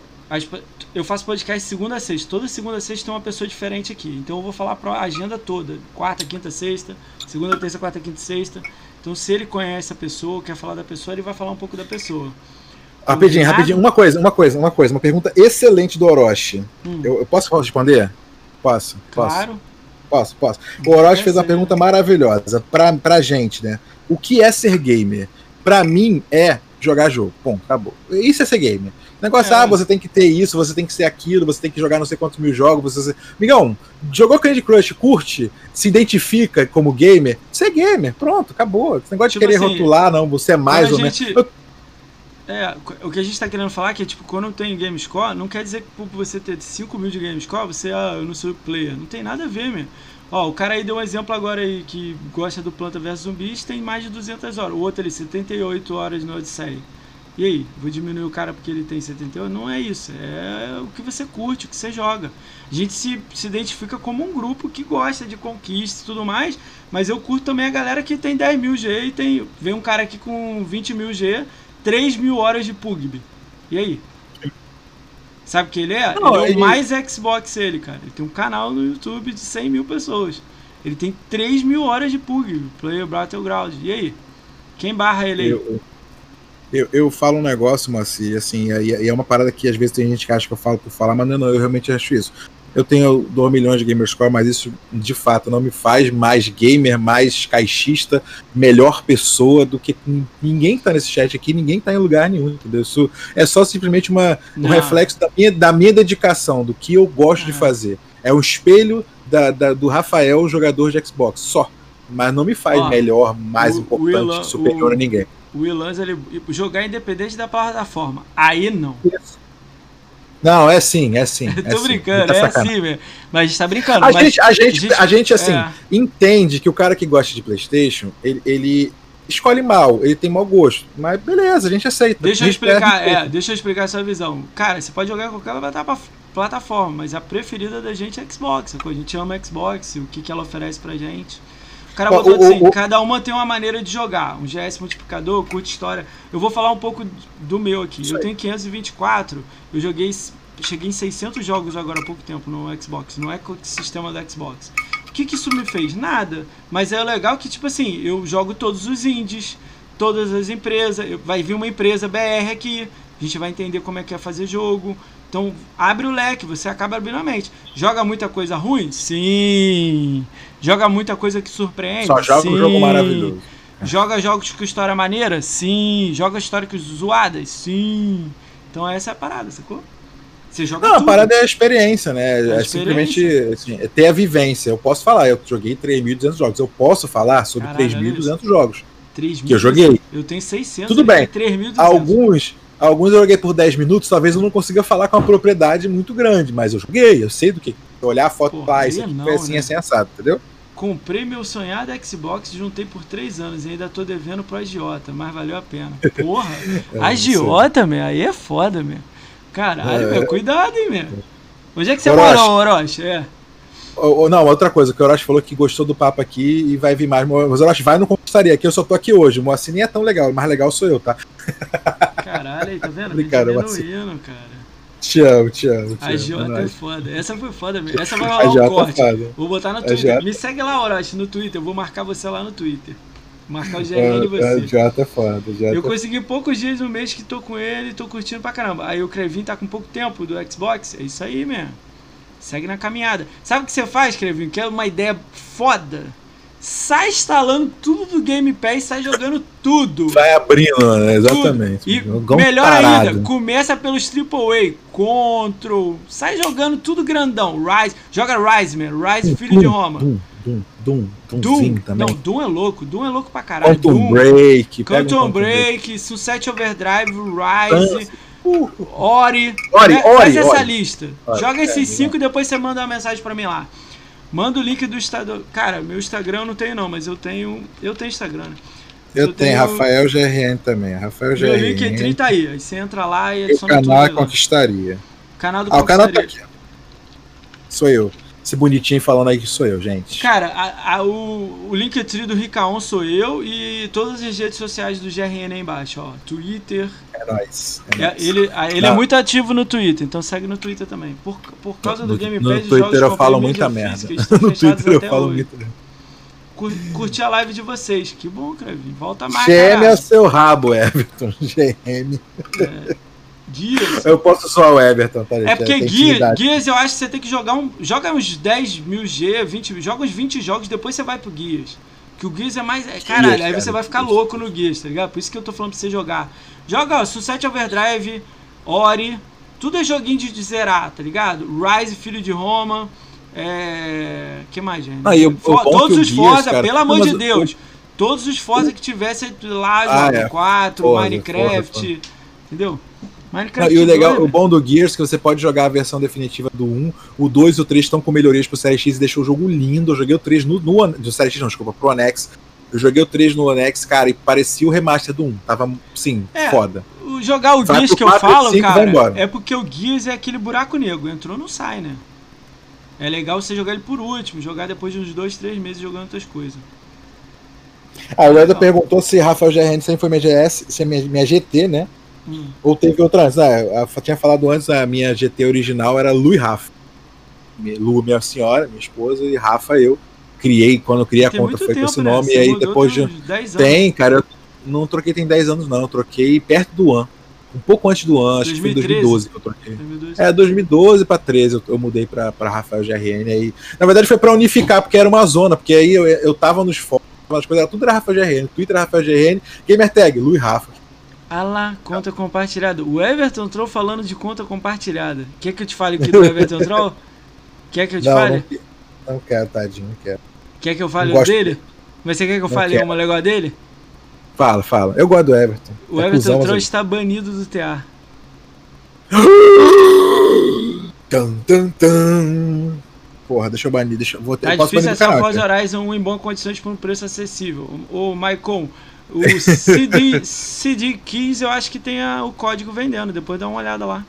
eu faço podcast segunda a sexta. Toda segunda a sexta tem uma pessoa diferente aqui. Então eu vou falar a agenda toda. Quarta, quinta, sexta. Segunda, terça, quarta, quinta, sexta. Então se ele conhece a pessoa, quer falar da pessoa, ele vai falar um pouco da pessoa. Rapidinho, rapidinho. Uma coisa, uma coisa, uma coisa. Uma pergunta excelente do Orochi. Hum. Eu, eu, posso responder? Posso? Claro. Posso, posso. O Orochi fez uma pergunta maravilhosa pra, pra gente, né? O que é ser gamer? Pra mim é jogar jogo. Bom, acabou. Isso é ser gamer. Negócio, é. ah, você tem que ter isso, você tem que ser aquilo, você tem que jogar não sei quantos mil jogos. Você... Amigão, jogou Candy Crush, curte, se identifica como gamer, você é gamer, pronto, acabou. Esse negócio tipo de querer assim, rotular, não, você é mais ou menos. Eu é, o que a gente tá querendo falar é que, tipo, quando tem game score, não quer dizer que por você ter 5 mil de game score, você, ah, eu não sou player. Não tem nada a ver, meu. Ó, o cara aí deu um exemplo agora aí que gosta do Planta vs Zumbis, tem mais de 200 horas. O outro ali, 78 horas no Odyssey. E aí, vou diminuir o cara porque ele tem 78? Não é isso. É o que você curte, o que você joga. A gente se, se identifica como um grupo que gosta de conquista e tudo mais, mas eu curto também a galera que tem 10 mil G e tem. Vem um cara aqui com 20 mil G 3 mil horas de PUBG. E aí? Sabe o que ele é? Não, ele é o mais Xbox ele, cara. Ele tem um canal no YouTube de 100 mil pessoas. Ele tem 3 mil horas de PUBG, Player Battleground. E aí? Quem barra ele aí? Eu, eu, eu falo um negócio, Maci, assim, e é uma parada que às vezes tem gente que acha que eu falo por falar, mas não, não eu realmente acho isso eu tenho 2 milhões de gamerscore, mas isso de fato não me faz mais gamer, mais caixista, melhor pessoa do que ninguém que tá nesse chat aqui, ninguém tá em lugar nenhum, entendeu? Isso é só simplesmente uma, um reflexo da minha, da minha dedicação, do que eu gosto de fazer. É um espelho da, da, do Rafael, jogador de Xbox, só. Mas não me faz melhor, mais o, importante, o Ilan, superior o, a ninguém. O Ilan, ele jogar independente da plataforma. Aí não. Isso. Não, é sim, é sim. Tô é brincando, sim, tá é assim mesmo. Mas a gente tá brincando. A, gente, a, gente, a, gente, a gente, assim, é. entende que o cara que gosta de PlayStation, ele, ele escolhe mal, ele tem mau gosto. Mas beleza, a gente aceita. Deixa eu explicar, é, deixa eu explicar essa visão. Cara, você pode jogar qualquer plataforma, mas a preferida da gente é Xbox. A gente ama Xbox, o que, que ela oferece pra gente. O cara botou assim, o, o, cada uma tem uma maneira de jogar. Um GS multiplicador, curta história. Eu vou falar um pouco do meu aqui. Eu tenho 524, eu joguei, cheguei em 600 jogos agora há pouco tempo no Xbox, no ecossistema do Xbox. O que, que isso me fez? Nada. Mas é legal que, tipo assim, eu jogo todos os indies, todas as empresas. Vai vir uma empresa BR aqui, a gente vai entender como é que é fazer jogo. Então, abre o leque, você acaba abrindo a mente. Joga muita coisa ruim? Sim. Joga muita coisa que surpreende? Só joga Sim. um jogo maravilhoso. Joga jogos com história maneira? Sim. Joga histórias zoadas? Sim. Então essa é a parada, sacou? Você joga Não, tudo. a parada é a experiência, né? É, é simplesmente assim, é ter a vivência. Eu posso falar, eu joguei 3.200 jogos. Eu posso falar sobre 3.200 jogos. 3, que eu joguei. Eu tenho 600. Tudo bem. 3.200. Alguns, alguns eu joguei por 10 minutos, talvez eu não consiga falar com uma propriedade muito grande, mas eu joguei, eu sei do que. Olhar a foto, Porra, isso aqui não, foi assim, né? assim, assado, entendeu? Comprei meu sonhado Xbox, juntei por três anos e ainda tô devendo pro agiota, mas valeu a pena. Porra, é, agiota, meu, aí é foda, meu. Caralho, é, meu, cuidado, hein, meu. Onde é que você Orochi. mora, Orochi? É. não, outra coisa, que o Orochi falou que gostou do papo aqui e vai vir mais. Mas Orochi vai não conquistaria aqui, eu só tô aqui hoje. O Moacir nem é tão legal, o mais legal sou eu, tá? Caralho, aí, tá vendo? Brincadeira, Moacir. cara. Te amo, te amo. Te a Jota é foda. Essa foi foda mesmo. Essa vai rolar um é corte. É vou botar no Twitter. Me segue lá, Orochi, no Twitter. Eu vou marcar você lá no Twitter. Marcar o GR de você. A Jota é foda. eu consegui poucos dias no mês que tô com ele e tô curtindo pra caramba. Aí o Crevin tá com pouco tempo do Xbox. É isso aí mesmo. Segue na caminhada. Sabe o que você faz, Crevin? Que é uma ideia foda sai instalando tudo do Game Pass, sai jogando tudo. Vai abrindo, né? exatamente. E melhor parado. ainda, começa pelos AAA, Control, sai jogando tudo grandão. Rise, joga Rise, man, Rise Filho de Roma. Doom, Doom, Doom também. Não, Doom é louco, Doom é louco pra caralho. Quantum Doom, Break, Quantum Break, Sunset Overdrive, Rise, uh, Ori. Ori, Ori Faz essa Ori. lista. Ori, Joga é, esses é. cinco e depois você manda uma mensagem pra mim lá. Manda o link do Instagram. Cara, meu Instagram eu não tenho não, mas eu tenho. Eu tenho Instagram. né? Eu eu tenho tenho- Rafael GRN também. Rafael Meu link é GRN. 30 aí. Aí você entra lá e O adiciona tudo canal é aí lá. conquistaria. Canal do Ah, o canal tá Conquistaria. aqui. Sou eu. Esse bonitinho falando aí que sou eu, gente. Cara, a- a- o, o Linktree do Ricaon sou eu e todas as redes sociais do GRN aí embaixo, ó. Twitter. É nóis. É É, nóis. ele a- ele é muito ativo no Twitter, então segue no Twitter também. Por, por causa do No- Game no Pass, os Twitter jogos eu falo muita merda. No Twitter eu falo hoje. muito. Cur- Curti a live de vocês. Que bom, Crevin. Volta mais, GM é seu rabo, Everton. GM. Guias. Eu posso zoar o Everton, tá? É porque Guias. Guias eu acho que você tem que jogar um. Joga uns 10 mil G, 20, joga uns 20 jogos, depois você vai pro Guias. Que o Guias é mais. é, Caralho, aí cara, você vai ficar Guias. louco no Guias, tá ligado? Por isso que eu tô falando pra você jogar. Joga, Sunset Overdrive, Ori. Tudo é joguinho de, zerar, tá ligado? Rise, Filho de Roma. É. que mais, gente? Ah, e o For- bom todos os Forza, cara, pelo amor de Deus. Todos os Forza que tivesse lá, Ah, é. 4, Forza, Minecraft. Forza, Entendeu? Não, Minecraft. e o legal, doido, o bom do Gears é que você pode jogar a versão definitiva do 1, o 2 e o 3 estão com melhorias pro Série X e deixou o jogo lindo. Eu joguei o 3 no, no do Série X, não, desculpa, pro One X. Eu joguei o 3 no One X, cara, e parecia o remaster do 1. Tava, sim, É. foda. O jogar o Vai Gears que eu 4 falo, 5 vai cara, é porque o Gears é aquele buraco negro. Entrou, não sai, né? É legal você jogar ele por último, jogar depois de uns dois, três meses jogando outras coisas. Ah, o Eder perguntou se Rafael GRN sempre foi minha GS, se é minha, minha GT, né? Hum. Ou teve outra antes. Ah, eu tinha falado antes, a minha GT original era Lu e Rafa. Lu, minha senhora, minha esposa, e Rafa, eu. Criei, quando eu criei a Tem conta, foi com tempo, esse né? nome, Você e aí depois de. tem uns 10 anos. Tem, cara, eu não troquei tem 10 anos, não. Eu troquei perto do ano. Um pouco antes do ano, acho que foi em 2013. 2012 que eu troquei. 2002. É, 2012 pra 13 eu, eu mudei pra, pra Rafael GRN. Aí, na verdade foi pra unificar, porque era uma zona, porque aí eu, eu tava nos fóruns, as coisas, era tudo era Rafael GRN. Twitter era Rafael GRN, Gamer Tag, Lu e Rafa. Ah lá, conta compartilhada. O Everton Troll falando de conta compartilhada. Quer que eu te fale aqui do Everton Troll? Quer que eu te Não, fale? não, não quero, tadinho, não quero. Quer que eu fale não gosto dele? Mas você quer que eu Não fale quero. uma legal dele? Fala, fala. Eu gosto do Everton. O É Everton mas está banido do TA. Tan, tan, tan. Porra, deixa eu banir, deixa eu. Vou ter, Tá difícil o canal. Forza. Horizon 1 em boas condições por um preço acessível. O Maicon, o CD, CD Keys eu acho que tem a- o código vendendo. Depois dá uma olhada lá.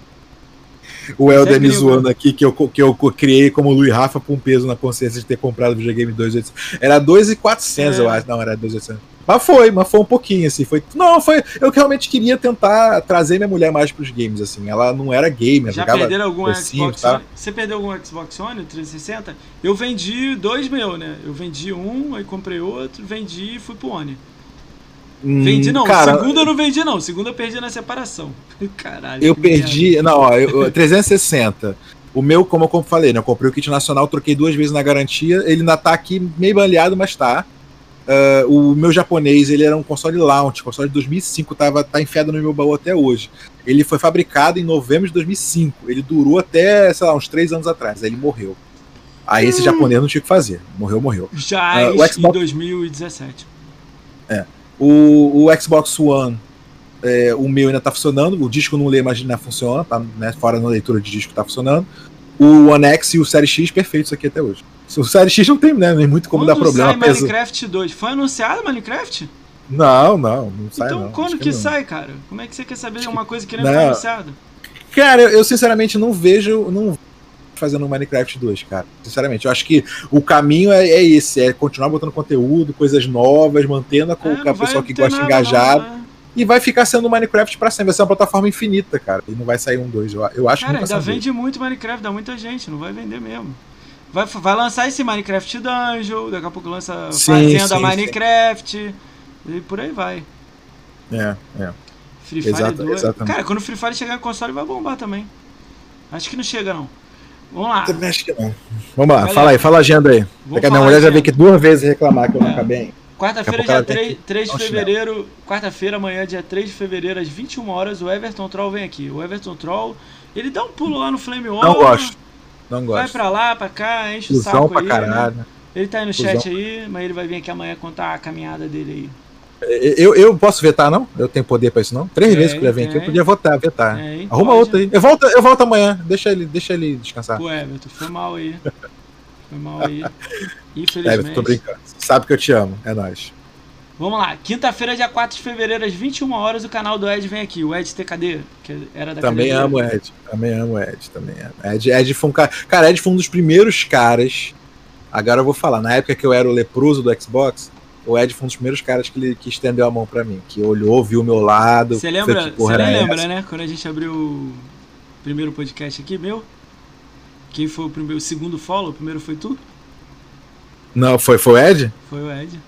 O Helder é me gringo, zoando aqui que eu, que eu criei como Lu e Rafa com um peso na consciência de ter comprado o videogame 2.800. Era 2.400, É. eu acho. Não, era 2.800. Mas foi, mas foi um pouquinho, assim. Foi, não, foi. Eu realmente queria tentar trazer minha mulher mais pros games, assim. Ela não era gamer, Já jogava. perderam algum Xbox tá? One? Você perdeu algum Xbox One 360? Eu vendi dois meus, né? Eu vendi um, aí comprei outro, vendi e fui pro One. Hum, Vendi não, cara, segunda eu não vendi não, segunda eu perdi na separação. Caralho. Eu que merda. perdi. Não, ó, eu, 360. O meu, como eu falei, né? Eu comprei o kit nacional, troquei duas vezes na garantia. Ele ainda tá aqui meio baleado, mas tá. Ah, o meu japonês, ele era um console launch, console de 2005, tava, tá enfiado no meu baú até hoje. Ele foi fabricado em novembro de 2005. Ele durou até, sei lá, uns três anos atrás. Aí ele morreu. Aí esse japonês não tinha o que fazer. Morreu, morreu. Já Ah, o em Xbox- 2017. O, o Xbox One, é, o meu ainda tá funcionando, o disco não lê, mas ainda funciona, tá né, fora na leitura de disco tá funcionando. O One X e o Série X perfeitos aqui até hoje. O Série X não tem, né, nem muito como quando dar problema. sai Minecraft 2? Foi anunciado Minecraft? Não, não, não sai então não. quando que, não. sai, cara? Como é que você quer saber de uma coisa que nem Não. foi anunciado? Cara, eu, eu sinceramente não vejo, não fazendo o Minecraft 2, cara. Sinceramente, eu acho que o caminho é, é esse, é continuar botando conteúdo, coisas novas, mantendo a, É, a pessoa que gosta engajado. né? E vai ficar sendo o Minecraft pra sempre. Vai ser uma plataforma infinita, cara. E não vai sair um 2. Eu, eu acho que Cara, nunca ainda vende muito Minecraft, dá muita gente, não vai vender mesmo. Vai, vai lançar esse Minecraft Dungeon, daqui a pouco lança Sim, Fazenda sim, Minecraft, e por aí vai. É, é. Free Fire Exata- 2. exatamente. Cara, quando o Free Fire chegar no console vai bombar também. Acho que não chega não. Vamos lá. Também acho que não. Vamos lá, Galera, fala aí, fala a agenda aí. Daqui a minha mulher já veio aqui duas vezes reclamar que eu não É. acabei. hein? Quarta-feira, dia pouco ela 3, 3 de fevereiro. Quarta-feira, amanhã, dia 3 de fevereiro, às 21 horas, o Everton Troll vem aqui. O Everton Troll, ele dá um pulo lá no Flame On. Não gosto. Não Vai gosto. pra lá, pra cá, enche o Cusão saco pra aí. caralho. Né? Ele tá aí no chat aí, mas ele vai vir aqui amanhã contar a caminhada dele aí. Eu, eu posso vetar, não? Eu tenho poder pra isso, não? Três vezes que ele vem aqui, eu podia votar, vetar. Arruma outro aí. Eu volto, eu volto amanhã. Deixa ele, deixa ele descansar. Pô, Everton, foi mal aí. Foi mal aí. Infelizmente. Everton, tô brincando. Sabe que eu te amo. É nóis. Vamos lá. Quinta-feira, dia 4 de fevereiro, às 21 horas, o canal do Ed vem aqui. O Ed TKD, que era da Também amo o Ed. Também amo o Ed. Também amo. Ed, Ed foi um cara. Cara, Ed foi um dos primeiros caras. Agora eu vou falar. Na época que eu era o leproso do Xbox, o Ed foi um dos primeiros caras que, ele, que estendeu a mão para mim, que olhou, viu o meu lado. Você lembra? Você lembra, né? Quando a gente abriu o primeiro podcast aqui, meu? Quem foi o primeiro, o segundo follow? O primeiro foi tu? Não, foi, foi o Ed? Foi o Ed.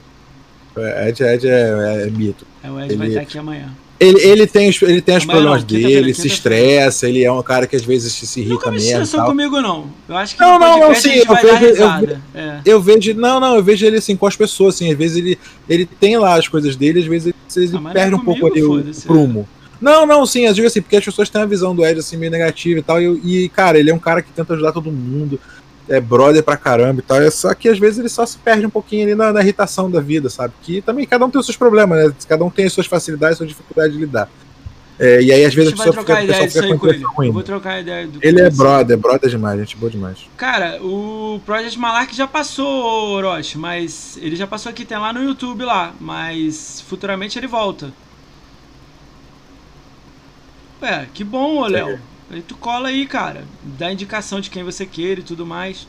Ed, Ed é, é, é mito. É, o Ed ele, vai estar aqui amanhã. Ele, ele tem, ele tem os problemas não, dele, ele se estressa, ele é um cara que às vezes se irrita Nunca mesmo. Não comigo, não. Eu acho que não, não, não, sim, eu vejo, eu, é. eu vejo, não, não, eu vejo ele assim com as pessoas, assim, às vezes ele, ele tem lá as coisas dele, às vezes ele, ah, perde é um pouco ali o prumo. Não, não, sim, eu digo assim, porque as pessoas têm a visão do Ed assim meio negativa e tal, e, e cara, ele é um cara que tenta ajudar todo mundo é brother pra caramba e tal. É só que às vezes ele só se perde um pouquinho ali na, na, irritação da vida, sabe? Que também cada um tem os seus problemas, né? Cada um tem as suas facilidades, suas dificuldades de lidar. É, e aí às vezes a, pessoa fica, ideia disso aí com ele. Eu vou trocar ideia do Ele é brother, é brother demais, gente boa demais. Cara, o Project Malark já passou, Orochi, mas ele já passou aqui, tem lá no YouTube lá, mas futuramente ele volta. É, que bom, Léo. Aí tu cola aí, cara. Dá indicação de quem você quer e tudo mais.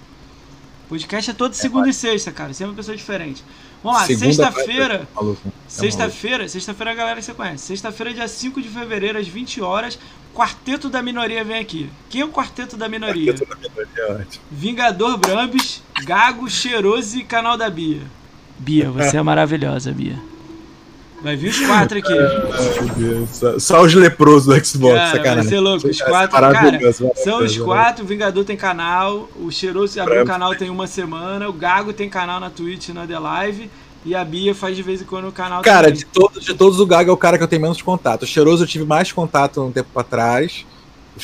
Podcast é todo segunda é, e sexta, cara. Sempre uma pessoa diferente. Vamos lá, sexta-feira. Sexta-feira, sexta-feira a galera que você conhece. Sexta-feira, dia 5 de fevereiro, às 20 horas. Quarteto da Minoria vem aqui. Quem é o Quarteto da Minoria? Quarteto da Minoria, ótimo. Vingador Brambis, Gago, Cheiroso e Canal da Bia. Bia, você é maravilhosa, Bia. Vai vir os quatro aqui. Só, só, os leprosos do Xbox, cara, sacanagem. Vai ser louco. Os quatro, cara, são os quatro. O Vingador tem canal. O Cheiroso abriu o canal tem uma semana. O Gago tem canal na Twitch na The Live. E a Bia faz de vez em quando o canal Cara, de, todo, de todos o Gago é o cara que eu tenho menos contato. O Cheiroso eu tive mais contato um tempo atrás.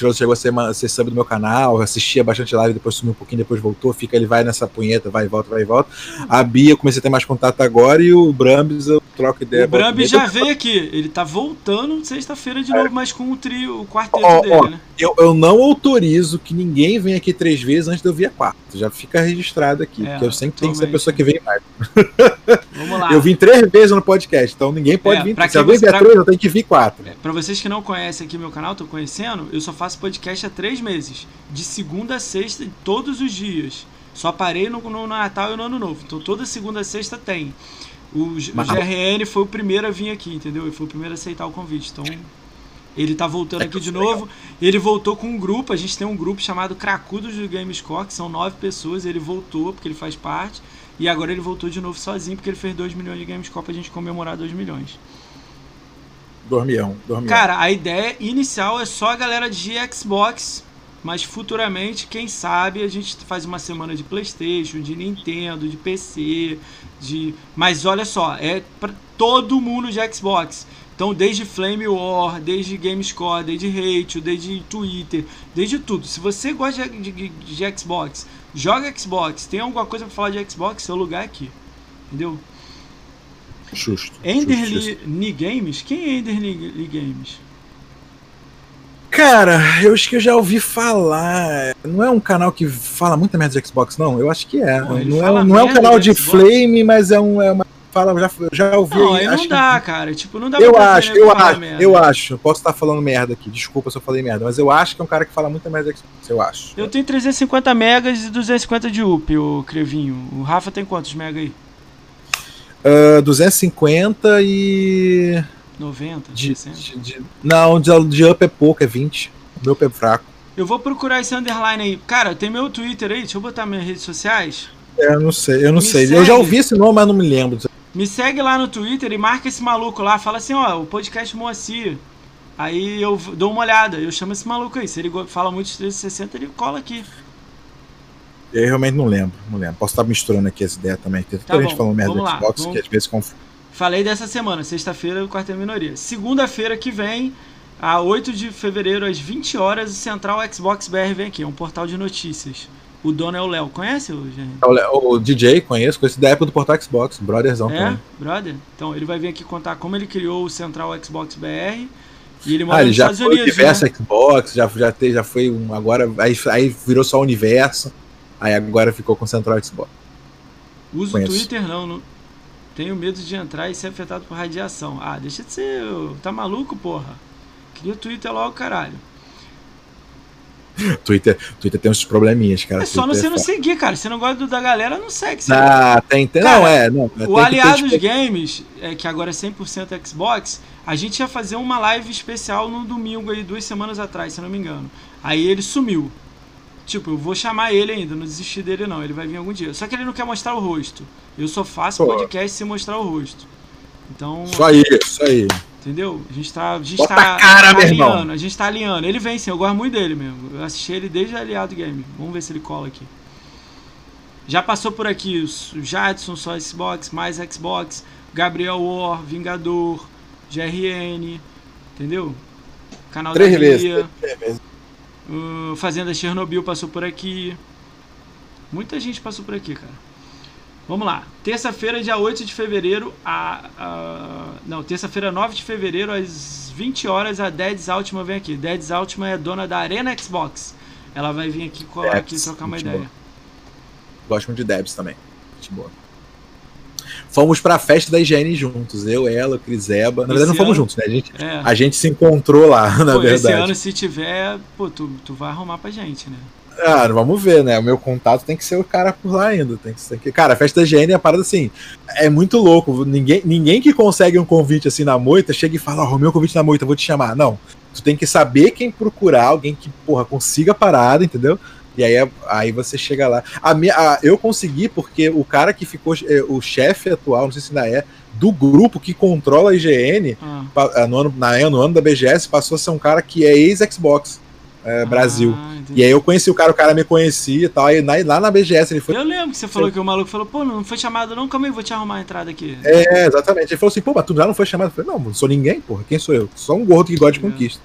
O chegou a ser, uma, ser sub do meu canal, assistia bastante live, depois sumiu um pouquinho, depois voltou, fica, ele vai nessa punheta, vai e volta, vai e volta. A Bia eu comecei a ter mais contato agora e o Brambis eu troco ideia. O Brambis já veio aqui, ele tá voltando sexta-feira de é. novo, mas com o trio, o quarteto ó, dele, ó, né? Eu, eu não autorizo que ninguém venha aqui três vezes antes de eu vir a quarta. Já fica registrado aqui, é, porque eu sempre tenho que ser a pessoa que vem mais. Vamos lá. Eu vim três vezes no podcast, então ninguém pode é, vir. Se alguém vier pra... três, eu tenho que vir quatro. É, pra vocês que não conhecem aqui meu canal, tô conhecendo, eu só faço podcast há três meses. De segunda a sexta, todos os dias. Só parei no, no Natal e no Ano Novo. Então toda segunda a sexta tem. O, Mas... o GRN foi o primeiro a vir aqui, entendeu? Ele foi o primeiro a aceitar o convite. Então ele tá voltando é aqui de novo. Legal. Ele voltou com um grupo. A gente tem um grupo chamado Cracudos do Gamescore, que são nove pessoas. Ele voltou porque ele faz parte. E agora ele voltou de novo sozinho porque ele fez 2 milhões de Gamescore pra gente comemorar 2 milhões. Dormião, dormião. Cara, a ideia inicial é só a galera de Xbox, mas futuramente, quem sabe, a gente faz uma semana de PlayStation, de Nintendo, de PC, de. Mas olha só, é para todo mundo de Xbox. Então, desde Flame War, desde Gamescore, desde Hate, desde Twitter, desde tudo. Se você gosta de, de, de Xbox, joga Xbox, tem alguma coisa para falar de Xbox, seu lugar é aqui. Entendeu? Justo. Enderly Games? Quem é Enderly Games? Cara, eu acho que eu já ouvi falar. Não é um canal que fala muita merda de Xbox, não? Eu acho que é. Não, não é, não é um canal de Flame, mas é, um, é uma. Fala, já, já ouvi. Não, aí não dá, que... cara. Tipo, não dá Eu acho, eu acho, merda. eu acho. Posso estar falando merda aqui. Desculpa se eu falei merda, mas eu acho que é um cara que fala muita merda de Xbox, eu acho. Eu tenho 350 megas e 250 de up, o Crevinho. O Rafa tem quantos megas aí? Uh, 250 e. 90? De, de, de, não, de, de up é pouco, é 20. O meu é fraco. Eu vou procurar esse underline aí. Cara, tem meu Twitter aí, deixa eu botar minhas redes sociais. É, eu não sei, eu não me sei. Segue. Eu já ouvi esse nome, mas não me lembro. Me segue lá no Twitter e marca esse maluco lá. Fala assim, ó, o podcast Moacir. Aí eu dou uma olhada, eu chamo esse maluco aí. Se ele fala muito de 360, ele cola aqui. Eu realmente não lembro, não lembro. Posso estar misturando aqui as ideias também. Tem tanta tá gente falando merda do Xbox vamos... que às vezes confunde. Falei dessa semana, sexta-feira, o Quarteto Minoria. Segunda-feira que vem, a 8 de fevereiro, às 20 horas, o Central Xbox BR vem aqui. É um portal de notícias. O dono é o Léo. Conhece o? É o, DJ, conheço, conheço da época do Portal Xbox, brotherzão É, também. brother? Então, ele vai vir aqui contar como ele criou o Central Xbox BR. E ele mora Ah, ele nos já Estados foi Unidos. universo né? Xbox, já, já, te, já foi um. Agora. Aí, aí virou só universo. Aí agora ficou com Central Xbox. Usa o Conheço. Twitter, não, não. Tenho medo de entrar e ser afetado por radiação. Ah, deixa de ser. Tá maluco, porra? Cria o Twitter logo, caralho. Twitter, Twitter tem uns probleminhas, cara. É só Twitter você não foda. seguir, cara. Se não gosta do- da galera, não segue. Você- Ah, tem, tem. Cara, não, é. Não, O ter, Aliados tipo, Games, é, que agora é 100% Xbox, a gente ia fazer uma live especial no domingo aí, duas semanas atrás, se eu não me engano. Aí ele sumiu. Tipo, eu vou chamar ele ainda, não desisti dele não, ele vai vir algum dia. Só que ele não quer mostrar o rosto. Eu só faço Pô. podcast sem mostrar o rosto. Então, Isso aí, isso aí. entendeu? A gente tá, a gente Bota tá, a cara, tá alinhando, a gente tá alinhando. Ele vem sim, eu gosto muito dele mesmo. Eu assisti ele desde Aliado Game. Vamos ver se ele cola aqui. Já passou por aqui o Jadson, só Xbox, mais Xbox, Gabriel War, Vingador, GRN, entendeu? Canal Três da vezes. Uh, Fazenda Chernobyl passou por aqui. Muita gente passou por aqui, cara. Vamos lá. Terça-feira, dia 8 de fevereiro, a, a- não, terça-feira, 9 de fevereiro, às 20 horas, a Deads Altman vem aqui. Deads Altman é dona da Arena Xbox. Ela vai vir aqui colar aqui Debs, trocar uma ideia. boa. Gosto muito de Debs também. Gente boa. Fomos pra festa da higiene juntos. Eu, ela, o Cris Eba. Na verdade, Esse não fomos ano- juntos, né? A gente, É. a gente se encontrou lá, na Pô, esse verdade. ano, se tiver, pô, tu, tu vai arrumar pra gente, né? Ah, vamos ver, né? O meu contato tem que ser o cara por lá ainda. Tem que ser que... Cara, a festa da higiene é parada assim. É muito louco. Ninguém, ninguém que consegue um convite assim na moita chega e fala: Ó, o meu convite na moita, vou te chamar. Não. Tu tem que saber quem procurar, alguém que, porra, consiga a parada, entendeu? E aí, é- aí você chega lá. A minha, a- eu consegui porque o cara que ficou, é, o chefe atual, não sei se ainda é, do grupo que controla a IGN, Ah, pa- ah, no ano, na, no ano da BGS, passou a ser um cara que é ex-Xbox é, Brasil. ah, entendi. E aí eu conheci o cara, o cara me conhecia e tal. Aí na- lá na BGS ele foi. Eu lembro que você falou que o maluco falou, pô, não foi chamado não, calma aí, vou te arrumar a entrada aqui. É, exatamente. Ele falou assim, pô, mas tu já não foi chamado? Eu falei, não, não sou ninguém, porra. Quem sou eu? Só um gordo que gosta de É. conquista.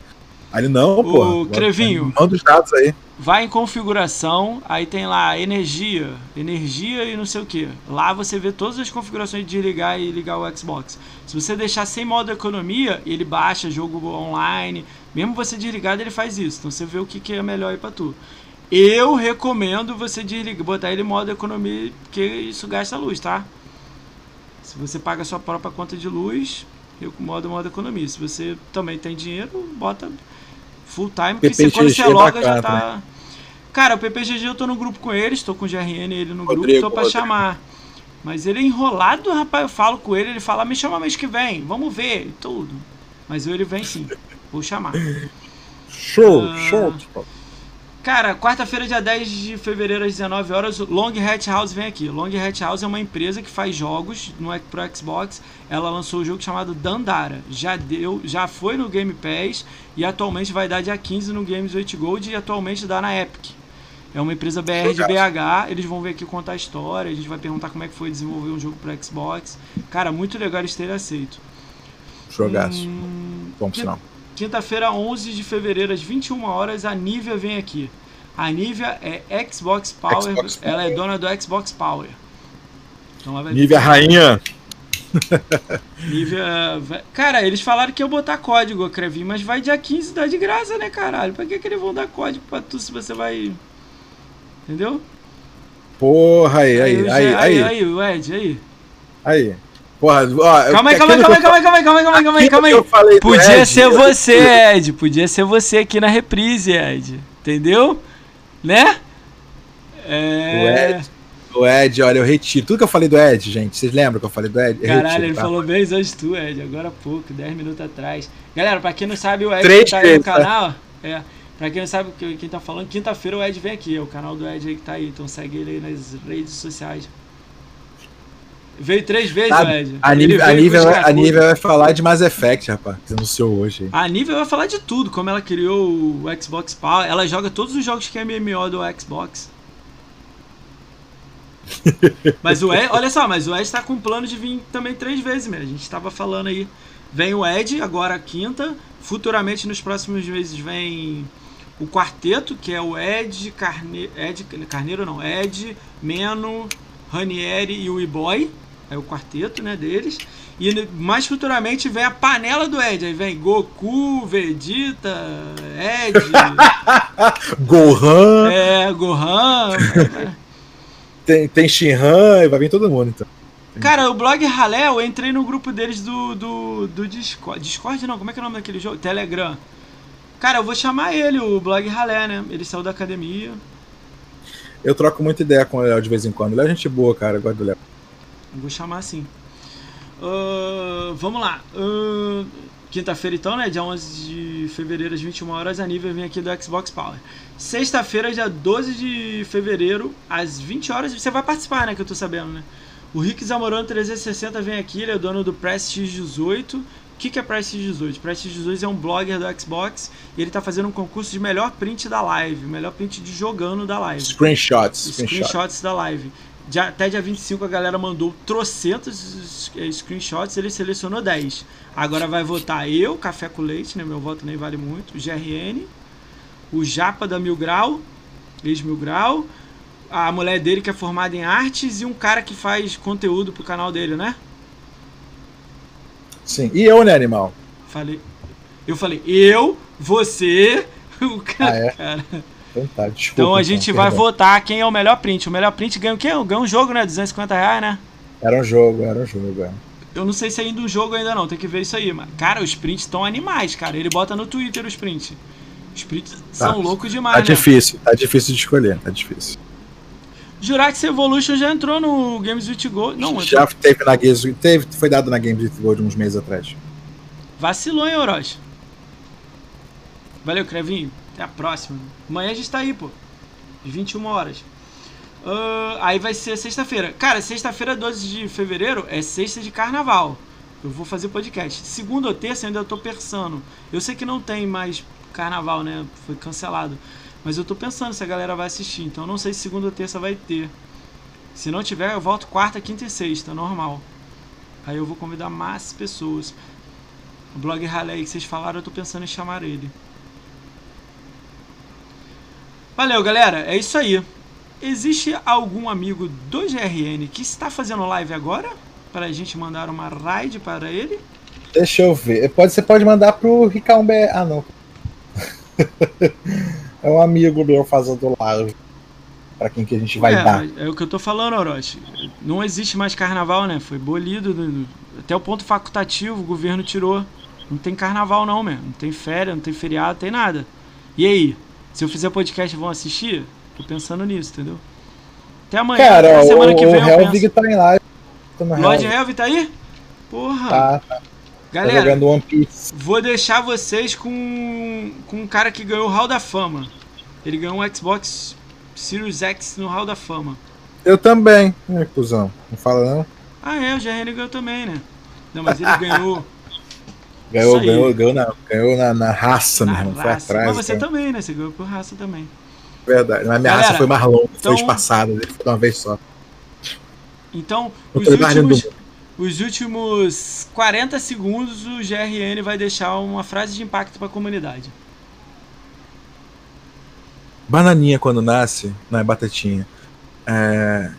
Aí ele, não, porra. Crevinho. Manda os dados aí. Vai em configuração, aí tem lá energia, energia e não sei o que. Lá você vê todas as configurações de ligar e ligar o Xbox. Se você deixar sem modo economia, ele baixa jogo online. Mesmo você desligado, ele faz isso. Então você vê o que, que é melhor aí pra tu. Eu recomendo você desligar, botar ele em modo economia, porque isso gasta luz, tá? Se você paga a sua própria conta de luz, eu modo modo economia. Se você também tem dinheiro, bota full time, porque você, quando você loga já tá. Cara, o PPGG eu tô no grupo com eles, tô com o GRN ele no Rodrigo, grupo, tô pra Rodrigo. chamar. Mas ele é enrolado, rapaz. Eu falo com ele, ele fala, me chama mês que vem, vamos ver e tudo. Mas ele vem sim, vou chamar. Show, Ah. show. Cara, quarta-feira, dia 10 de fevereiro, às 19 horas, Long Hat House vem aqui. Long Hat House é uma empresa que faz jogos no, pro Xbox. Ela lançou um jogo chamado Dandara. Já deu, já foi no Game Pass e atualmente vai dar dia 15 no Games 8 Gold e atualmente dá na Epic. É uma empresa BR de BH, eles vão vir aqui contar a história, a gente vai perguntar como é que foi desenvolver um jogo pro Xbox. Cara, muito legal eles terem aceito. Jogaço. Hum, Bom que- sinal. Quinta-feira, 11 de fevereiro, às 21 horas, a Nivea vem aqui. A Nivea é Xbox Power, Xbox Power. ela é dona do Xbox Power. Então ela vai Nívia Rainha. Nivea. Cara, eles falaram que ia botar código, Crevinho, mas vai dia 15 dá de graça, né, caralho? Pra que, que eles vão dar código pra tu se você vai. Entendeu? Porra, aí, aí, o aí, Zé- aí. aí, o Ed, aí. Aí. Porra, ó, Calma aí, calma aí, calma aí, calma aí, calma aí, calma aí, calma aí, calma aí, calma aí. Podia Ed, ser eu- você, Ed. Podia ser você aqui na reprise, Ed. Entendeu? Né? O É. Ed, o Ed, olha, eu retiro. Tudo que eu falei do Ed, gente, vocês lembram que eu falei do Ed? Eu Caralho, retiro, ele tá? falou bem hoje tu, Ed, agora há pouco, 10 minutos atrás. Galera, pra quem não sabe, o Ed Três tá aí no né? canal. É, pra quem não sabe que- quem tá falando, quinta-feira o Ed vem aqui, é o canal do Ed aí que tá aí, então segue ele aí nas redes sociais. Veio três vezes, o Ed. A Nívia, a, vai- a. Nívia vai falar de Mass Effect, rapaz, que anunciou hoje. aí. A Nívia vai falar de tudo, como ela criou o Xbox Power. Ela joga todos os jogos que é MMO do Xbox. mas o Ed, olha só, mas o Ed tá com plano de vir também três vezes mesmo. A gente tava falando aí. Vem o Ed, agora a quinta. Futuramente, nos próximos meses, vem o quarteto, que é o Ed, Carne... Ed Carneiro, não, Ed, Meno, Ranieri e o E-Boy. É o quarteto né, deles. E mais futuramente vem a panela do Ed. Aí vem Goku, Vegeta, Ed. Gohan. É, Gohan. tem, tem Shinhan, vai vir todo mundo então. Cara, o blog Ralé, eu entrei no grupo deles do, do, do Discord. Discord não, como é que é o nome daquele jogo? Telegram. Cara, eu vou chamar ele, o blog Ralé, né? Ele saiu da academia. Eu troco muita ideia com o Léo de vez em quando. Ele é gente boa, cara. Eu gosto do Léo. Vou chamar assim. Uh, vamos lá. Uh, Quinta-feira, então, né? Dia 11 de fevereiro, às 21 horas, a nível vem aqui do Xbox Power. Sexta-feira, dia 12 de fevereiro, às 20 horas. Você vai participar, né? Que eu tô sabendo, né? O Rick Zamorano 360 vem aqui, ele é dono do Prestige 18. O que, que é Prestige 18? Prestige 18 é um blogger do Xbox e ele está fazendo um concurso de melhor print da live, melhor print de jogando da live. Screenshots. Screenshots da live. Já, até dia 25 a galera mandou trocentos screenshots, ele selecionou 10. Agora vai votar eu, Café com Leite, né? Meu voto nem vale muito. O GRN, o Japa da Mil Grau, ex-Mil Grau, a mulher dele que é formada em artes e um cara que faz conteúdo pro canal dele, né? Sim. E eu, né, animal? Falei. Eu falei, eu, você, o cara. Ah, é? cara. Então, tá, desculpa, então a gente então, vai perdão. votar quem é o melhor print. O melhor print ganha o quê? Ganha um jogo, né? 250 reais, né? Era um jogo, era um jogo, é. Eu não sei se é ainda um jogo ainda não, tem que ver isso aí, mas. Cara, os prints estão animais, cara. Ele bota no Twitter os prints. Os prints tá. são loucos demais, tá né? difícil, tá difícil de escolher, tá difícil. Jurax Evolution já entrou no Games with Gold. Não, já entrou... teve na Games teve, foi dado na Games with Gold uns meses atrás. Vacilou, hein, Orochi? Valeu, Crevinho. Até a próxima. Amanhã a gente tá aí, pô. Às 21 horas. Uh, aí vai ser sexta-feira. Cara, sexta-feira, 12 de fevereiro, é sexta de carnaval. Eu vou fazer podcast. Segunda ou terça, eu ainda tô pensando. Eu sei que não tem mais carnaval, né? Foi cancelado. Mas eu tô pensando se a galera vai assistir. Então não sei se segunda ou terça vai ter. Se não tiver, eu volto quarta, quinta e sexta, normal. Aí eu vou convidar mais pessoas. O blog Raleigh que vocês falaram, eu tô pensando em chamar ele. Valeu, galera. É isso aí. Existe algum amigo do GRN que está fazendo live agora? Para a gente mandar uma raid para ele? Deixa eu ver. Pode, você pode mandar pro Ricão BR. Ah, não. é um amigo meu fazendo live. Pra quem que a gente vai é, dar. É o que eu tô falando, Orochi. Não existe mais carnaval, né? Foi bolido. Até o ponto facultativo o governo tirou. Não tem carnaval, não, mesmo. Não tem férias, não tem feriado, não tem nada. E aí? Se eu fizer podcast, vão assistir? Tô pensando nisso, entendeu? Até amanhã, Cara, semana o, que vem. O Helvig tá em live. Lord Helvig tá aí? Porra. Tá, tá. Galera, tá jogando One Piece. vou deixar vocês com, com um cara que ganhou o Hall da Fama. Ele ganhou um Xbox Series X no Hall da Fama. Eu também, né, cuzão? Não fala não? Ah, é, o GRN ganhou também, né? Não, mas ele ganhou. Ganhou, ganhou, ganhou, na, ganhou na, na raça, na mesmo. Foi atrás. Mas você cara. também, né? Você ganhou por raça também. Verdade, mas minha Galera, raça foi mais longa, então, foi espaçada, foi uma vez só. Então, os últimos, os últimos 40 segundos o GRN vai deixar uma frase de impacto para a comunidade. Bananinha quando nasce, não é batatinha. É,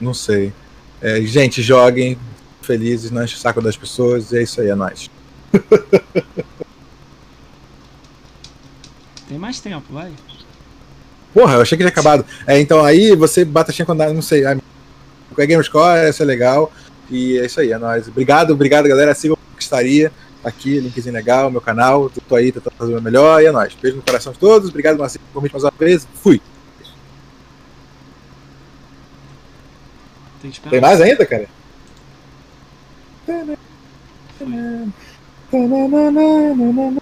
não sei. É, gente, joguem felizes, não enche o saco das pessoas, e é isso aí, é nóis. Tem mais tempo, vai. Porra, eu achei que tinha acabado. É, então aí você batatinha quando nasce, não sei. É Gamerscore, isso é legal. E é isso aí, é nóis. Obrigado, obrigado, galera. Sigam o que estaria aqui, linkzinho legal, meu canal. Tô aí tentando fazer o melhor. E é nóis. Beijo no coração de todos. Obrigado, Marcinho, por mais uma vez. Fui. Tem, Tem mais ainda, cara? Foi.